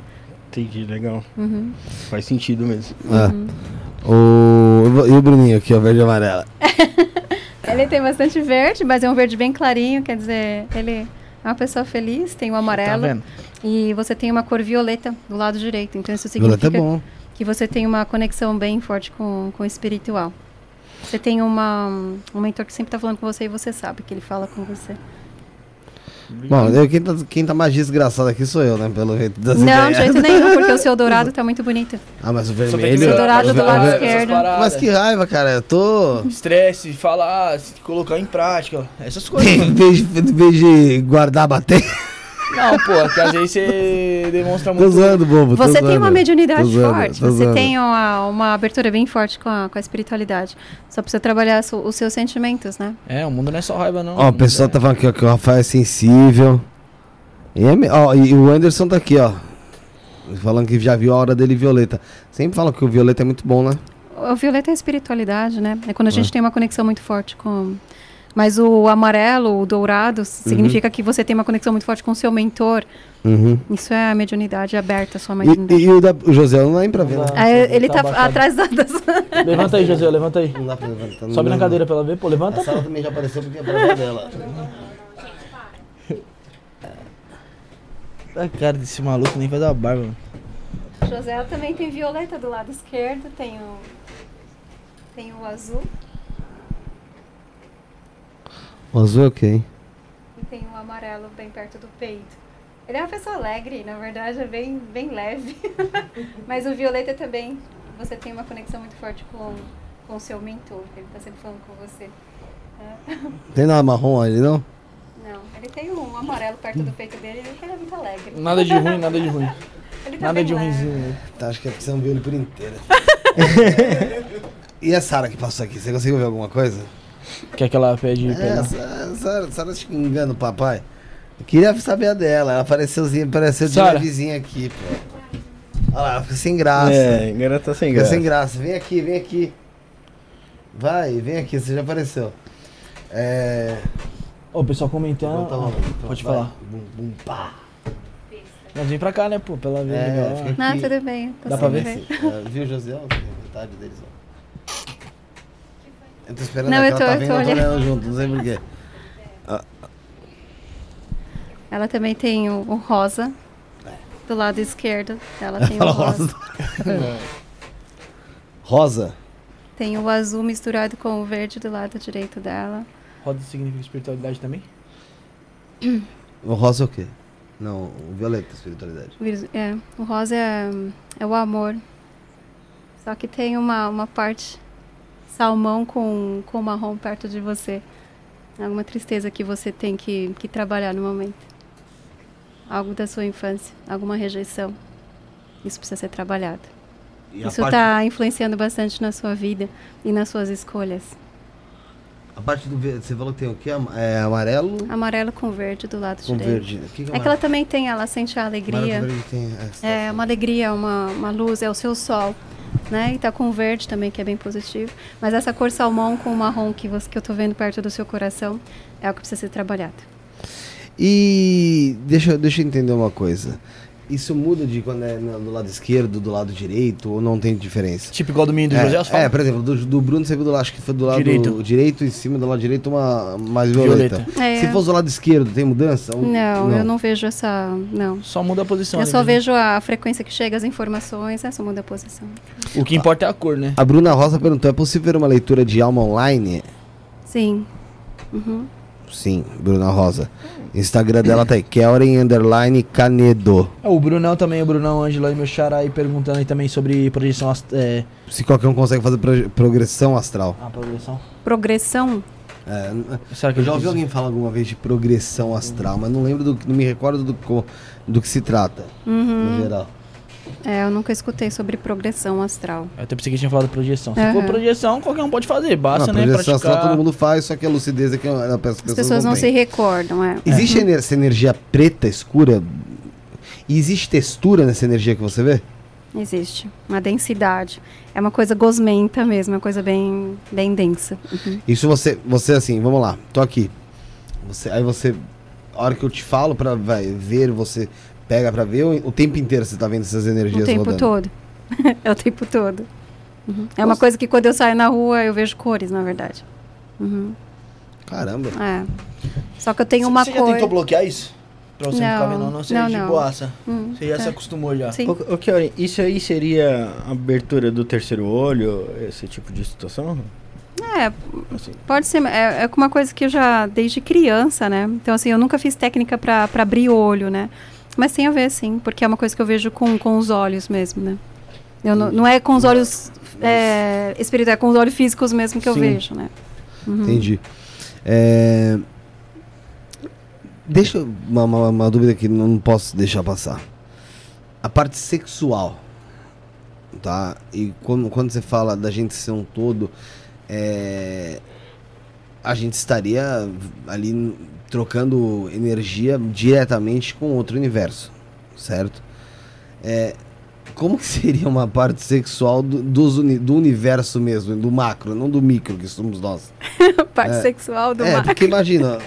Entendi, legal. Uhum. Faz sentido mesmo. É. O... E o Bruninho aqui, ó, verde e amarelo. Ele tem bastante verde, mas é um verde bem clarinho, quer dizer, ele é uma pessoa feliz, tem o Tá amarelo vendo? e você tem uma cor violeta do lado direito. Então isso Violeta significa é bom. Que você tem uma conexão bem forte com, com o espiritual. Você tem uma, um mentor que sempre está falando com você e você sabe que ele fala com você. Bom, eu, quem, tá, quem tá mais desgraçado aqui sou eu, né? Pelo jeito das Não, de ideias. jeito nenhum, porque o seu dourado tá muito bonito. Ah, mas o vermelho... Seu dourado o do lado o esquerdo. Mas que raiva, cara. Eu tô... Estresse, falar, colocar em prática, essas coisas. em mano. vez, de, em vez de guardar, bater... Não, pô, é que às vezes você demonstra Tô muito. zoando, bobo. tô Você tem uma mediunidade Tô zoando, forte, tô você tem uma, uma abertura bem forte com a, com a espiritualidade. Só precisa trabalhar su- os seus sentimentos, né? É, o mundo não é só raiva, não. Ó, o pessoal é. tá falando aqui, ó, que o Rafael é sensível. E, é ó, e o Anderson tá aqui, ó. Falando que já viu a hora dele violeta. Sempre falam que o violeta é muito bom, né? O violeta é a espiritualidade, né? É quando a gente É. tem uma conexão muito forte com. Mas o amarelo, o dourado, significa que você tem uma conexão muito forte com o seu mentor. Uhum. Isso é a mediunidade aberta, sua E, mediunidade. e o, da, o José não dá nem pra ver, né? Não dá. Ah, ele Tá tá, atrás da, das. Levanta aí, José, levanta aí. Não dá pra levantar. Sobe na cadeira pra ela ver, pô, levanta, A também já apareceu porque é dela. A cara desse maluco nem vai dar barba. mano. José também tem violeta do lado esquerdo, tem o. Tem o azul O azul é ok. e tem o amarelo bem perto do peito. Ele é uma pessoa alegre, na verdade, é bem, bem leve. Mas o violeta também, você tem uma conexão muito forte com, com o seu mentor, ele tá sempre falando com você. É. Tem nada marrom ali, não? Não, ele tem um amarelo perto do peito dele e ele é muito alegre. Nada de ruim, nada de ruim. Ele tá Nada bem de leve. ruimzinho. Tá, acho que é porque você não viu ele por inteiro. e a Sara que passou aqui? Você conseguiu ver alguma coisa? Quer que ela pede É, a Sara, Sara xingando o papai. Eu queria saber a dela. Ela apareceu, apareceu de levezinha aqui, pô. Olha lá, ela fica sem graça. É, agora tá sem Fica graça. sem graça. Vem aqui, vem aqui. Vai, vem aqui, você já apareceu. É. Ô, o pessoal comentando. Então tá então Pode vai. falar. Bum, bum, pá. Mas vem pra cá, né, pô, pra ela ver. É, legal. fica- Não, tudo bem. Dá pra ver? É, viu, José? Tem metade deles, ó. Eu tô esperando Não, é eu que ela tô- tá eu tô eu tô olhando. olhando junto, não sei porquê. Ela também tem o, o rosa. Do lado esquerdo, ela tem o Fala rosa. rosa. rosa? Tem o azul misturado com o verde do lado direito dela. Roda significa espiritualidade também? O rosa é o quê? Não, o violeta, espiritualidade. O vírus- É, o rosa é, é o amor. Só que tem uma, uma parte salmão com, com marrom perto de você. Alguma tristeza que você tem que, que trabalhar no momento. Algo da sua infância, alguma rejeição. Isso precisa ser trabalhado. E Isso parte- está influenciando bastante na sua vida e nas suas escolhas. A parte do verde, você falou que tem o? Am- É amarelo Amarelo com verde do lado com direito. verde. Que que É que ela também tem, ela sente a alegria. tem, É uma alegria, uma, uma luz, é o seu sol. Né? E tá com verde também, que é bem positivo. Mas essa cor salmão com marrom que, você, que eu tô vendo perto do seu coração é o que precisa ser trabalhado. E deixa, deixa eu entender uma coisa. Isso muda de quando é no- do lado esquerdo, do lado direito, ou não tem diferença? Tipo igual do menino do José É, Osvaldo. é, por exemplo, do, do Bruno você viu do lado, acho que foi do lado Direito. direito, em cima do lado direito uma mais violeta. Violeta. É. Se fosse do lado esquerdo, tem mudança? Ou- Não, eu não vejo essa. Não. Só muda a posição. Eu ali só mesmo. vejo a frequência que chega, as informações, é só muda a posição. O que importa é a cor, né? A Bruna Rosa perguntou: é possível ver uma leitura de alma online? Sim. Uhum. Sim, Bruna Rosa. Instagram dela tá aí, Kelren Underline Canedo. É, O Brunão também, o Brunão Ângelo aí, meu xará aí, perguntando aí também sobre projeção ast- é, Se qualquer um consegue fazer pro- progressão astral. a progressão. Progressão? É, Será que eu já ouvi alguém falar alguma vez de progressão astral, mas não lembro do não me recordo do, do que se trata, Uhum. no geral. É, eu nunca escutei sobre progressão astral. Eu até pensei que tinha falado projeção. Se Aham. for projeção, qualquer um pode fazer, basta, Não, né? projeção astral todo mundo faz, só que a lucidez é que as pessoas, As pessoas não se têm. recordam, é. Existe essa energia preta, escura? E existe textura nessa energia que você vê? Existe. Uma densidade. É uma coisa gosmenta mesmo, é uma coisa bem, bem densa. Uhum. Isso você, você assim, vamos lá, tô aqui. Você, aí você, a hora que eu te falo pra vai, ver, você pega pra ver, o tempo inteiro você tá vendo essas energias O tempo rodando? todo. é o tempo todo. Uhum. É uma coisa que quando eu saio na rua eu vejo cores, na verdade. Uhum. Caramba. É. Só que eu tenho uma você cor. já tentou bloquear isso? Pra você não, ficar vendo, não, você não, de não. boaça. Hum, Você já é. se acostumou já. Sim. Ô, ô, Kiori, isso aí seria a abertura do terceiro olho, esse tipo de situação? É, Assim, pode ser. É, é uma coisa que eu já, desde criança, né? Então, assim, eu nunca fiz técnica pra pra abrir o olho, né? Mas tem a ver, sim, porque é uma coisa que eu vejo com, com os olhos mesmo, né? Eu não, não é com os olhos é, espirituais, é com os olhos físicos mesmo que eu Sim. vejo, né? Uhum. Entendi. É, Deixa uma, uma, uma dúvida que não posso deixar passar. A parte sexual, tá? E quando, quando você fala da gente ser um todo, é, a gente estaria ali trocando energia diretamente com outro universo, certo? É, como que seria uma parte sexual do, dos uni- do universo mesmo, do macro, não do micro que somos nós? Parte É. sexual do é, mar. porque imagina.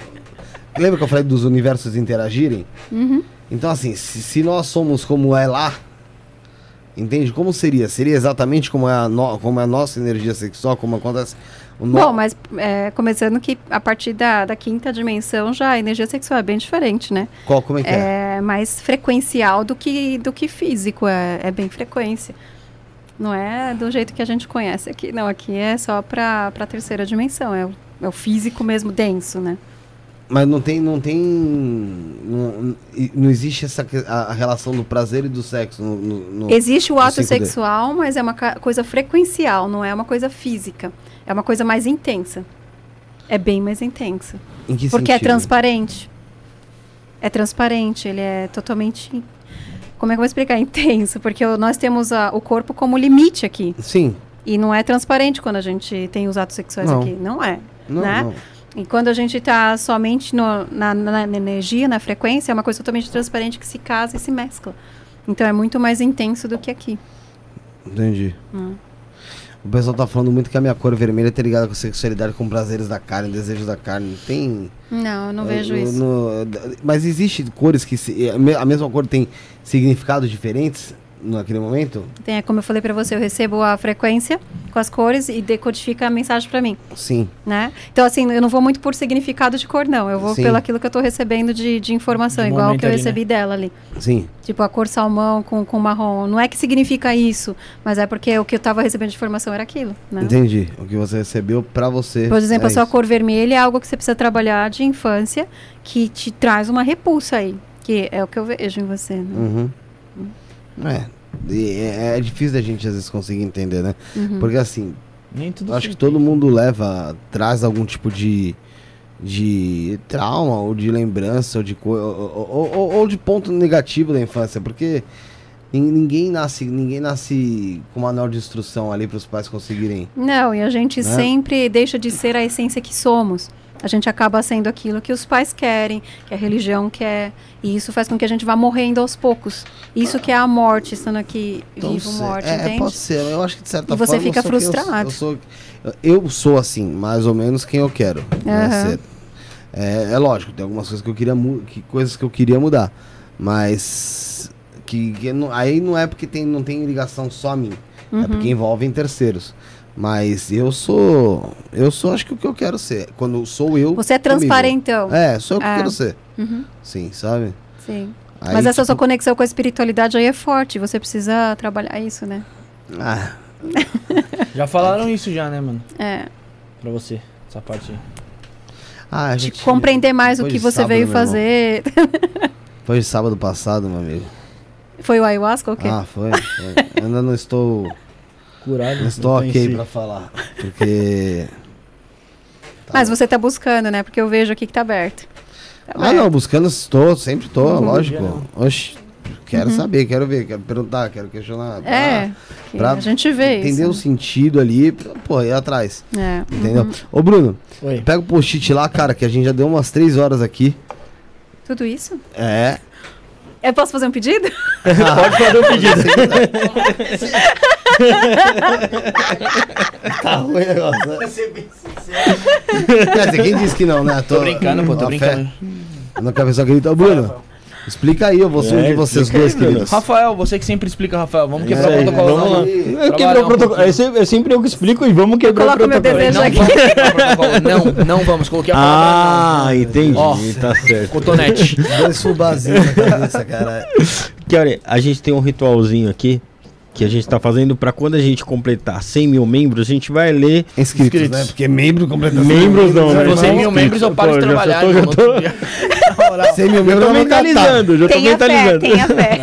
lembra que eu falei dos universos interagirem? Uhum. Então, assim, se, se nós somos como é lá, entende? Como seria? Seria exatamente como é a, no- como é a nossa energia sexual, como acontece. No- Bom, mas é, começando que a partir da, da quinta dimensão já a energia sexual é bem diferente, né? Qual, como é que é? É mais frequencial do que, do que físico, é, é bem frequência. Não é do jeito que a gente conhece aqui, não. Aqui é só para a terceira dimensão, é o, é o físico mesmo denso, né? Mas não tem. Não tem. Não, não existe essa a, a relação do prazer e do sexo. No, no- no- Existe o ato 5D. sexual, mas é uma coisa frequencial, não é uma coisa física. É uma coisa mais intensa. É bem mais intensa. em que Porque é sentido? transparente. É transparente, ele é totalmente. Como é que eu vou explicar? Intenso, porque nós temos a- o corpo como limite aqui. Sim. E não é transparente quando a gente tem os atos sexuais Não. aqui. Não é. Não, Né? não. E quando a gente está somente no- na, na- na energia, na frequência, é uma coisa totalmente transparente que se casa e se mescla. Então é muito mais intenso do que aqui. Entendi. Hum. O pessoal tá falando muito que a minha cor vermelha tá ligada com sexualidade, com prazeres da carne, desejos da carne. Tem. Não, eu não vejo isso. no- mas existe cores que se- a mesma cor tem significados diferentes naquele momento? Tem, é como eu falei para você, eu recebo a frequência com as cores e decodifica a mensagem para mim. Sim. né? Então, assim, eu não vou muito por significado de cor, não. Eu vou Sim. pelo aquilo que eu tô recebendo de, de informação, De igual que eu ali, recebi dela ali. Sim. Tipo, a cor salmão com, com marrom. Não é que significa isso, mas é porque o que eu tava recebendo de informação era aquilo, né? Entendi. O que você recebeu pra você. Por exemplo, é a sua isso. cor vermelha é algo que você precisa trabalhar de infância, que te traz uma repulsa aí. Que é o que eu vejo em você, né? Uhum. É. É, é difícil da gente às vezes conseguir entender, né? Uhum. Porque assim, Nem tudo acho que todo mundo leva, traz algum tipo de, de trauma, ou de lembrança, ou de, ou, ou- ou- ou de ponto negativo da infância, porque nin- ninguém nasce, ninguém nasce com manual de instrução ali para os pais conseguirem. Não, e a gente Né? sempre deixa de ser a essência que somos. A gente acaba sendo aquilo que os pais querem, que a religião quer. E isso faz com que a gente vá morrendo aos poucos. Isso que é a morte, estando aqui vivo, sei. morte, é, entende? pode ser. Eu acho que de certa E você forma. eu fica sou quem eu- frustrado. Eu, sou, eu sou assim, mais ou menos quem eu quero. ser. É, é lógico, tem algumas coisas que eu queria que coisas que eu queria mudar, mas que, que não- aí não é porque tem, não tem ligação só a mim, é Uhum. porque envolvem terceiros. Mas eu sou, eu sou acho que o que eu quero ser. Quando sou eu. Você é comigo. transparentão. É, sou o que eu É. quero ser. Uhum, Sim, sabe? sim. Aí, Mas essa sua tipo, conexão com a espiritualidade aí é forte. Você precisa trabalhar isso, né? ah, Já falaram isso já, né, mano? É. Pra você, essa parte aí. ah, a gente- compreender mais o foi que de você sábado, veio fazer. Foi sábado passado, meu amigo. Foi o ayahuasca ou o quê? Ah, foi. foi. Eu ainda não estou, Curado. não estou não ok conheci. pra falar. Porque. tá Mas bom. você tá buscando, né? Porque eu vejo aqui que tá aberto. Tá Ah, aberto. não, buscando estou, sempre estou, Não, lógico. Oxi, quero saber, quero ver, quero perguntar, quero questionar. pra- Uhum. É, pra a gente vê Entender o isso. sentido ali, pra- pô, ir atrás. É. Entendeu? uhum. Ô, Bruno, Oi. pega o post-it lá, cara, que a gente já deu umas três horas aqui. Tudo isso? É. Eu posso fazer um pedido? Pode fazer o pedido. tá ruim o negócio, né? Quer dizer, quem disse que não, né? Tô brincando, pô, tô a brincando. fé. Não quero pessoa. Ô, Bruno, explica aí, eu vou ser um É, de vocês explica dois, aí, queridos. Rafael, você que sempre explica, Rafael. Vamos quebrar É, o protocolo. vamos não, lá. É, quebrar o protocolo. É sempre, é sempre eu que explico e vamos quebrar o protocolo. desejo Não quebrar. Não, não vamos. Coloquei a palavra Ah, não. entendi. Tá certo. Cotonete. Dois fubazinhos na cabeça, cara. Que olha, a gente tem um ritualzinho aqui que a gente tá fazendo pra quando a gente completar 100 mil membros, a gente vai ler. Inscritos, Inscritos. né? Porque membro completamente. Membros não, né? Se você é Não, mil membros, eu paro de já trabalhar. tô- irmão, já tô- moral. 100 mil Eu membros tô eu catar. mentalizando, já tô Tenha fé, mentalizando. tenha fé.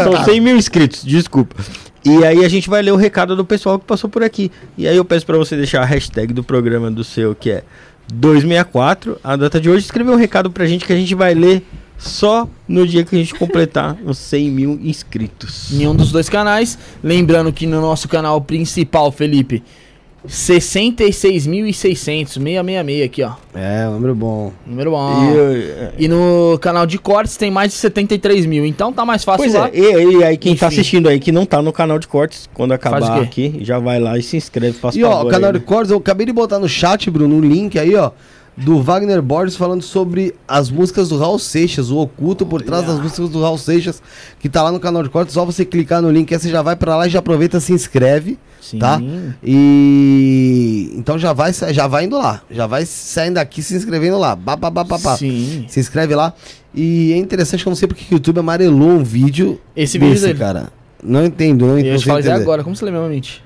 São 100 mil inscritos, desculpa. E aí a gente vai ler o recado do pessoal que passou por aqui. E aí eu peço pra você deixar a hashtag do programa do seu, que é 264, a data de hoje, escrever um recado pra gente que a gente vai ler só no dia que a gente completar os 100 mil inscritos. Em um dos dois canais. Lembrando que no nosso canal principal, Felipe, 66.600, 666 aqui, ó. É, um número bom. Número E, bom. eu- E no canal de cortes tem mais de 73 mil. Então tá mais fácil Pois lá. é, e, e aí quem tá Enfim. assistindo aí que não tá no canal de cortes, quando Faz o acabar aqui, já vai lá e se inscreve, faça E ó, o canal aí, de né? cortes, eu acabei de botar no chat, Bruno, um link aí, ó. Do Wagner Borges falando sobre as músicas do Raul Seixas, o oculto por trás das músicas do Raul Seixas, que tá lá no canal de cortes. Só você clicar no link, aí você já vai pra lá e já aproveita, se inscreve, Sim. tá? E então já vai, já vai indo lá, já vai saindo daqui se inscrevendo lá. Bá, bá, bá. Sim. Se inscreve lá. E é interessante que eu não sei porque que o YouTube amarelou um vídeo Esse vídeo desse, dele. cara. Não entendo, não, Eu entendo. falar isso agora. Como você lembra minha mente?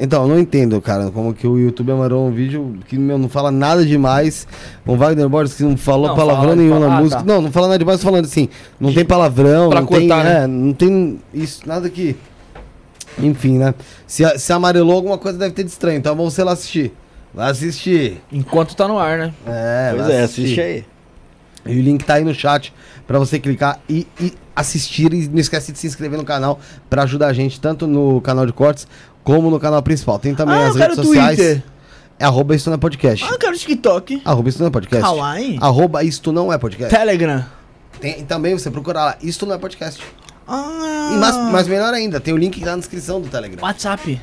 Então, não entendo, cara, como que o YouTube amarou um vídeo que meu, não fala nada demais. O Wagner Borges que não falou Não, palavrão fala- nenhum na fala- ah, música. tá. Não, não fala nada demais, falando assim, não tem palavrão, Pra não tem, cortar, né? é, não tem isso, nada que... Enfim, né? Se, se amarelou alguma coisa deve ter de estranho, então vamos lá assistir. Vai assistir. Enquanto tá no ar, né? É, Pois vai é, assiste aí. E o link tá aí no chat pra você clicar e, e assistir. E não esquece de se inscrever no canal pra ajudar a gente, tanto no canal de cortes como no canal principal. Tem também ah, as redes sociais. Twitter. É arroba isto não é podcast. Ah, eu quero TikTok. Arroba isto não é podcast. Kawaii. Arroba isto não é podcast. Telegram. Tem, e também você procurar lá, isto não é podcast. Ah. E mas, mas melhor ainda, tem o link na descrição do Telegram. WhatsApp.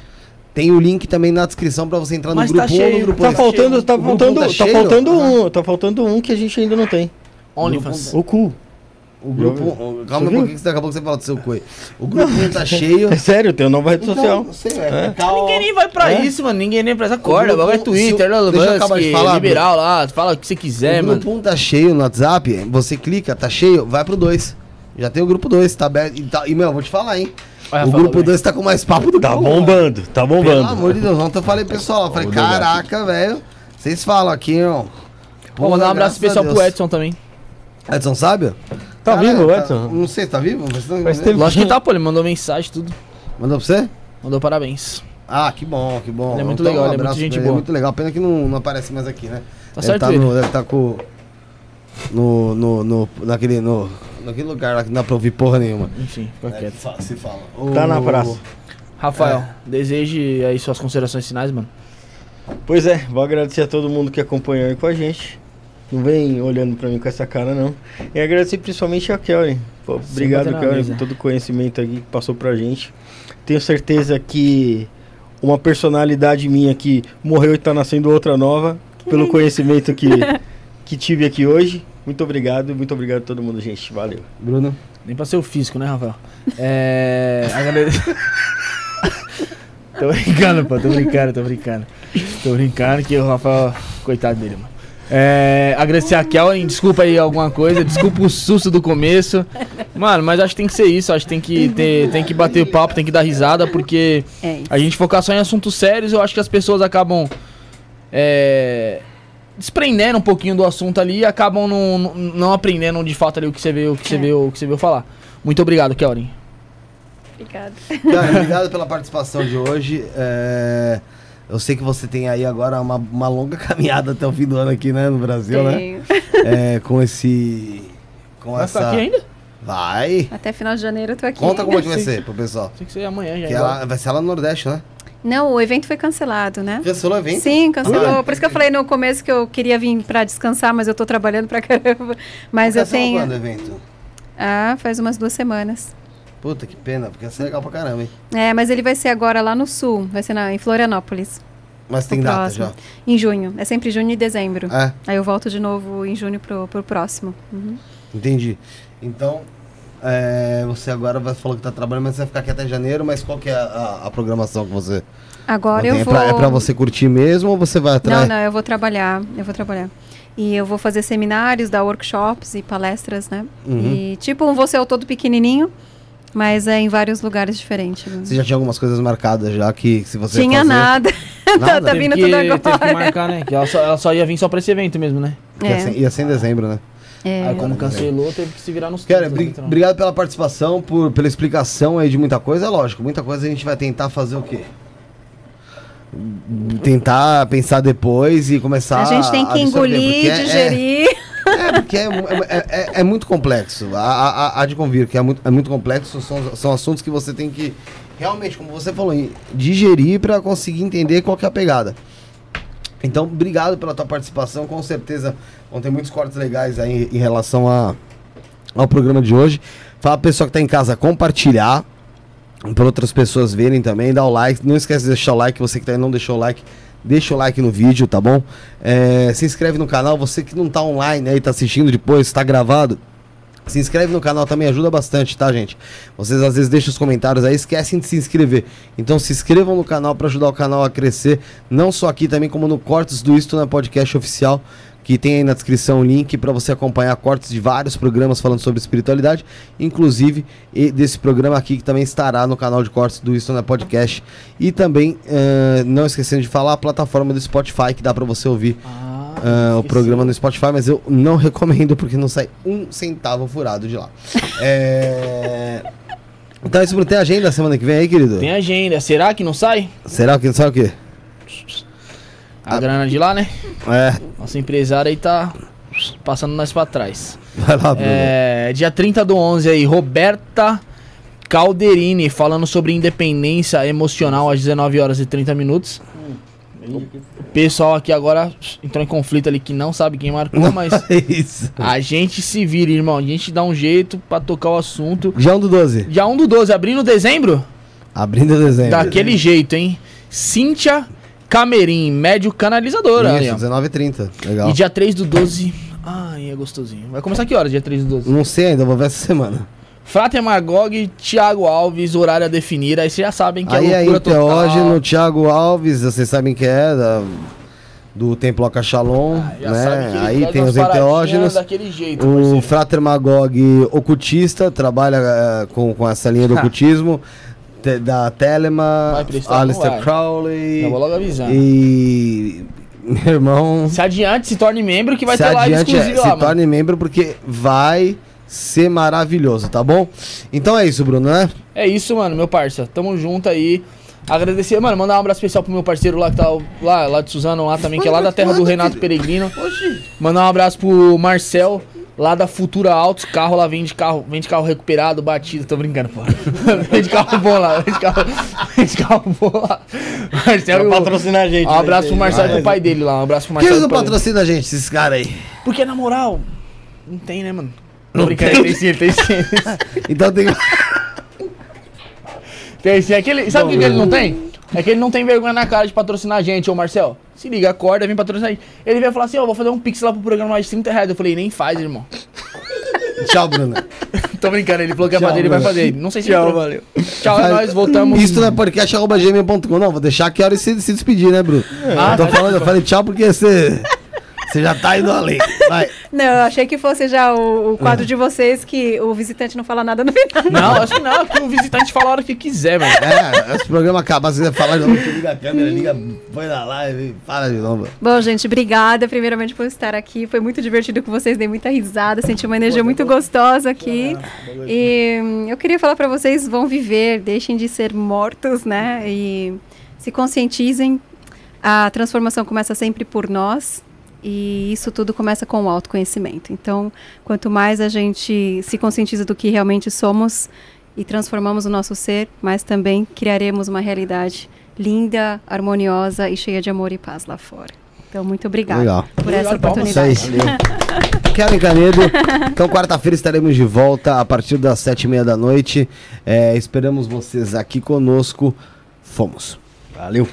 Tem o link também na descrição pra você entrar no Mas grupo tá 1 ou cheio, no grupo Tá faltando, tá o grupo faltando, tá tá cheio? faltando um, tá faltando um que a gente ainda não tem. OnlyFans. O cu. O grupo. o- calma um pouquinho que você acabou que você fala do seu coi. O grupo 1 tá cheio. É sério, tem uma nova rede social. Não sei, é. Cal- Ninguém nem vai pra É? isso, mano. Ninguém nem pra essa corda. grupo- Vai Twitter, o- Elon deixa eu acabar de Musk, falar, liberal lá. Fala o que você quiser, o mano. grupo 1 tá cheio no WhatsApp, você clica, tá cheio, vai pro 2. Já tem o grupo 2, tá aberto. E, tá, e meu, vou te falar, hein? Olha, o grupo velho. 2 tá com mais papo do Tá que o bombando, tá Pelo bombando. amor de Deus, ontem eu falei pessoal, eu falei, caraca, velho. Vocês falam aqui, ó. Vou mandar um abraço especial pro. Edson também. Edson Sábio? Tá Caralho, vivo, Edson? Não sei, tá vivo? Mas não- Faz tempo. Lógico que tá, pô. Ele mandou mensagem, tudo. Mandou pra você? Mandou parabéns. Ah, que bom, que bom. Ele é muito Então, legal, um ele é muito abraço gente boa. É muito legal. Pena que não, não aparece mais aqui, né? Tá Deve certo tá ele. no, Deve estar com... No, no, no, naquele, no, naquele lugar lá que não dá pra ouvir porra nenhuma. Enfim, fica É, quieto. fa- se fala. Tá na praça. Rafael, deseje aí suas considerações finais, mano. Pois é, vou agradecer a todo mundo que acompanhou aí com a gente. Não vem olhando pra mim com essa cara, não. E agradecer principalmente a Kelly. Pô, obrigado, bater na Kelly, mesa. por todo o conhecimento aqui que passou pra gente. Tenho certeza que uma personalidade minha que morreu e tá nascendo outra nova, pelo conhecimento que, que tive aqui hoje. Muito obrigado, muito obrigado a todo mundo, gente. Valeu. Bruno. Nem pra ser o físico, né, Rafael? É. Agrade... tô brincando, pô, tô brincando, tô brincando. Tô brincando que o Rafael. Coitado dele, mano. É, agradecer a Kelly, desculpa aí alguma coisa, desculpa o susto do começo. Mano, mas acho que tem que ser isso, acho que tem que, ter, tem que bater o papo, tem que dar risada, porque É a gente focar só em assuntos sérios, eu acho que as pessoas acabam é, desprendendo um pouquinho do assunto ali e acabam não, não- aprendendo de fato ali o que você veio, o que você É. veio, o que você veio falar. Muito obrigado, Kelly. Obrigada. Cara, obrigado pela participação de hoje. É, Eu sei que você tem aí agora uma, uma longa caminhada até o fim do ano aqui, né, no Brasil, né? Tenho. É, com esse... Com Vai essa... ficar aqui ainda? Vai! Até final de janeiro eu tô aqui. Conta como é que vai ser pro pessoal. Tem que ser amanhã já. Que ela, vai ser lá no Nordeste, né? Não, o evento foi cancelado, né? Cancelou o evento? Sim, cancelou. Ah, Por isso que eu falei no começo que eu queria vir pra descansar, mas eu tô trabalhando pra caramba. Mas eu tenho. quando o evento? Ah, faz umas duas semanas. Puta, que pena, porque ia ser legal pra caramba, hein? É, mas ele vai ser agora lá no sul, vai ser na, em Florianópolis, Mas tem data próximo. já. em junho. É sempre junho e dezembro. É, Aí eu volto de novo em junho pro, pro próximo. Uhum. entendi. Então, é, você agora vai, falou que tá trabalhando, mas você vai ficar aqui até janeiro, mas qual que é a, a programação que você Agora eu É vou. pra, é pra você curtir mesmo ou você vai Não, atrás? não, eu vou trabalhar. Eu vou trabalhar. E eu vou fazer seminários, dar workshops e palestras, né? Uhum. E tipo um você é o todo pequenininho, mas é em vários lugares diferentes. né? Você já tinha algumas coisas marcadas já que se você Tinha fazer... nada. tá, Nada? tá Teve vindo que, tudo Teve que agora. marcar, né? Que ela só, ela só ia vir só pra esse evento mesmo, né? Ia, É, ser, ia ser em dezembro, né? É. Aí como cancelou, teve que se virar nos Cara, tempos, então. obrigado pela participação, por, pela explicação aí de muita coisa. É lógico, muita coisa a gente vai tentar fazer o quê? Tentar pensar depois e começar A gente tem que engolir, porque é- digerir. É, porque é, é- é- é muito complexo. Há, há- há de convir que é muito, é muito complexo. São, são assuntos que você tem que, realmente, como você falou, digerir para conseguir entender qual que é a pegada. Então, obrigado pela tua participação. Com certeza vão ter muitos cortes legais aí em, relação a, ao programa de hoje. Fala pra pessoa que tá em casa compartilhar. Para outras pessoas verem também, dá o like. Não esquece de deixar o like. Você que tá aí não deixou o like, deixa o like no vídeo, tá bom? É, se inscreve no canal. Você que não tá online aí, tá assistindo depois, tá gravado. Se inscreve no canal também, ajuda bastante, tá, gente? Vocês às vezes deixam os comentários aí, esquecem de se inscrever. Então se inscrevam no canal para ajudar o canal a crescer, não só aqui também como no Cortes do Isto na Podcast Oficial, que tem aí na descrição o link para você acompanhar cortes de vários programas falando sobre espiritualidade, inclusive desse programa aqui que também estará no canal de cortes do Isto na Podcast. E também, eh, não esquecendo de falar, a plataforma do Spotify que dá para você ouvir Ah, ah, o programa no Spotify, mas eu não recomendo porque não sai um centavo furado de lá. É... Então, isso não tem agenda semana que vem aí, querido? Tem agenda. Será que não sai? Será que não sabe o quê? A grana de lá, né? É, Nossa empresária aí tá passando nós pra trás. vai lá, Bruno. É, dia 30 do 11 aí, Roberta Calderini falando sobre independência emocional às 19 horas e 30 minutos. O pessoal aqui agora entrou em conflito ali que não sabe quem marcou, mas É a gente se vira, irmão. A gente dá um jeito pra tocar o assunto. Já um do 12. Dia 1 do 12, abrindo dezembro? Abrindo dezembro. Daquele jeito, hein? Cíntia Camerim, médio canalizadora. Isso, ó. 19h30. Legal. E dia 3 do 12. Ai, é gostosinho. Vai começar que horas, dia 3 do 12? Não sei ainda, vou ver essa semana. Frater Magog, Thiago Alves, horário a definir. Aí vocês já sabem que aí é é loucura Teógeno, Thiago Alves, vocês sabem quem é, da- do Templo Acachalon, Ah, né? Aí tem os enteógenos. jeito, O. Frater Magog ocultista, trabalha eh, com, com essa linha do ocultismo. te- da Telema, Alistair. Crowley. Já vou logo avisando. E. Meu irmão. Se adiante, se torne membro que vai se ter live é, exclusiva se lá, mano. torne membro porque vai ser maravilhoso, tá bom? Então é isso, Bruno, né? É isso, mano, meu parça. Tamo junto aí. Agradecer, mano, mandar um abraço especial pro meu parceiro lá que tá lá, lá de Suzano, lá também, que é lá da terra do Renato Peregrino. Mandar um abraço pro Marcel, lá da Futura Autos, carro lá vende carro, vende carro recuperado, batido, tô brincando, pô. vende carro bom lá, vende carro, vende carro bom lá. Marcel, Pra patrocinar a gente, Um né, abraço pro? Marcel e pro pai dele lá, um abraço pro Por que Marcel. eles e não patrocinam a gente, esses caras aí? Porque na moral, não tem, né, mano? Tô brincando, tem sim, tem sim. Então tem. Tem sim. É que ele, sabe o que, que ele não tem? É que ele não tem vergonha na cara de patrocinar a gente, ô Marcel. Se liga, acorda, vem patrocinar a gente. Ele veio falar assim, ó, vou fazer um pix lá pro programa mais de 30 reais. Eu falei, nem faz, irmão. Tchau, Bruno. Tô brincando, ele falou que ia fazer, ele vai fazer. Não sei se Tchau, ele falou. valeu. Tchau, é nóis, voltamos. Isso não é podcast.gmail.com, não. Vou deixar que a hora se, se despedir, né, Bruno? Ah, eu tô tá falando, eu falei tchau porque você. Você já tá indo além. Vai. Não, eu achei que fosse já o, o quadro de vocês que o visitante não fala nada no final. Não, acho que não, que o visitante fala a hora que quiser. É, esse programa acabar, você falar de novo, você liga a câmera, liga, põe na live, fala de novo. Bom, gente, obrigada primeiramente por estar aqui. Foi muito divertido com vocês, dei muita risada, senti uma energia muito gostosa aqui. E hum, eu queria falar para vocês, vão viver, deixem de ser mortos, né? E se conscientizem. A transformação começa sempre por nós. E isso tudo começa com o autoconhecimento. Então, quanto mais a gente se conscientiza do que realmente somos e transformamos o nosso ser, mais também criaremos uma realidade linda, harmoniosa e cheia de amor e paz lá fora. Então, muito obrigada Legal. por essa. Isso aí. oportunidade. Kevin Canedo. Então, quarta-feira estaremos de volta a partir das sete e meia da noite. É, esperamos vocês aqui conosco. Fomos. Valeu.